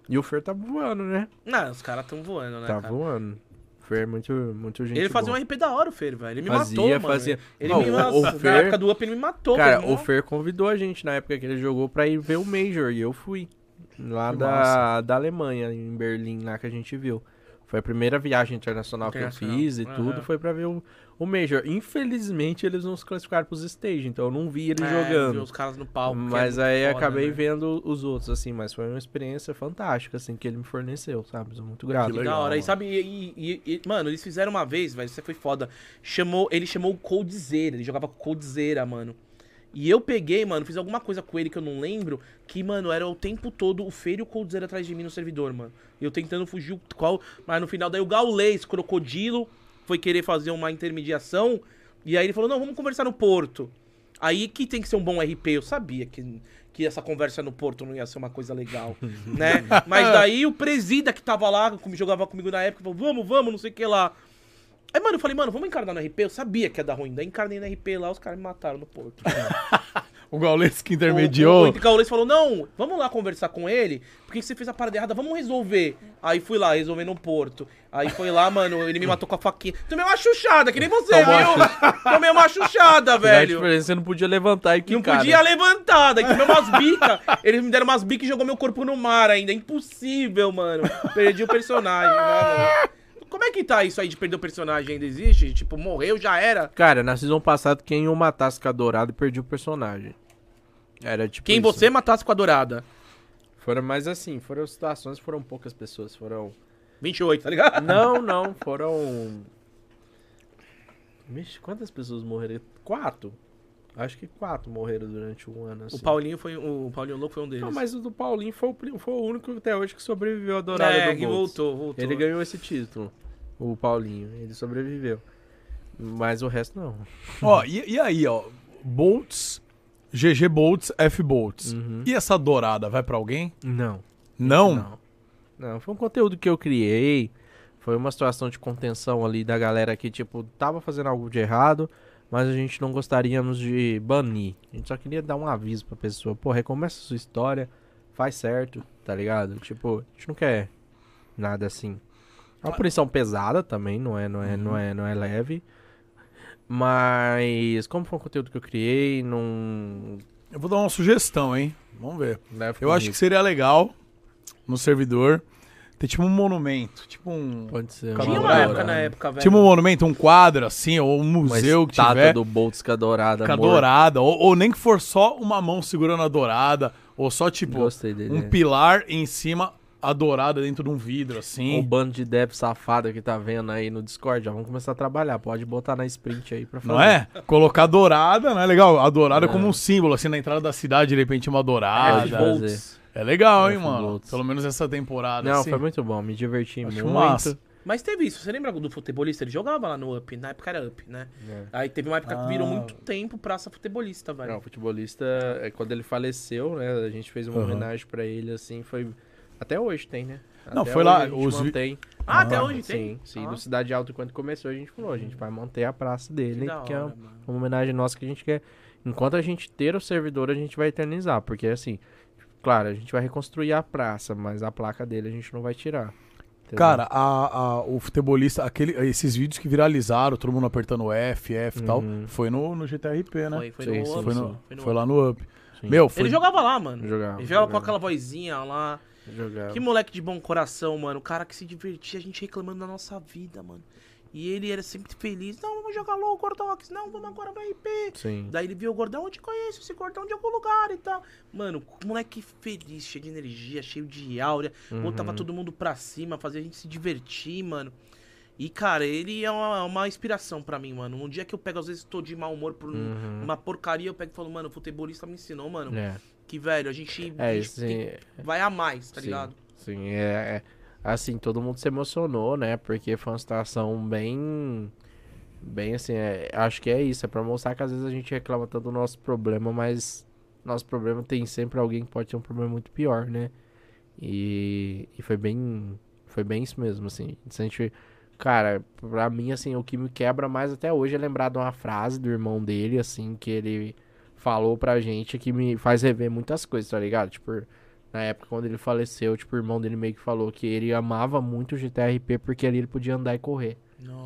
E o Fer tá voando, né? Não, os caras tão voando, né, tá cara? voando. O Fer é muito, muito gente Ele fazia boa. um RP da hora, o Fer, velho. Ele me Fazia, matou, mano. fazia. Ele Não, me matou. Na Fer- época do Up, ele me matou. Cara, o Fer convidou a gente na época que ele jogou pra ir ver o Major e eu fui. Lá da, da Alemanha, em Berlim, lá que a gente viu. Foi a primeira viagem internacional, que eu Internacional, fiz e aham. tudo, foi pra ver o, o Major. Infelizmente, eles não se classificaram pros stage, então eu não vi eles É, jogando. os caras no palco. que Mas é aí foda, acabei né? vendo os outros, assim, mas foi uma experiência fantástica, assim, que ele me forneceu, sabe? Sou muito grato. Que legal, da hora. E sabe, e, e- e- mano, eles fizeram uma vez, velho, isso foi foda. Chamou, ele chamou o Coldzera, ele jogava com Coldzera, mano. E eu peguei, mano, fiz alguma coisa com ele que eu não lembro, que, mano, era o tempo todo o Feiro e o Coldzera atrás de mim no servidor, mano. E eu tentando fugir o qual, mas no final daí o Gaulês, Crocodilo, foi querer fazer uma intermediação, e aí ele falou, não, vamos conversar no Porto. Aí que tem que ser um bom RP, eu sabia que, que essa conversa no Porto não ia ser uma coisa legal, né? Mas daí o presida que tava lá, que jogava comigo na época, falou, vamos, vamos, não sei o que lá. Aí, mano, eu falei, mano, vamos encarnar no RP? Eu sabia que ia dar ruim. Daí encarnei no RP lá, os caras me mataram no Porto. O Gaules que O, intermediou. o, o Gaulês falou, não, vamos lá conversar com ele, porque você fez a parada errada, vamos resolver. Aí fui lá, resolver no Porto. Aí foi lá, mano, ele me matou com a faquinha. Tomei uma chuchada, que nem você, Tomou viu? Tomei uma chuchada, velho. você não podia levantar e Não quicar, podia né? levantar, daí tomei umas bicas. Eles me deram umas bicas e jogou meu corpo no mar ainda. Impossível, mano. Perdi o personagem, mano. Como é que tá isso aí de perder o personagem? Ainda existe? Tipo, morreu, já era? Cara, na season passada, quem eu matasse com a dourada perdia o personagem. Era tipo. Quem isso. você matasse com a dourada? Foram mais assim, foram situações, foram poucas pessoas. Foram. 28, tá ligado? Não, não, foram. Vixe, quantas pessoas morreram? Quatro. Acho que quatro morreram durante um ano. Assim. O Paulinho foi o Paulinho Louco foi um deles. Não, mas o do Paulinho foi o, foi o único até hoje que sobreviveu à dourada é, do que voltou, voltou. Ele ganhou esse título, o Paulinho. Ele sobreviveu. Mas o resto não. Ó, e, e aí, ó? Bolts, GG Bolts, F Bolts. Uhum. E essa dourada vai pra alguém? Não. Não? Não. Não, foi um conteúdo que eu criei. Foi uma situação de contenção ali da galera que, tipo, tava fazendo algo de errado, mas a gente não gostaríamos de banir. A gente só queria dar um aviso pra pessoa. Pô, recomeça a sua história, faz certo, tá ligado? Tipo, a gente não quer nada assim. É uma punição pesada também, não é, não é, não é, não é leve. Mas, como foi um conteúdo que eu criei, não. Eu vou dar uma sugestão, hein? Vamos ver. leve Eu acho que seria legal no servidor ter tipo um monumento. Tipo um. Pode ser. Tinha uma época na época, velho. Tipo um monumento, um quadro assim, ou um Uma museu que estátua tiver. do Boltz com a dourada. Com a morta. dourada, ou, ou nem que for só uma mão segurando a dourada, ou só tipo Gostei dele. um pilar em cima, a dourada dentro de um vidro, O assim. bando de dev safado que tá vendo aí no Discord, já vamos começar a trabalhar. Pode botar na sprint aí pra fazer. Não é? Colocar a dourada, não é legal? A dourada É. como um símbolo, assim, na entrada da cidade, de repente uma É, dourada. Boltz. É legal, hein, F mano? Bolts. Pelo menos essa temporada, Não, assim. foi muito bom, me diverti Acho muito. massa. Mas teve isso, você lembra do futebolista? Ele jogava lá no Up, na época era Up, né? Aí teve uma época que virou Ah. muito tempo praça futebolista, velho. Não, o futebolista, é, quando ele faleceu, né, a gente fez uma Aham. homenagem pra ele, assim, foi... Até hoje tem, né? Não, Até foi lá, os mantém. Ah, até Ah, hoje tem? Sim, sim. Ah. No Cidade Alta, quando começou, a gente falou, a gente vai manter a praça Que dele, que é hora, mano. uma homenagem nossa que a gente quer. Enquanto a gente ter o servidor, a gente vai eternizar. Porque assim, claro, a gente vai reconstruir a praça, mas a placa dele a gente não vai tirar. entendeu? Cara, a, a- o futebolista, aquele, esses vídeos que viralizaram, todo mundo apertando F, F e tal, Uhum. foi no, no GTRP, né? Foi, foi Sim, no sim, Up. Foi, sim, no, foi no foi lá no Up. Sim. Meu, foi. Ele jogava lá, mano. Jogava, Ele jogava com jogava. aquela vozinha lá. Jogava. Que moleque de bom coração, mano. O cara que se divertia, a gente reclamando da nossa vida, mano. E ele era sempre feliz. Não, vamos jogar LOL, Gordox. Não, vamos agora pro RP. Sim. Daí ele viu o Gordão, eu te conheço esse Gordão de algum lugar e tal. Mano, moleque feliz, cheio de energia, cheio de áurea. Uhum. Botava todo mundo pra cima, fazia a gente se divertir, mano. E, cara, ele é uma, uma inspiração pra mim, mano. Um dia que eu pego, às vezes, tô de mau humor por um- Uhum. uma porcaria, eu pego e falo, mano, o futebolista me ensinou, mano. É, Que, velho, a gente, é tem- sim. vai a mais, tá Sim. ligado? Sim, é, é- assim, todo mundo se emocionou, né? Porque foi uma situação bem. Bem assim, é, acho que é isso. É pra mostrar que às vezes a gente reclama tanto do nosso problema, mas nosso problema tem sempre alguém que pode ter um problema muito pior, né? E, e foi bem. Foi bem isso mesmo, assim. Se a gente. Cara, pra mim, assim, o que me quebra mais até hoje é lembrar de uma frase do irmão dele, assim, que ele falou pra gente que me faz rever muitas coisas, tá ligado? Tipo, na época quando ele faleceu, tipo, o irmão dele meio que falou que ele amava muito o GTRP porque ali ele podia andar e correr.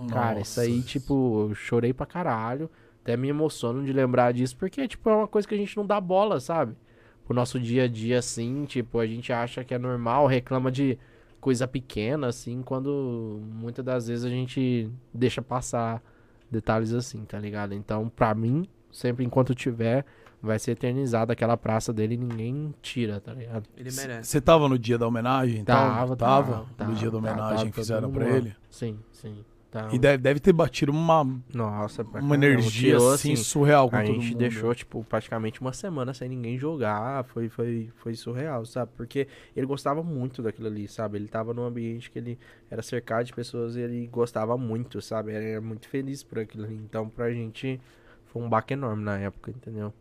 Cara, isso aí, tipo, eu chorei pra caralho. Até me emociono de lembrar disso, porque, tipo, é uma coisa que a gente não dá bola, sabe? Pro nosso dia a dia, assim, tipo, a gente acha que é normal, reclama de coisa pequena, assim, quando muitas das vezes a gente deixa passar detalhes assim, tá ligado? Então, pra mim, sempre enquanto tiver, vai ser eternizada aquela praça dele e ninguém tira, tá ligado? Ele merece. Você tava no dia da homenagem? Então? Tava, tava. tava, no dia da tava, homenagem tava que fizeram pra lá. ele. Sim, sim. Tá. E deve, deve ter batido uma, Nossa, uma caramba, energia tirou, assim, surreal com A todo gente mundo. deixou, tipo, praticamente uma semana sem ninguém jogar. Foi, foi, foi surreal, sabe? Porque ele gostava muito daquilo ali, sabe? Ele tava num ambiente que ele era cercado de pessoas e ele gostava muito, sabe? Ele era muito feliz por aquilo ali. Então, pra gente, foi um baque enorme na época, entendeu?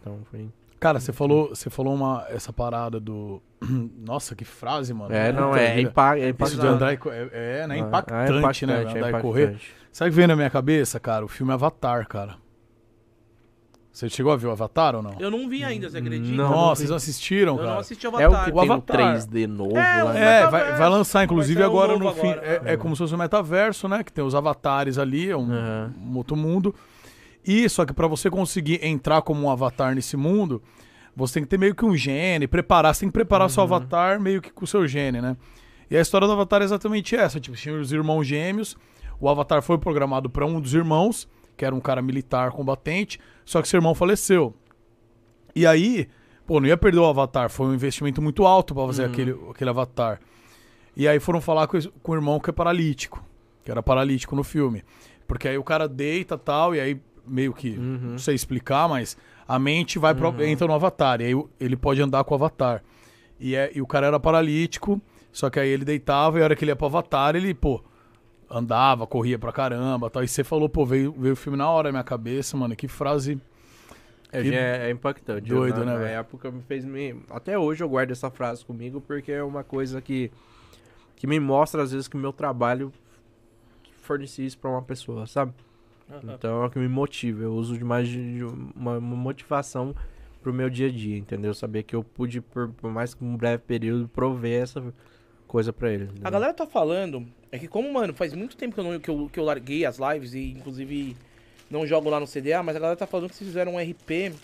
Então, foi... Cara, você falou, você falou uma, essa parada do. Nossa, que frase, mano. É, não, é, é Isso de impactante. andar e co- é, é, né? Ah, Impactante, é impactante, né? é Andar e correr. impactante. Sabe o que veio na minha cabeça, cara? O filme Avatar, cara. Você chegou a ver o Avatar ou não? Eu não vi ainda, você acredita? Não, Nossa, não vocês não assistiram, Eu cara? não assisti É Avatar. o que O tem o Avatar. 3D novo É, lá. né? É, vai, vai lançar, inclusive, Vai agora no fim. agora. É, é como se fosse um metaverso, né? Que tem os avatares ali, é um, Aham. um outro mundo. E só que pra você conseguir entrar como um avatar nesse mundo, você tem que ter meio que um gene, preparar. Você tem que preparar seu avatar meio que com o seu gene, né? E a história do avatar é exatamente essa. Tipo, tinha os irmãos gêmeos. O avatar foi programado pra um dos irmãos, que era um cara militar combatente, só que seu irmão faleceu. E aí, pô, não ia perder o avatar. Foi um investimento muito alto pra fazer aquele, aquele avatar. E aí foram falar com, com o irmão que é paralítico. Que era paralítico no filme. Porque aí o cara deita e tal, e aí meio que. Uhum. Não sei explicar, mas a mente vai pro, entra no avatar. E aí ele pode andar com o avatar. E, é, e o cara era paralítico, só que aí ele deitava e a hora que ele ia pro avatar, ele, pô, andava, corria pra caramba tal. E você falou, pô, veio, veio o filme na hora na minha cabeça, mano. Que frase. É, Que é, é impactante. doido, Eu, né, na, na época me fez me. Até hoje eu guardo essa frase comigo porque é uma coisa que, que me mostra às vezes que o meu trabalho fornecia isso pra uma pessoa, sabe? Então é o que me motiva. Eu uso de mais de uma, uma motivação pro meu dia a dia, entendeu? Saber que eu pude, por, por mais que um breve período, prover essa coisa pra ele. A entendeu? galera tá falando, é que como, mano, faz muito tempo que eu, não, que, eu, que eu larguei as lives e, inclusive, não jogo lá no CDA, mas a galera tá falando que vocês fizeram um RP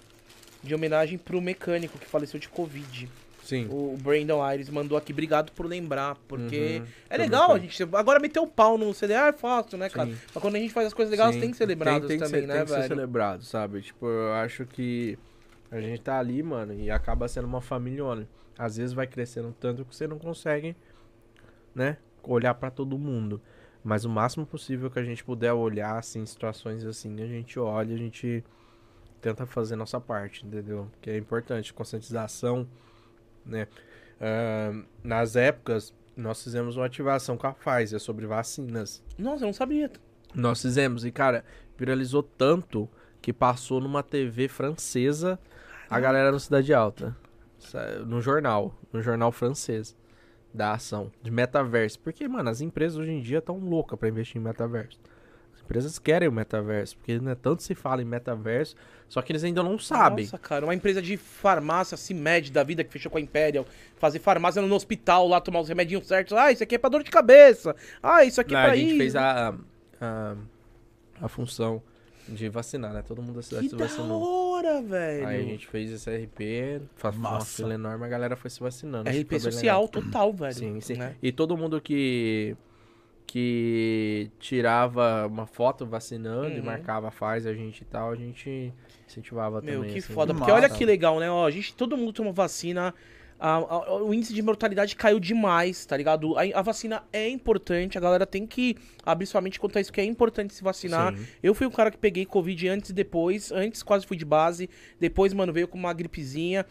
de homenagem pro mecânico que faleceu de Covid. Sim. O Brandon Aires mandou aqui, obrigado por lembrar, porque Uhum. é legal a gente... Agora meter o pau no CDA é fácil, né, cara? Sim. Mas quando a gente faz as coisas legais, tem que ser Tem- tem que também, ser- né, tem que ser velho? celebrado, sabe? Tipo, eu acho que a gente tá ali, mano, e acaba sendo uma família. Às vezes vai crescendo tanto que você não consegue, né, olhar pra todo mundo. Mas o máximo possível que a gente puder olhar, assim, situações assim, a gente olha, a gente tenta fazer nossa parte, entendeu? Que é importante, conscientização, né? Ah, nas épocas, nós fizemos uma ativação com a Pfizer sobre vacinas. Nossa, eu não sabia. Nós fizemos, e cara, viralizou tanto que passou numa TV francesa a galera no Cidade Alta. No jornal, no jornal francês da ação, de metaverso. Porque, mano, as empresas hoje em dia estão loucas pra investir em metaverso. As empresas querem o metaverso, porque né, tanto se fala em metaverso, só que eles ainda não sabem. Nossa, cara, uma empresa de farmácia, CIMED da vida, que fechou com a Imperial, fazer farmácia no hospital lá, tomar os remedinhos certos. Ah, isso aqui é pra dor de cabeça. Ah, isso aqui é Lá, pra a gente isso. fez a, a, a função de vacinar, né? Todo mundo da cidade Que se da vacinou. hora, velho. Aí a gente fez esse RP, fa- uma fila enorme, a galera foi se vacinando. RP social total, velho. Sim, sim. né? E todo mundo que que tirava uma foto vacinando e Uhum. marcava faz a gente e tal, a gente incentivava Meu, também. que assim, foda. Porque olha massa. que legal, né? Ó, a gente, todo mundo toma vacina. a- a- o índice de mortalidade caiu demais, tá ligado? A, a vacina é importante, a galera tem que abrir sua mente quanto a isso, que é importante se vacinar. Sim. Eu fui um cara que peguei Covid antes e depois. Antes quase fui de base. Depois, mano, veio com uma gripezinha.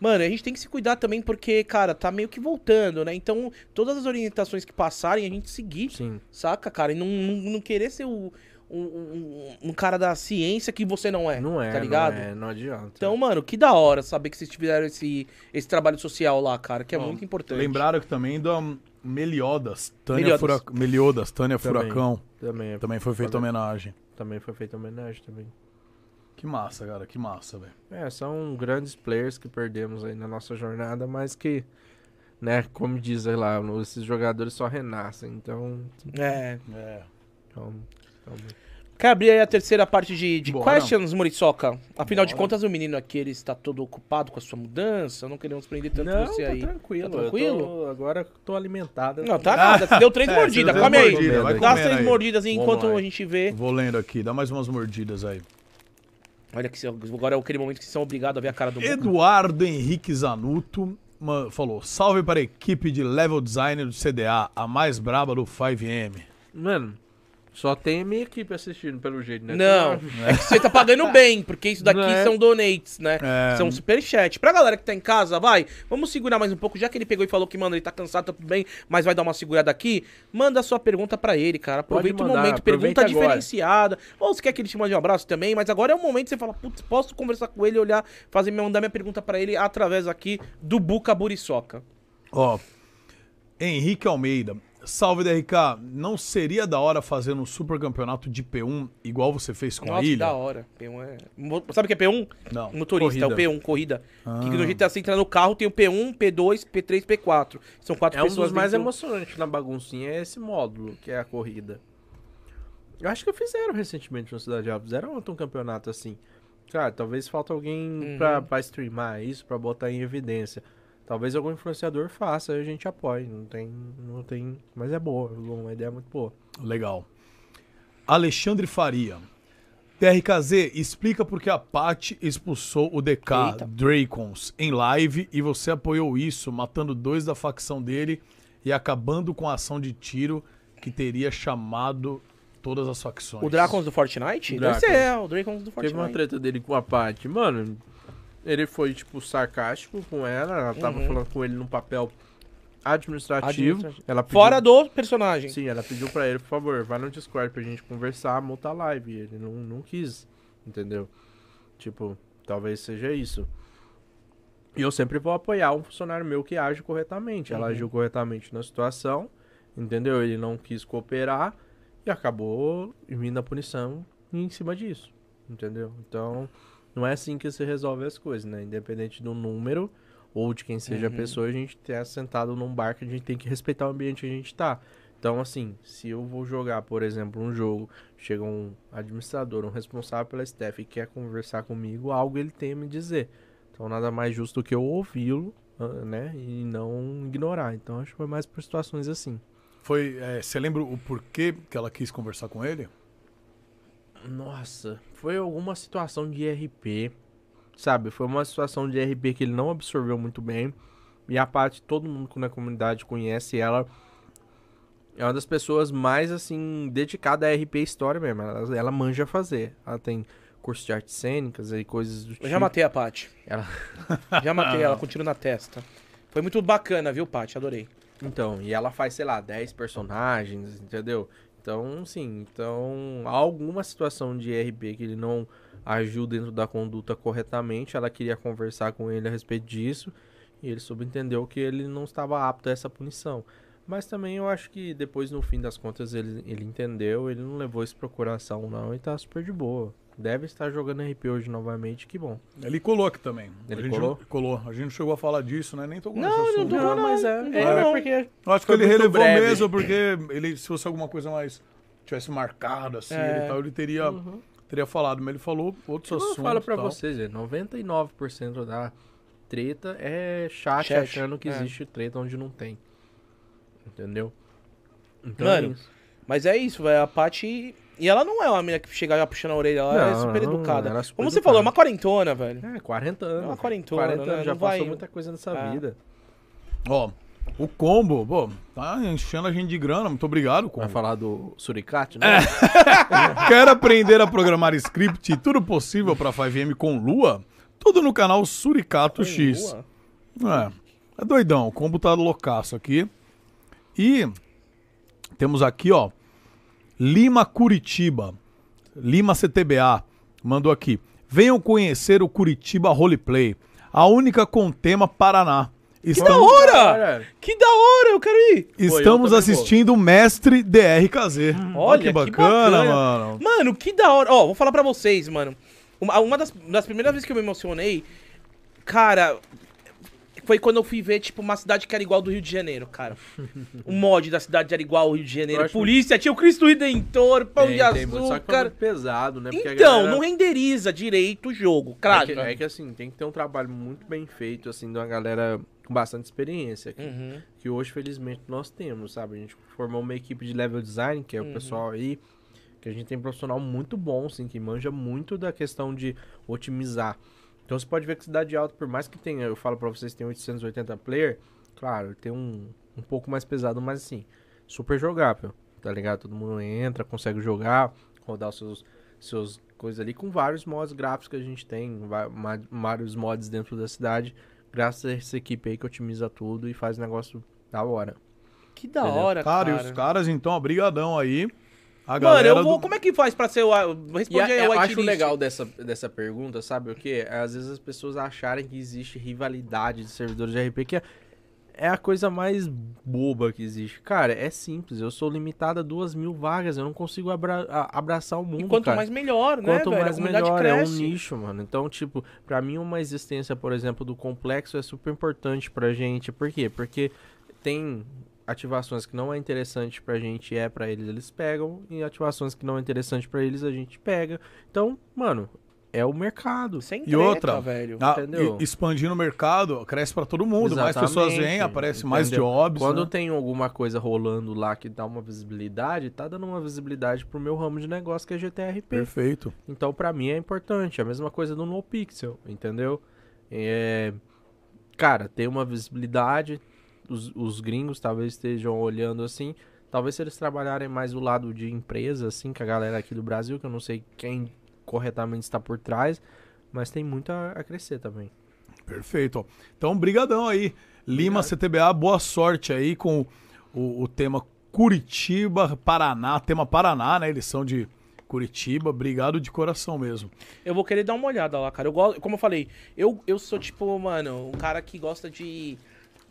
Mano, a gente tem que se cuidar também porque, cara, tá meio que voltando, né? Então, todas as orientações que passarem, a gente seguir, Sim. saca, cara? E não, não, não querer ser o, um, um- um cara da ciência que você não é, Não é, tá ligado? Não, é, não adianta. Então, mano, que da hora saber que vocês tiveram esse, esse trabalho social lá, cara, que é Ó, muito importante. Lembraram que também da Meliodas, Tânia Meliodas. Fura... Meliodas, Tânia Também. Furacão. também, é- Também foi feita Também. homenagem. também foi feita homenagem também. Que massa, cara, que massa, velho. É, são grandes players que perdemos aí na nossa jornada, mas que, né, como diz aí lá, esses jogadores só renascem, então... É. É. então, então Quer abrir aí a terceira parte de, de Bora. questions, Muriçoca? Afinal de Bora. contas, o menino aqui, ele está todo ocupado com a sua mudança, não queremos prender tanto não, você tá aí. tranquilo. Tá eu tranquilo? tô- agora eu tô alimentado. Não, tá nada, você deu três É, mordidas, come três aí. mordidas, vai Dá três aí. mordidas enquanto a gente vê. Vou lendo aqui, dá mais umas mordidas aí. Olha que agora é aquele momento que vocês são obrigados a ver a cara do mundo. Eduardo Henrique Zanuto falou: salve para a equipe de level design do CDA, a mais braba do 5M. Mano, só tem a minha equipe assistindo pelo jeito, né? Não, é que você tá pagando bem, porque isso daqui é? são donates, né? É. São superchat. Pra galera que tá em casa, vai, vamos segurar mais um pouco, já que ele pegou e falou que, mano, ele tá cansado, tá tudo bem, mas vai dar uma segurada aqui, manda a sua pergunta pra ele, cara. Aproveita Pode o mandar, momento, pergunta agora. diferenciada. Ou se quer que ele te mande um abraço também, mas agora é o momento que você fala, putz, posso conversar com ele, olhar, fazer, mandar minha pergunta pra ele através aqui do Buca Buriçoca. Ó, Henrique Almeida. Salve DRK, não seria da hora fazer um super campeonato de P1 igual você fez com Nossa, a ilha? da hora. P1 é... Sabe o que é P1? Não. Motorista, corrida. é o P1, corrida. Ah. Que no GTA você entra no carro, tem o P1, P2, P3, P4. São quatro É um pessoas dos mais dentro- emocionantes na baguncinha, é esse módulo, que é a corrida. Eu acho que fizeram recentemente no Cidade Alves, fizeram outro um campeonato assim. Cara, talvez falta alguém Uhum. pra, pra streamar isso, pra botar em evidência. Talvez algum influenciador faça, aí a gente apoie. Não tem, não tem, mas é boa, uma ideia muito boa. Legal. Alexandre Faria. TRKZ, explica por que a Paty expulsou o DK Eita. Dracons em live e você apoiou isso, matando dois da facção dele e acabando com a ação de tiro que teria chamado todas as facções. O Dracons do Fortnite? O Deve Dracons. ser, é, o Dracons do Fortnite. Teve uma treta dele com a Paty. Mano, ele foi, tipo, sarcástico com ela. Ela tava Uhum. falando com ele num papel administrativo. Administrativo. Ela pediu, Fora do personagem. Sim, ela pediu pra ele, por favor, vai no Discord pra gente conversar, multa a live. E ele não, não quis, entendeu? Tipo, talvez seja isso. E eu sempre vou apoiar um funcionário meu que age corretamente. Ela Uhum. agiu corretamente na situação, entendeu? Ele não quis cooperar e acabou vindo a punição em cima disso, entendeu? Então, não é assim que se resolve as coisas, né? Independente do número ou de quem seja Uhum. a pessoa, a gente tá sentado num bar que a gente tem que respeitar o ambiente que a gente tá. Então, assim, se eu vou jogar, por exemplo, um jogo, chega um administrador, um responsável pela staff e quer conversar comigo, algo ele tem a me dizer. Então, nada mais justo do que eu ouvi-lo, né, e não ignorar. Então, acho que foi mais por situações assim. Foi, é, você lembra o porquê que ela quis conversar com ele? Nossa, foi alguma situação de RP, sabe? Foi uma situação de RP que ele não absorveu muito bem. E a parte, todo mundo na comunidade conhece ela. É uma das pessoas mais, assim, dedicada a RP História mesmo. Ela, ela manja fazer. Ela tem curso de artes cênicas e coisas do tipo. Eu já matei a Paty. Ela- Já matei ela com tiro na testa. Foi muito bacana, viu, Paty? Adorei. Então, e ela faz, sei lá, 10 personagens, entendeu? Então, sim, então, há alguma situação de RP que ele não agiu dentro da conduta corretamente, ela queria conversar com ele a respeito disso, e ele subentendeu que ele não estava apto a essa punição. Mas também eu acho que depois, no fim das contas, ele, ele entendeu, ele não levou isso pra coração, não, e tá super de boa. Deve estar jogando RP hoje novamente, que bom. Ele colou aqui também. Ele a gente colou? não- colou. A gente não chegou a falar disso, né? Nem Não, nesse não assunto. tocou, não. mas é, Não, é, não. porque Eu acho que ele relevou breve. mesmo, porque ele, se fosse alguma coisa mais. tivesse marcado assim É. ele e tal, ele teria, teria falado. Mas ele falou outros Eu assuntos. falo pra e tal. vocês, é, 99% da treta é chat, Chat, achando que é. existe treta onde não tem. Entendeu? Então Mano, é. Mas é isso, velho. A Paty. E ela não é uma menina que chega já puxando a orelha, ela é Não, super não, educada. ela é super Como você falou, é uma quarentona, velho. É, 40 anos. É uma quarentona, 40 né? anos, já Não passou vai- muita coisa nessa É. vida. Ó, o combo, pô, tá enchendo a gente de grana. Muito obrigado, combo. Vai falar do Suricate, né? Quer aprender a programar script e tudo possível para 5M com Lua? Tudo no canal Suricato X. Boa. É, é doidão. O combo tá loucaço aqui. E temos aqui, ó, Lima Curitiba. Lima CTBA mandou aqui. Venham conhecer o Curitiba Roleplay. A única com tema Paraná. Que Estamos, da hora! Cara. Que da hora, eu quero ir! estamos também assistindo o Mestre DRKZ. Olha, que bacana, mano. Mano, que da hora. Ó, vou falar pra vocês, mano. Uma, uma das, das primeiras vezes que eu me emocionei, cara, foi quando eu fui ver, tipo, uma cidade que era igual do Rio de Janeiro, cara. o mod da cidade era igual ao Rio de Janeiro. Polícia, tinha o Cristo Redentor, Pão Tem, de tem, só que foi Açúcar. muito pesado, né? Porque Então, galera- não renderiza direito o jogo, É claro. que, é que, assim, tem que ter um trabalho muito bem feito, assim, de uma galera com bastante experiência. Que, Uhum. que hoje, felizmente, nós temos, sabe? A gente formou uma equipe de level design, que é o Uhum. pessoal aí, que a gente tem um profissional muito bom, assim, que manja muito da questão de otimizar. Então você pode ver que Cidade Alta, por mais que tenha, eu falo pra vocês, tem 880 player, claro, tem um, um pouco mais pesado, mas assim, super jogável, tá ligado? Todo mundo entra, consegue jogar, rodar os seus, seus coisas ali, com vários mods gráficos que a gente tem, vários mods dentro da cidade, graças a essa equipe aí que otimiza tudo e faz um negócio da hora. Que da Entendeu? hora, Cara, cara. e os caras, então, obrigadão aí. A Mano, eu vou. do- Como é que faz pra ser o. Responde aí eu o acho legal dessa, dessa pergunta, sabe o que? Às vezes as pessoas acharem que existe rivalidade de servidores de RP, que é, é a coisa mais boba que existe. Cara, é simples, eu sou limitado a duas mil vagas, eu não consigo abra- a- abraçar o mundo, E quanto cara. mais melhor, né, Quanto velho? mais melhor, é um cresce. nicho, mano. Então, tipo, pra mim uma existência, por exemplo, do complexo é super importante pra gente. Por quê? Porque tem ativações que não é interessante pra gente e é pra eles, eles pegam. E ativações que não é interessante pra eles, a gente pega. Então, mano, é o mercado. Sem E treta, outra, velho. Entendeu? e- expandindo o mercado, cresce pra todo mundo. Mais pessoas vêm, Exatamente, aparece mais entendeu? jobs. Quando né? tem alguma coisa rolando lá que dá uma visibilidade, tá dando uma visibilidade pro meu ramo de negócio que é GTRP. Perfeito. Então, pra mim é importante. A mesma coisa do NoPixel, entendeu? É... Cara, tem uma visibilidade. Os, os gringos talvez estejam olhando assim. Talvez se eles trabalharem mais do lado de empresa, assim, que a galera aqui do Brasil, que eu não sei quem corretamente está por trás, mas tem muito a, a crescer também. Perfeito. ó. Então, brigadão aí. Lima CTBA, boa sorte aí com o, o tema Curitiba, Paraná. Tema Paraná, né? Eles são de Curitiba. Obrigado de coração mesmo. Eu vou querer dar uma olhada lá, cara. Eu gosto, como eu falei, eu, eu sou tipo, mano, um cara que gosta de.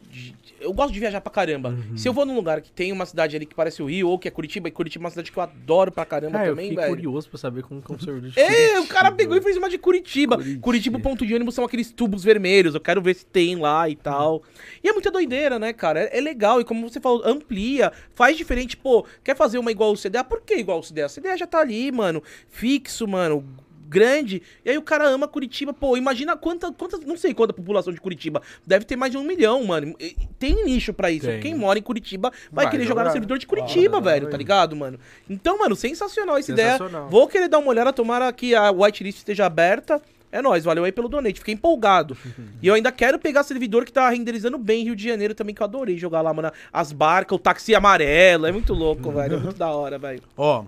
De- eu gosto de viajar pra caramba. Uhum. Se eu vou num lugar que tem uma cidade ali que parece o Rio, ou que é Curitiba, e Curitiba é uma cidade que eu adoro pra caramba Cara, eu também, velho. curioso pra saber como é servidor de É, o cara Curitiba. pegou e fez uma de Curitiba. Curitiba. Curitiba, ponto de ônibus são aqueles tubos vermelhos. Eu quero ver se tem lá e tal. E é muita doideira, né, cara? É, é legal. E como você falou, amplia, faz diferente. Pô, quer fazer uma igual o CDA? Por que igual o CDA? O CDA já tá ali, mano. Fixo, mano. Grande. E aí o cara ama Curitiba. Pô, imagina quanta, quanta. Não sei quanta população de Curitiba. Deve ter mais de um milhão, mano. E- Tem nicho pra isso. Tem. Quem mora em Curitiba vai, Vai querer jogar no servidor de Curitiba, Claro, velho, vai. tá ligado, mano? Então, mano, sensacional essa ideia. Sensacional. Vou querer dar uma olhada, tomara que a whitelist esteja aberta. É nóis, valeu aí pelo donate, fiquei empolgado. e eu ainda quero pegar servidor que tá renderizando bem Rio de Janeiro também, que eu adorei jogar lá, mano. As barcas, o táxi amarelo, é muito louco, velho. É muito da hora, velho. Ó,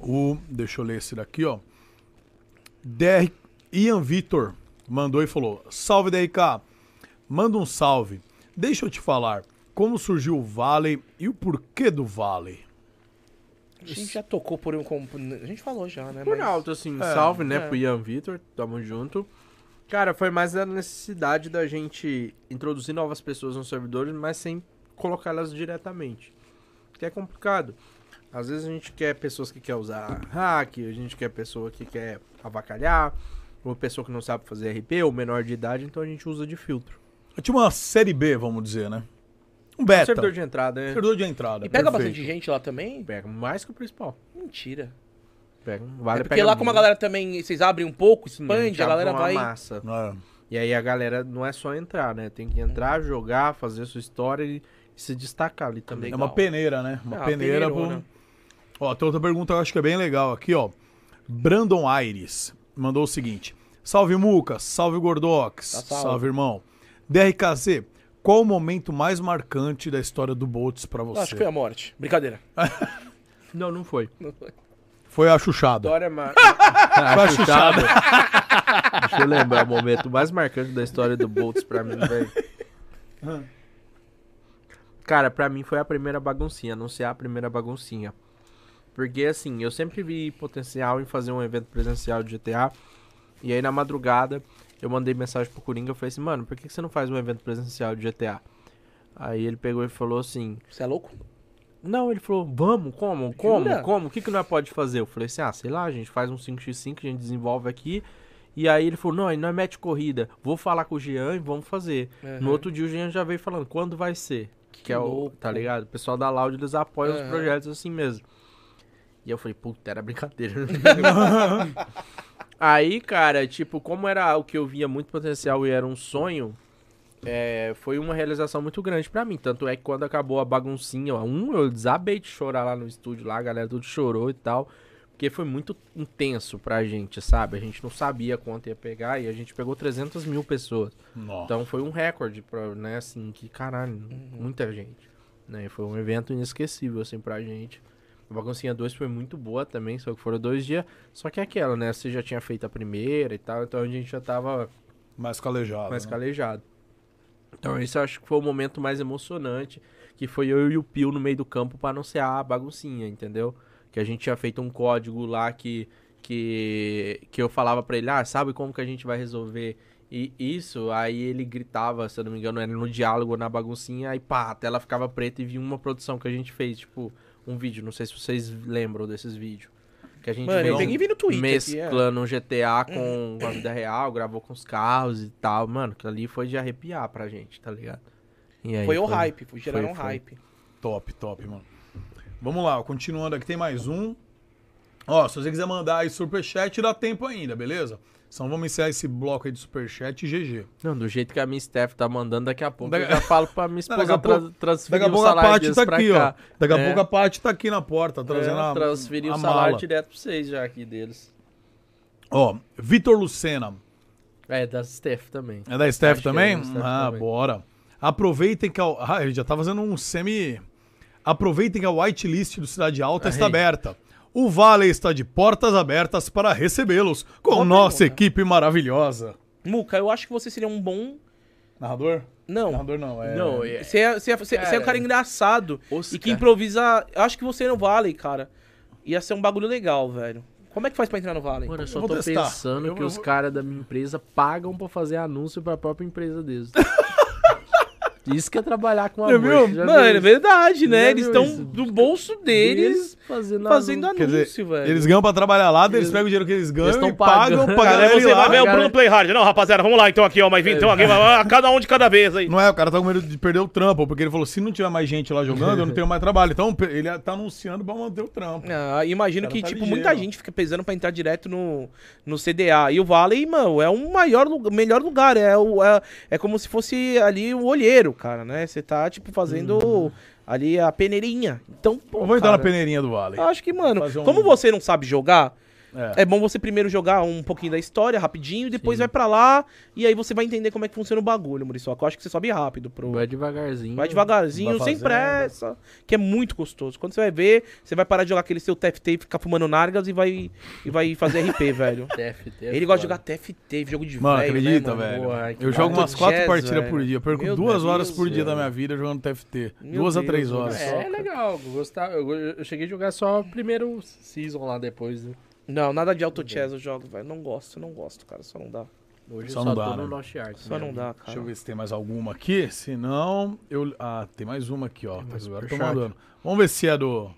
o. Deixa eu ler esse daqui, ó. DR Ian Vitor mandou e falou: Salve DRK, manda um salve. Deixa eu te falar como surgiu o Valley e o porquê do Valley. A gente já tocou por um. A gente falou já, né? Por mas- alto, assim, salve, né, é. pro Ian Vitor, tamo junto. Cara, foi mais a necessidade da gente introduzir novas pessoas nos servidores, mas sem colocá-las diretamente. Que é complicado. Às vezes a gente quer pessoas que quer usar hack, a gente quer pessoa que quer avacalhar, ou pessoa que não sabe fazer RP, ou menor de idade, então a gente usa de filtro. É tipo uma série B, vamos dizer, né? Um É um beta. servidor de entrada, né? Servidor de entrada. E pega perfeito. bastante gente lá também? Pega mais que o principal. Mentira. Pega, vale é porque pega lá, como a galera também. Vocês abrem um pouco, Sim, expande, a abre galera uma vai. Massa. É. E aí a galera não é só entrar, né? Tem que entrar, jogar, fazer sua história e, e se destacar ali também. É uma peneira, né? Uma Ah, peneira. peneirona. pro- Ó, tem outra pergunta que eu acho que é bem legal aqui, ó. Brandon Aires mandou o seguinte: Salve Muca, salve Gordox, Tá salve. salve. irmão. DRKZ, qual o momento mais marcante da história do Boltz pra você? Acho que foi a morte. Brincadeira. Não, não foi. Não foi. Foi a chuchada. História ma... Foi a chuchada. Deixa eu lembrar o momento mais marcante da história do Boltz pra mim, velho. Cara, pra mim foi a primeira baguncinha, anunciar a primeira baguncinha. Porque assim, eu sempre vi potencial em fazer um evento presencial de GTA. E aí na madrugada eu mandei mensagem pro Coringa e falei assim, mano, por que que você não faz um evento presencial de GTA? Aí ele pegou e falou assim, Você é louco? não, ele falou, vamos, como, como, Jura? como, o que que nós pode fazer? Eu falei assim, ah, sei lá, a gente faz um 5x5, a gente desenvolve aqui. E aí ele falou, não, aí nós mete corrida, vou falar com o Jean e vamos fazer. No outro dia o Jean já veio falando, quando vai ser? Que, é o, louco. tá ligado? O pessoal da Loud, eles apoiam os Aham. projetos assim mesmo. E eu falei, puta, era brincadeira. aí, cara, tipo, como era o que eu via muito potencial e era um sonho, é, foi uma realização muito grande pra mim. Tanto é que quando acabou a baguncinha, ó, um, eu desabei de chorar lá no estúdio, lá, a galera tudo chorou e tal. Porque foi muito intenso pra gente, sabe? A gente não sabia quanto ia pegar e a gente pegou 300 mil pessoas. Nossa. Então foi um recorde, pra, né, assim, que caralho, muita gente. Né? Foi um evento inesquecível, assim, pra gente. A Baguncinha 2 foi muito boa também, só que foram dois dias. Só que é aquela, né? Você já tinha feito a primeira e tal, então a gente já tava Mais calejado. mais né? calejado. Então esse eu acho que foi o momento mais emocionante, que foi eu e o Pio no meio do campo pra anunciar a baguncinha, entendeu? Que a gente tinha feito um código lá que que, que eu falava pra ele, ah, sabe como que a gente vai resolver e isso? Aí ele gritava, se eu não me engano, era no diálogo, na baguncinha, aí pá, a tela ficava preta e vinha uma produção que a gente fez, tipo, um vídeo, não sei se vocês lembram desses vídeos. Que a gente Mano, eu peguei vi no Twitter. aqui, é. mesclando um GTA com a vida real, gravou com os carros e tal. Mano, aquilo ali foi de arrepiar pra gente, tá ligado? E aí Foi o hype, foi foi- um foi. hype. Top, top, mano. Vamos lá, continuando aqui, tem mais um. Ó, se você quiser mandar aí superchat, dá tempo ainda, beleza? Então vamos encerrar esse bloco aí de superchat e GG. Não, do jeito que a minha staff tá mandando, daqui a pouco Daqui- eu já falo pra minha Não, esposa a pouco- tra transferir Daqui a o pouco a Paty tá aqui, ó. cá. Daqui a É. pouco a Paty tá aqui na porta, trazendo É, a, transferir a o salário mala. direto pra vocês já aqui deles. Ó, Vitor Lucena. É, da Steph também. É da Steph Acho é também? da Steph ah, também. bora. Aproveitem que a... Ah, ele já tá fazendo um semi... Aproveitem que a whitelist do Cidade Alta está Aí. aberta. O Vale está de portas abertas para recebê-los com Boa nossa pergunta. equipe maravilhosa. Muca, eu acho que você seria um bom. Narrador? Não. Narrador não, é... Não, é, Você é, você, é, você, você é um cara engraçado Oscar. e que improvisa. Eu acho que você no Vale, cara. Ia ser um bagulho legal, velho. Como é que faz pra entrar no Vale? Mano, eu só vou tô testar. pensando Eu que os caras da minha empresa pagam pra fazer anúncio pra própria empresa deles. Isso que é trabalhar com já Mano, é verdade, né? Eles estão do bolso deles fazendo, fazendo anúncio. Dizer, velho. eles ganham pra trabalhar lá, daí eles pegam o dinheiro que eles ganham Eles e pagam pra Cara, galera ir você lá. vai ver o. Bruno Playhard. Não, rapaziada, vamos lá então aqui, ó. Mas vem, então aqui, vai- vai- cada um de cada vez aí. Não é, o cara tá com medo de perder o trampo, porque ele falou, se não tiver mais gente lá jogando, eu não tenho mais trabalho. Então ele tá anunciando pra manter o trampo. Ah, imagino que, tá tipo, ligeiro, muita gente fica pesando pra entrar direto no, no CDA. E o Vale, mano, é o maior, melhor lugar. É, o, é, é como se fosse ali o olheiro, cara, né? Você tá, tipo, fazendo ali a peneirinha. Então, pô, Eu vou entrar cara, na peneirinha do Vale. Acho que, mano, Fazer um- como você não sabe jogar, É. é bom você primeiro jogar um pouquinho da história, rapidinho, e depois vai pra lá, e aí você vai entender como é que funciona o bagulho, Muriçoca. Eu acho que você sobe rápido pro... Vai devagarzinho. Vai devagarzinho, Vai sem pressa, que é muito gostoso. Quando você vai ver, você vai parar de jogar aquele seu TFT e ficar fumando nargas e vai, e vai fazer RP, velho. TFT. Ele gosta de jogar TFT, jogo de Mano, velho, né, acredita, mano? velho. Eu jogo umas quatro Jazz, partidas velho. por dia. Eu perco Meu duas Deus, horas por dia da minha vida jogando TFT. Meu duas a Deus, três horas. É legal, eu gostava. Eu, eu cheguei a jogar só o primeiro season lá depois. Né? Não, nada de auto chess eu jogo, velho. Não gosto, não gosto, cara. Só não dá. Hoje Só eu não só dá, tô né? no Lost Ark. Só não dá, Deixa cara. eu ver se tem mais alguma aqui. Se não, eu. Ah, tem mais uma aqui, ó. mais Agora tô mandando. Vamos ver se é do.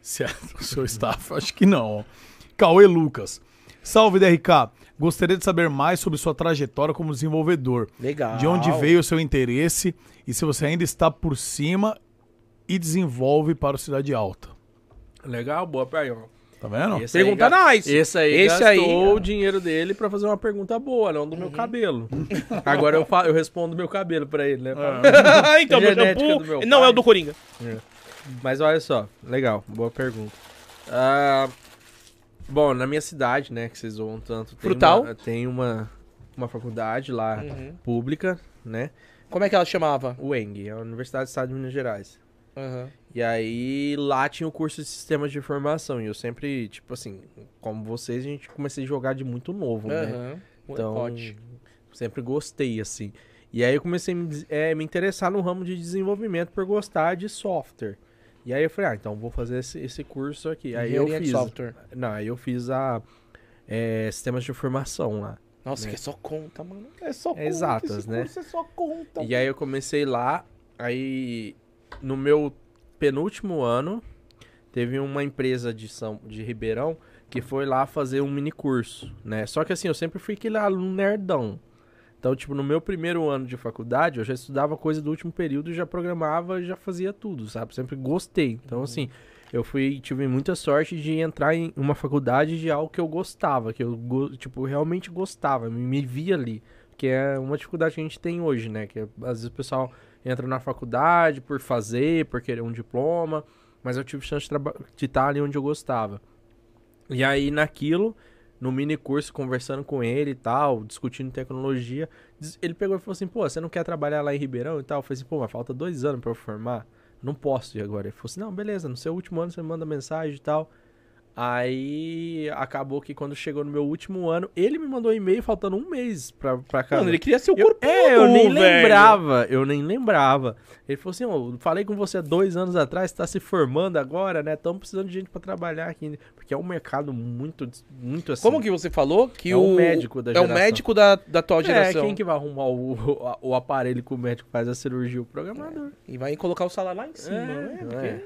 Se é do seu staff. Acho que não. ó. Cauê Lucas. Salve, DRK. Gostaria de saber mais sobre sua trajetória como desenvolvedor. Legal. De onde veio o seu interesse e se você ainda está por cima e desenvolve para o Cidade Alta. Legal, boa pergunta. Tá vendo? Esse aí Pergunta ga- nice. Esse aí Esse gastou aí- Uhum. o dinheiro dele pra fazer uma pergunta boa, não do meu cabelo. Agora eu, fa- eu respondo meu cabelo pra ele, né? então, meu Genética shampoo... do meu Não, pai. é o do Coringa. Mas olha só, legal, boa pergunta. Ah, bom, na minha cidade, né, que vocês zoam tanto, tem Frutal? uma, tem uma, uma faculdade lá Uhum. pública, né? Como é que ela chamava? UENG, é a Universidade do Estado de Minas Gerais. Aham. E aí lá tinha o curso de sistemas de informação. E eu sempre, tipo assim, como vocês, a gente comecei a jogar de muito novo, né? Aham. Então, sempre gostei, assim. E aí eu comecei a me, eh, me interessar no ramo de desenvolvimento por gostar de software. E aí eu falei, ah, então vou fazer esse, esse curso aqui. Aí eu fiz. software. Não, aí eu fiz a eh, sistemas de informação lá. Nossa, né? que é só conta, mano. É só conta. exatas, né? É só conta. E aí eu comecei lá, aí no meu penúltimo ano, teve uma empresa de São de Ribeirão que foi lá fazer um mini curso, né? Só que assim, eu sempre fui aquele aluno nerdão. Então, tipo, no meu primeiro ano de faculdade, eu já estudava coisa do último período, já programava, já fazia tudo, sabe? Sempre gostei. Então, assim, eu fui, tive muita sorte de entrar em uma faculdade de algo que eu gostava, que eu, tipo, realmente gostava, me, me via ali. Que é uma dificuldade que a gente tem hoje, né? Que às vezes o pessoal entra na faculdade por fazer, por querer um diploma, mas eu tive chance de de estar ali onde eu gostava. E aí, naquilo, no mini curso, conversando com ele e tal, discutindo tecnologia, ele pegou e falou assim, pô, você não quer trabalhar lá em Ribeirão e tal? Eu falei assim, pô, mas falta dois anos pra eu formar. Não posso ir agora. Ele falou assim, não, beleza, no seu último ano você me manda mensagem e tal. Aí acabou que quando chegou no meu último ano, ele me mandou um e-mail faltando um mês pra, pra cá. Mano, ele queria ser o corpo é, eu nem velho. lembrava, eu nem lembrava. Ele falou assim, eu falei com você há dois anos atrás, tá se formando agora, né? Estamos precisando de gente pra trabalhar aqui. Porque é um mercado muito, muito assim. Como que você falou? Que É o um médico da É o geração. médico da, da atual É, geração. quem que vai arrumar o, o, o aparelho que o médico faz a cirurgia? O programador. E vai colocar o salário lá em cima, É, né? é.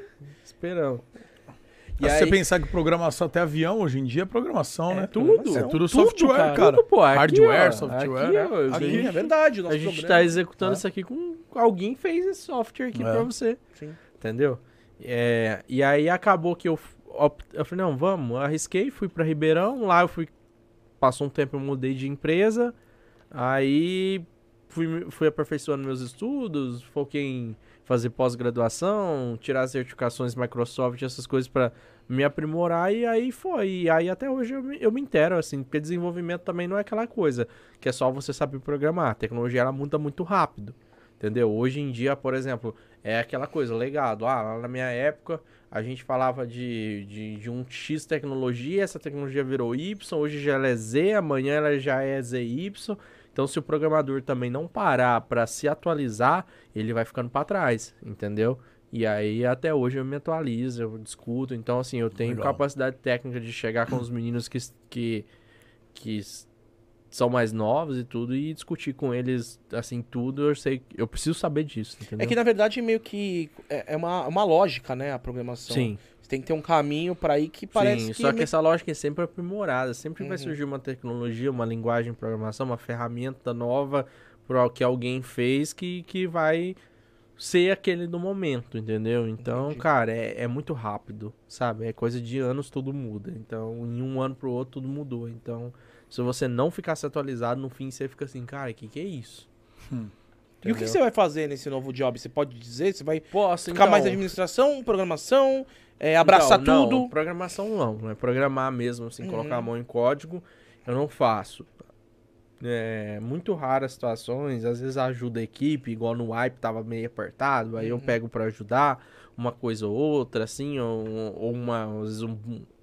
Porque- Esperamos. Se E você aí- pensar que programação, até avião hoje em dia é programação, né? tudo. É tudo Tudo, software, cara. cara. Tudo, pô, aqui, Hardware, ó, software. aqui, né? ó, Aqui, gente- é verdade. A gente programa. tá executando É. isso aqui com. Alguém fez esse software aqui É. pra você. Sim. Entendeu? É, e aí acabou que eu. op- Eu falei, não, vamos, arrisquei, fui pra Ribeirão, lá eu fui. Passou um tempo, eu mudei de empresa. Aí fui, fui aperfeiçoando meus estudos, foquei em fazer pós-graduação, tirar certificações Microsoft, essas coisas pra me aprimorar e aí foi. E aí até hoje eu me, eu me intero, assim, porque desenvolvimento também não é aquela coisa que é só você saber programar. A tecnologia ela muda muito rápido. Entendeu? Hoje em dia, por exemplo, é aquela coisa, legado. Ah, na minha época a gente falava de, de, de um X tecnologia, essa tecnologia virou Y, hoje já ela é Z, amanhã ela já é ZY. Então, se o programador também não parar para se atualizar, ele vai ficando para trás, entendeu? E aí, até hoje eu me atualizo, eu discuto. Então, assim, eu tenho Legal. capacidade técnica de chegar com os meninos que, que, que são mais novos e tudo e discutir com eles, assim, tudo. Eu sei, eu preciso saber disso, entendeu? É que na verdade meio que é é uma, uma lógica, né, a programação. Sim. Tem que ter um caminho pra ir que parece Sim, que... só que essa lógica é sempre aprimorada. Sempre vai Uhum. surgir uma tecnologia, uma linguagem de programação, uma ferramenta nova pro que alguém fez que, que vai ser aquele do momento, entendeu? Então, Entendi. cara, é, é muito rápido, sabe? É coisa de anos, tudo muda. Então, em um ano pro outro, tudo mudou. Então, se você não ficar se atualizado, no fim você fica assim, cara, o que, que é isso? E o que você vai fazer nesse novo job? Você pode dizer? Você vai Posso, ficar mais então- administração, programação, é, abraçar Então, não, tudo? programação não, não é programar mesmo, assim, Uhum. colocar a mão em código, eu não faço. É muito raras situações, às vezes ajuda a equipe, igual no wipe tava meio apertado, aí eu Uhum. pego pra ajudar uma coisa ou outra, assim, ou, ou uma, às vezes um,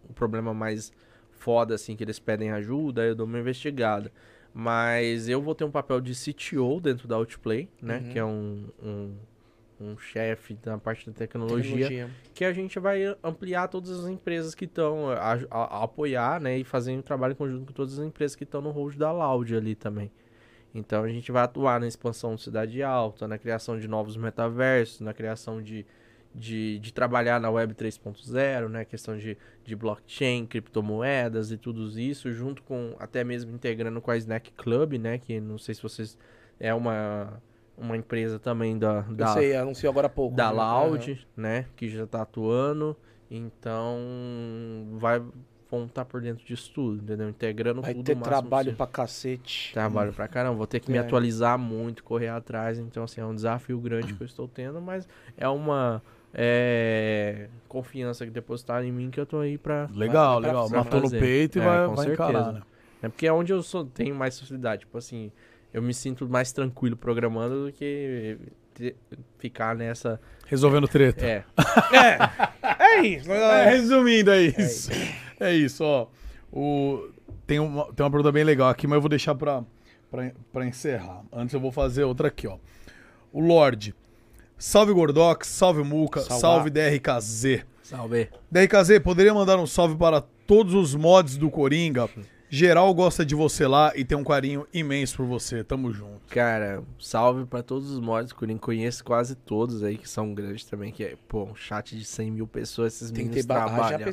um problema mais foda, assim, que eles pedem ajuda, aí eu dou uma investigada. Mas eu vou ter um papel de CTO dentro da Outplay, né, Uhum. que é um, um, um chefe da parte da tecnologia que a gente vai ampliar todas as empresas que estão a, a- a apoiar, né, e fazer um trabalho conjunto com todas as empresas que estão no hold da Loud ali também. Então a gente vai atuar na expansão de cidade alta, na criação de novos metaversos, na criação de, de, de trabalhar na web 3.0, né, questão de, de blockchain, criptomoedas e tudo isso, junto com até mesmo integrando com a Snack Club, né, que não sei se vocês é uma uma empresa também da, Eu da sei, anunciou agora há pouco. da né? Loud, né? Que já tá atuando. Então, vai vão estar por dentro disso tudo, entendeu? Integrando Vai tudo ter o máximo trabalho possível. pra cacete. Trabalho pra caramba. Vou ter que me É. atualizar muito, correr atrás. Então, assim, é um desafio grande que eu estou tendo, mas é uma é, confiança que depositaram em mim que eu tô aí pra. Legal, Vai- vai legal. pra Matou no peito e É, vai, com vai certeza. encarar, né? É porque é onde eu sou, tenho mais facilidade. Tipo assim, eu me sinto mais tranquilo programando do que ficar nessa. Resolvendo treta. É. É isso. É, resumindo, é isso. É isso, ó. O... Tem, uma, tem uma pergunta bem legal aqui, mas eu vou deixar pra, pra, pra encerrar. Antes eu vou fazer outra aqui, ó. O Lorde. Salve Gordox, salve Muca, Salve. salve DRKZ. Salve. DRKZ, poderia mandar um salve para todos os mods do Coringa? Geral gosta de você lá e tem um carinho imenso por você. Tamo junto. Cara, salve pra todos os mods que eu conheço quase todos aí, que são grandes também, que é, pô, um chat de 100 mil pessoas, esses Tem que meninos trabalham.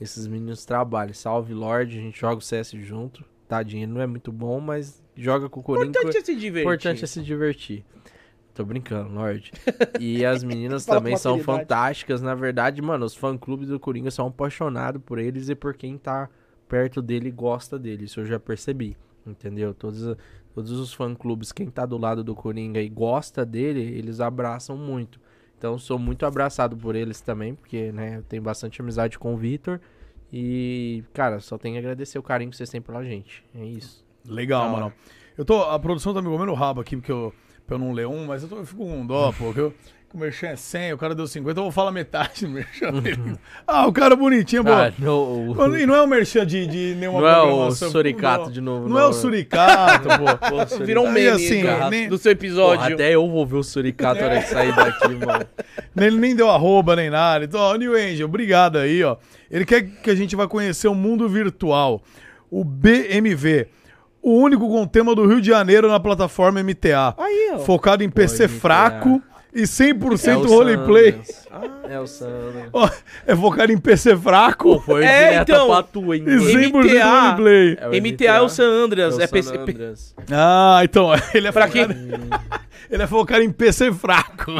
Esses meninos trabalham. Salve, Lorde, a gente joga o CS junto. Tadinho, não é muito bom, mas joga com o Coringa. Importante é se divertir. importante é se divertir. Tô brincando, Lorde. E as meninas também são fantásticas. Na verdade, mano, os fã-clubes do Coringa são apaixonados por eles e por quem tá perto dele gosta dele. Isso eu já percebi, entendeu? Todos, todos os fã-clubes, quem tá do lado do Coringa e gosta dele, eles abraçam muito. Então, sou muito abraçado por eles também, porque, né, eu tenho bastante amizade com o Vitor. E, cara, só tenho a agradecer o carinho que vocês têm pela gente. É isso. Legal, mano. Eu tô. A produção tá me comendo o rabo aqui, porque eu, pra eu não ler um, mas eu, tô, eu fico com dó, pô. Eu, o Merchan é 100, o cara deu 50, eu vou falar metade do Merchan dele. ah, o cara bonitinho, pô. Ah, no- Mano, E não é um merchan de, de nenhuma Não é o programação. Suricato não, de novo, Não, é o não. suricato, pô. Virou um meme assim, cara, nem- do seu episódio. até eu vou ver o Suricato na hora de sair daqui, mano. Ele nem deu arroba nem nada. Então, ó, New Angel, obrigado aí, ó. Ele quer que a gente vá conhecer o mundo virtual. O BMV. O único com tema do Rio de Janeiro na plataforma MTA. Aí, ó. Focado em PC MTA. fraco e 100% É o roleplay. Sanders. É o Sanders. Ó, é focado em PC fraco Foi É, então, pra tu, hein? e 100% MTA. roleplay. É o MTA é o San Andreas. É, É o PC... San Andreas. Ah, então, ele é Pra focado, ele é focado em PC fraco.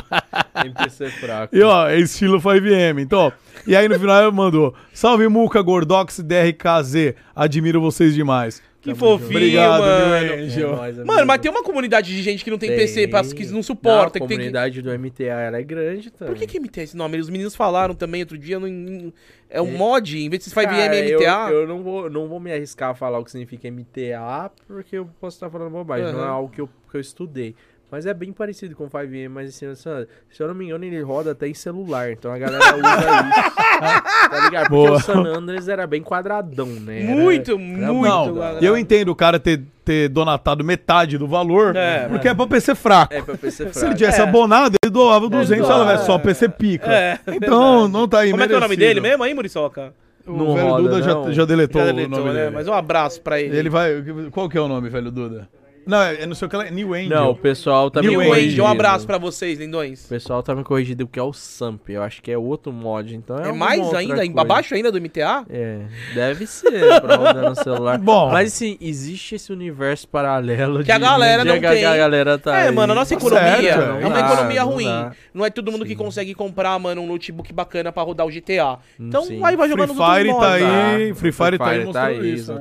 Tem PC fraco. E ó, é estilo 5M. Então, ó, e aí no final ele mandou: Salve Muca, Gordox DRKZ. Admiro vocês demais. Que Tamo junto. fofinho, Obrigado, mano. New Angel. É nóis, Mano, mas tem uma comunidade de gente que não tem, PC, pra, que não suporta. Não, a que tem que... comunidade do MTA ela é grande também. Por que que MTA é esse nome? Os meninos falaram também outro dia. Não, é um mod, em vez de 5M Cara, é eu, MTA. eu não, vou, não vou me arriscar a falar o que significa MTA, porque eu posso estar falando bobagem. Não é algo que eu, que eu estudei. Mas é bem parecido com o 5M, mas assim, se eu não me engano, ele roda até em celular. Então a galera usa isso. tá ligado? Porque Boa. o San Andreas era bem quadradão, né? Era- Muito, era muito. Não, quadrado. eu entendo o cara ter, ter donatado metade do valor, É, porque é pra PC fraco. É pra PC fraco. Se ele tivesse É. abonado, ele doava 200 se doa, ela tivesse só é. PC pica. É, então, não tá aí Como é que é o nome merecido. dele mesmo aí, Muriçoca? O Não velho roda, Duda já, não. já deletou, Já o deletou, nome né? dele. Mas um abraço pra ele. Ele vai... Qual que é o nome, velho Duda? Não, é, é não sei o que lá, New Angel. Não, o pessoal tá New me corrigindo. Age, um abraço pra vocês, lindões. O pessoal tá me corrigindo que é o Samp. Eu acho que é outro mod, então é É mais ainda? coisa. Abaixo ainda do MTA? É, deve ser pra rodar no celular. Bom. Mas assim, existe esse universo paralelo Que a galera de não que a tem. galera tá é, aí. mano, a nossa Tá economia certo, é uma dá, economia ruim. dá. Não é todo mundo que consegue comprar, mano, um notebook bacana pra rodar o GTA. Então sim. aí vai Free jogando nos Fire tá mods. aí, Free Fire tá aí mostrando isso.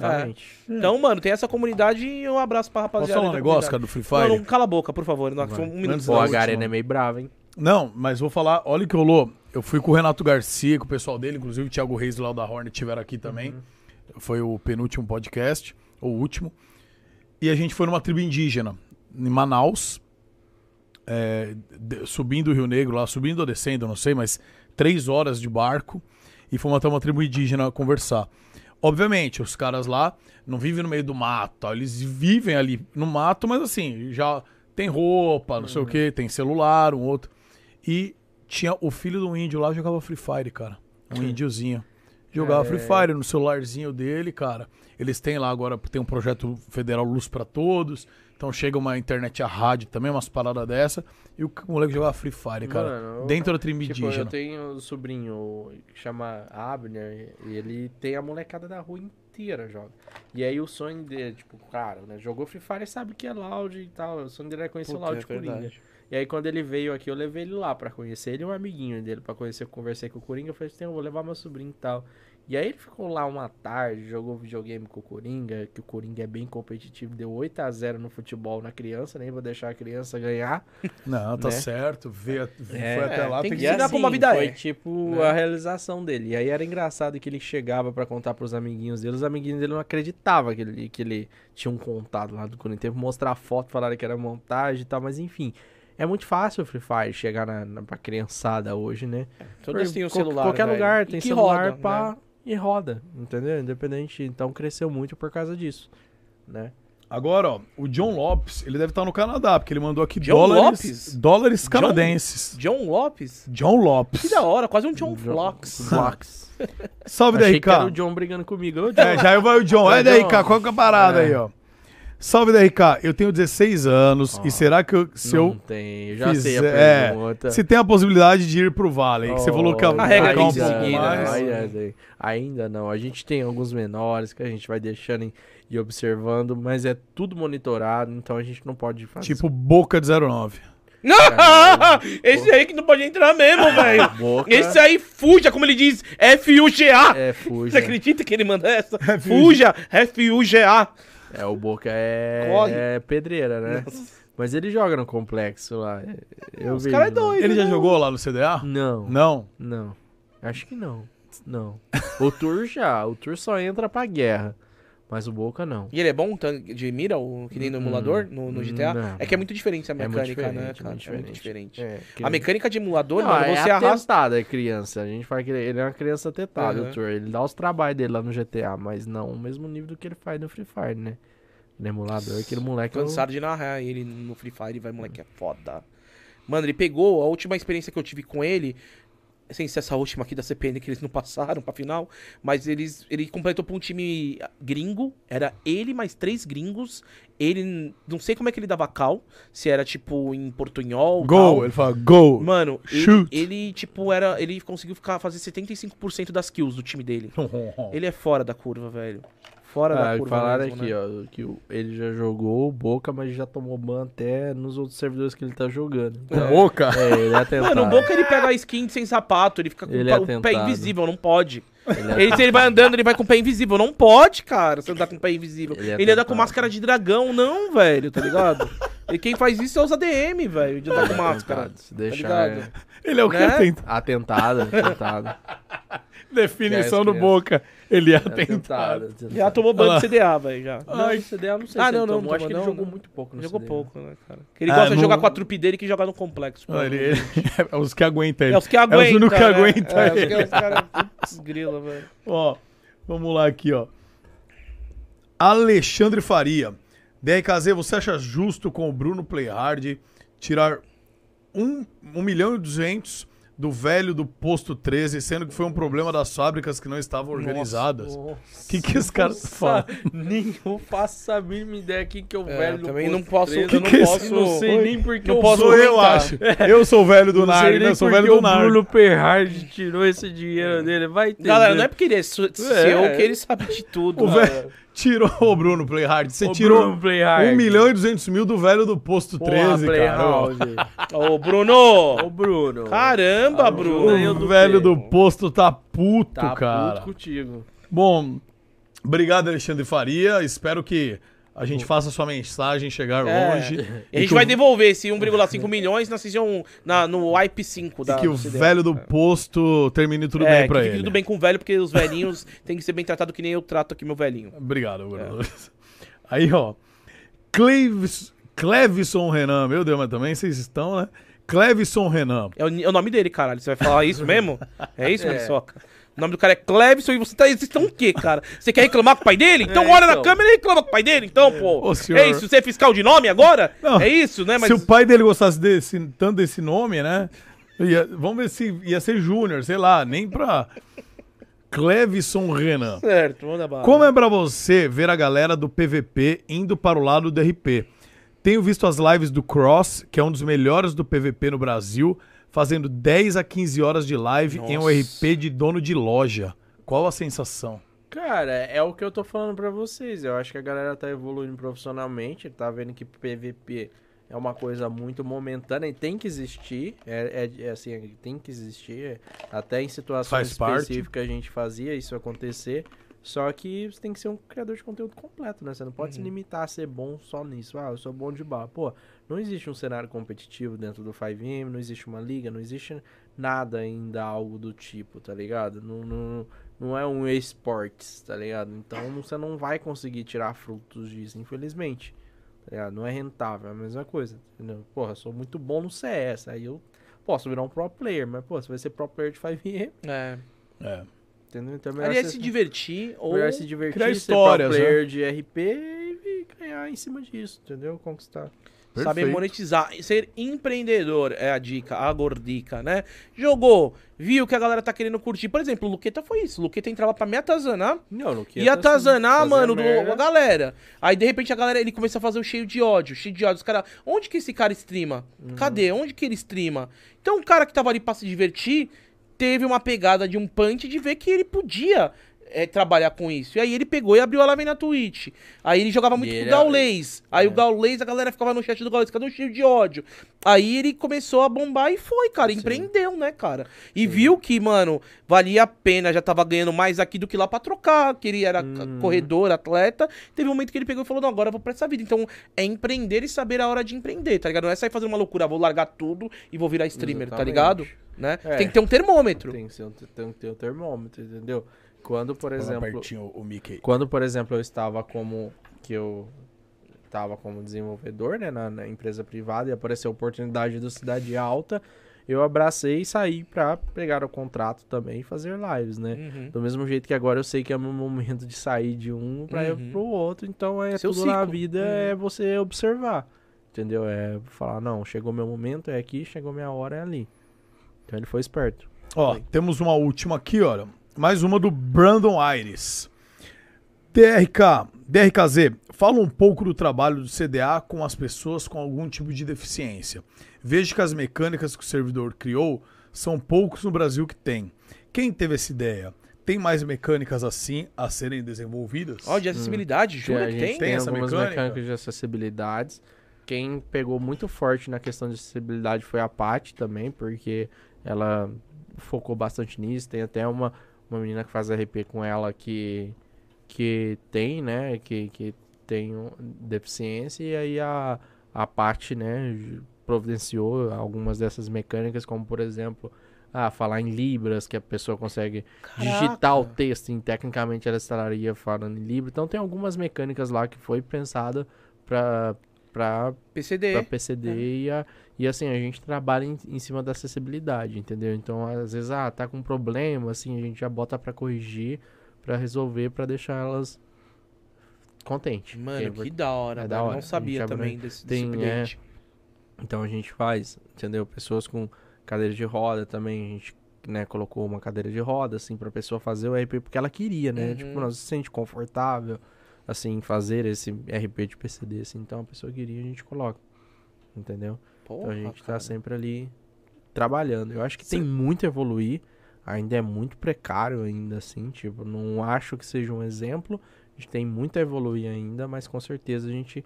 Exatamente. Então, mano, tem essa comunidade e um abraço pra rapaziada. Posso falar um negócio, cara, do Free Fire? Não, não, cala a boca, por favor. Não, um minuto. Pô, a. Garena é meio brava, hein? Não, mas vou falar, olha o que rolou. Eu fui com o Renato Garcia, com o pessoal dele, inclusive o Thiago Reis lá da Hornet tiveram aqui também. Foi o penúltimo podcast, ou o último. E a gente foi numa tribo indígena, em Manaus, é, de- subindo o Rio Negro lá, subindo ou descendo, não sei, mas três horas de barco. E fomos até uma tribo indígena conversar. Obviamente, os caras lá não vivem no meio do mato, tal, eles vivem ali no mato, mas assim, já tem roupa, não sei o que, tem celular, um outro. E tinha o filho do índio lá jogava Free Fire, cara. Um índiozinho. Jogava Free Fire no celularzinho dele, cara. Eles têm lá agora, tem um projeto federal Luz pra Todos. Então chega uma internet a rádio também, umas paradas dessa. E o moleque jogava Free Fire, cara. Mano, dentro da tribo Tipo, eu tenho um sobrinho que chama Abner, e ele tem a molecada da rua inteira, joga. E aí o sonho dele, tipo, cara, né, jogou Free Fire, sabe que é Loud e tal, o sonho dele é conhecer Puta, o Loud é Coringa. E aí quando ele veio aqui, eu levei ele lá pra conhecer ele e um amiguinho dele pra conhecer, eu conversei com o Coringa, eu falei assim, eu vou levar meu sobrinho e tal. E aí ele ficou lá uma tarde, jogou videogame com o Coringa, que o Coringa é bem competitivo, deu 8 a 0 no futebol na criança, nem vou deixar a criança ganhar. Não, tá né? certo. Veio, É, foi até lá. tem Tem que que... ensinar como a vida foi é, tipo né? a realização dele. E aí era engraçado que ele chegava pra contar pros amiguinhos dele, os amiguinhos dele não acreditavam que ele, que ele tinha um contato lá do Corinthians. Teve que mostrar foto, falaram que era montagem e tal, mas enfim. É muito fácil o Free Fire chegar na, na, pra criançada hoje, né? Todas Por têm o qual- celular. Qualquer velho. lugar tem que celular roda, pá, né? e roda, entendeu? Independente. Então cresceu muito por causa disso, né? Agora, ó, o John Lopes, ele deve estar no Canadá, porque ele mandou aqui John dólares, Lopes? dólares canadenses. John Lopes? John Lopes. Que da hora, quase um John Flox. Fox. Salve Achei daí, que era o John brigando comigo. Ô, John. É, já vai o John. É, É daí, John. cara, qual que é a parada É. aí, ó? Salve cara. Eu tenho 16 anos e será que eu, se não eu tem, eu já sei a fizer- é, pergunta. se tem a possibilidade de ir pro Vale, que você falou que a, A regra ficar tem um que pouco seguir, né? mais. Ainda, ainda não. A gente tem alguns menores que a gente vai deixando e- e observando, mas é tudo monitorado, então a gente não pode fazer. Tipo Boca de 09. Esse aí que não pode entrar mesmo, velho. Esse aí fuja, como ele diz, F-U-G-A. É, Você fuja. acredita que ele manda essa? Fuja, F-U-G-A. É, o Boca é, Corre. é pedreira, né? Mas ele joga no complexo lá. Eu Os caras é doido. Ele já né? jogou lá no CDA? Não, Não. não. Acho que não. Não. O Tour já. O Tour só entra pra guerra. Mas o Boca não. E ele é bom de mira, o- que nem no emulador, no, no GTA? não, é que é muito diferente a É mecânica, né, diferente, cara? muito É muito diferente. É, que- A mecânica de emulador, Não, mano, é você arrasta. atentado, é criança. A gente fala que ele ele é uma criança o Tour. Ele dá os trabalhos dele lá no GTA, mas não o mesmo nível do que ele faz no Free Fire, né? No emulador, aquele moleque... é Cansado de narrar ele no Free Fire, vai, moleque, é foda. Mano, ele pegou a última experiência que eu tive com ele, sem ser essa última aqui da CPN que eles não passaram pra final, mas eles ele completou pra um time gringo, era ele mais três gringos, ele, não sei como é que ele dava cal, se era tipo em portunhol, Gol. Ele fala gol. Mano, ele, ele, tipo era, ele conseguiu ficar fazer 75% das kills do time dele. Ele é fora da curva, velho. Fora Ah, da curva falaram mesmo, aqui, né? ó, que ele já jogou o Boca, mas já tomou ban até nos outros servidores que ele tá jogando. Então, Boca? É, ele é. Mano, o Boca ele pega a skin sem sapato, ele fica com Ele o é o pé invisível, não pode. Ele é Ele, se ele vai andando, ele vai com o pé invisível. Não pode, cara, você andar com o pé invisível. Ele é Ele, anda com máscara de dragão, não, velho, tá ligado? e quem faz isso é os ADM, velho, de andar com máscara. atentado. Se deixar ligado? é Ele é o que Né? atenta. atentado, atentado. Definição do crianças. Boca. Ele é É atentado. atentado. Já tomou ban de CDA, velho, já. Não, Ai, CDA não sei Ah, se não, não, tomou. Acho que ele não, jogou não. muito pouco no Jogou CDA. pouco, né, cara? Ele Ah, gosta de no- jogar com a trupe dele que joga no complexo. Não, ele, ele- é os que aguentam ele. É os que aguentam. É os únicos que né? aguentam É, os ele. que- os caras. Putz, grila, velho. Ó, vamos lá aqui, ó. Alexandre Faria. DRKZ, você acha justo com o Bruno Playhard tirar 1 um, milhão e 200 do velho do posto 13, sendo que foi um problema das fábricas que não estavam organizadas? O que, que esse cara fala? Nem eu faço a mínima ideia quem que é o É, velho do também posto não posso. 13. eu não que que é posso. Não sei nem porque Não o posso Sou eu, acho. Eu sou o velho do Narg, né? Eu sou o velho do o Narg. Bruno Perhard tirou esse dinheiro dele. Vai entender. Galera, não é porque ele é su- seu É. que ele sabe de tudo. O velho tirou o Bruno Playhard. Você O tirou Bruno Playhard. 1 milhão e 200 mil do velho do posto 13, Porra, cara. Playhard. Ô, Bruno! Ô, Bruno. Caramba, Ah, Bruno! O do velho do posto tá puto, Tá cara. puto contigo. Bom, obrigado, Alexandre Faria. Espero que a gente faça sua mensagem chegar É. longe. E a gente vai o- devolver esse 1,5 milhões na season, na, no IP5 da E que o velho do posto termine tudo é, bem pra que ele. tudo bem com o velho, porque os velhinhos têm que ser bem tratados que nem eu trato aqui meu velhinho. Obrigado, Bruno. É. Aí, ó. Clevis, Clevison Renan. Meu Deus, mas também vocês estão, né? Clevison Renan. É o, é o nome dele, caralho. Você vai falar isso mesmo? É isso, Marisoca? O nome do cara é Clevison e você tá, vocês estão o quê, cara? Você quer reclamar com o pai dele? Então É, olha na então. câmera e reclama com o pai dele, então, pô. Ô, senhor. É isso, você é fiscal de nome agora? Não. É isso, né? Mas Se o pai dele gostasse desse, tanto desse nome, né? ia- vamos ver se ia ser Júnior, sei lá, nem pra. Clevison Renan. Certo, manda bala. Como é pra você ver a galera do PVP indo para o lado do RP? Tenho visto as lives do Cross, que é um dos melhores do PVP no Brasil, fazendo 10 a 15 horas de live em um Nossa. RP de dono de loja. Qual a sensação? Cara, é o que eu tô falando pra vocês. Eu acho que a galera tá evoluindo profissionalmente, tá vendo que PVP é uma coisa muito momentânea e tem que existir. É, é- é assim, tem que existir. é, Até em situações específicas a gente fazia isso acontecer. Só que você tem que ser um criador de conteúdo completo, né? Você não pode se limitar a ser bom só nisso. Ah, eu sou bom de bar. Pô, não existe um cenário competitivo dentro do 5M, não existe uma liga, não existe nada ainda algo do tipo, tá ligado? Não, não, não é um esportes, tá ligado? Então você não vai conseguir tirar frutos disso, infelizmente. É, não é rentável, é a mesma coisa. Entendeu? Porra, eu sou muito bom no CS. Aí eu posso virar um pro player, mas, pô, você vai ser pro player de 5e, É. É. entendeu? Então é melhor Ali é se divertir ou... melhor se divertir, criar ser histórias, pro player de RP e ganhar em cima disso, entendeu? Conquistar. Saber Perfeito. monetizar. Ser empreendedor é a dica, a gordica, né? Jogou, viu que a galera tá querendo curtir. Por exemplo, o Luqueta foi isso. O Luqueta entrava pra me atazanar. Não, não Ia atazanar, mano, do, merda. a galera. Aí, de repente, a galera, ele começa a fazer o cheio de ódio, cheio de ódio. Os caras, onde que esse cara streama? Uhum. Cadê? Onde que ele streama? Então, o cara que tava ali pra se divertir, teve uma pegada de um punch de ver que ele podia é, trabalhar com isso. E aí ele pegou e abriu a live na Twitch. Aí ele jogava muito E com o ele- Gaulês. Aí É. o Gaulês, a galera ficava no chat do Gaulês, cadê o cheio de ódio? Aí ele começou a bombar e foi, cara. Empreendeu, né, cara? E viu que, mano, valia a pena, já tava ganhando mais aqui do que lá pra trocar, que ele era Uhum. corredor, atleta. Teve um momento que ele pegou e falou, não, agora eu vou pra essa vida. Então, é empreender e saber a hora de empreender, tá ligado? Não é sair fazendo uma loucura, vou largar tudo e vou virar streamer, tá Exatamente. ligado? Né? É. Tem que ter um termômetro. Tem que, ser, um- tem que ter o termômetro, entendeu? Quando, por exemplo, o Mickey. quando, por exemplo, eu estava como que eu estava como desenvolvedor, né, na, na empresa privada e apareceu a oportunidade do Cidade Alta, eu abracei e saí pra pegar o contrato também e fazer lives, né? Uhum. Do mesmo jeito que agora eu sei que é o meu momento de sair de um ir Uhum. pro outro, então é Seu tudo na ciclo. vida Uhum. é você observar, entendeu? É falar, não, chegou meu momento, é aqui, chegou minha hora, é ali. Então ele foi esperto. Ó, temos uma última aqui, olha. Mais uma do Brandon Aires. DRK, DRKZ, fala um pouco do trabalho do CDA com as pessoas com algum tipo de deficiência. Vejo que as mecânicas que o servidor criou são poucos no Brasil que tem. Quem teve essa ideia? Tem mais mecânicas assim a serem desenvolvidas? Ó, de acessibilidade, jura a que gente tem? Tem essa algumas mecânica? mecânicas de acessibilidades. Quem pegou muito forte na questão de acessibilidade foi a Paty também, porque ela focou bastante nisso. Tem até uma, uma menina que faz RP com ela que, que tem, né, que, que tem deficiência, e aí a, a Paty, né, providenciou algumas dessas mecânicas, como por exemplo, ah, falar em libras, que a pessoa consegue digitar o texto, e tecnicamente ela estaria falando em Libra. Então tem algumas mecânicas lá que foi pensada para para PCD. PCD e, a- e assim a gente trabalha em, em cima da acessibilidade, entendeu? Então às vezes ah, tá com um problema, assim, a gente já bota para corrigir, para resolver, para deixar elas contentes. Mano, que da hora, É da hora. Não sabia também desse, desse tem, é. Então a gente faz, entendeu? Pessoas com cadeira de roda também, a gente né, colocou uma cadeira de roda, assim, pra pessoa fazer o RP porque ela queria, né? Uhum. Tipo, não se sente confortável, assim, fazer esse RP de PCD, assim. Então a pessoa queria, a gente coloca, entendeu? Porra, Então a gente tá cara. sempre ali trabalhando. Eu acho que tem muito a evoluir, ainda é muito precário ainda, assim, tipo, não acho que seja um exemplo. A gente tem muito a evoluir ainda, mas com certeza a gente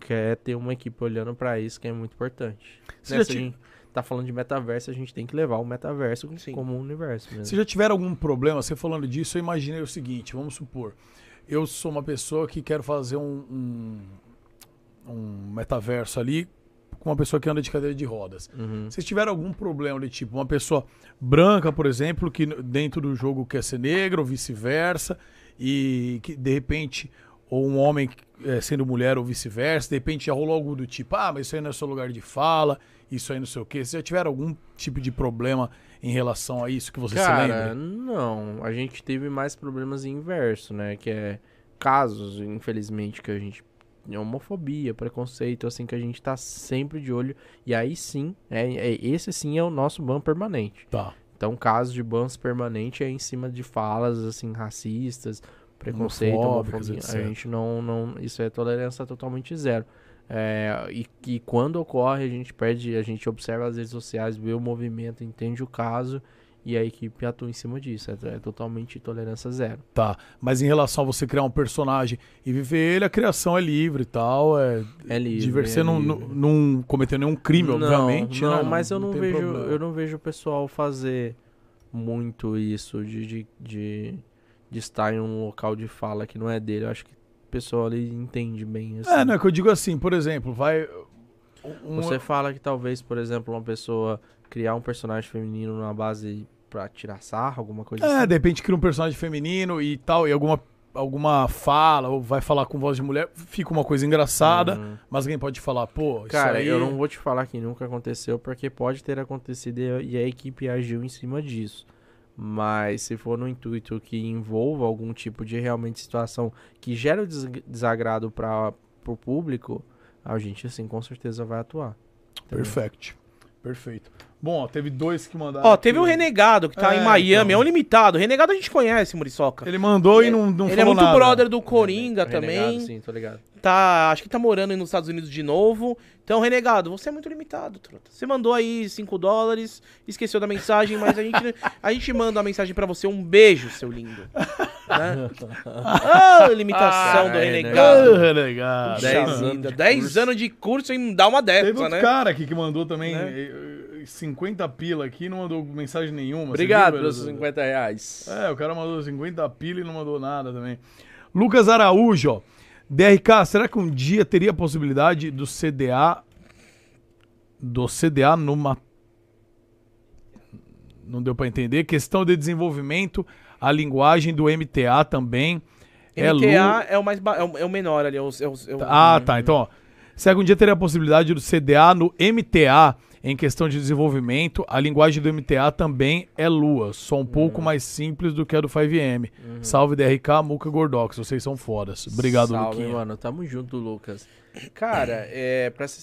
quer ter uma equipe olhando pra isso, que é muito importante. Você Né, já Se a ti- gente tá falando de metaverso, a gente tem que levar o metaverso Sim. como um universo mesmo. Se já tiver algum problema, você falando disso, eu imaginei o seguinte, vamos supor, eu sou uma pessoa que quero fazer um, um, um metaverso ali com uma pessoa que anda de cadeira de rodas. Uhum. Se tiver algum problema de tipo, uma pessoa branca, por exemplo, que dentro do jogo quer ser negra ou vice-versa, e que de repente, ou um homem eh, sendo mulher ou vice-versa, de repente já rolou algo do tipo, ah, mas isso aí não é seu lugar de fala, isso aí não sei o quê. Se já tiver algum tipo de problema em relação a isso que você se Cara, lembra? não. A gente teve mais problemas inverso, né? Que é casos, infelizmente, que a gente. Homofobia, preconceito, assim, que a gente tá sempre de olho. E aí sim, é, é- esse sim é o nosso ban permanente. Tá. Então, casos de bans permanente é em cima de falas, assim, racistas, preconceito, Homofóbicas, homofobia. A gente não, não. Isso é tolerância totalmente zero. É, e, e quando ocorre, a gente perde, a gente observa as redes sociais, vê o movimento, entende o caso e a equipe atua em cima disso. É, é totalmente tolerância zero. Tá. Mas em relação a você criar um personagem e viver ele, a criação é livre e tal. É, É livre. de é você não, não, não cometeu nenhum crime, Não, obviamente. Não, né? mas eu não, tem vejo, problema. eu não vejo o pessoal fazer muito isso de, de, de, de estar em um local de fala que não é dele. Eu acho que o pessoal ali entende bem. Assim. É, não é que eu digo assim, por exemplo, vai. um- Você fala que talvez, por exemplo, uma pessoa criar um personagem feminino numa base pra tirar sarro, alguma coisa É, assim. de repente cria um personagem feminino e tal, e alguma alguma fala ou vai falar com voz de mulher, fica uma coisa engraçada, mas alguém pode falar, pô, isso Cara, aí... eu não vou te falar que nunca aconteceu, porque pode ter acontecido e a equipe agiu em cima disso. Mas se for no intuito que envolva algum tipo de realmente situação que gera desagrado para o público, a gente, assim, com certeza vai atuar. Perfect. Perfeito. Bom, ó, teve dois que mandaram. Ó, teve o aqui. Renegado, que tá É, em Miami, então. é um limitado. Renegado a gente conhece, Muriçoca. Ele mandou e não, não Ele é falou muito nada. brother do Coringa Renegado, também. Sim, tô ligado. Tá, acho que tá morando aí nos Estados Unidos de novo. Então, Renegado, você é muito limitado, truta. Você mandou aí 5 dólares, esqueceu da mensagem, mas a gente, a gente manda uma mensagem pra você. Um beijo, seu lindo. Né? Ah, limitação do Ai, Renegado. Ah, Renegado. Puxa Dez anos vida, de 10 curso. anos de curso e não dá uma dessa, Teve outro né? cara aqui que mandou também Né? eh, 50 pila aqui, não mandou mensagem nenhuma. Obrigado viu, pelos Beruzu? 50 reais. É, o cara mandou 50 pila e não mandou nada também. Lucas Araújo, ó. DRK, será que um dia teria a possibilidade do CDA do CDA numa não deu pra entender, questão de desenvolvimento, a linguagem do MTA também é lu- MTA é o mais ba- é o, é o menor ali, é o, é o- é o- Ah, tá. Então, ó, se algum dia teria a possibilidade do CDA no MTA em questão de desenvolvimento, a linguagem do MTA também é Lua, só um Uhum. pouco mais simples do que a do 5M. Salve DRK, Muca Gordox, vocês são fodas. Obrigado, Salve, Luquinha. mano. Tamo junto, Lucas. Cara, é, pra ser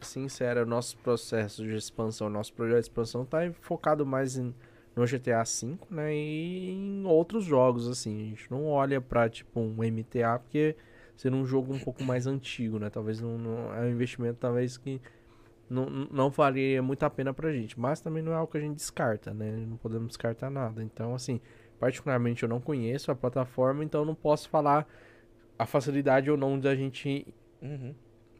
sincero, o nosso processo de expansão, nosso projeto de expansão tá focado mais em, no GTA V, né? E em outros jogos, assim. A gente não olha pra, tipo, um MTA, porque ser um jogo um pouco mais antigo, né? Talvez não, não- é um investimento, talvez, que não, não faria muito a pena pra gente. Mas também não é algo que a gente descarta, né? Não podemos descartar nada. Então, assim, particularmente eu não conheço a plataforma, então não posso falar a facilidade ou não da gente Uhum.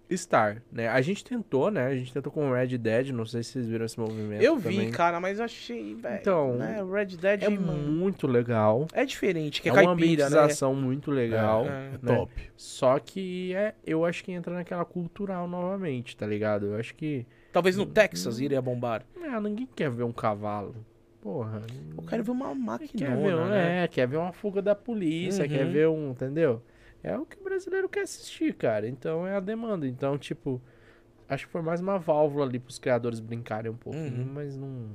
Estar, né? A gente tentou, né? A gente tentou com o Red Dead, não sei se vocês viram esse movimento Eu vi, também. cara, mas achei, velho. Então, né? o Red Dead, É mano, muito legal. é diferente, que é, É, uma caipira, né? muito legal. É. É né? top. Só que é, eu acho que entra naquela cultural novamente, tá ligado? Eu acho que Talvez no Texas iria bombar. é, ninguém quer ver um cavalo. Porra. Eu quero ver uma máquina, quer ver, né? é, quer ver uma fuga da polícia, Uhum. quer ver um, entendeu? É o que o brasileiro quer assistir, cara. Então é a demanda. Então, tipo, acho que foi mais uma válvula ali pros criadores brincarem um pouco, Uhum. mas não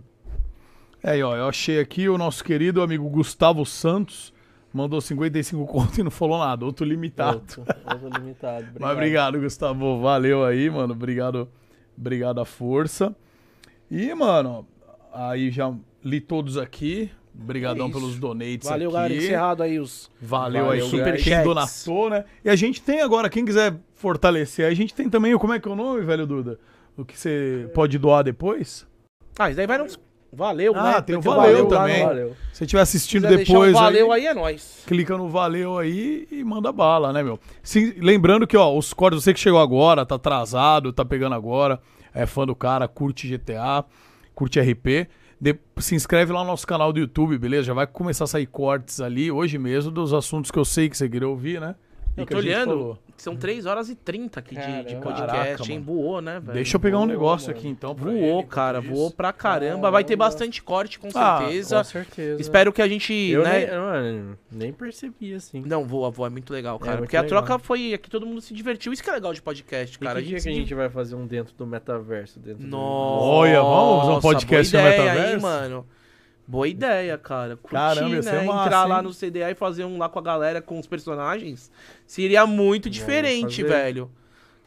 É, aí, ó, eu achei aqui o nosso querido amigo Gustavo Santos mandou 55 conto e não falou nada, outro limitado. Outro, outro limitado. Mas obrigado, Gustavo. Valeu aí, mano. Obrigado, obrigado a força. E, mano, aí já li todos aqui. Obrigadão É pelos donates Valeu, aqui. galera. Encerrado aí os. Valeu, aí, Valeu, super guys. quem Chats. donatou, né? E a gente tem agora, quem quiser fortalecer, a gente tem também, o como é que é o nome, velho Duda? O que você pode doar depois? Ah, isso daí vai nos. Valeu, Ah, né? tem o valeu lá também. Valeu. Se você estiver assistindo quiser deixar um depois, valeu aí, aí, é nóis. clica no valeu aí e manda bala, né, meu? Sim, lembrando que, ó, os códigos, você que chegou agora, tá atrasado, tá pegando agora, é fã do cara, curte GTA, curte RP, de- se inscreve lá no nosso canal do YouTube, beleza? Já vai começar a sair cortes ali, hoje mesmo, dos assuntos que eu sei que você queria ouvir, né? E Eu tô a gente olhando. falou. São 3 horas e 30 aqui de, de podcast, Caraca, hein? Voou, né, velho? Deixa eu pegar um Voou, negócio mano. aqui, então. Voou, ele, cara, voou isso. pra caramba. Vai ter bastante corte, com Ah, certeza. Com certeza. Espero que a gente, Eu né? nem, mano, nem percebi, assim. Não, voa, voa, é muito legal, cara. muito porque a legal. troca foi. Aqui todo mundo se divertiu. Isso que é legal de podcast, E cara. que dia que a gente vai fazer um dentro do metaverso? Dentro Nossa, Olha, vamos fazer um podcast boa no ideia, metaverso? Hein, mano. Boa ideia, cara. Curtir, Caramba, ia ser né? massa, Entrar lá hein? no CDA e fazer um lá com a galera, com os personagens. Seria muito diferente, fazer. velho.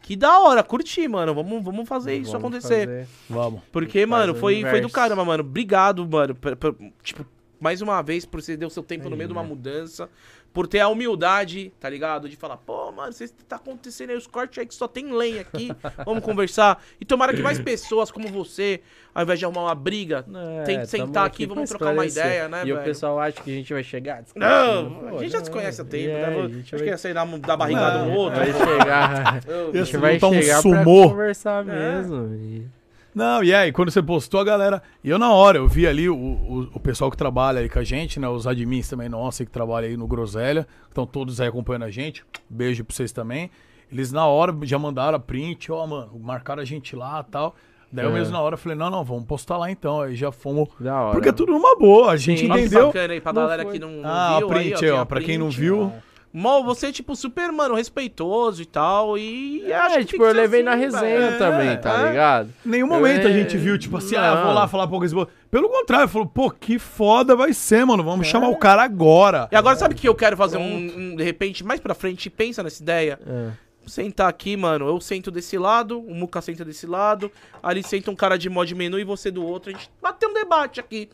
Que da hora, curtir, mano. Vamos, vamos fazer do- isso Vamos acontecer. fazer. Vamos. Porque, Faz mano, foi, foi do caramba, mano. Obrigado, mano. por- por- tipo, mais uma vez, por você deu seu tempo no meio de uma né? mudança. Por ter a humildade, tá ligado? De falar, pô, mano, você tá acontecendo aí os cortes aí que só tem lenha aqui. Vamos conversar. E tomara que mais pessoas como você, ao invés de arrumar uma briga, É, tem que sentar aqui, vamos pra trocar uma ideia, né, E velho? o pessoal acha que a gente vai chegar... Não, Pô, a gente já se não, conhece há tempo, é, né? a Acho gente que vai- ia sair da, da barrigada do outro. Vai chegar... A gente vai um chegar sumô. pra conversar É. mesmo. E- Não, e aí, quando você postou, a galera. E eu na hora, eu vi ali o, o, o pessoal que trabalha aí com a gente, né? Os admins também, nossa, que trabalha aí no Groselha. Estão todos aí acompanhando a gente. Beijo pra vocês também. Eles na hora já mandaram a print, ó, mano, marcaram a gente lá e tal. Daí eu É. mesmo na hora falei, não, não, vamos postar lá então. Aí já fomos. Da hora. Porque é tudo numa boa, a gente Sim. Entendeu. bacana aí pra Não galera foi. que não, não Ah, viu. print aí, ó, a pra quem não print. viu. Mó, você, tipo, super, mano, respeitoso e tal. E acho É, que tipo, eu ser levei assim, na resenha velho. também, tá é. ligado? Em nenhum momento a É, gente viu, tipo assim, ah, não. vou lá falar pouco esse Pelo contrário, falou, pô, que foda vai ser, mano. Vamos chamar o cara agora. E agora, sabe o que eu quero fazer um, um, de repente, mais pra frente? Pensa nessa ideia. É. Sentar aqui, mano. Eu sento desse lado, o Muca senta desse lado. Ali senta um cara de mod menu e você do outro. A gente bater um debate aqui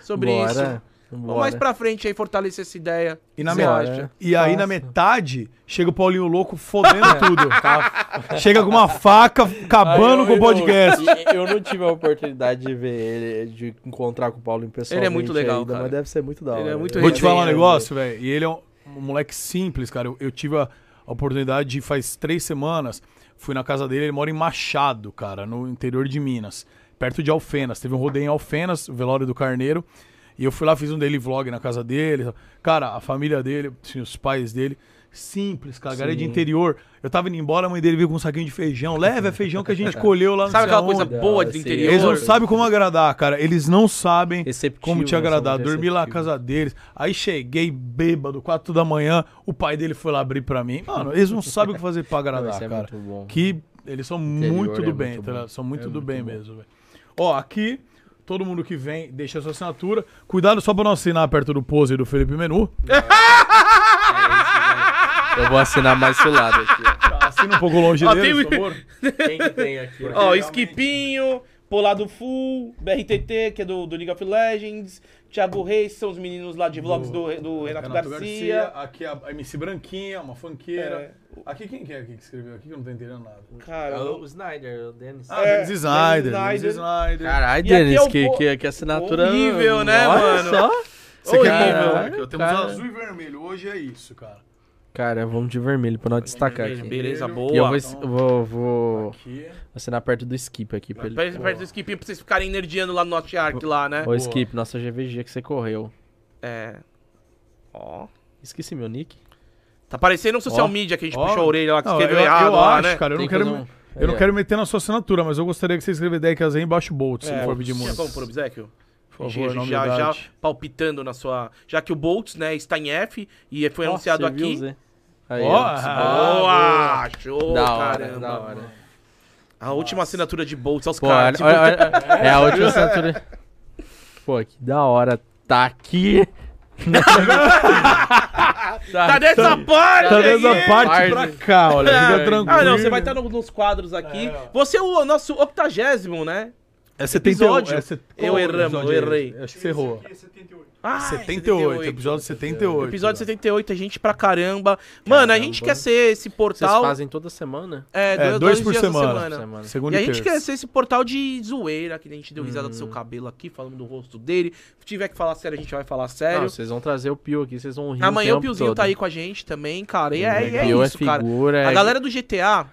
sobre Bora, isso. Vamos mais pra frente aí fortalecer essa ideia. E, na metade, e aí, na metade, chega o Paulinho Louco fodendo tudo. Chega com uma faca, acabando com o podcast. Eu, eu não tive a oportunidade de ver ele, de encontrar com o Paulo pessoalmente. Ele é muito legal, ainda, cara. Mas deve ser muito da hora. Ele é muito Vou te falar um resenha, negócio, velho. E ele é um, um moleque simples, cara. Eu, eu tive a oportunidade de, faz três semanas, fui na casa dele. Ele mora em Machado, cara, no interior de Minas, perto de Alfenas. Teve um rodeio em Alfenas, o velório do Carneiro. E eu fui lá, fiz um daily vlog na casa dele. Cara, a família dele, assim, os pais dele, simples, cara. Galera de interior. Eu tava indo embora, a mãe dele veio com um saquinho de feijão. Leva, é feijão que a gente colheu lá no Sabe aquela coisa boa do sim. interior? eles não sabem como agradar, cara. Eles não sabem Receptivo, como te né? agradar. Dormi lá na casa deles. Aí cheguei bêbado, 4 da manhã. O pai dele foi lá abrir pra mim. Mano, eles não sabem o que fazer pra Não, agradar, isso é cara. Que eles são Interior muito do é bem, muito tá? São muito É do muito bem bom. mesmo, velho. Ó, aqui, todo mundo que vem, deixa a sua assinatura. Cuidado só pra não assinar perto do pose do Felipe Menu. Eu vou assinar mais pro lado aqui. ó. Assina um pouco longe Ó, dele, tem- por favor. Quem que tem aqui? Ó, Skipinho, Polado Full, BRTT, que é do, do League of Legends, Thiago Reis, são os meninos lá de vlogs do, do Renato, Garcia. Aqui a MC Branquinha, uma funkeira. É. Aqui quem que é aqui que escreveu aqui que eu não tô entendendo nada? Cara, É o Snyder, o Dennis. Ah, É, Dennis Snyder, Dennis Dennis Snyder. Caralho, aqui Dennis, é o que, po- que, que assinatura. horrível, né, Olha mano? Só. Você quer Horrível. comprar? Temos Cara. azul e vermelho. Hoje é isso, cara. Cara, vamos de vermelho pra nós destacar aqui. Beleza, boa. E eu vou, eu vou, vou Aqui. assinar perto do Skip aqui pra ele. Perto, perto do Skipinho pra vocês ficarem nerdeando lá no Norte Ark lá, né? Ô, Skip, nossa GVG que você correu. É. Ó. Esqueci meu nick. Tá parecendo um social Ó. media que a gente Ó. puxou a orelha lá, que Não, escreveu eu, errado eu lá, acho, né? cara. Eu não Tem quero, um- eu não Aí, ó. quero meter na sua assinatura, mas eu gostaria que você escrevesse decas aí embaixo Bolt, se É, não for pedir muito. como por obsequio? Por Já- favor, já, já novidade. palpitando na sua. Já que o Boltz, né, está em F e foi Ó, anunciado você viu, aqui. Zé? Aí, ó. ah, Boa! Show, Da hora, caramba. da hora. A última assinatura de Boltz aos caras. tipo, é a última assinatura. Pô, que da hora. Tá aqui. tá nessa parte! Tá aqui! dessa parte pra cá, olha. Fica tranquilo. Ah, não, você vai estar no- nos quadros aqui. É, ó. Você é o nosso octagésimo, né? É 78. episódio. É set... Eu erramos, eu é errei. Acho que você errou. Ah, 78, episódio 78. Episódio 78, a gente pra caramba. Mano, a gente quer ser esse Vocês portal. fazem toda semana? É, É, dois, dois por dias da semana. Semana. Segunda E a gente quer ser esse portal de zoeira, que a gente deu risada do seu cabelo aqui, falando do rosto dele. Se tiver que falar sério, a gente vai falar sério. Não, vocês vão trazer o Pio aqui, vocês vão rir Amanhã o tempo Piozinho todo. tá aí com a gente também, cara. E é, e é Pio isso, cara. figura, A é- galera do GTA,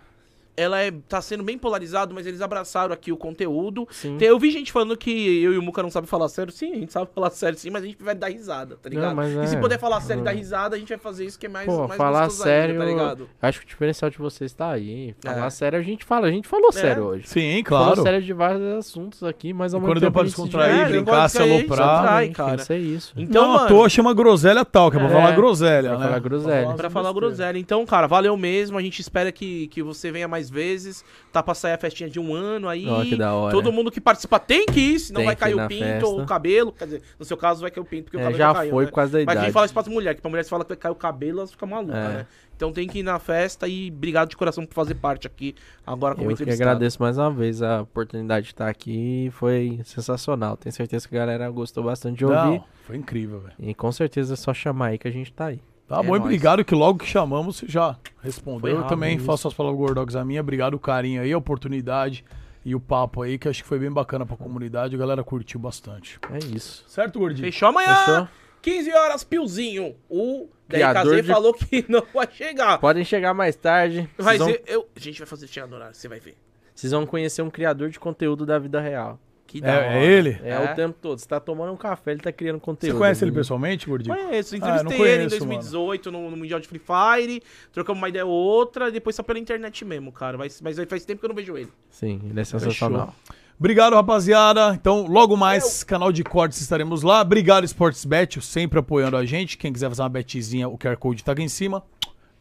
ela é, tá sendo bem polarizado, mas eles abraçaram aqui o conteúdo. Sim. Tem- eu vi gente falando que eu e o Muca não sabem falar sério. Sim, a gente sabe falar sério sim, mas a gente vai dar risada, tá ligado? mas E se é. puder falar sério e dar risada, a gente vai fazer isso que é mais, Pô, mais falar sério, ainda, tá ligado? acho que o diferencial de vocês tá aí. Falar É. sério, a gente fala. A gente falou sério hoje. Sim, Falou claro. sério de vários assuntos aqui, mas ao mesmo quando deu tempo pra a gente se descontrair, É, brincar, se aloprar. cara. que ser isso. Então, não mano, à toa chama groselha tal, que é pra É, falar groselha, pra né? falar groselha. Pra falar groselha. Então, cara, valeu mesmo. A gente espera que, que você venha mais vezes. Tá pra sair a festinha de um ano aí. Ó, que da hora. Todo mundo que participa tem que ir, senão Tem vai cair ir o pinto festa. ou o cabelo. Quer dizer, no seu caso vai cair o pinto, porque o É, cabelo já caiu, foi né? por causa da Mas a gente fala isso pras mulheres, que pra mulher se fala que vai cair o cabelo, elas ficam malucas, É. né? Então tem que ir na festa e obrigado de coração por fazer parte aqui agora como Eu que agradeço mais uma vez a oportunidade de estar aqui. Foi sensacional. Tenho certeza que a galera gostou bastante de ouvir. Não, foi incrível, velho. E com certeza é só chamar aí que a gente tá aí. Tá É bom, e nóis. obrigado que logo que chamamos você já respondeu. Eu também isso. faço as palavras gordogs a minha. Obrigado o carinho aí, a oportunidade e o papo aí, que acho que foi bem bacana pra comunidade. A galera curtiu bastante. É isso. Certo, Gordinho? Fechou amanhã, Fechou? 15 horas, Piozinho. O Criador DRKZ de- falou que não vai chegar. Podem chegar mais tarde. Vai Vocês vão, ser, eu, a gente vai fazer chegar no horário, você vai ver. vocês vão conhecer um criador de conteúdo da vida real. Que da hora. É, é ele? É, É? o tempo todo. Você tá tomando um café, ele tá criando Você conteúdo. conhece ele Ele- pessoalmente, Gordinho? Conheço, Ah, entrevistei ele em conheço, 2018 no, no Mundial de Free Fire, trocamos uma ideia ou outra, e depois só pela internet mesmo, cara. Mas, mas faz tempo que eu não vejo ele. Sim, ele é sensacional. Obrigado, rapaziada. Então, logo mais, canal de cortes estaremos lá. Obrigado, Sportsbet, sempre apoiando a gente. Quem quiser fazer uma betzinha, o QR Code tá aqui em cima.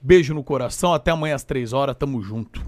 Beijo no coração. Até amanhã às 3 horas. Tamo junto.